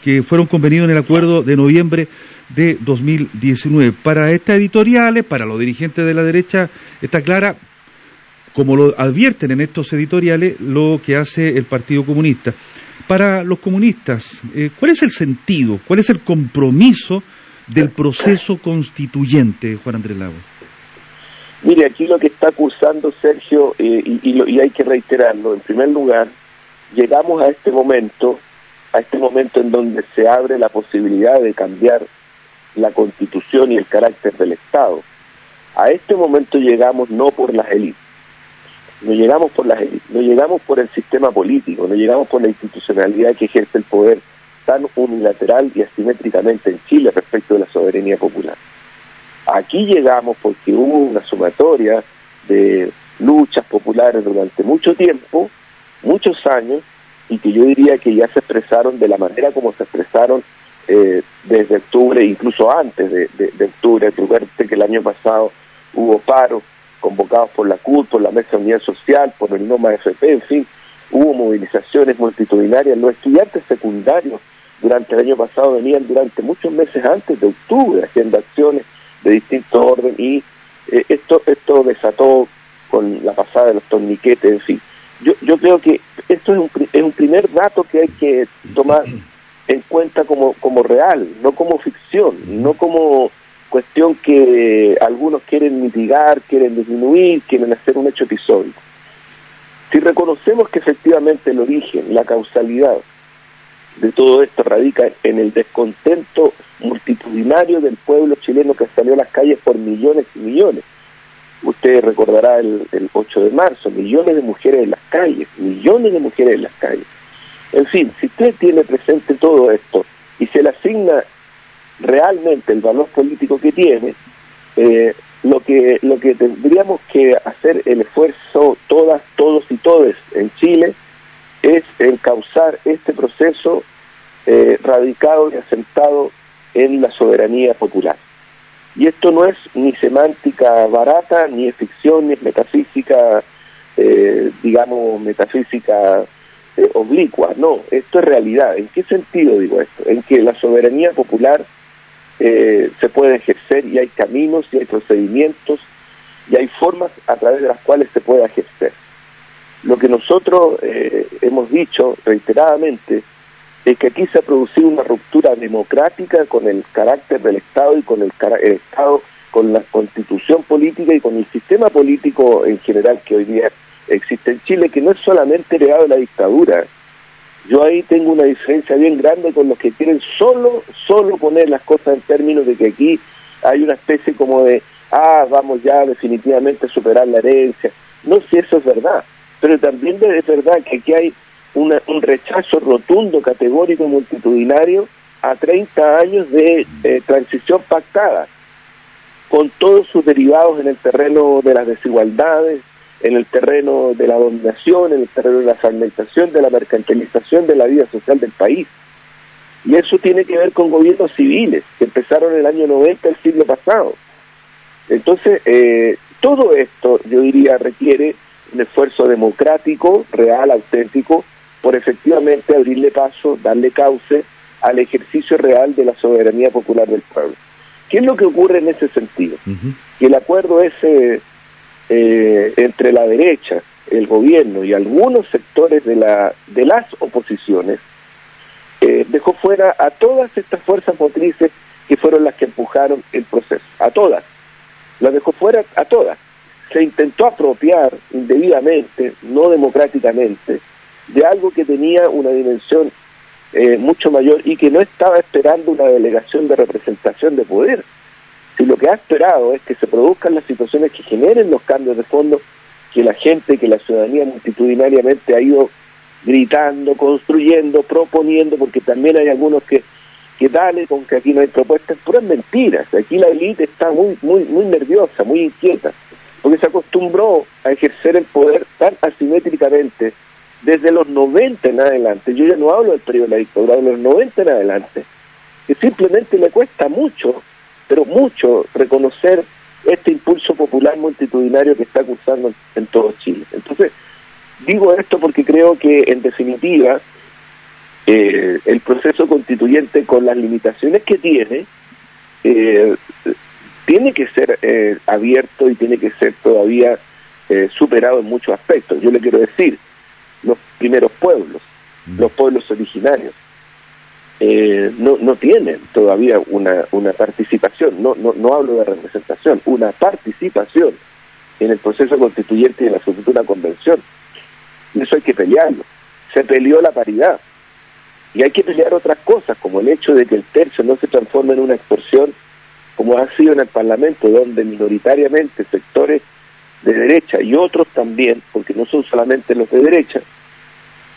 que fueron convenidos en el acuerdo de noviembre de 2019. Para estas editoriales, para los dirigentes de la derecha, está clara como lo advierten en estos editoriales, lo que hace el Partido Comunista. Para los comunistas, eh, ¿cuál es el sentido, cuál es el compromiso del proceso constituyente, Juan Andrés Lago? Mire, aquí lo que está acusando Sergio, eh, y, y hay que reiterarlo, en primer lugar, llegamos a este momento, a este momento en donde se abre la posibilidad de cambiar la constitución y el carácter del Estado. A este momento llegamos no por las élites, no llegamos por las élites, no llegamos por el sistema político, no llegamos por la institucionalidad que ejerce el poder tan unilateral y asimétricamente en Chile respecto de la soberanía popular. Aquí llegamos porque hubo una sumatoria de luchas populares durante mucho tiempo, muchos años, y que yo diría que ya se expresaron de la manera como se expresaron eh, desde octubre, incluso antes de, octubre. Recuerde que el año pasado hubo paros convocados por la CUT, por la Mesa de Unidad Social, por el NOMA FP, en fin, hubo movilizaciones multitudinarias. Los estudiantes secundarios durante el año pasado venían durante muchos meses antes de octubre haciendo acciones de distinto orden y eh, esto esto desató con la pasada de los torniquetes, en fin. Yo, yo creo que esto es un, es un primer dato que hay que tomar en cuenta como, como real, no como ficción, no como cuestión que algunos quieren mitigar, quieren disminuir, quieren hacer un hecho episódico. Si reconocemos que efectivamente el origen, la causalidad de todo esto radica en el descontento multitudinario del pueblo chileno que salió a las calles por millones y millones. Usted recordará el, el 8 de marzo, millones de mujeres en las calles, millones de mujeres en las calles. En fin, si usted tiene presente todo esto y se le asigna realmente el valor político que tiene, eh, lo que lo que tendríamos que hacer el esfuerzo todas, todos y todes en Chile es encauzar este proceso eh, radicado y asentado en la soberanía popular. Y esto no es ni semántica barata, ni es ficción, ni es metafísica, eh, digamos, metafísica eh, oblicua, no, esto es realidad. ¿En qué sentido digo esto? En que la soberanía popular eh, se puede ejercer y hay caminos y hay procedimientos y hay formas a través de las cuales se puede ejercer. Lo que nosotros eh, hemos dicho reiteradamente es que aquí se ha producido una ruptura democrática con el carácter del Estado y con el, el Estado, con la constitución política y con el sistema político en general que hoy día existe en Chile, que no es solamente heredado de la dictadura. Yo ahí tengo una diferencia bien grande con los que quieren solo, solo poner las cosas en términos de que aquí hay una especie como de, ah, vamos ya definitivamente a superar la herencia. No, si eso es verdad, pero también es verdad que aquí hay una- un rechazo rotundo, categórico, multitudinario a 30 años de eh, transición pactada, con todos sus derivados en el terreno de las desigualdades, en el terreno de la dominación, en el terreno de la fragmentación, de la mercantilización de la vida social del país. Y eso tiene que ver con gobiernos civiles que empezaron en el año 90 del siglo pasado. Entonces, eh, todo esto, yo diría, requiere un esfuerzo democrático, real, auténtico, por efectivamente abrirle paso, darle cauce al ejercicio real de la soberanía popular del pueblo. ¿Qué es lo que ocurre en ese sentido? Que el acuerdo ese eh, entre la derecha, el gobierno y algunos sectores de, la, de las oposiciones eh, dejó fuera a todas estas fuerzas motrices que fueron las que empujaron el proceso, a todas, las dejó fuera a todas. Se intentó apropiar indebidamente, no democráticamente, de algo que tenía una dimensión eh, mucho mayor y que no estaba esperando una delegación de representación de poder. Si lo que ha esperado es que se produzcan las situaciones que generen los cambios de fondo que la gente, que la ciudadanía multitudinariamente ha ido gritando, construyendo, proponiendo, porque también hay algunos que, que con que aquí no hay propuestas, puras mentiras. Aquí la élite está muy, muy, muy nerviosa, muy inquieta, porque se acostumbró a ejercer el poder tan asimétricamente desde los 90 en adelante. Yo ya no hablo del periodo de la dictadura, de los 90 en adelante, que simplemente le cuesta mucho, pero mucho, reconocer este impulso popular multitudinario que está cursando en todo Chile. Entonces, digo esto porque creo que, en definitiva, eh, el proceso constituyente, con las limitaciones que tiene, eh, tiene que ser eh, abierto y tiene que ser todavía eh, superado en muchos aspectos. Yo le quiero decir, los primeros pueblos, los pueblos originarios, eh, no, no tienen todavía una, una participación, no, no, no hablo de representación, una participación en el proceso constituyente y en la futura convención. Eso hay que pelearlo. Se peleó la paridad. Y hay que pelear otras cosas, como el hecho de que el tercio no se transforme en una extorsión, como ha sido en el Parlamento, donde minoritariamente sectores de derecha y otros también, porque no son solamente los de derecha,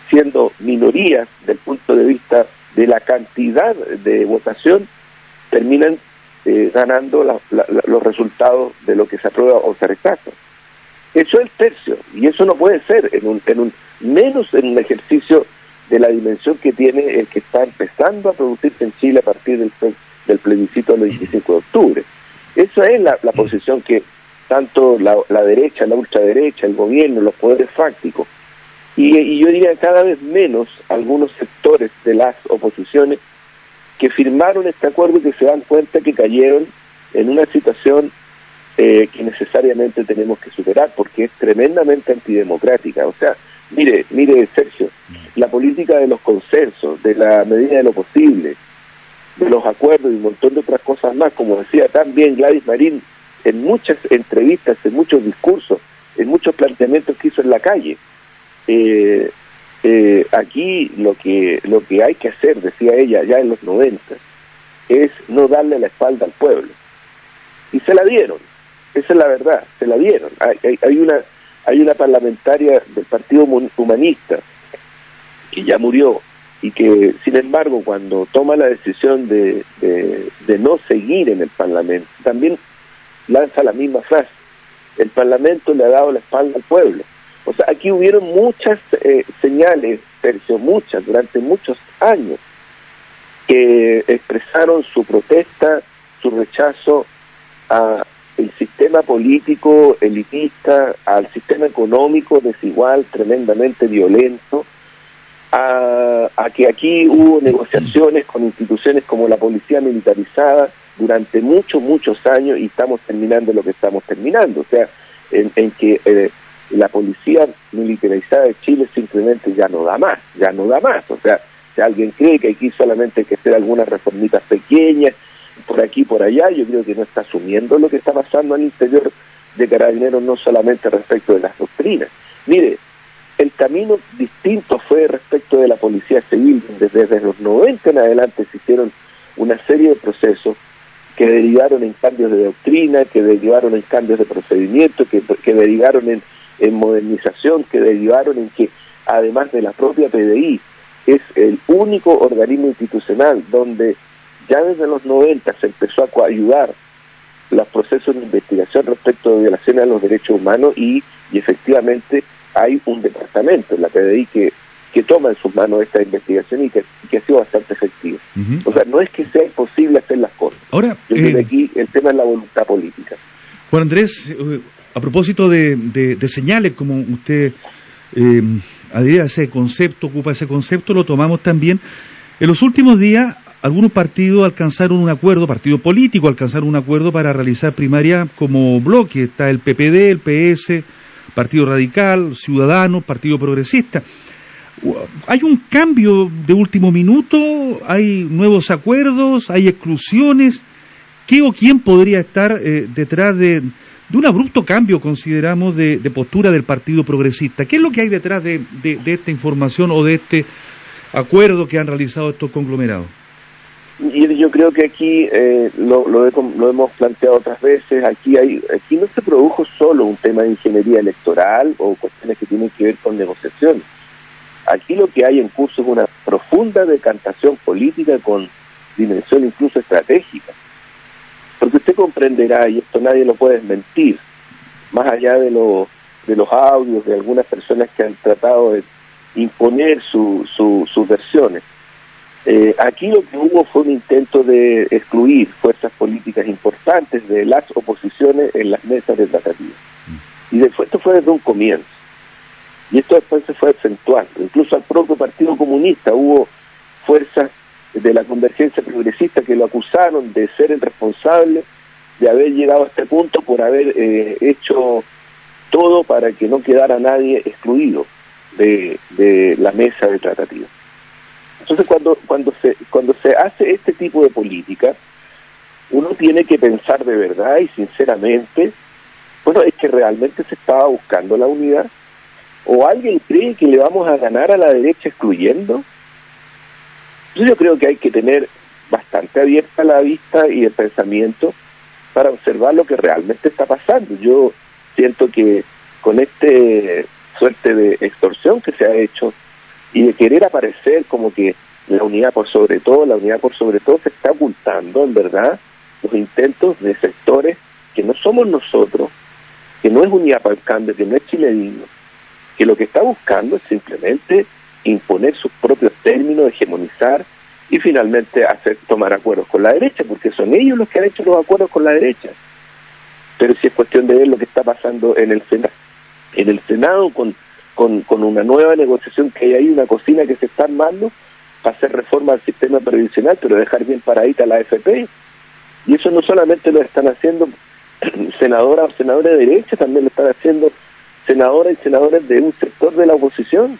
siendo minorías del punto de vista de la cantidad de votación, terminan eh, ganando la- los resultados de lo que se aprueba o se rechaza. Eso es el tercio, y eso no puede ser, en un, en un menos en un ejercicio de la dimensión que tiene el que está empezando a producirse en Chile a partir del, del plebiscito del 25 de octubre. Esa es la, la posición que tanto la, la derecha, la ultraderecha, el gobierno, los poderes fácticos, y, y yo diría cada vez menos algunos sectores de las oposiciones que firmaron este acuerdo y que se dan cuenta que cayeron en una situación eh, que necesariamente tenemos que superar porque es tremendamente antidemocrática. O sea, mire, mire Sergio, la política de los consensos, de la medida de lo posible, de los acuerdos y un montón de otras cosas más, como decía también Gladys Marín en muchas entrevistas, en muchos discursos, en muchos planteamientos que hizo en la calle. Eh, eh, aquí lo que lo que hay que hacer, decía ella ya en los 90, es no darle la espalda al pueblo. Y se la dieron, esa es la verdad, se la dieron. Hay, hay, hay una hay una parlamentaria del Partido Humanista que ya murió y que, sin embargo, cuando toma la decisión de, de, no seguir en el Parlamento, también lanza la misma frase. El Parlamento le ha dado la espalda al pueblo. O sea, aquí hubieron muchas eh, señales, Sergio, muchas, durante muchos años, que expresaron su protesta, su rechazo a el sistema político elitista, al sistema económico desigual, tremendamente violento, a, a que aquí hubo negociaciones con instituciones como la policía militarizada durante muchos, muchos años y estamos terminando lo que estamos terminando. O sea, en, en que eh, la policía militarizada de Chile simplemente ya no da más, ya no da más. O sea, si alguien cree que aquí solamente hay que hacer algunas reformitas pequeñas, por aquí por allá, yo creo que no está asumiendo lo que está pasando al interior de Carabineros, no solamente respecto de las doctrinas. Mire, el camino distinto fue respecto de la policía civil, desde, desde los 90 en adelante se hicieron una serie de procesos que derivaron en cambios de doctrina, que derivaron en cambios de procedimiento, que, derivaron en, en modernización, que derivaron en que, además de la propia PDI, es el único organismo institucional donde ya desde los 90 se empezó a coayudar los procesos de investigación respecto de violaciones a los derechos humanos y, y efectivamente hay un departamento en la PDI que, que toma en sus manos esta investigación y que, que ha sido bastante efectiva. O sea, no es que sea imposible hacer las cosas. Ahora, Yo creo eh, que aquí el tema es la voluntad política. Juan Andrés, eh, a propósito de, de- de señales, como usted eh, adhiere a ese concepto, ocupa ese concepto, lo tomamos también. En los últimos días, algunos partidos alcanzaron un acuerdo, partido político alcanzaron un acuerdo para realizar primaria como bloque. Está el PPD, el PS, Partido Radical, Ciudadanos, Partido Progresista. ¿Hay un cambio de último minuto? ¿Hay nuevos acuerdos? ¿Hay exclusiones? ¿Qué o quién podría estar eh, detrás de, un abrupto cambio, consideramos, de, postura del Partido Progresista? ¿Qué es lo que hay detrás de, de- de esta información o de este acuerdo que han realizado estos conglomerados? Y yo creo que aquí eh, lo, lo, he lo hemos planteado otras veces. Aquí hay, aquí no se produjo solo un tema de ingeniería electoral o cuestiones que tienen que ver con negociaciones. Aquí lo que hay en curso es una profunda decantación política con dimensión incluso estratégica. Porque usted comprenderá, y esto nadie lo puede desmentir, más allá de, lo- de los audios de algunas personas que han tratado de imponer su, su- sus versiones, eh, aquí lo que hubo fue un intento de excluir fuerzas políticas importantes de las oposiciones en las mesas de tratativa. Y después esto fue desde un comienzo. Y esto después se fue acentuando. Incluso al propio Partido Comunista hubo fuerzas de la convergencia progresista que lo acusaron de ser el responsable de haber llegado a este punto por haber eh, hecho todo para que no quedara nadie excluido de, de la mesa de tratativa. Entonces, cuando, cuando, se, cuando se hace este tipo de política, uno tiene que pensar de verdad y sinceramente, bueno, es que realmente se estaba buscando la unidad. ¿O alguien cree que le vamos a ganar a la derecha excluyendo? Yo creo que hay que tener bastante abierta la vista y el pensamiento para observar lo que realmente está pasando. Yo siento que con este suerte de extorsión que se ha hecho y de querer aparecer como que la unidad por sobre todo, la unidad por sobre todo se está ocultando en verdad los intentos de sectores que no somos nosotros, que no es unidad para el cambio, que no es Chile digno, que lo que está buscando es simplemente imponer sus propios términos, hegemonizar y finalmente hacer tomar acuerdos con la derecha, porque son ellos los que han hecho los acuerdos con la derecha. Pero si es cuestión de ver lo que está pasando en el Senado, en el Senado con, con, con una nueva negociación que hay ahí, una cocina que se está armando para hacer reforma al sistema previsional, pero dejar bien paradita la AFP. Y eso no solamente lo están haciendo senadoras o senadores de derecha, también lo están haciendo senadoras y senadores de un sector de la oposición.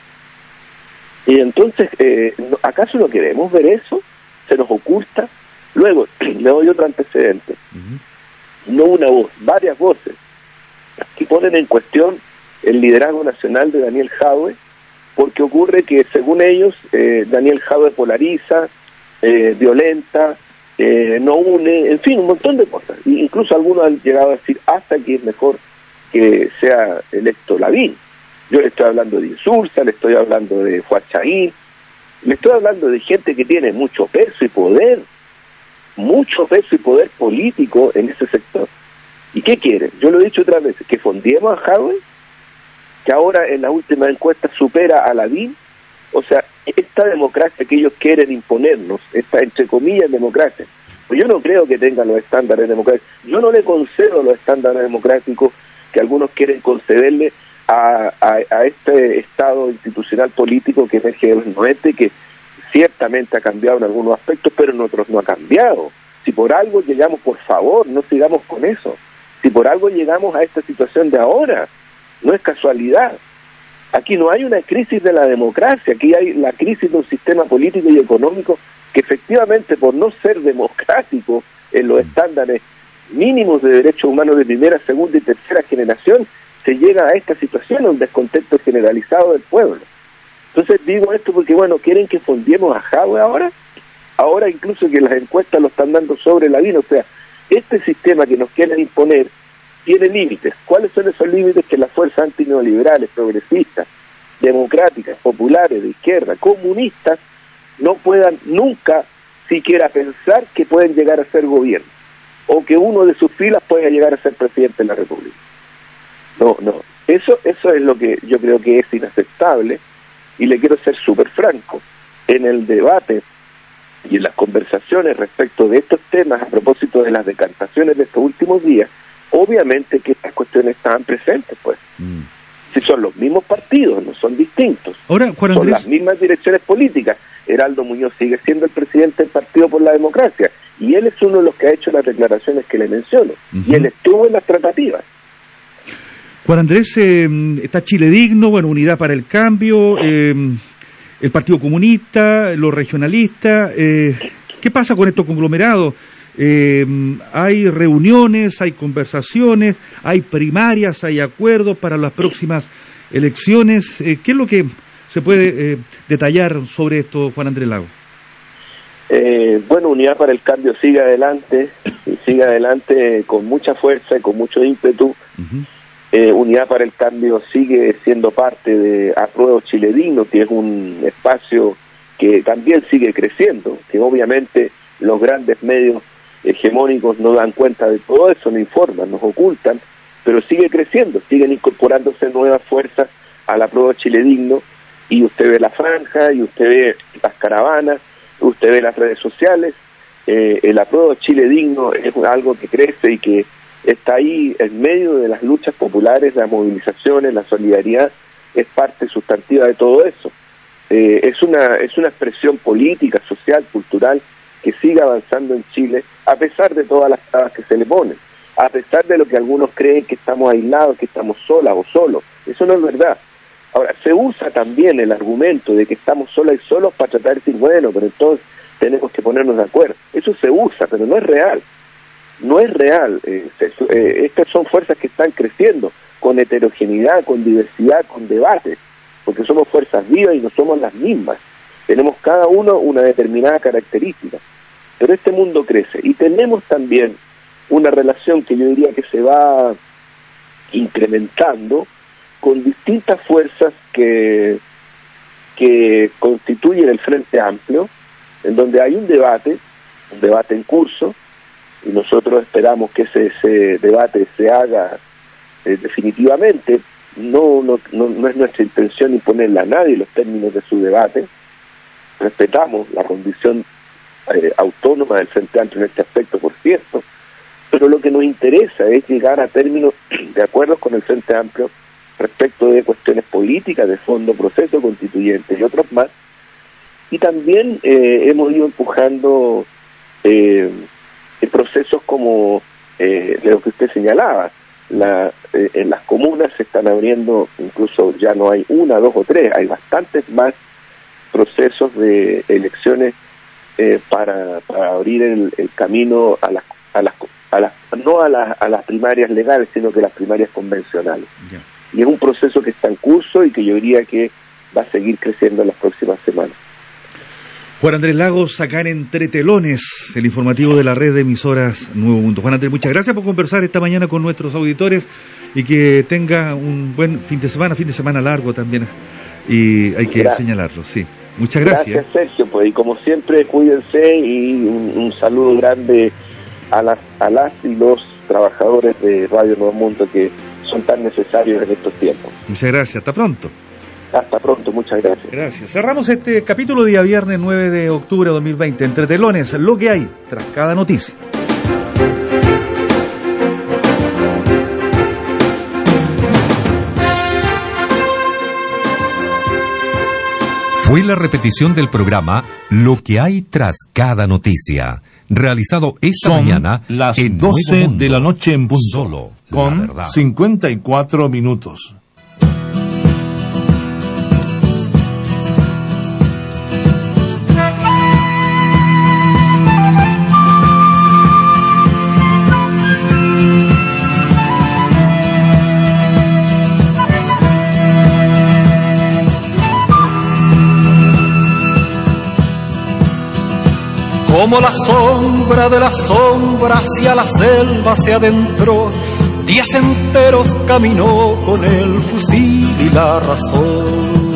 Y entonces, eh, ¿acaso no queremos ver eso? ¿Se nos oculta? Luego, le doy otro antecedente. No una voz, varias voces, que ponen en cuestión el liderazgo nacional de Daniel Jaue, porque ocurre que, según ellos, eh, Daniel Jaue polariza, eh, violenta, eh, no une, en fin, un montón de cosas. Y incluso algunos han llegado a decir hasta que es mejor que sea electo Lavín. Yo le estoy hablando de Insulza, le estoy hablando de Huachaín, le estoy hablando de gente que tiene mucho peso y poder, mucho peso y poder político en ese sector. ¿Y qué quieren? Yo lo he dicho otras veces, que fondiemos a Jaue, que ahora en la última encuesta supera a Lavín. O sea, esta democracia que ellos quieren imponernos, esta entre comillas democracia, pues yo no creo que tengan los estándares democráticos. Yo no le concedo los estándares democráticos que algunos quieren concederle a- a este estado institucional político que emerge de los 90 y que ciertamente ha cambiado en algunos aspectos, pero en otros no ha cambiado. Si por algo llegamos, por favor, no sigamos con eso. Si por algo llegamos a esta situación de ahora, no es casualidad. Aquí no hay una crisis de la democracia, aquí hay la crisis de un sistema político y económico que efectivamente por no ser democrático en los estándares mínimos de derechos humanos de primera, segunda y tercera generación, se llega a esta situación, a un descontento generalizado del pueblo. Entonces digo esto porque, bueno, ¿quieren que fondiemos a Jadwe ahora? Ahora incluso que las encuestas lo están dando sobre la vida. O sea, este sistema que nos quieren imponer tiene límites. ¿Cuáles son esos límites que las fuerzas antineoliberales, progresistas, democráticas, populares, de izquierda, comunistas, no puedan nunca siquiera pensar que pueden llegar a ser gobierno o que uno de sus filas pueda llegar a ser presidente de la República. No, no. Eso, eso es lo que yo creo que es inaceptable y le quiero ser súper franco. En el debate y en las conversaciones respecto de estos temas a propósito de las decantaciones de estos últimos días, obviamente que estas cuestiones estaban presentes, pues. Si son los mismos partidos, no son distintos. Ahora, Juan son las mismas direcciones políticas. Heraldo Muñoz sigue siendo el presidente del Partido por la Democracia y él es uno de los que ha hecho las declaraciones que le menciono. Y él estuvo en las tratativas. Juan Andrés, eh, está Chile Digno, bueno, Unidad para el Cambio, eh, el Partido Comunista, los regionalistas. eh, ¿Qué pasa con estos conglomerados? Eh, hay reuniones, hay conversaciones, hay primarias, hay acuerdos para las próximas elecciones. Eh, ¿Qué es lo que se puede eh, detallar sobre esto, Juan Andrés Lago? Eh, bueno, Unidad para el Cambio sigue adelante y sigue adelante con mucha fuerza y con mucho ímpetu. Eh, Unidad para el Cambio sigue siendo parte de Apruebo Chile Digno, que es un espacio que también sigue creciendo, que obviamente los grandes medios hegemónicos no dan cuenta de todo eso, no informan, nos ocultan, pero sigue creciendo, siguen incorporándose nuevas fuerzas al Apruebo Chile Digno y usted ve la franja y usted ve las caravanas, usted ve las redes sociales, eh, el apruebo Chile Digno es algo que crece y que está ahí en medio de las luchas populares, las movilizaciones, la solidaridad, es parte sustantiva de todo eso. Eh, es una es una expresión política, social, cultural que sigue avanzando en Chile a pesar de todas las trabas que se le ponen, a pesar de lo que algunos creen que estamos aislados, que estamos solas o solos. Eso no es verdad. Ahora, se usa también el argumento de que estamos solas y solos para tratar de decir, bueno, pero entonces tenemos que ponernos de acuerdo. Eso se usa, pero no es real. No es real. Eh, eh, estas son fuerzas que están creciendo con heterogeneidad, con diversidad, con debate, porque somos fuerzas vivas y no somos las mismas. Tenemos cada uno una determinada característica. Pero este mundo crece y tenemos también una relación que yo diría que se va incrementando con distintas fuerzas que, que constituyen el Frente Amplio, en donde hay un debate, un debate en curso, y nosotros esperamos que ese, ese debate se haga eh, definitivamente. No, no, no, no es nuestra intención imponerle a nadie los términos de su debate. Respetamos la condición eh, autónoma del Frente Amplio en este aspecto, por cierto, pero lo que nos interesa es llegar a términos de acuerdos con el Frente Amplio respecto de cuestiones políticas, de fondo, proceso constituyente y otros más. Y también eh, hemos ido empujando eh, procesos como eh, de lo que usted señalaba. La, eh, en las comunas se están abriendo, incluso ya no hay una, dos o tres, hay bastantes más procesos de elecciones eh, para, para abrir el, el camino a las, a las, a las no a las, a las primarias legales, sino que las primarias convencionales. Y es un proceso que está en curso y que yo diría que va a seguir creciendo en las próximas semanas. Juan Andrés Lagos, acá en Entre Telones, el informativo de la red de emisoras Nuevo Mundo. Juan Andrés, muchas gracias por conversar esta mañana con nuestros auditores y que tenga un buen fin de semana, fin de semana largo también. Y hay que Gracias. señalarlo, sí. Muchas gracias. Sergio. Pues, y como siempre, cuídense y un, un saludo grande a las, a las y los trabajadores de Radio Nuevo Mundo que son tan necesarios en estos tiempos. Muchas gracias. Hasta pronto. Hasta pronto, muchas gracias. Gracias. Cerramos este capítulo día viernes 9 de octubre de 2020. Entre telones, lo que hay tras cada noticia. Fue la repetición del programa Lo que hay tras cada noticia, realizado esta Son mañana las en 12 Nuevo Mundo. de la noche en punto. Solo la con verdad. 54 minutos. Como la sombra de la sombra hacia la selva se adentró, días enteros caminó con el fusil y la razón.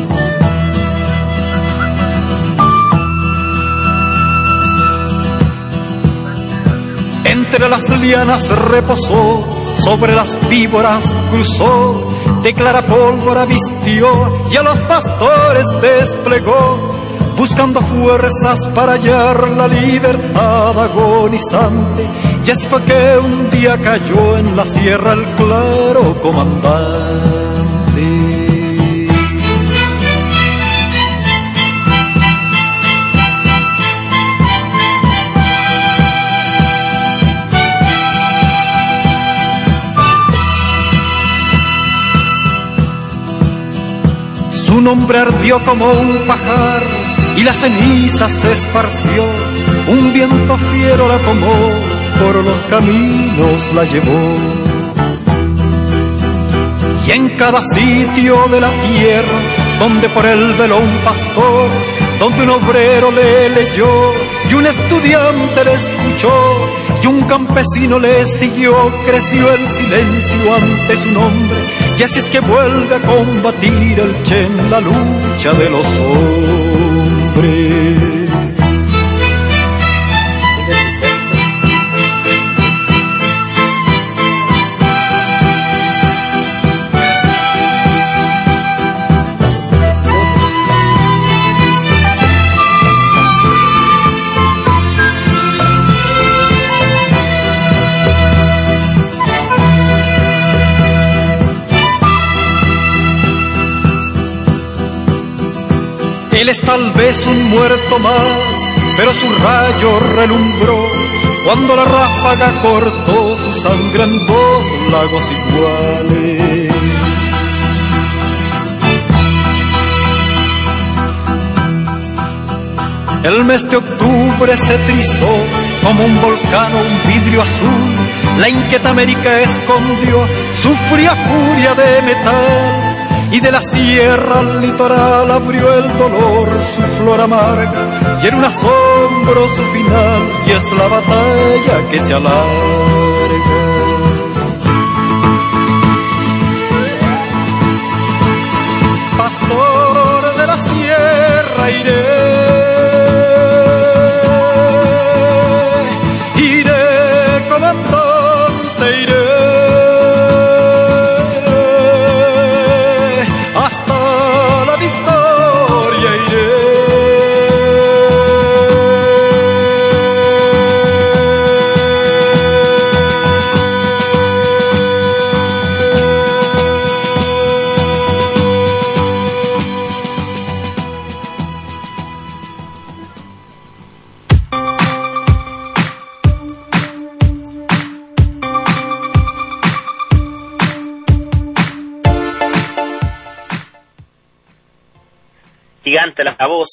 Entre las lianas reposó, sobre las víboras cruzó, de clara pólvora vistió y a los pastores desplegó, buscando fuerzas para hallar la libertad agonizante. Y así fue que un día cayó en la sierra el claro comandante. Su nombre ardió como un pajar y la ceniza se esparció. Un viento fiero la tomó, por los caminos la llevó. Y en cada sitio de la tierra, donde por él veló un pastor, donde un obrero le leyó y un estudiante le escuchó y un campesino le siguió, creció el silencio ante su nombre. Y así es que vuelve a combatir el Che en la lucha de los hombres. preso. Él es tal vez un muerto más, pero su rayo relumbró cuando la ráfaga cortó su sangre en dos lagos iguales. El mes de octubre se trizó como un volcán o un vidrio azul. La inquieta América escondió su fría furia de metal. Y de la sierra al litoral abrió el dolor su flor amarga. Y en un asombro su final, y es la batalla que se alarga. Pastor de la sierra iré.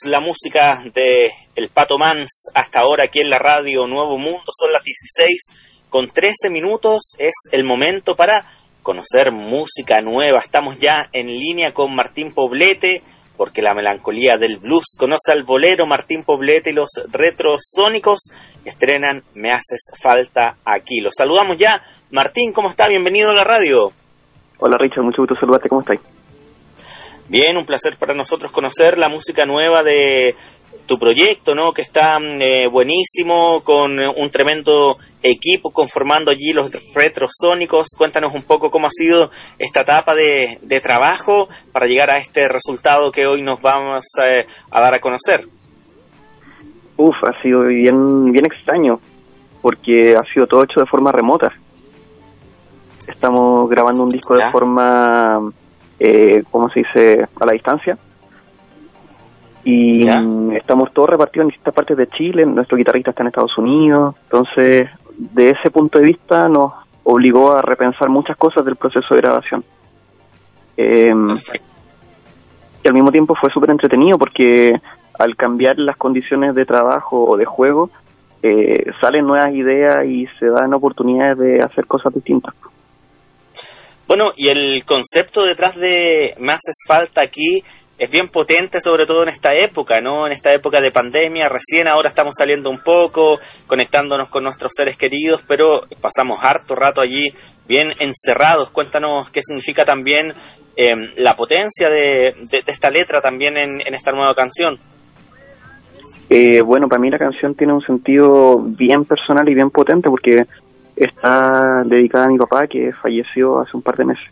La música de El Pato Mans hasta ahora aquí en la radio Nuevo Mundo. Son las 16 con 13 minutos. Es el momento para conocer música nueva. Estamos ya en línea con Martín Poblete porque la melancolía del blues conoce al bolero Martín Poblete y los retrosónicos estrenan Me haces falta aquí. Los saludamos ya. Martín, ¿cómo está? Bienvenido a la radio. Hola Richard, mucho gusto saludarte, ¿cómo estáis? Bien, un placer para nosotros conocer la música nueva de tu proyecto, ¿no? Que está eh, buenísimo, con un tremendo equipo conformando allí los retrosónicos. Cuéntanos un poco cómo ha sido esta etapa de, de trabajo para llegar a este resultado que hoy nos vamos eh, a dar a conocer. Uf, ha sido bien, bien extraño, porque ha sido todo hecho de forma remota. Estamos grabando un disco de forma, eh, ¿cómo se dice?, a la distancia. Y estamos todos repartidos en distintas partes de Chile, nuestro guitarrista está en Estados Unidos, entonces de ese punto de vista nos obligó a repensar muchas cosas del proceso de grabación. Eh, y al mismo tiempo fue súper entretenido porque al cambiar las condiciones de trabajo o de juego, eh, salen nuevas ideas y se dan oportunidades de hacer cosas distintas. Bueno, y el concepto detrás de Me haces falta aquí es bien potente, sobre todo en esta época, ¿no? En esta época de pandemia, recién ahora estamos saliendo un poco, conectándonos con nuestros seres queridos, pero pasamos harto rato allí bien encerrados. Cuéntanos qué significa también eh, la potencia de, esta letra también en, en esta nueva canción. Eh, bueno, para mí la canción tiene un sentido bien personal y bien potente porque está dedicada a mi papá que falleció hace un par de meses.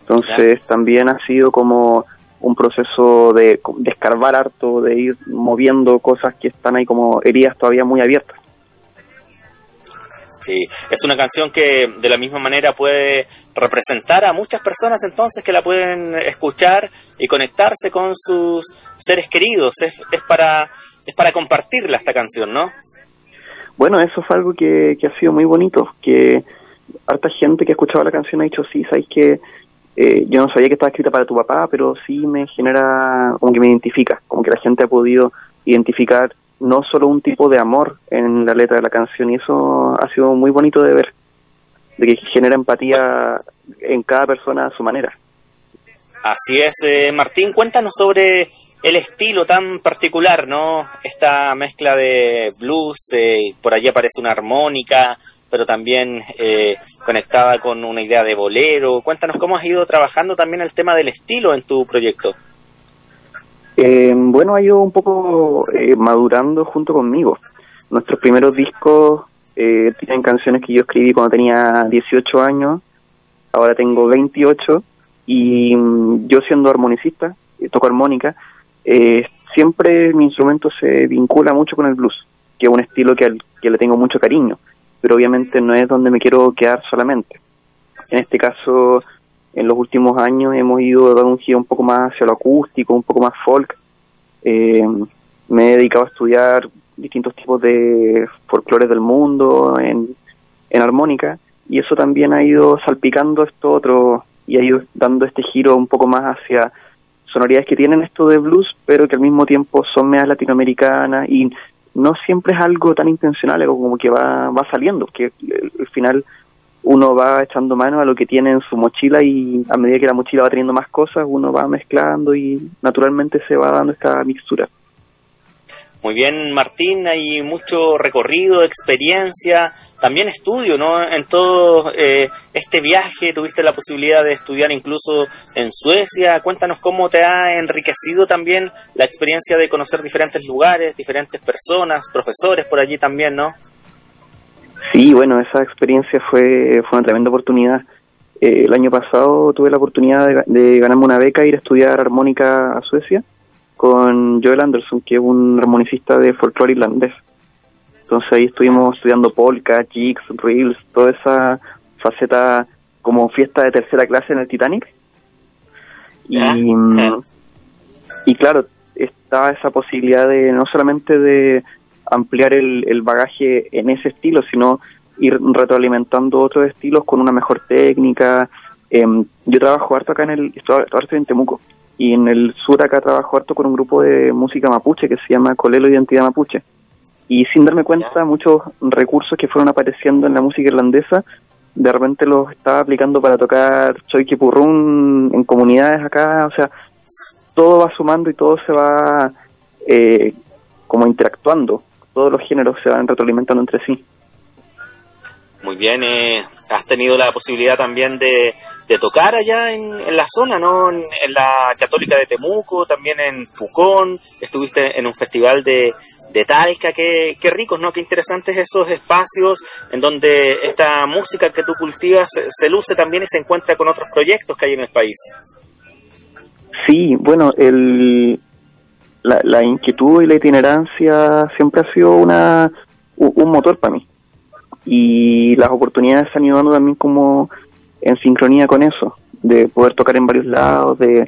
Entonces también ha sido como un proceso de, de escarbar harto, de ir moviendo cosas que están ahí como heridas todavía muy abiertas. Sí, es una canción que de la misma manera puede representar a muchas personas entonces que la pueden escuchar y conectarse con sus seres queridos. Es, es para es para compartirla esta canción, ¿no? Bueno, eso fue algo que, que ha sido muy bonito, que harta gente que ha escuchado la canción ha dicho, sí, sabes que eh, yo no sabía que estaba escrita para tu papá, pero sí me genera, como que me identifica, como que la gente ha podido identificar no solo un tipo de amor en la letra de la canción, y eso ha sido muy bonito de ver, de que genera empatía en cada persona a su manera. Así es, eh, Martín, cuéntanos sobre el estilo tan particular, ¿no? Esta mezcla de blues, eh, por allí aparece una armónica, pero también eh, conectada con una idea de bolero. Cuéntanos cómo has ido trabajando también el tema del estilo en tu proyecto. Eh, bueno, ha ido un poco eh, madurando junto conmigo. Nuestros primeros discos eh, tienen canciones que yo escribí cuando tenía 18 años, ahora tengo 28 y mm, yo siendo armonicista, eh, toco armónica, eh, siempre mi instrumento se vincula mucho con el blues, que es un estilo que, al- que le tengo mucho cariño, pero obviamente no es donde me quiero quedar solamente. En este caso, en los últimos años hemos ido dando un giro un poco más hacia lo acústico, un poco más folk. Eh, me he dedicado a estudiar distintos tipos de folclores del mundo en, en armónica y eso también ha ido salpicando esto otro y ha ido dando este giro un poco más hacia sonoridades que tienen esto de blues, pero que al mismo tiempo son medias latinoamericanas y no siempre es algo tan intencional, algo como que va, va saliendo, que al al final uno va echando mano a lo que tiene en su mochila y a medida que la mochila va teniendo más cosas, uno va mezclando y naturalmente se va dando esta mixtura. Muy bien, Martín, hay mucho recorrido, experiencia, también estudio, ¿no? En todo eh, este viaje tuviste la posibilidad de estudiar incluso en Suecia. Cuéntanos cómo te ha enriquecido también la experiencia de conocer diferentes lugares, diferentes personas, profesores por allí también, ¿no? Sí, bueno, esa experiencia fue, fue una tremenda oportunidad. Eh, el año pasado tuve la oportunidad de, ga- de ganarme una beca e ir a estudiar armónica a Suecia con Joel Anderson, que es un armonicista de folclore irlandés. Entonces ahí estuvimos estudiando polka, jigs, reels, toda esa faceta como fiesta de tercera clase en el Titanic. Y, mm, y claro, estaba esa posibilidad de no solamente de ampliar el, el bagaje en ese estilo, sino ir retroalimentando otros estilos con una mejor técnica. Em, yo trabajo harto acá en el, estoy harto en Temuco, y en el sur acá trabajo harto con un grupo de música mapuche que se llama Colelo Identidad Mapuche. Y sin darme cuenta, muchos recursos que fueron apareciendo en la música irlandesa, de repente los estaba aplicando para tocar Choique Purrún en comunidades acá, o sea, todo va sumando y todo se va eh, como interactuando, todos los géneros se van retroalimentando entre sí. Muy bien, eh, has tenido la posibilidad también de, de tocar allá en, en la zona, ¿no? En, en la Católica de Temuco, también en Pucón, estuviste en un festival de, de Talca, qué, qué ricos, ¿no? Qué interesantes esos espacios en donde esta música que tú cultivas se, luce también y se encuentra con otros proyectos que hay en el país. Sí, bueno, el, la, la inquietud y la itinerancia siempre ha sido una, un motor para mí. Y las oportunidades se han ido dando también como en sincronía con eso, de poder tocar en varios lados, de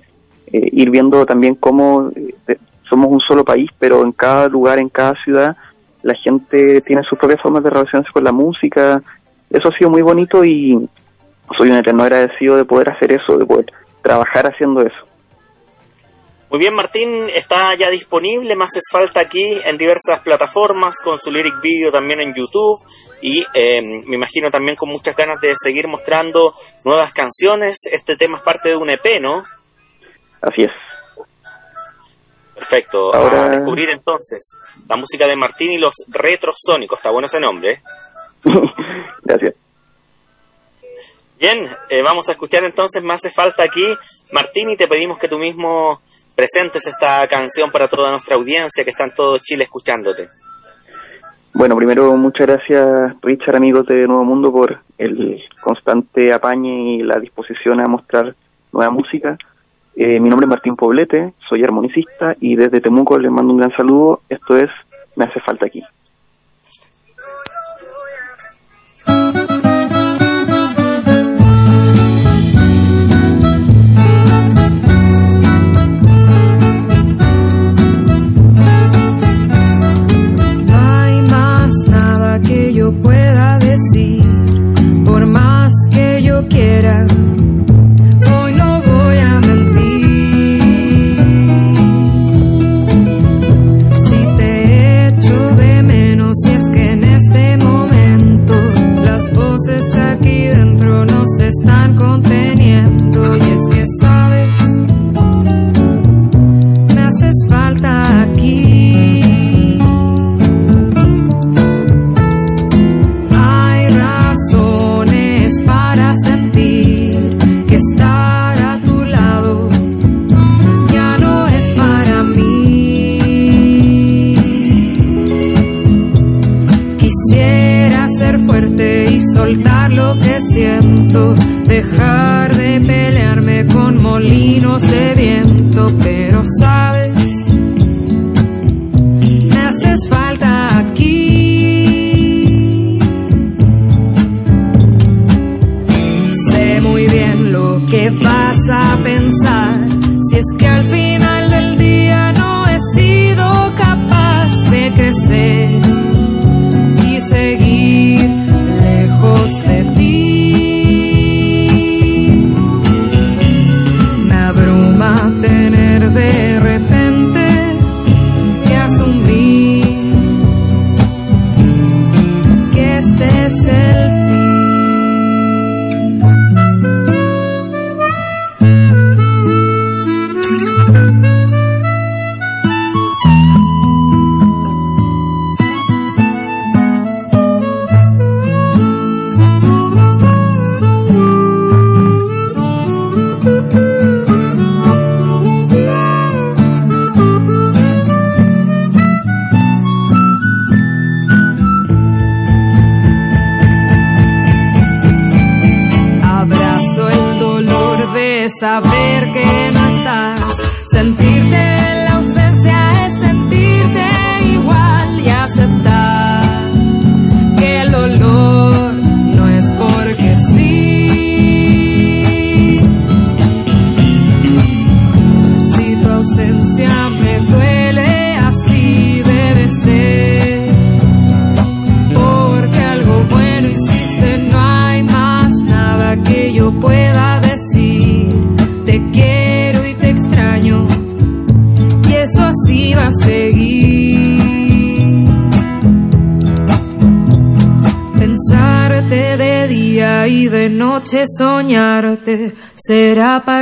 eh, ir viendo también cómo eh, somos un solo país, pero en cada lugar, en cada ciudad, la gente tiene sus propias formas de relacionarse con la música. Eso ha sido muy bonito y soy un eterno agradecido de poder hacer eso, de poder trabajar haciendo eso. Muy bien, Martín, está ya disponible, más es falta aquí en diversas plataformas, con su lyric video también en YouTube y eh, me imagino también con muchas ganas de seguir mostrando nuevas canciones. Este tema es parte de un EP, ¿no? Así es. Perfecto. Ahora- A descubrir entonces la música de Martín y los retrosónicos. Está bueno ese nombre. ¿eh? Gracias. Bien, eh, vamos a escuchar entonces Me hace falta aquí. Martín, y te pedimos que tú mismo presentes esta canción para toda nuestra audiencia que está en todo Chile escuchándote. Bueno, primero muchas gracias Richard, amigos de Nuevo Mundo, por el constante apañe y la disposición a mostrar nueva música. Eh, mi nombre es Martín Poblete, soy armonicista y desde Temuco les mando un gran saludo. Esto es Me hace falta aquí.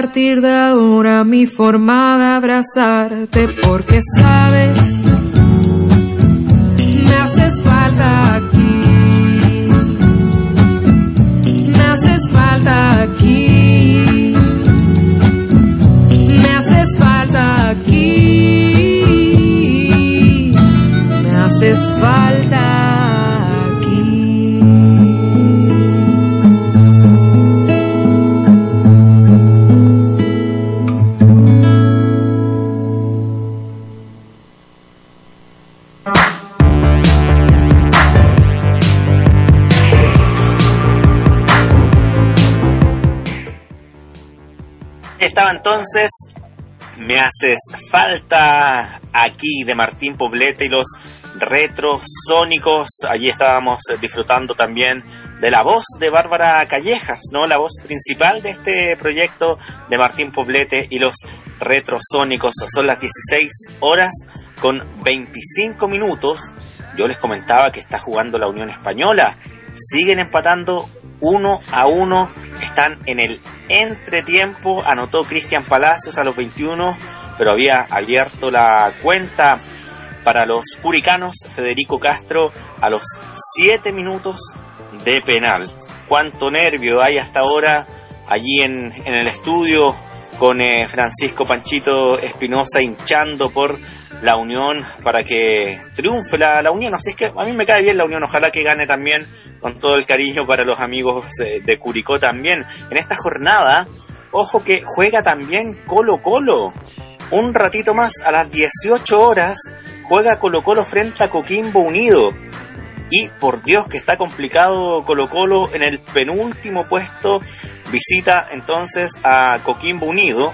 Partir de ahora mi forma de abrazarte, porque sabes entonces Me haces falta aquí de Martín Poblete y los retrosónicos. Allí estábamos disfrutando también de la voz de Bárbara Callejas, ¿no? La voz principal de este proyecto de Martín Poblete y los retrosónicos. Son las 16 horas con 25 minutos. Yo les comentaba que está jugando la Unión Española. Siguen empatando uno a uno. Están en el entretiempo. Anotó Cristian Palacios a los 21, pero había abierto la cuenta para los curicanos Federico Castro a los 7 minutos de penal. Cuánto nervio hay hasta ahora allí en, en el estudio con eh, Francisco Panchito Espinosa hinchando por la Unión para que triunfe la, Unión. Así es que a mí me cae bien la Unión. Ojalá que gane también con todo el cariño para los amigos eh, de Curicó también. En esta jornada, ojo que juega también Colo Colo. Un ratito más, a las 18 horas, juega Colo Colo frente a Coquimbo Unido. Y por Dios que está complicado Colo Colo en el penúltimo puesto. Visita entonces a Coquimbo Unido,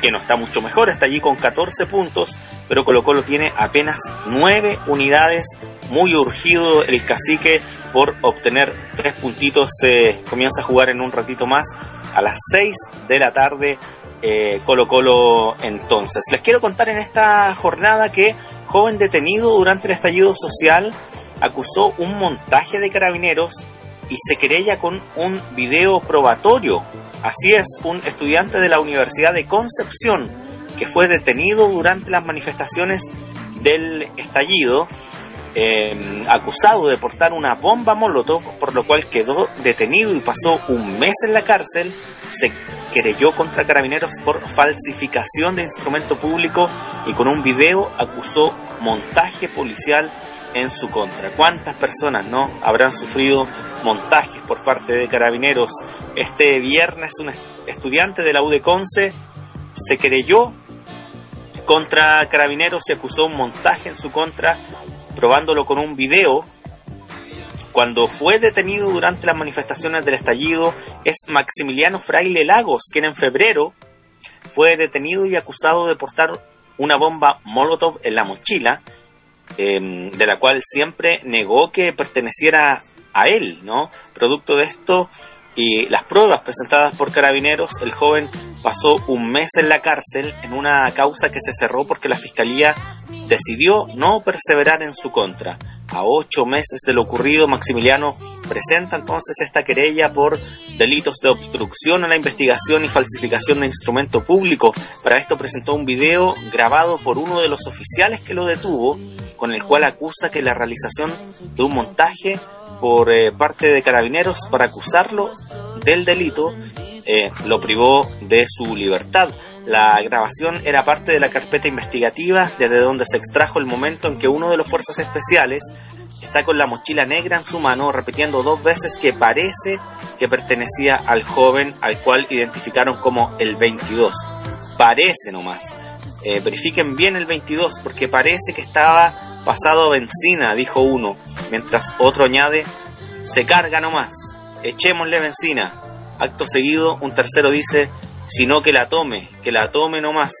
que no está mucho mejor, está allí con 14 puntos, pero Colo Colo tiene apenas 9 unidades. Muy urgido el cacique por obtener 3 puntitos. Se comienza a jugar en un ratito más a las 6 de la tarde. eh, Colo Colo entonces. Les quiero contar en esta jornada que joven detenido durante el estallido social acusó un montaje de carabineros y se querella con un video probatorio. Así es, un estudiante de la Universidad de Concepción que fue detenido durante las manifestaciones del estallido, eh, acusado de portar una bomba molotov, por lo cual quedó detenido y pasó un mes en la cárcel, se querelló contra carabineros por falsificación de instrumento público y con un video acusó montaje policial en su contra. ¿Cuántas personas no habrán sufrido montajes por parte de carabineros? Este viernes un est- estudiante de la UDECONCE se querelló contra carabineros y acusó un montaje en su contra, probándolo con un video. Cuando fue detenido durante las manifestaciones del estallido es Maximiliano Fraile Lagos, quien en febrero fue detenido y acusado de portar una bomba Molotov en la mochila, eh, de la cual siempre negó que perteneciera a él, ¿no? Producto de esto y las pruebas presentadas por carabineros, el joven pasó un mes en la cárcel en una causa que se cerró porque la fiscalía decidió no perseverar en su contra. A ocho meses de lo ocurrido, Maximiliano presenta entonces esta querella por delitos de obstrucción a la investigación y falsificación de instrumento público. Para esto presentó un video grabado por uno de los oficiales que lo detuvo, con el cual acusa que la realización de un montaje por eh, parte de carabineros para acusarlo del delito eh, lo privó de su libertad. La grabación era parte de la carpeta investigativa desde donde se extrajo el momento en que uno de los fuerzas especiales está con la mochila negra en su mano repitiendo dos veces que parece que pertenecía al joven al cual identificaron como el 22. Parece nomás. Eh, verifiquen bien el 22 porque parece que estaba pasado benzina, dijo uno, mientras otro añade, se carga nomás, echémosle benzina. Acto seguido, un tercero dice, sino que la tome, que la tome nomás.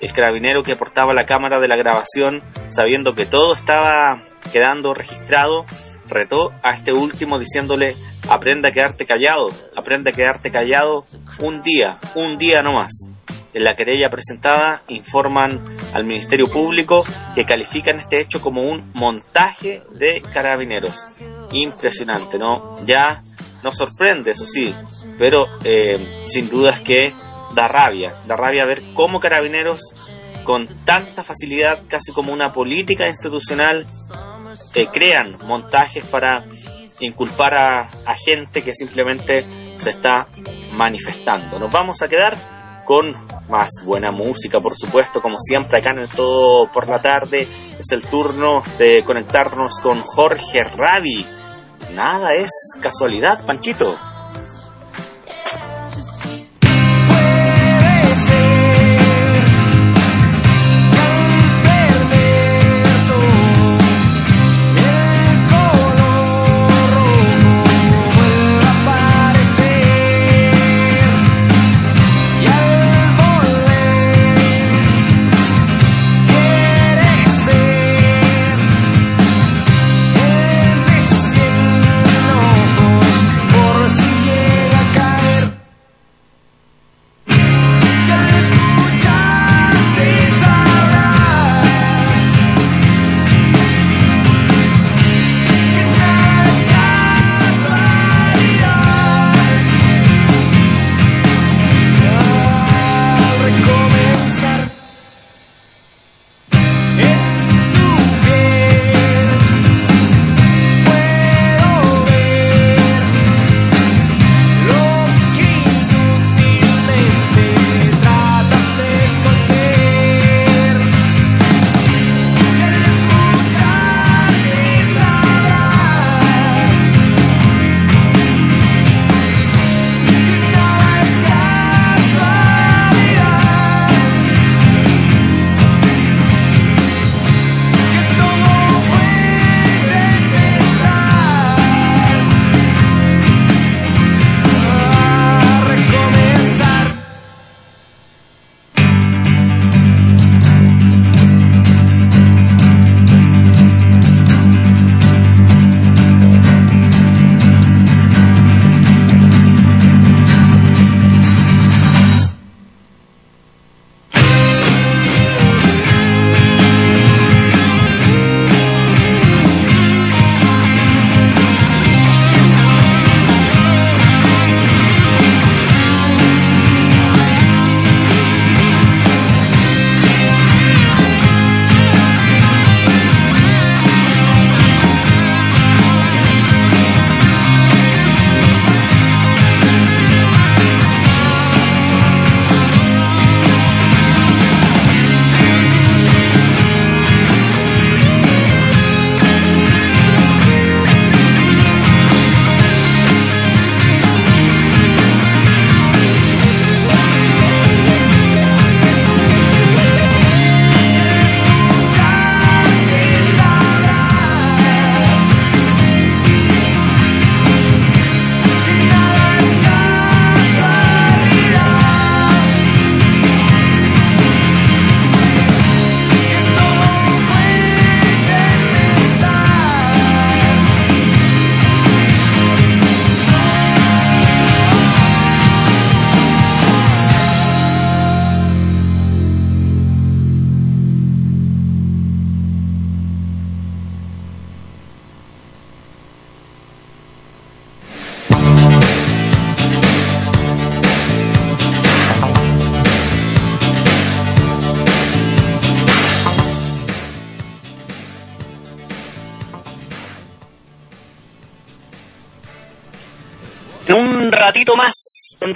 El carabinero que portaba la cámara de la grabación, sabiendo que todo estaba quedando registrado, retó a este último diciéndole, aprenda a quedarte callado, aprenda a quedarte callado un día, un día nomás. En la querella presentada informan al Ministerio Público que califican este hecho como un montaje de carabineros. Impresionante, ¿no? Ya nos sorprende, eso sí, pero eh, sin dudas que da rabia, da rabia ver cómo carabineros con tanta facilidad, casi como una política institucional, eh, crean montajes para inculpar a, a gente que simplemente se está manifestando. Nos vamos a quedar con más buena música, por supuesto, como siempre acá en el Todo por la tarde. Es el turno de conectarnos con Jorge Ravi. Nada es casualidad, Panchito.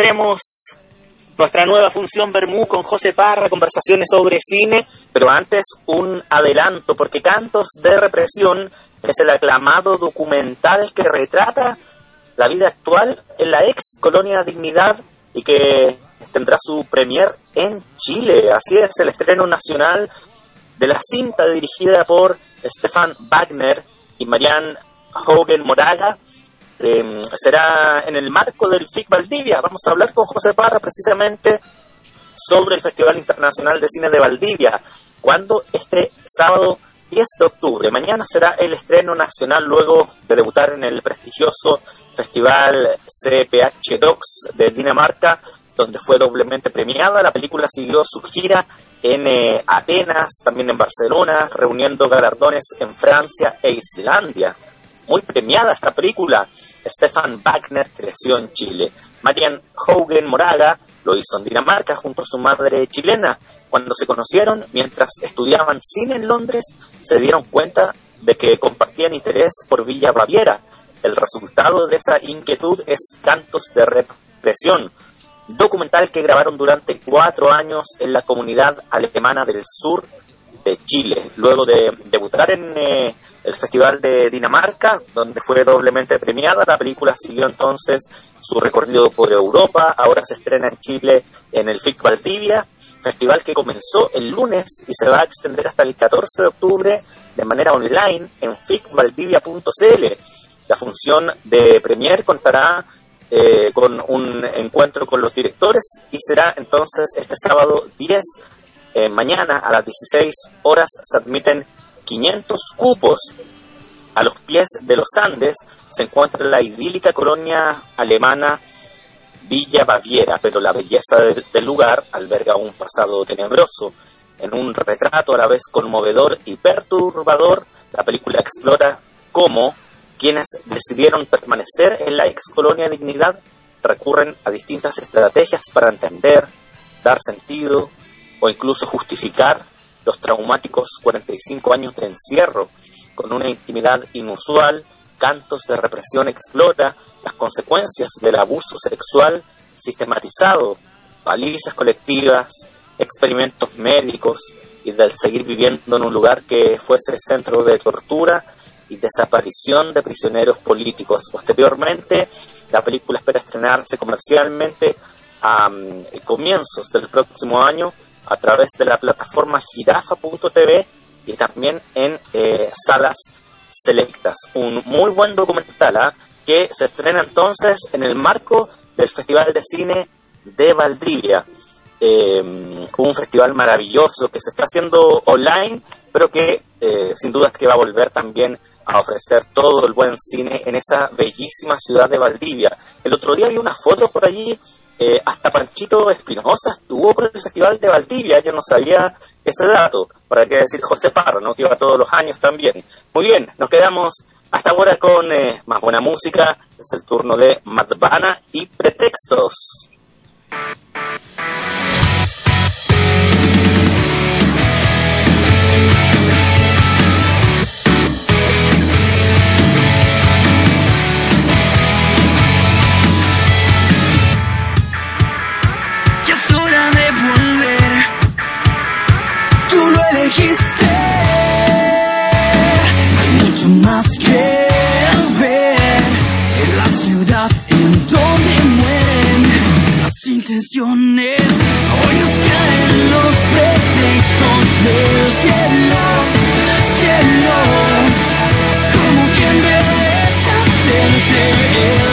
Tendremos nuestra nueva función Bermú con José Parra, conversaciones sobre cine, pero antes un adelanto, porque Cantos de Represión es el aclamado documental que retrata la vida actual en la ex colonia Dignidad y que tendrá su premier en Chile. Así es, el estreno nacional de la cinta dirigida por Stefan Wagner y Marianne Hogan Moraga. Eh, será en el marco del FIC Valdivia. Vamos a hablar con José Parra precisamente sobre el Festival Internacional de Cine de Valdivia, cuando este sábado 10 de octubre. Mañana será el estreno nacional luego de debutar en el prestigioso Festival CPH Docs de Dinamarca, donde fue doblemente premiada. La película siguió su gira en eh, Atenas, también en Barcelona, reuniendo galardones en Francia e Islandia. Muy premiada esta película. Stefan Wagner creció en Chile. Marian Hogan Moraga lo hizo en Dinamarca junto a su madre chilena. Cuando se conocieron, mientras estudiaban cine en Londres, se dieron cuenta de que compartían interés por Villa Baviera. El resultado de esa inquietud es Cantos de Represión, documental que grabaron durante cuatro años en la comunidad alemana del sur de Chile. Luego de debutar en eh, el Festival de Dinamarca, donde fue doblemente premiada, la película siguió entonces su recorrido por Europa, ahora se estrena en Chile en el FIC Valdivia, festival que comenzó el lunes y se va a extender hasta el 14 de octubre de manera online en ficvaldivia.cl. La función de premier contará eh, con un encuentro con los directores y será entonces este sábado 10, eh, mañana a las 16 horas se admiten 500 cupos. A los pies de los Andes se encuentra la idílica colonia alemana Villa Baviera, pero la belleza del, lugar alberga un pasado tenebroso. En un retrato a la vez conmovedor y perturbador, la película explora cómo quienes decidieron permanecer en la ex colonia Dignidad recurren a distintas estrategias para entender, dar sentido o incluso justificar los traumáticos 45 años de encierro con una intimidad inusual, cantos de represión explora las consecuencias del abuso sexual sistematizado, palizas colectivas, experimentos médicos y del seguir viviendo en un lugar que fuese centro de tortura y desaparición de prisioneros políticos. Posteriormente, la película espera estrenarse comercialmente a um, comienzos del próximo año a través de la plataforma girafa.tv y también en eh, salas selectas. Un muy buen documental ¿ah? que se estrena entonces en el marco del Festival de Cine de Valdivia. Eh, un festival maravilloso que se está haciendo online, pero que eh, sin duda es que va a volver también a ofrecer todo el buen cine en esa bellísima ciudad de Valdivia. El otro día vi una foto por allí, eh, hasta Panchito Espinosa estuvo por el Festival de Valdivia, yo no sabía ese dato, para qué decir José Parro, ¿no? que iba todos los años también. Muy bien, nos quedamos hasta ahora con eh, más buena música, es el turno de Madvana y Pretextos. Elegiste. Hay mucho más que ver en la ciudad en donde mueren las intenciones. Hoy nos caen los pretextos del cielo, cielo. Como quien deshacerse el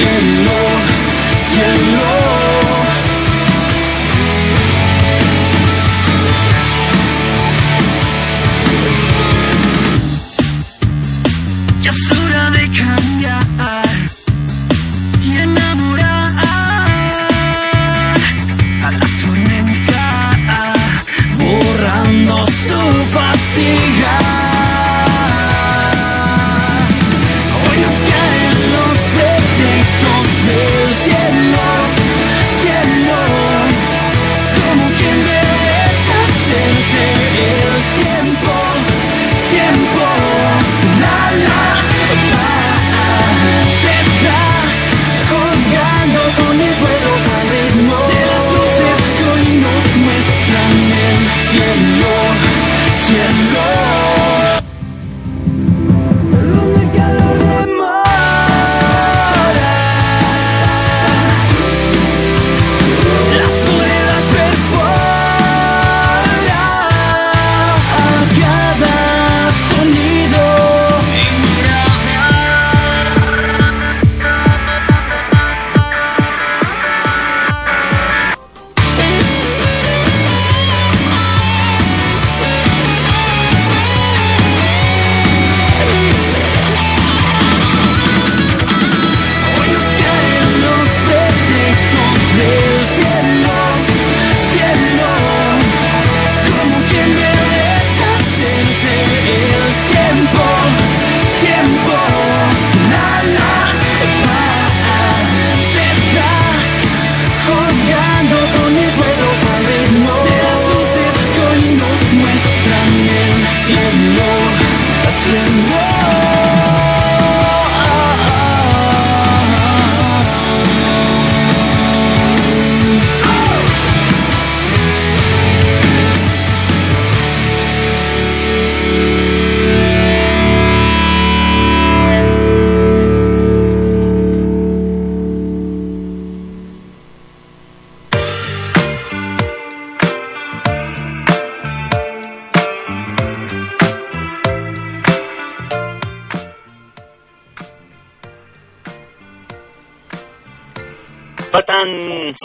cielo, cielo.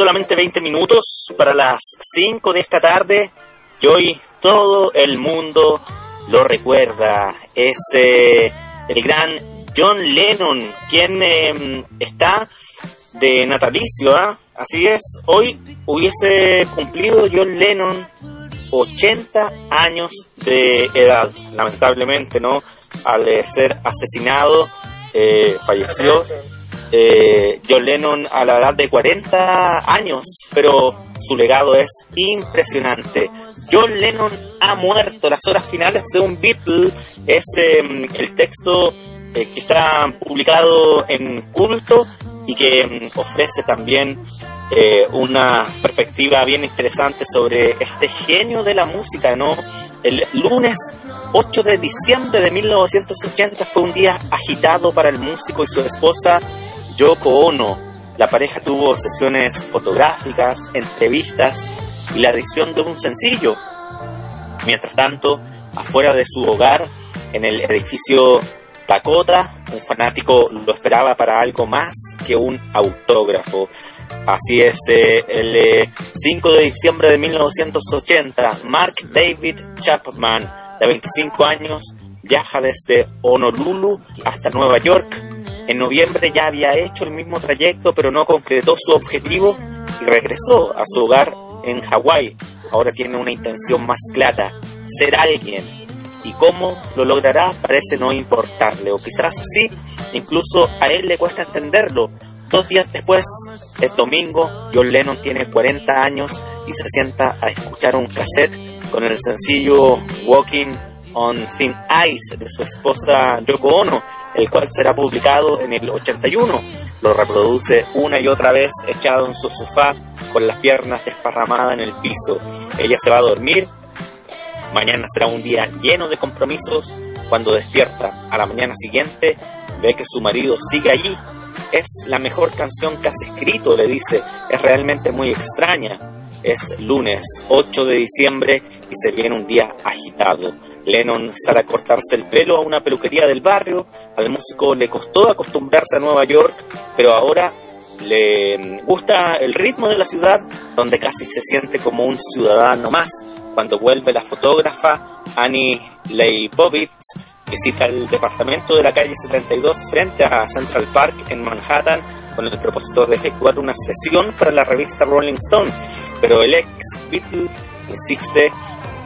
Solamente 20 minutos para las 5 de esta tarde y hoy todo el mundo lo recuerda. Es eh, el gran John Lennon quien eh, está de natalicio, ¿ah? así es, hoy hubiese cumplido John Lennon 80 años de edad, lamentablemente, ¿no? Al eh, ser asesinado, eh, falleció eh, John Lennon a la edad de 40 años, pero su legado es impresionante. John Lennon ha muerto, las horas finales de un Beatle es eh, el texto eh, que está publicado en culto y que mm, ofrece también eh, una perspectiva bien interesante sobre este genio de la música, ¿no? El lunes 8 de diciembre de 1980 fue un día agitado para el músico y su esposa Yoko Ono. La pareja tuvo sesiones fotográficas, entrevistas y la edición de un sencillo. Mientras tanto, afuera de su hogar, en el edificio Dakota, un fanático lo esperaba para algo más que un autógrafo. Así es, eh, el eh, 5 de diciembre de 1980, Mark David Chapman, de 25 años, viaja desde Honolulu hasta Nueva York. En noviembre ya había hecho el mismo trayecto, pero no concretó su objetivo y regresó a su hogar en Hawái. Ahora tiene una intención más clara, ser alguien, y cómo lo logrará parece no importarle, o quizás sí, incluso a él le cuesta entenderlo. Dos días después, es domingo, John Lennon tiene 40 años y se sienta a escuchar un cassette con el sencillo Walking on Thin Ice de su esposa Yoko Ono, el cual será publicado en el 81. Lo reproduce una y otra vez echado en su sofá con las piernas desparramadas en el piso. Ella se va a dormir Mañana será un día lleno de compromisos. Cuando despierta a la mañana siguiente, ve que su marido sigue allí. Es la mejor canción que has escrito, le dice. Es realmente muy extraña. Es lunes 8 de diciembre y se viene un día agitado. Lennon sale a cortarse el pelo a una peluquería del barrio. Al músico le costó acostumbrarse a Nueva York, pero ahora le gusta el ritmo de la ciudad, donde casi se siente como un ciudadano más cuando vuelve la fotógrafa Annie Leibovitz, visita el departamento de la calle 72 frente a Central Park en Manhattan con el propósito de efectuar una sesión para la revista Rolling Stone, pero el ex Beatle insiste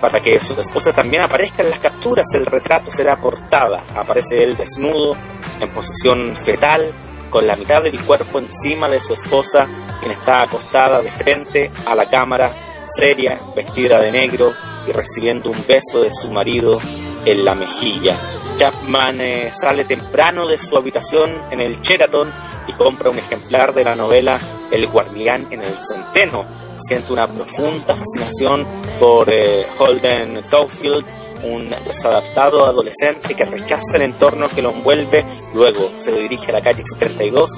para que su esposa también aparezca en las capturas, el retrato será portada. Aparece él desnudo, en posición fetal, con la mitad del cuerpo encima de su esposa, quien está acostada de frente a la cámara seria, vestida de negro y recibiendo un beso de su marido en la mejilla. Chapman eh, sale temprano de su habitación en el Sheraton y compra un ejemplar de la novela El guardián en el centeno. Siente una profunda fascinación por eh, Holden Caulfield, un desadaptado adolescente que rechaza el entorno que lo envuelve. Luego se dirige a la calle 72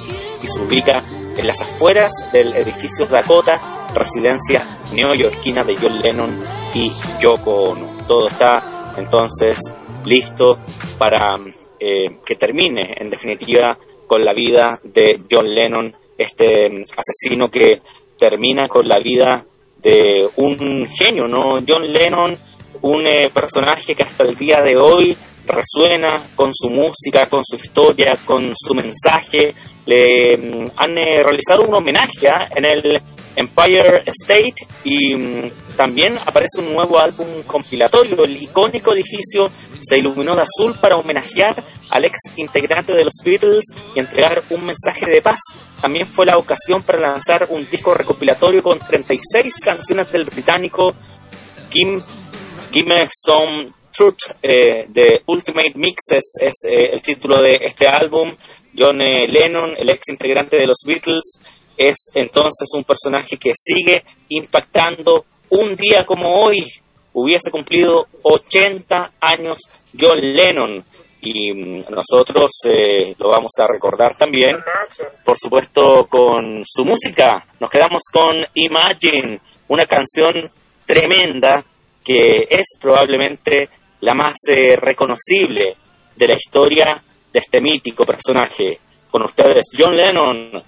y se ubica en las afueras del edificio Dakota, residencia neoyorquina de John Lennon y Yoko Ono. Todo está entonces listo para eh, que termine, en definitiva, con la vida de John Lennon, este mm, asesino que termina con la vida de un genio, ¿no? John Lennon, un eh, personaje que hasta el día de hoy resuena con su música, con su historia, con su mensaje. Le mm, han eh, realizado un homenaje ¿ah? en el Empire State y mm, también aparece un nuevo álbum compilatorio. El icónico edificio se iluminó de azul para homenajear al ex integrante de los Beatles y entregar un mensaje de paz. También fue la ocasión para lanzar un disco recopilatorio con 36 canciones del británico Kim, Kim Some Truth, eh, The Ultimate Mixes es eh, el título de este álbum. John Lennon, el ex integrante de los Beatles, es entonces un personaje que sigue impactando un día como hoy. Hubiese cumplido 80 años John Lennon y mm, nosotros eh, lo vamos a recordar también, por supuesto, con su música. Nos quedamos con Imagine, una canción tremenda que es probablemente la más eh, reconocible de la historia de este mítico personaje. Con ustedes, John Lennon.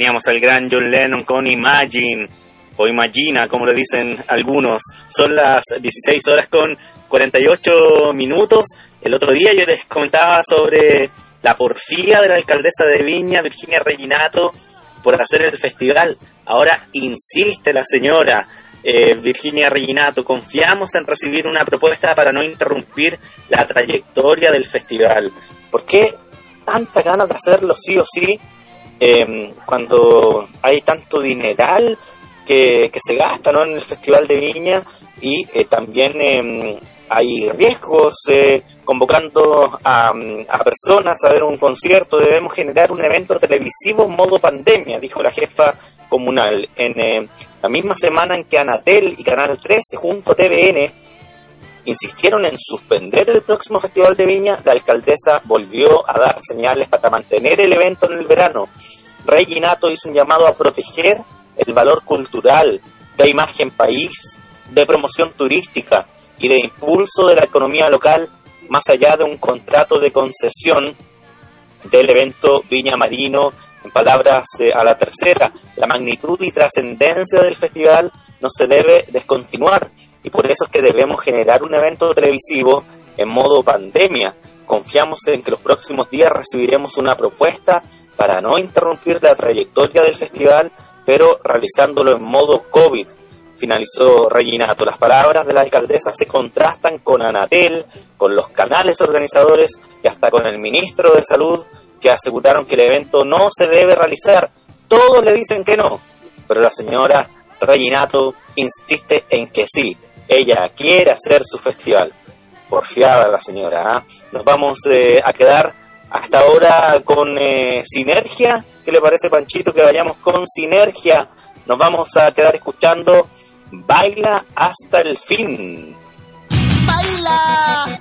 Teníamos al gran John Lennon con Imagine, o Imagina, como le dicen algunos. Son las 16 horas con 48 minutos. El otro día yo les comentaba sobre la porfía de la alcaldesa de Viña, Virginia Reginato, por hacer el festival. Ahora insiste la señora eh, Virginia Reginato, confiamos en recibir una propuesta para no interrumpir la trayectoria del festival. ¿Por qué tanta ganas de hacerlo sí o sí? Eh, cuando hay tanto dineral que, se gasta ¿no? en el Festival de Viña y eh, también eh, hay riesgos eh, convocando a, a personas a ver un concierto, debemos generar un evento televisivo modo pandemia, dijo la jefa comunal. En eh, la misma semana en que Anatel y Canal 13 junto a TVN insistieron en suspender el próximo Festival de Viña, la alcaldesa volvió a dar señales para mantener el evento en el verano. Rey Ginato hizo un llamado a proteger el valor cultural, de imagen país, de promoción turística y de impulso de la economía local, más allá de un contrato de concesión del evento Viña Marino. En palabras eh, a la tercera, la magnitud y trascendencia del festival no se debe descontinuar y por eso es que debemos generar un evento televisivo en modo pandemia. Confiamos en que los próximos días recibiremos una propuesta para no interrumpir la trayectoria del festival, pero realizándolo en modo COVID. Finalizó Reginato. Las palabras de la alcaldesa se contrastan con Anatel, con los canales organizadores y hasta con el ministro de Salud, que aseguraron que el evento no se debe realizar. Todos le dicen que no, pero la señora Reginato insiste en que sí. Ella quiere hacer su festival. Porfiada la señora. ¿ah? Nos vamos eh, a quedar hasta ahora con eh, Sinergia. ¿Qué le parece, Panchito, que vayamos con Sinergia? Nos vamos a quedar escuchando Baila hasta el fin. Baila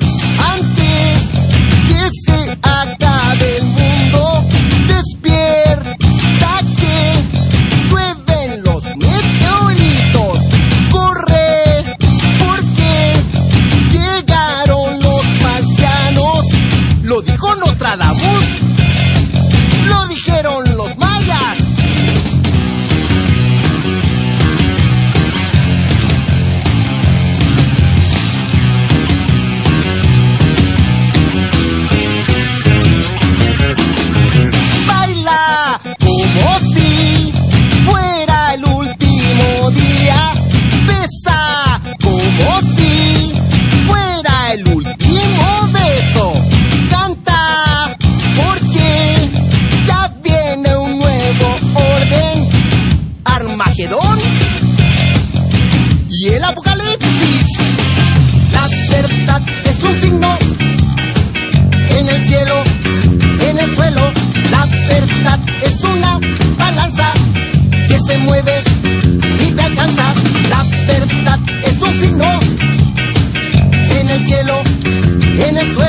del apocalipsis. La verdad es un signo en el cielo, en el suelo. La verdad es una balanza que se mueve y te alcanza. La verdad es un signo en el cielo, en el suelo.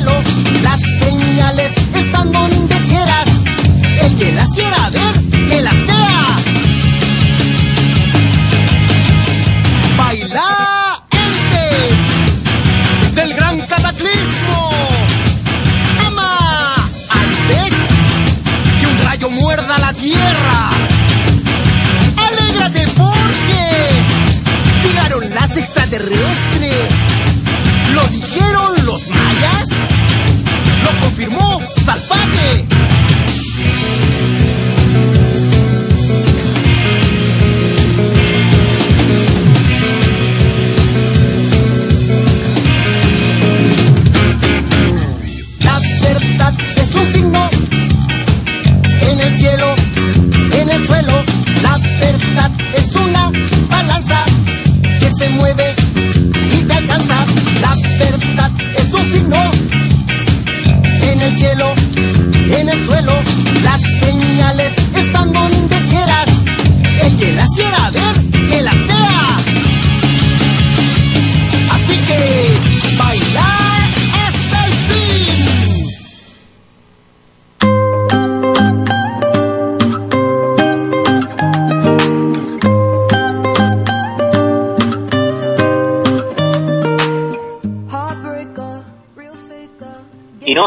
Lo confirmó Salvaje. El cielo, en el suelo. Las señales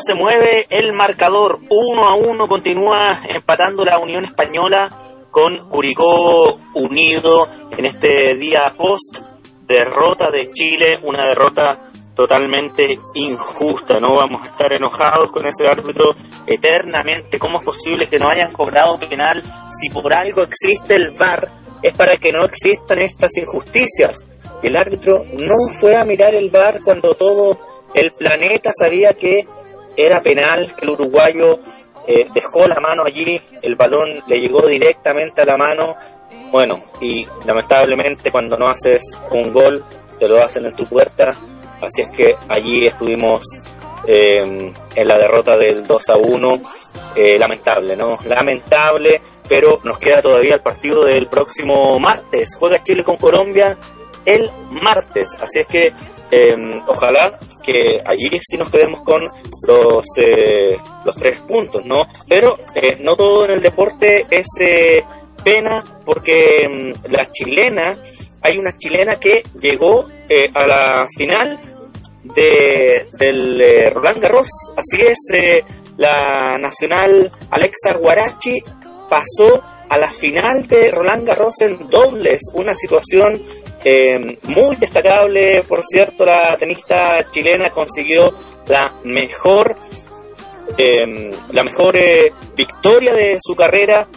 se mueve el marcador. Uno a uno continúa empatando la Unión Española con Curicó unido en este día post derrota de Chile, una derrota totalmente injusta. No vamos a estar enojados con ese árbitro eternamente. ¿Cómo es posible que no hayan cobrado penal si por algo existe el VAR? Es para que no existan estas injusticias. El árbitro no fue a mirar el VAR cuando todo el planeta sabía que era penal, que el uruguayo eh, dejó la mano allí, el balón le llegó directamente a la mano. Bueno, y lamentablemente cuando no haces un gol, te lo hacen en tu puerta. Así es que allí estuvimos eh, en la derrota del 2 a 1. Eh, lamentable, ¿no? Lamentable, pero nos queda todavía el partido del próximo martes. Juega Chile con Colombia el martes. Así es que eh, ojalá que allí sí nos quedemos con los, eh, los tres puntos, ¿no? Pero eh, no todo en el deporte es eh, pena porque mm, la chilena, hay una chilena que llegó eh, a la final de, del Roland Garros, así es, la nacional Alexa Guarachi pasó a la final de Roland Garros en dobles, una situación eh, muy destacable, por cierto, la tenista chilena consiguió la mejor eh, la mejor eh, victoria de su carrera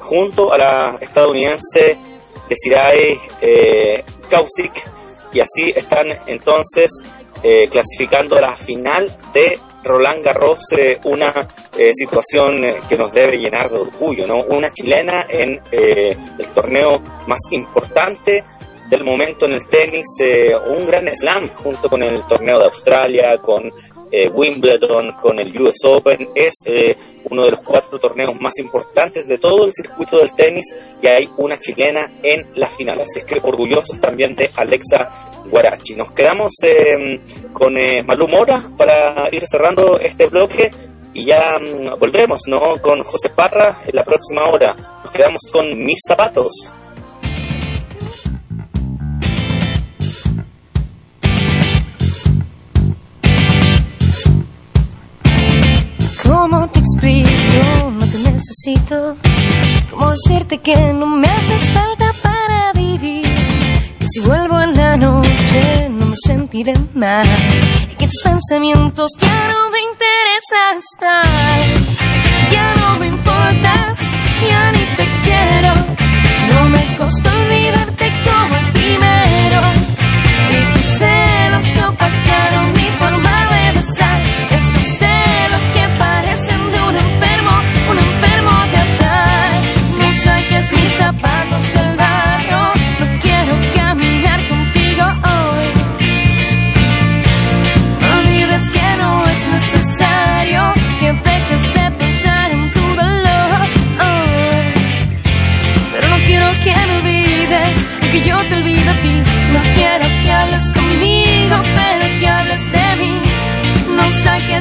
junto a la estadounidense Desirae eh, Kausic y así están entonces eh, clasificando a la final de Roland Garros, una situación que nos debe llenar de orgullo, ¿no? Una chilena en el torneo más importante del momento en el tenis, eh, un gran slam junto con el torneo de Australia, con eh, Wimbledon, con el US Open, es eh, uno de los cuatro torneos más importantes de todo el circuito del tenis y hay una chilena en la final, así es que orgullosos también de Alexa Guarachi. Nos quedamos eh, con eh, Malú Mora para ir cerrando este bloque y ya mm, volvemos, ¿no? Con José Parra en la próxima hora. Nos quedamos con Mis Zapatos. Necesito. ¿Cómo decirte que no me haces falta para vivir? Que si vuelvo en la noche no me sentiré mal. Y que tus pensamientos ya no me interesa estar. Ya no me importas, ya ni te quiero. No me costó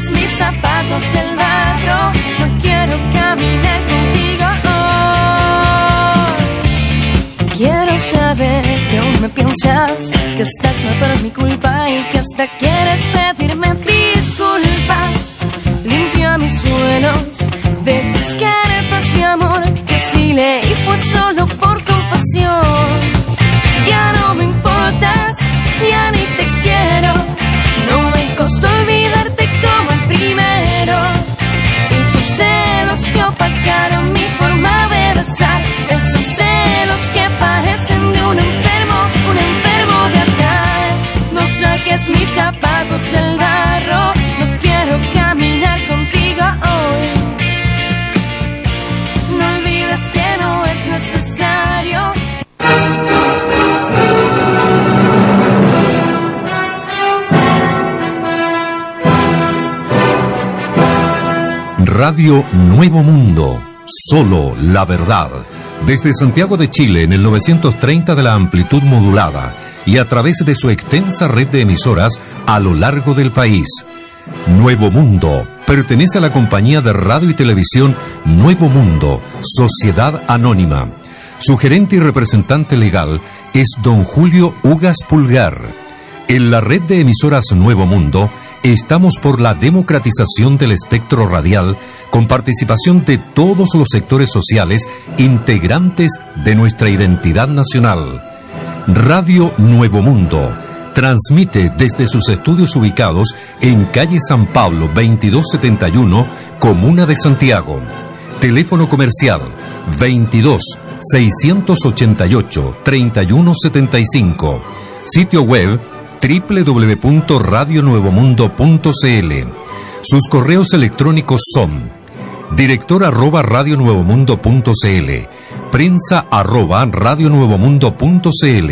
mis zapatos del barro. No quiero caminar contigo. Quiero saber que aún me piensas, que estás mal por mi culpa y que hasta quieres pedirme disculpas. Limpia mis suelos de tus caretas de amor, que si leí fue solo por compasión. Ya no Radio Nuevo Mundo, solo la verdad. Desde Santiago de Chile en el 930 de la amplitud modulada y a través de su extensa red de emisoras a lo largo del país. Nuevo Mundo pertenece a la compañía de radio y televisión Nuevo Mundo, Sociedad Anónima. Su gerente y representante legal es don Julio Ugas Pulgar. En la red de emisoras Nuevo Mundo estamos por la democratización del espectro radial con participación de todos los sectores sociales integrantes de nuestra identidad nacional. Radio Nuevo Mundo transmite desde sus estudios ubicados en calle San Pablo 2271, Comuna de Santiago. Teléfono comercial 22 688 3175. Sitio web www.radionuevomundo.cl. Sus correos electrónicos son director arroba radionuevomundo.cl, prensa arroba radionuevomundo.cl,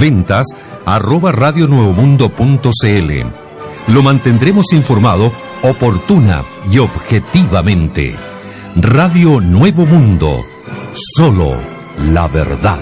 ventas arroba radionuevomundo.cl. Lo mantendremos informado oportuna y objetivamente. Radio Nuevo Mundo, solo la verdad.